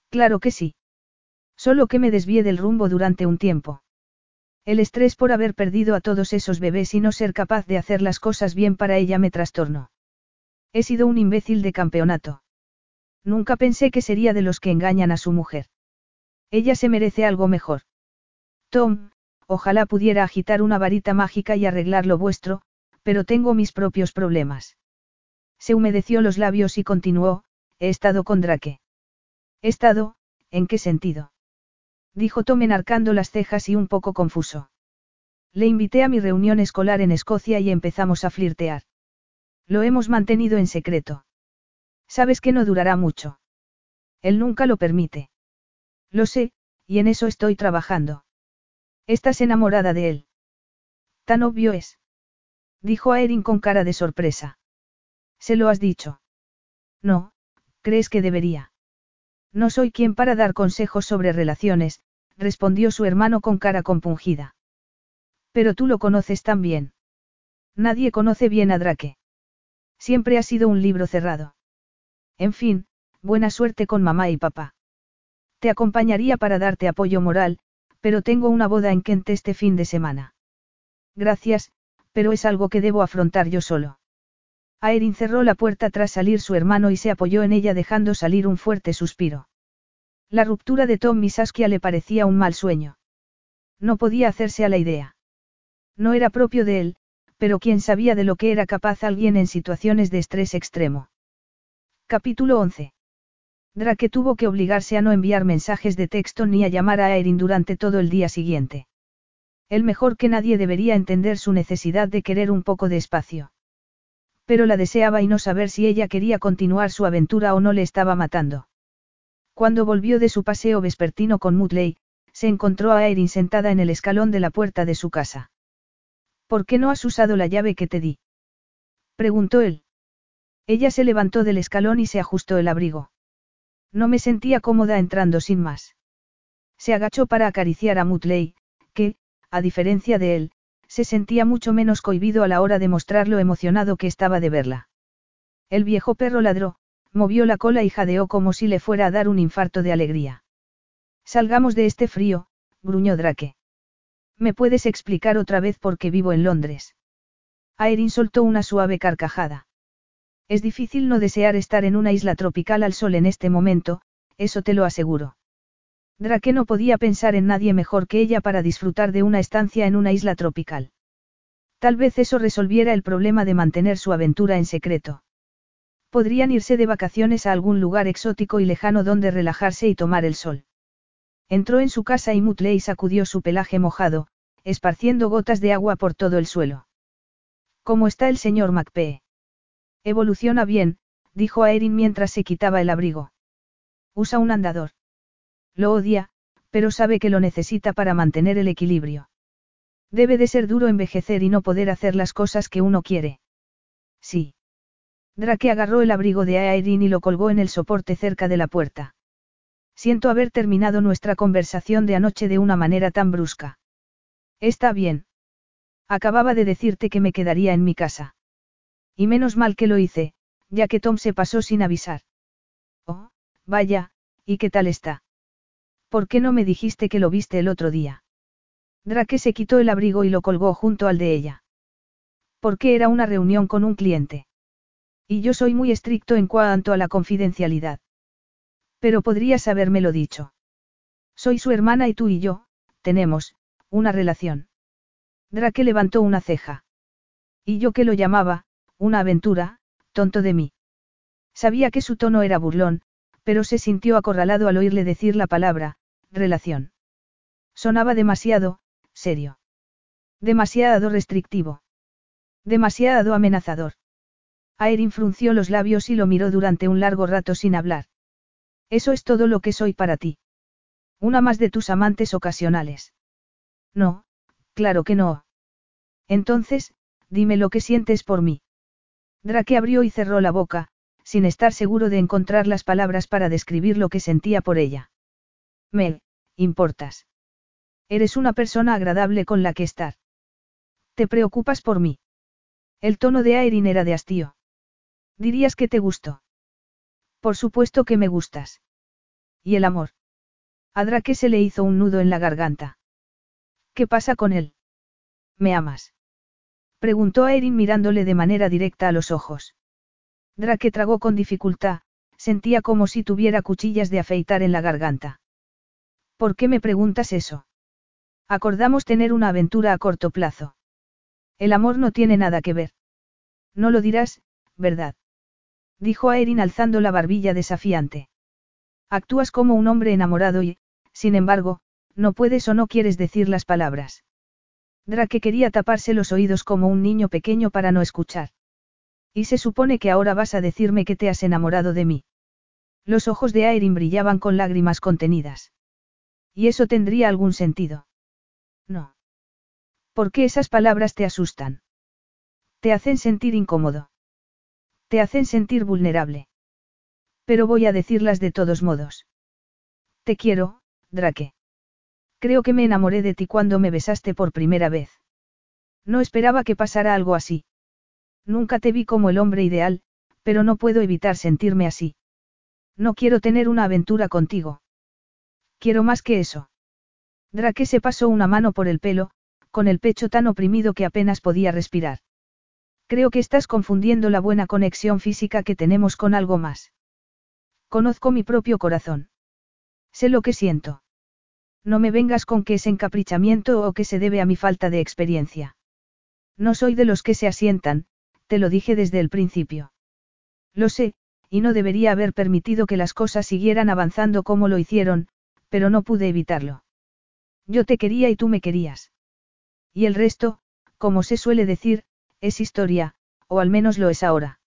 Claro que sí. Solo que me desvíe del rumbo durante un tiempo. El estrés por haber perdido a todos esos bebés y no ser capaz de hacer las cosas bien para ella me trastornó. He sido un imbécil de campeonato. Nunca pensé que sería de los que engañan a su mujer. Ella se merece algo mejor. Tom, ojalá pudiera agitar una varita mágica y arreglar lo vuestro, pero tengo mis propios problemas. Se humedeció los labios y continuó, he estado con Drake. ¿He estado? ¿En qué sentido? Dijo Tom enarcando las cejas y un poco confuso. Le invité a mi reunión escolar en Escocia y empezamos a flirtear. Lo hemos mantenido en secreto. Sabes que no durará mucho. Él nunca lo permite. Lo sé, y en eso estoy trabajando. Estás enamorada de él. Tan obvio es. Dijo a Erin con cara de sorpresa. ¿Se lo has dicho? No, ¿crees que debería? No soy quien para dar consejos sobre relaciones, respondió su hermano con cara compungida. Pero tú lo conoces tan bien. Nadie conoce bien a Drake. Siempre ha sido un libro cerrado. En fin, buena suerte con mamá y papá. Te acompañaría para darte apoyo moral, pero tengo una boda en Kent este fin de semana. Gracias, pero es algo que debo afrontar yo solo. Aerin cerró la puerta tras salir su hermano y se apoyó en ella dejando salir un fuerte suspiro. La ruptura de Tom y Saskia le parecía un mal sueño. No podía hacerse a la idea. No era propio de él, pero quién sabía de lo que era capaz alguien en situaciones de estrés extremo. Capítulo 11. Drake tuvo que obligarse a no enviar mensajes de texto ni a llamar a Aerin durante todo el día siguiente. El mejor que nadie debería entender su necesidad de querer un poco de espacio. Pero la deseaba y no saber si ella quería continuar su aventura o no le estaba matando. Cuando volvió de su paseo vespertino con Mutley, se encontró a Aerin sentada en el escalón de la puerta de su casa. ¿Por qué no has usado la llave que te di? preguntó él. Ella se levantó del escalón y se ajustó el abrigo. No me sentía cómoda entrando sin más. Se agachó para acariciar a Mutley, que, a diferencia de él, se sentía mucho menos cohibido a la hora de mostrar lo emocionado que estaba de verla. El viejo perro ladró, movió la cola y jadeó como si le fuera a dar un infarto de alegría. Salgamos de este frío, gruñó Drake. ¿Me puedes explicar otra vez por qué vivo en Londres? Aerin soltó una suave carcajada. Es difícil no desear estar en una isla tropical al sol en este momento, eso te lo aseguro. Drake no podía pensar en nadie mejor que ella para disfrutar de una estancia en una isla tropical. Tal vez eso resolviera el problema de mantener su aventura en secreto. Podrían irse de vacaciones a algún lugar exótico y lejano donde relajarse y tomar el sol. Entró en su casa y Mutley sacudió su pelaje mojado, esparciendo gotas de agua por todo el suelo. ¿Cómo está el señor MacPee? Evoluciona bien, dijo a Erin mientras se quitaba el abrigo. Usa un andador. Lo odia, pero sabe que lo necesita para mantener el equilibrio. Debe de ser duro envejecer y no poder hacer las cosas que uno quiere. Sí. Drake agarró el abrigo de Aerin y lo colgó en el soporte cerca de la puerta. Siento haber terminado nuestra conversación de anoche de una manera tan brusca. Está bien. Acababa de decirte que me quedaría en mi casa. Y menos mal que lo hice, ya que Tom se pasó sin avisar. Oh, vaya, ¿y qué tal está? ¿Por qué no me dijiste que lo viste el otro día? Drake se quitó el abrigo y lo colgó junto al de ella. Porque era una reunión con un cliente. Y yo soy muy estricto en cuanto a la confidencialidad. Pero podrías habérmelo dicho. Soy su hermana y tú y yo, tenemos, una relación. Drake levantó una ceja. Y yo que lo llamaba, una aventura, tonto de mí. Sabía que su tono era burlón, pero se sintió acorralado al oírle decir la palabra, relación. Sonaba demasiado, serio. Demasiado restrictivo. Demasiado amenazador. Aerin frunció los labios y lo miró durante un largo rato sin hablar. Eso es todo lo que soy para ti. Una más de tus amantes ocasionales. No, claro que no. Entonces, dime lo que sientes por mí. Drake abrió y cerró la boca, sin estar seguro de encontrar las palabras para describir lo que sentía por ella. Me, importas. Eres una persona agradable con la que estar. ¿Te preocupas por mí? El tono de Aerin era de hastío. ¿Dirías que te gustó? Por supuesto que me gustas. ¿Y el amor? A Drake se le hizo un nudo en la garganta. ¿Qué pasa con él? ¿Me amas? Preguntó a Erin mirándole de manera directa a los ojos. Drake tragó con dificultad, sentía como si tuviera cuchillas de afeitar en la garganta. ¿Por qué me preguntas eso? Acordamos tener una aventura a corto plazo. El amor no tiene nada que ver. No lo dirás, ¿verdad? Dijo a Erin alzando la barbilla desafiante. Actúas como un hombre enamorado y, sin embargo, no puedes o no quieres decir las palabras. Drake quería taparse los oídos como un niño pequeño para no escuchar. Y se supone que ahora vas a decirme que te has enamorado de mí. Los ojos de Aerin brillaban con lágrimas contenidas. ¿Y eso tendría algún sentido? No. ¿Por qué esas palabras te asustan? Te hacen sentir incómodo. Te hacen sentir vulnerable. Pero voy a decirlas de todos modos. Te quiero, Drake. Creo que me enamoré de ti cuando me besaste por primera vez. No esperaba que pasara algo así. Nunca te vi como el hombre ideal, pero no puedo evitar sentirme así. No quiero tener una aventura contigo. Quiero más que eso. Drake se pasó una mano por el pelo, con el pecho tan oprimido que apenas podía respirar. Creo que estás confundiendo la buena conexión física que tenemos con algo más. Conozco mi propio corazón. Sé lo que siento. No me vengas con que es encaprichamiento o que se debe a mi falta de experiencia. No soy de los que se asientan, te lo dije desde el principio. Lo sé, y no debería haber permitido que las cosas siguieran avanzando como lo hicieron, pero no pude evitarlo. Yo te quería y tú me querías. Y el resto, como se suele decir, es historia, o al menos lo es ahora.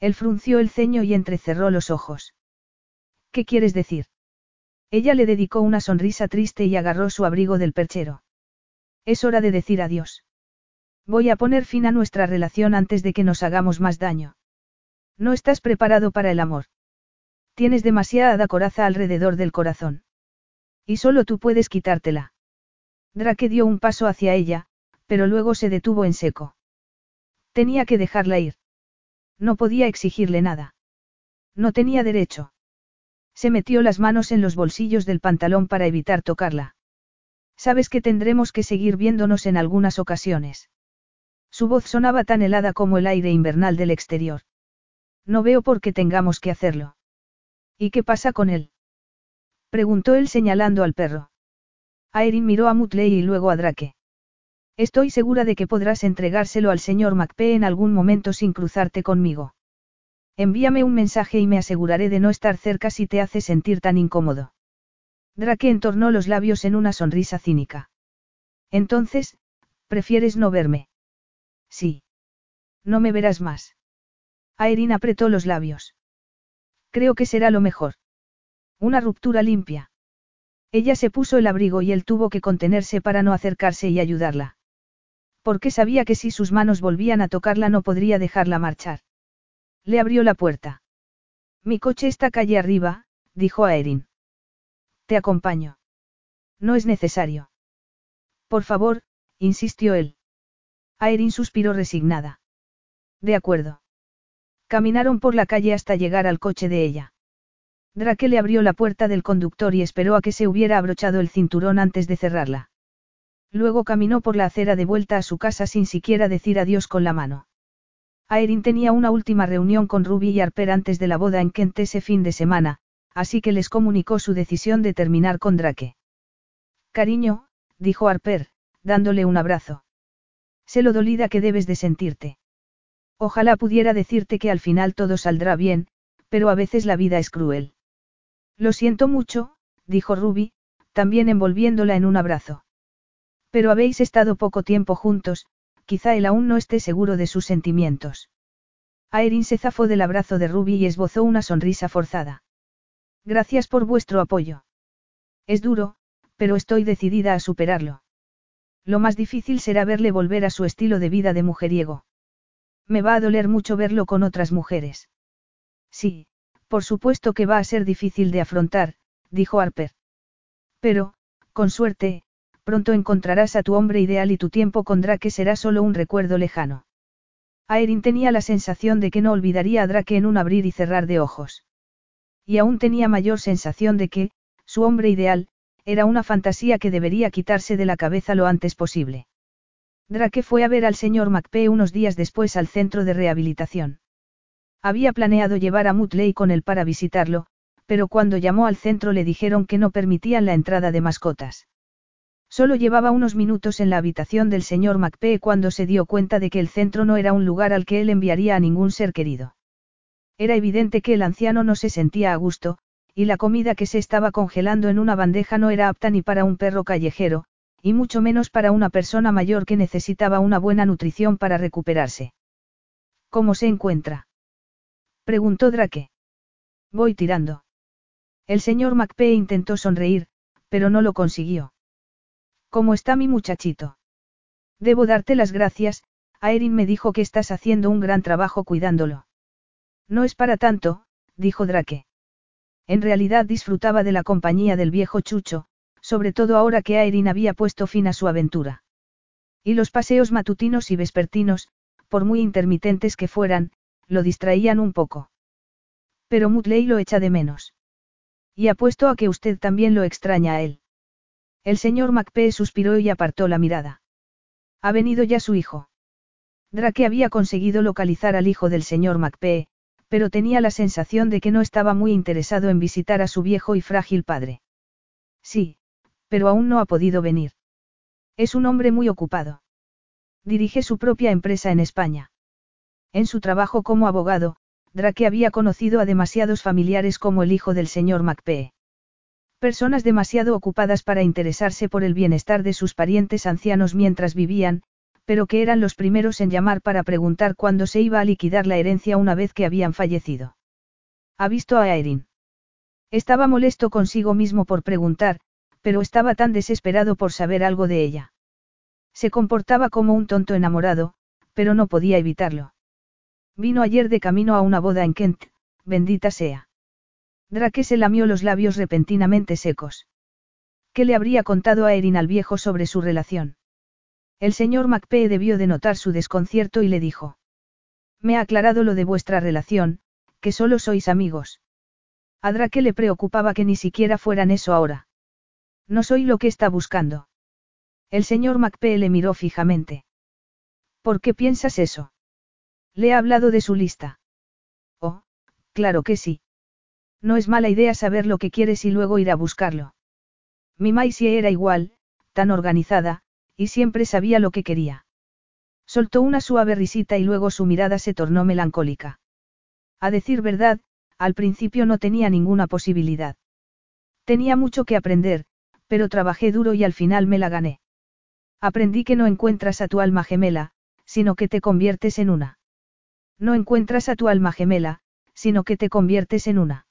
Él frunció el ceño y entrecerró los ojos. ¿Qué quieres decir? Ella le dedicó una sonrisa triste y agarró su abrigo del perchero. Es hora de decir adiós. Voy a poner fin a nuestra relación antes de que nos hagamos más daño. No estás preparado para el amor. Tienes demasiada coraza alrededor del corazón. Y solo tú puedes quitártela. Drake dio un paso hacia ella, pero luego se detuvo en seco. Tenía que dejarla ir. No podía exigirle nada. No tenía derecho. Se metió las manos en los bolsillos del pantalón para evitar tocarla. Sabes que tendremos que seguir viéndonos en algunas ocasiones. Su voz sonaba tan helada como el aire invernal del exterior. No veo por qué tengamos que hacerlo. ¿Y qué pasa con él? Preguntó él señalando al perro. Aerin miró a Mutley y luego a Drake. Estoy segura de que podrás entregárselo al señor MacPe en algún momento sin cruzarte conmigo. Envíame un mensaje y me aseguraré de no estar cerca si te hace sentir tan incómodo. Drake entornó los labios en una sonrisa cínica. Entonces, ¿prefieres no verme? Sí. No me verás más. Aerin apretó los labios. Creo que será lo mejor. Una ruptura limpia. Ella se puso el abrigo y él tuvo que contenerse para no acercarse y ayudarla. Porque sabía que si sus manos volvían a tocarla no podría dejarla marchar. Le abrió la puerta. Mi coche está calle arriba, dijo a Erin. Te acompaño. No es necesario. Por favor, insistió él. Aerin suspiró resignada. De acuerdo. Caminaron por la calle hasta llegar al coche de ella. Drake le abrió la puerta del conductor y esperó a que se hubiera abrochado el cinturón antes de cerrarla. Luego caminó por la acera de vuelta a su casa sin siquiera decir adiós con la mano. Aerin tenía una última reunión con Ruby y Harper antes de la boda en Kent ese fin de semana, así que les comunicó su decisión de terminar con Drake. Cariño, dijo Harper, dándole un abrazo. Sé lo dolida que debes de sentirte. Ojalá pudiera decirte que al final todo saldrá bien, pero a veces la vida es cruel. Lo siento mucho, dijo Ruby, también envolviéndola en un abrazo. Pero habéis estado poco tiempo juntos, quizá él aún no esté seguro de sus sentimientos. Aerin se zafó del abrazo de Ruby y esbozó una sonrisa forzada. Gracias por vuestro apoyo. Es duro, pero estoy decidida a superarlo. Lo más difícil será verle volver a su estilo de vida de mujeriego. Me va a doler mucho verlo con otras mujeres. Sí, por supuesto que va a ser difícil de afrontar, dijo Harper. Pero, con suerte, pronto encontrarás a tu hombre ideal y tu tiempo con Drake será solo un recuerdo lejano. Aerin tenía la sensación de que no olvidaría a Drake en un abrir y cerrar de ojos. Y aún tenía mayor sensación de que, su hombre ideal, era una fantasía que debería quitarse de la cabeza lo antes posible. Drake fue a ver al señor McPee unos días después al centro de rehabilitación. Había planeado llevar a Mutley con él para visitarlo, pero cuando llamó al centro le dijeron que no permitían la entrada de mascotas. Solo llevaba unos minutos en la habitación del señor McPee cuando se dio cuenta de que el centro no era un lugar al que él enviaría a ningún ser querido. Era evidente que el anciano no se sentía a gusto, y la comida que se estaba congelando en una bandeja no era apta ni para un perro callejero, y mucho menos para una persona mayor que necesitaba una buena nutrición para recuperarse. ¿Cómo se encuentra? preguntó Drake. Voy tirando. El señor McPee intentó sonreír, pero no lo consiguió. ¿Cómo está mi muchachito? Debo darte las gracias, Aerin me dijo que estás haciendo un gran trabajo cuidándolo. No es para tanto, dijo Drake. En realidad disfrutaba de la compañía del viejo Chucho, sobre todo ahora que Aerin había puesto fin a su aventura. Y los paseos matutinos y vespertinos, por muy intermitentes que fueran, lo distraían un poco. Pero Mutley lo echa de menos. Y apuesto a que usted también lo extraña a él. El señor MacPee suspiró y apartó la mirada. Ha venido ya su hijo. Drake había conseguido localizar al hijo del señor MacPee, pero tenía la sensación de que no estaba muy interesado en visitar a su viejo y frágil padre. Sí, pero aún no ha podido venir. Es un hombre muy ocupado. Dirige su propia empresa en España. En su trabajo como abogado, Drake había conocido a demasiados familiares como el hijo del señor MacPee. Personas demasiado ocupadas para interesarse por el bienestar de sus parientes ancianos mientras vivían, pero que eran los primeros en llamar para preguntar cuándo se iba a liquidar la herencia una vez que habían fallecido. ¿Ha visto a Erin? Estaba molesto consigo mismo por preguntar, pero estaba tan desesperado por saber algo de ella. Se comportaba como un tonto enamorado, pero no podía evitarlo. Vino ayer de camino a una boda en Kent, bendita sea. Drake se lamió los labios repentinamente secos. ¿Qué le habría contado a Erin al viejo sobre su relación? El señor MacPee debió de notar su desconcierto y le dijo. Me ha aclarado lo de vuestra relación, que solo sois amigos. A Drake le preocupaba que ni siquiera fueran eso ahora. No soy lo que está buscando. El señor MacPee le miró fijamente. ¿Por qué piensas eso? Le he hablado de su lista. Oh, claro que sí. No es mala idea saber lo que quieres y luego ir a buscarlo. Mi Maisie era igual, tan organizada, y siempre sabía lo que quería. Soltó una suave risita y luego su mirada se tornó melancólica. A decir verdad, al principio no tenía ninguna posibilidad. Tenía mucho que aprender, pero trabajé duro y al final me la gané. Aprendí que no encuentras a tu alma gemela, sino que te conviertes en una. No encuentras a tu alma gemela, sino que te conviertes en una.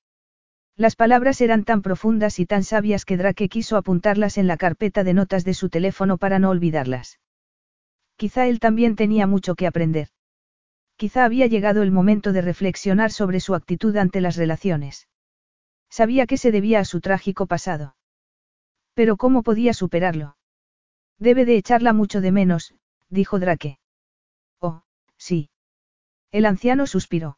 Las palabras eran tan profundas y tan sabias que Drake quiso apuntarlas en la carpeta de notas de su teléfono para no olvidarlas. Quizá él también tenía mucho que aprender. Quizá había llegado el momento de reflexionar sobre su actitud ante las relaciones. Sabía que se debía a su trágico pasado. Pero ¿cómo podía superarlo? Debe de echarla mucho de menos, dijo Drake. Oh, sí. El anciano suspiró.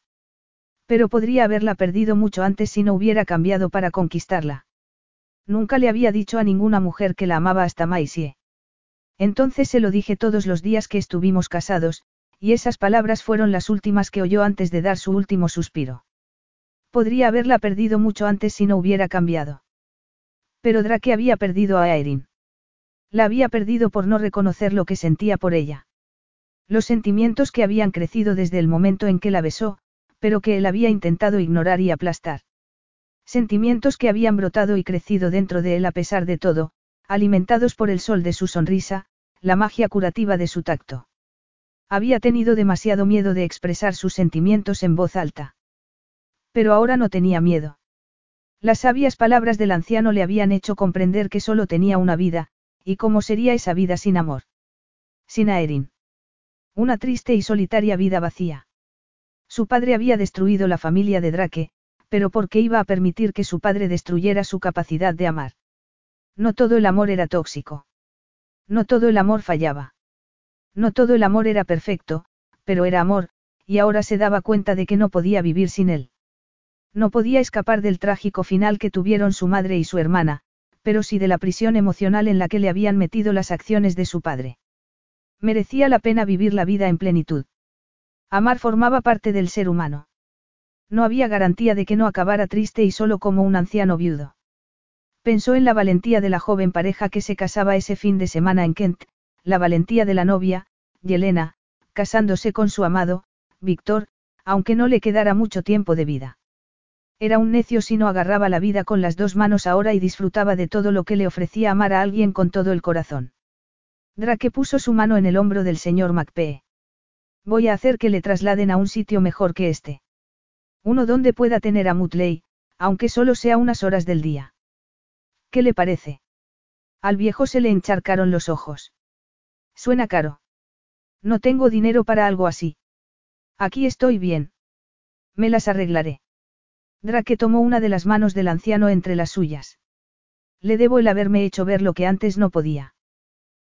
Pero podría haberla perdido mucho antes si no hubiera cambiado para conquistarla. Nunca le había dicho a ninguna mujer que la amaba hasta Maisie. Entonces se lo dije todos los días que estuvimos casados, y esas palabras fueron las últimas que oyó antes de dar su último suspiro. Podría haberla perdido mucho antes si no hubiera cambiado. Pero Drake había perdido a Aerin. La había perdido por no reconocer lo que sentía por ella. Los sentimientos que habían crecido desde el momento en que la besó, pero que él había intentado ignorar y aplastar. Sentimientos que habían brotado y crecido dentro de él a pesar de todo, alimentados por el sol de su sonrisa, la magia curativa de su tacto. Había tenido demasiado miedo de expresar sus sentimientos en voz alta. Pero ahora no tenía miedo. Las sabias palabras del anciano le habían hecho comprender que solo tenía una vida, y cómo sería esa vida sin amor. Sin Aerin. Una triste y solitaria vida vacía. Su padre había destruido la familia de Drake, pero ¿por qué iba a permitir que su padre destruyera su capacidad de amar? No todo el amor era tóxico. No todo el amor fallaba. No todo el amor era perfecto, pero era amor, y ahora se daba cuenta de que no podía vivir sin él. No podía escapar del trágico final que tuvieron su madre y su hermana, pero sí de la prisión emocional en la que le habían metido las acciones de su padre. Merecía la pena vivir la vida en plenitud. Amar formaba parte del ser humano. No había garantía de que no acabara triste y solo como un anciano viudo. Pensó en la valentía de la joven pareja que se casaba ese fin de semana en Kent, la valentía de la novia, Yelena, casándose con su amado, Víctor, aunque no le quedara mucho tiempo de vida. Era un necio si no agarraba la vida con las dos manos ahora y disfrutaba de todo lo que le ofrecía amar a alguien con todo el corazón. Drake puso su mano en el hombro del señor MacPee. Voy a hacer que le trasladen a un sitio mejor que este. Uno donde pueda tener a Mutley, aunque solo sea unas horas del día. ¿Qué le parece? Al viejo se le encharcaron los ojos. Suena caro. No tengo dinero para algo así. Aquí estoy bien. Me las arreglaré. Drake tomó una de las manos del anciano entre las suyas. Le debo el haberme hecho ver lo que antes no podía.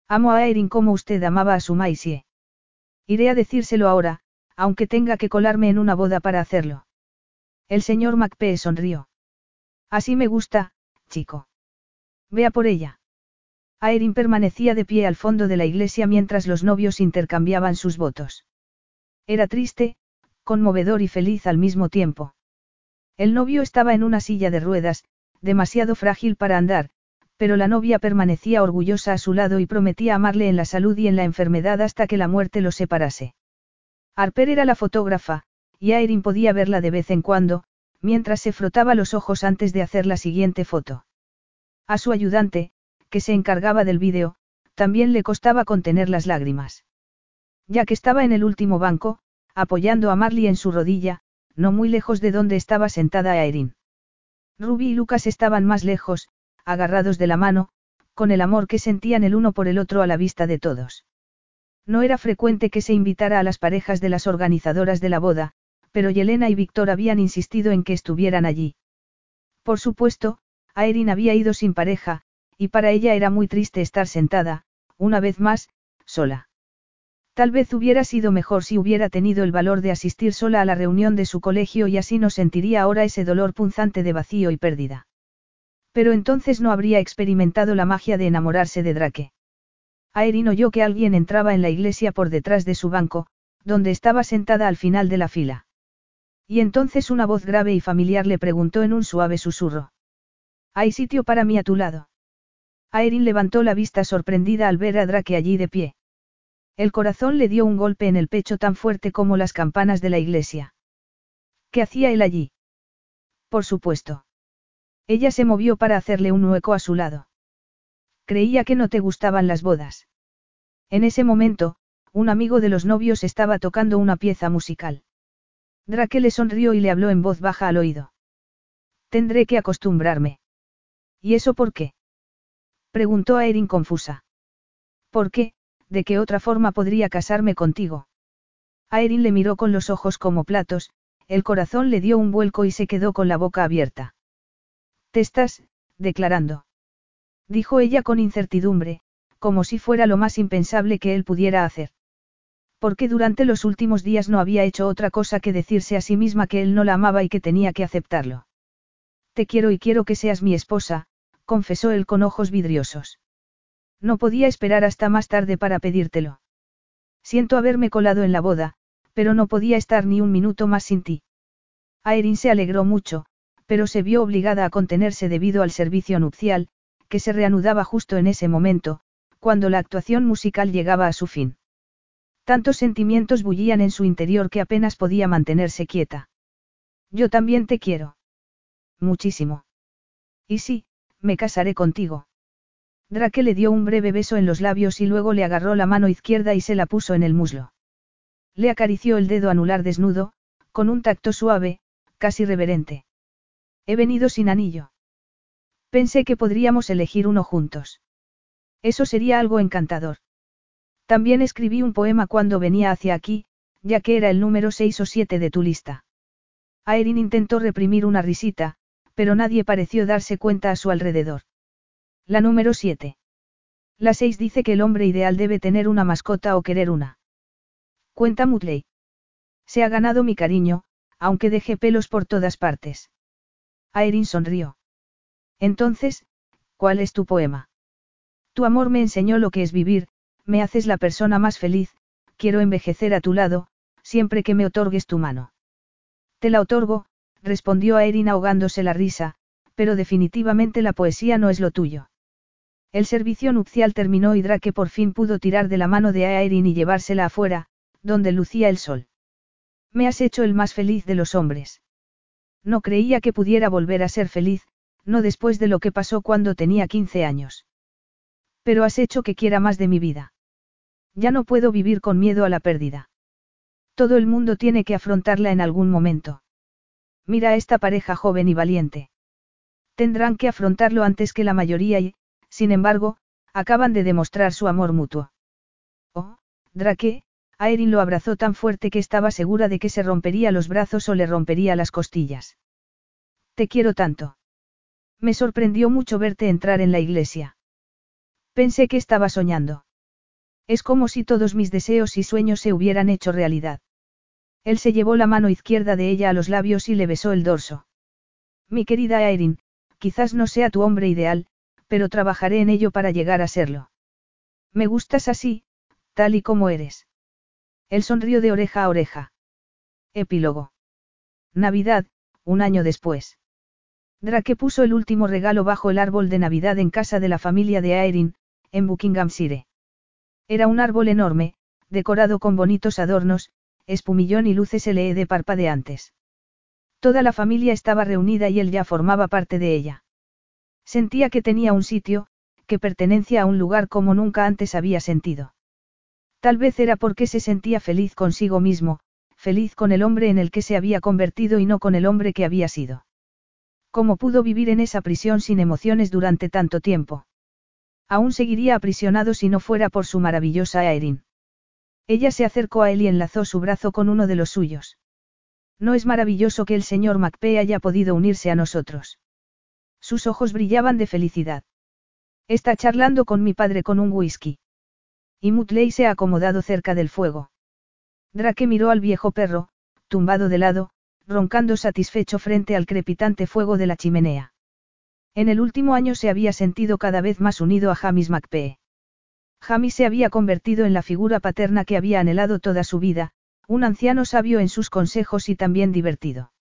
Amo a Erin como usted amaba a su Maisie. Iré a decírselo ahora, aunque tenga que colarme en una boda para hacerlo. El señor MacPee sonrió. Así me gusta, chico. Vea por ella. Aerin permanecía de pie al fondo de la iglesia mientras los novios intercambiaban sus votos. Era triste, conmovedor y feliz al mismo tiempo. El novio estaba en una silla de ruedas, demasiado frágil para andar, pero la novia permanecía orgullosa a su lado y prometía amarle en la salud y en la enfermedad hasta que la muerte los separase. Harper era la fotógrafa, y Aerin podía verla de vez en cuando, mientras se frotaba los ojos antes de hacer la siguiente foto. A su ayudante, que se encargaba del vídeo, también le costaba contener las lágrimas. Ya que estaba en el último banco, apoyando a Marley en su rodilla, no muy lejos de donde estaba sentada Aerin. Ruby y Lucas estaban más lejos, agarrados de la mano, con el amor que sentían el uno por el otro a la vista de todos. No era frecuente que se invitara a las parejas de las organizadoras de la boda, pero Yelena y Víctor habían insistido en que estuvieran allí. Por supuesto, Aerin había ido sin pareja, y para ella era muy triste estar sentada, una vez más, sola. Tal vez hubiera sido mejor si hubiera tenido el valor de asistir sola a la reunión de su colegio y así no sentiría ahora ese dolor punzante de vacío y pérdida. Pero entonces no habría experimentado la magia de enamorarse de Drake. Aerin oyó que alguien entraba en la iglesia por detrás de su banco, donde estaba sentada al final de la fila. Y entonces una voz grave y familiar le preguntó en un suave susurro. ¿Hay sitio para mí a tu lado? Aerin levantó la vista sorprendida al ver a Drake allí de pie. El corazón le dio un golpe en el pecho tan fuerte como las campanas de la iglesia. ¿Qué hacía él allí? Por supuesto. Ella se movió para hacerle un hueco a su lado. Creía que no te gustaban las bodas. En ese momento, un amigo de los novios estaba tocando una pieza musical. Drake le sonrió y le habló en voz baja al oído. Tendré que acostumbrarme. ¿Y eso por qué? Preguntó a Erin confusa. ¿Por qué? ¿de qué otra forma podría casarme contigo? Aerin le miró con los ojos como platos, el corazón le dio un vuelco y se quedó con la boca abierta. Te estás, declarando. Dijo ella con incertidumbre, como si fuera lo más impensable que él pudiera hacer. Porque durante los últimos días no había hecho otra cosa que decirse a sí misma que él no la amaba y que tenía que aceptarlo. Te quiero y quiero que seas mi esposa, confesó él con ojos vidriosos. No podía esperar hasta más tarde para pedírtelo. Siento haberme colado en la boda, pero no podía estar ni un minuto más sin ti. Aerin se alegró mucho, pero se vio obligada a contenerse debido al servicio nupcial, que se reanudaba justo en ese momento, cuando la actuación musical llegaba a su fin. Tantos sentimientos bullían en su interior que apenas podía mantenerse quieta. Yo también te quiero. Muchísimo. Y sí, me casaré contigo. Drake le dio un breve beso en los labios y luego le agarró la mano izquierda y se la puso en el muslo. Le acarició el dedo anular desnudo, con un tacto suave, casi reverente. He venido sin anillo. Pensé que podríamos elegir uno juntos. Eso sería algo encantador. También escribí un poema cuando venía hacia aquí, ya que era el número 6 o 7 de tu lista. Aerin intentó reprimir una risita, pero nadie pareció darse cuenta a su alrededor. La número 7. La 6 dice que el hombre ideal debe tener una mascota o querer una. Cuenta Mutley. Se ha ganado mi cariño, aunque deje pelos por todas partes. Aerin sonrió. Entonces, ¿cuál es tu poema? Tu amor me enseñó lo que es vivir, me haces la persona más feliz, quiero envejecer a tu lado, siempre que me otorgues tu mano. Te la otorgo, respondió Aerin ahogándose la risa, pero definitivamente la poesía no es lo tuyo. El servicio nupcial terminó y Drake por fin pudo tirar de la mano de Aerin y llevársela afuera, donde lucía el sol. Me has hecho el más feliz de los hombres. No creía que pudiera volver a ser feliz, no después de lo que pasó cuando tenía 15 años. Pero has hecho que quiera más de mi vida. Ya no puedo vivir con miedo a la pérdida. Todo el mundo tiene que afrontarla en algún momento. Mira a esta pareja joven y valiente. Tendrán que afrontarlo antes que la mayoría y, sin embargo, acaban de demostrar su amor mutuo. Oh, Drake, Aerin lo abrazó tan fuerte que estaba segura de que se rompería los brazos o le rompería las costillas. Te quiero tanto. Me sorprendió mucho verte entrar en la iglesia. Pensé que estaba soñando. Es como si todos mis deseos y sueños se hubieran hecho realidad. Él se llevó la mano izquierda de ella a los labios y le besó el dorso. Mi querida Aerin, quizás no sea tu hombre ideal, pero trabajaré en ello para llegar a serlo. Me gustas así, tal y como eres. Él sonrió de oreja a oreja. Epílogo. Navidad, un año después. Drake puso el último regalo bajo el árbol de Navidad en casa de la familia de Aerin, en Buckinghamshire. Era un árbol enorme, decorado con bonitos adornos, espumillón y luces LED parpadeantes. Toda la familia estaba reunida y él ya formaba parte de ella. Sentía que tenía un sitio, que pertenencia a un lugar como nunca antes había sentido. Tal vez era porque se sentía feliz consigo mismo, feliz con el hombre en el que se había convertido y no con el hombre que había sido. ¿Cómo pudo vivir en esa prisión sin emociones durante tanto tiempo? Aún seguiría aprisionado si no fuera por su maravillosa Aerin. Ella se acercó a él y enlazó su brazo con uno de los suyos. No es maravilloso que el señor MacPay haya podido unirse a nosotros. Sus ojos brillaban de felicidad. Está charlando con mi padre con un whisky. Y Mutley se ha acomodado cerca del fuego. Drake miró al viejo perro, tumbado de lado, roncando satisfecho frente al crepitante fuego de la chimenea. En el último año se había sentido cada vez más unido a Jamis MacPee. Jamis se había convertido en la figura paterna que había anhelado toda su vida, un anciano sabio en sus consejos y también divertido.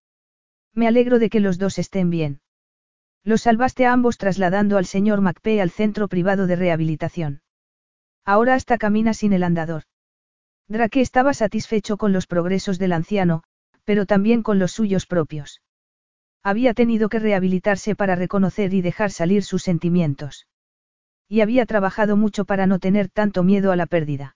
Me alegro de que los dos estén bien. Los salvaste a ambos trasladando al señor MacPee al centro privado de rehabilitación. Ahora hasta camina sin el andador. Drake estaba satisfecho con los progresos del anciano, pero también con los suyos propios. Había tenido que rehabilitarse para reconocer y dejar salir sus sentimientos. Y había trabajado mucho para no tener tanto miedo a la pérdida.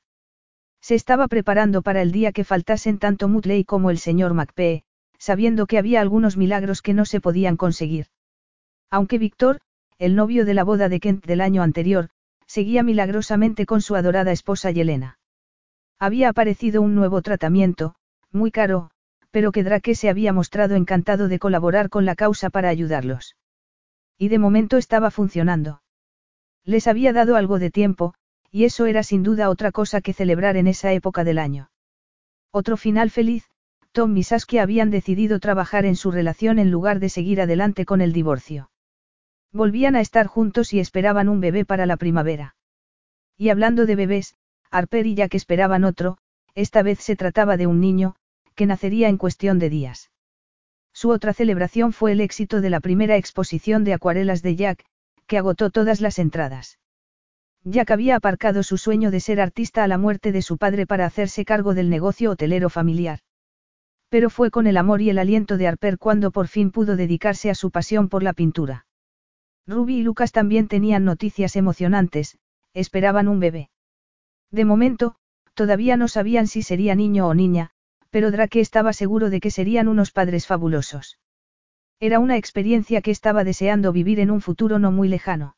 Se estaba preparando para el día que faltasen tanto Mutley como el señor MacPee, sabiendo que había algunos milagros que no se podían conseguir. Aunque Víctor, el novio de la boda de Kent del año anterior, seguía milagrosamente con su adorada esposa Yelena. Había aparecido un nuevo tratamiento, muy caro, pero que Drake se había mostrado encantado de colaborar con la causa para ayudarlos. Y de momento estaba funcionando. Les había dado algo de tiempo, y eso era sin duda otra cosa que celebrar en esa época del año. Otro final feliz, Tom y Saskia habían decidido trabajar en su relación en lugar de seguir adelante con el divorcio. Volvían a estar juntos y esperaban un bebé para la primavera. Y hablando de bebés, Harper y Jack esperaban otro, esta vez se trataba de un niño, que nacería en cuestión de días. Su otra celebración fue el éxito de la primera exposición de acuarelas de Jack, que agotó todas las entradas. Jack había aparcado su sueño de ser artista a la muerte de su padre para hacerse cargo del negocio hotelero familiar. Pero fue con el amor y el aliento de Harper cuando por fin pudo dedicarse a su pasión por la pintura. Ruby y Lucas también tenían noticias emocionantes, esperaban un bebé. De momento, todavía no sabían si sería niño o niña, pero Drake estaba seguro de que serían unos padres fabulosos. Era una experiencia que estaba deseando vivir en un futuro no muy lejano.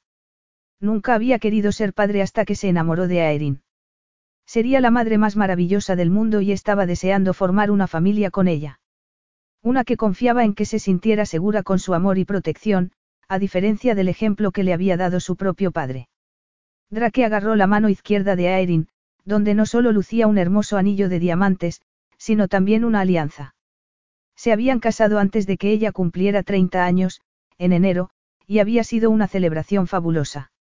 Nunca había querido ser padre hasta que se enamoró de Aerin. Sería la madre más maravillosa del mundo y estaba deseando formar una familia con ella. Una que confiaba en que se sintiera segura con su amor y protección, a diferencia del ejemplo que le había dado su propio padre. Drake agarró la mano izquierda de Aerin, donde no solo lucía un hermoso anillo de diamantes, sino también una alianza. Se habían casado antes de que ella cumpliera 30 años, en enero, y había sido una celebración fabulosa.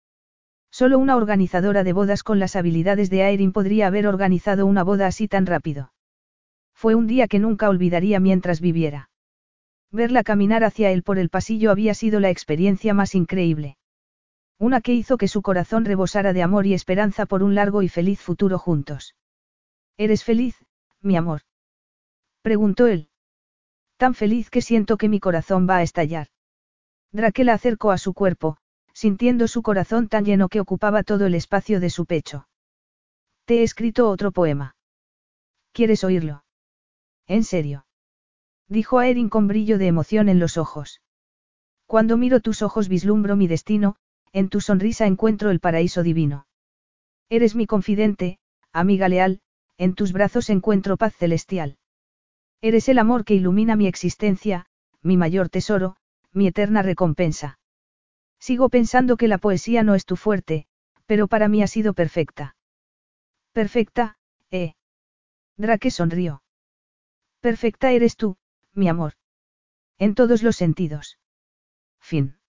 Solo una organizadora de bodas con las habilidades de Aerin podría haber organizado una boda así tan rápido. Fue un día que nunca olvidaría mientras viviera. Verla caminar hacia él por el pasillo había sido la experiencia más increíble. Una que hizo que su corazón rebosara de amor y esperanza por un largo y feliz futuro juntos. ¿Eres feliz, mi amor? preguntó él. Tan feliz que siento que mi corazón va a estallar. Draque la acercó a su cuerpo, sintiendo su corazón tan lleno que ocupaba todo el espacio de su pecho. Te he escrito otro poema. ¿Quieres oírlo? ¿En serio? Dijo a Erin con brillo de emoción en los ojos. Cuando miro tus ojos vislumbro mi destino, en tu sonrisa encuentro el paraíso divino. Eres mi confidente, amiga leal, en tus brazos encuentro paz celestial. Eres el amor que ilumina mi existencia, mi mayor tesoro, mi eterna recompensa. Sigo pensando que la poesía no es tu fuerte, pero para mí ha sido perfecta. Perfecta, eh. Drake sonrió. Perfecta eres tú, mi amor. En todos los sentidos. Fin.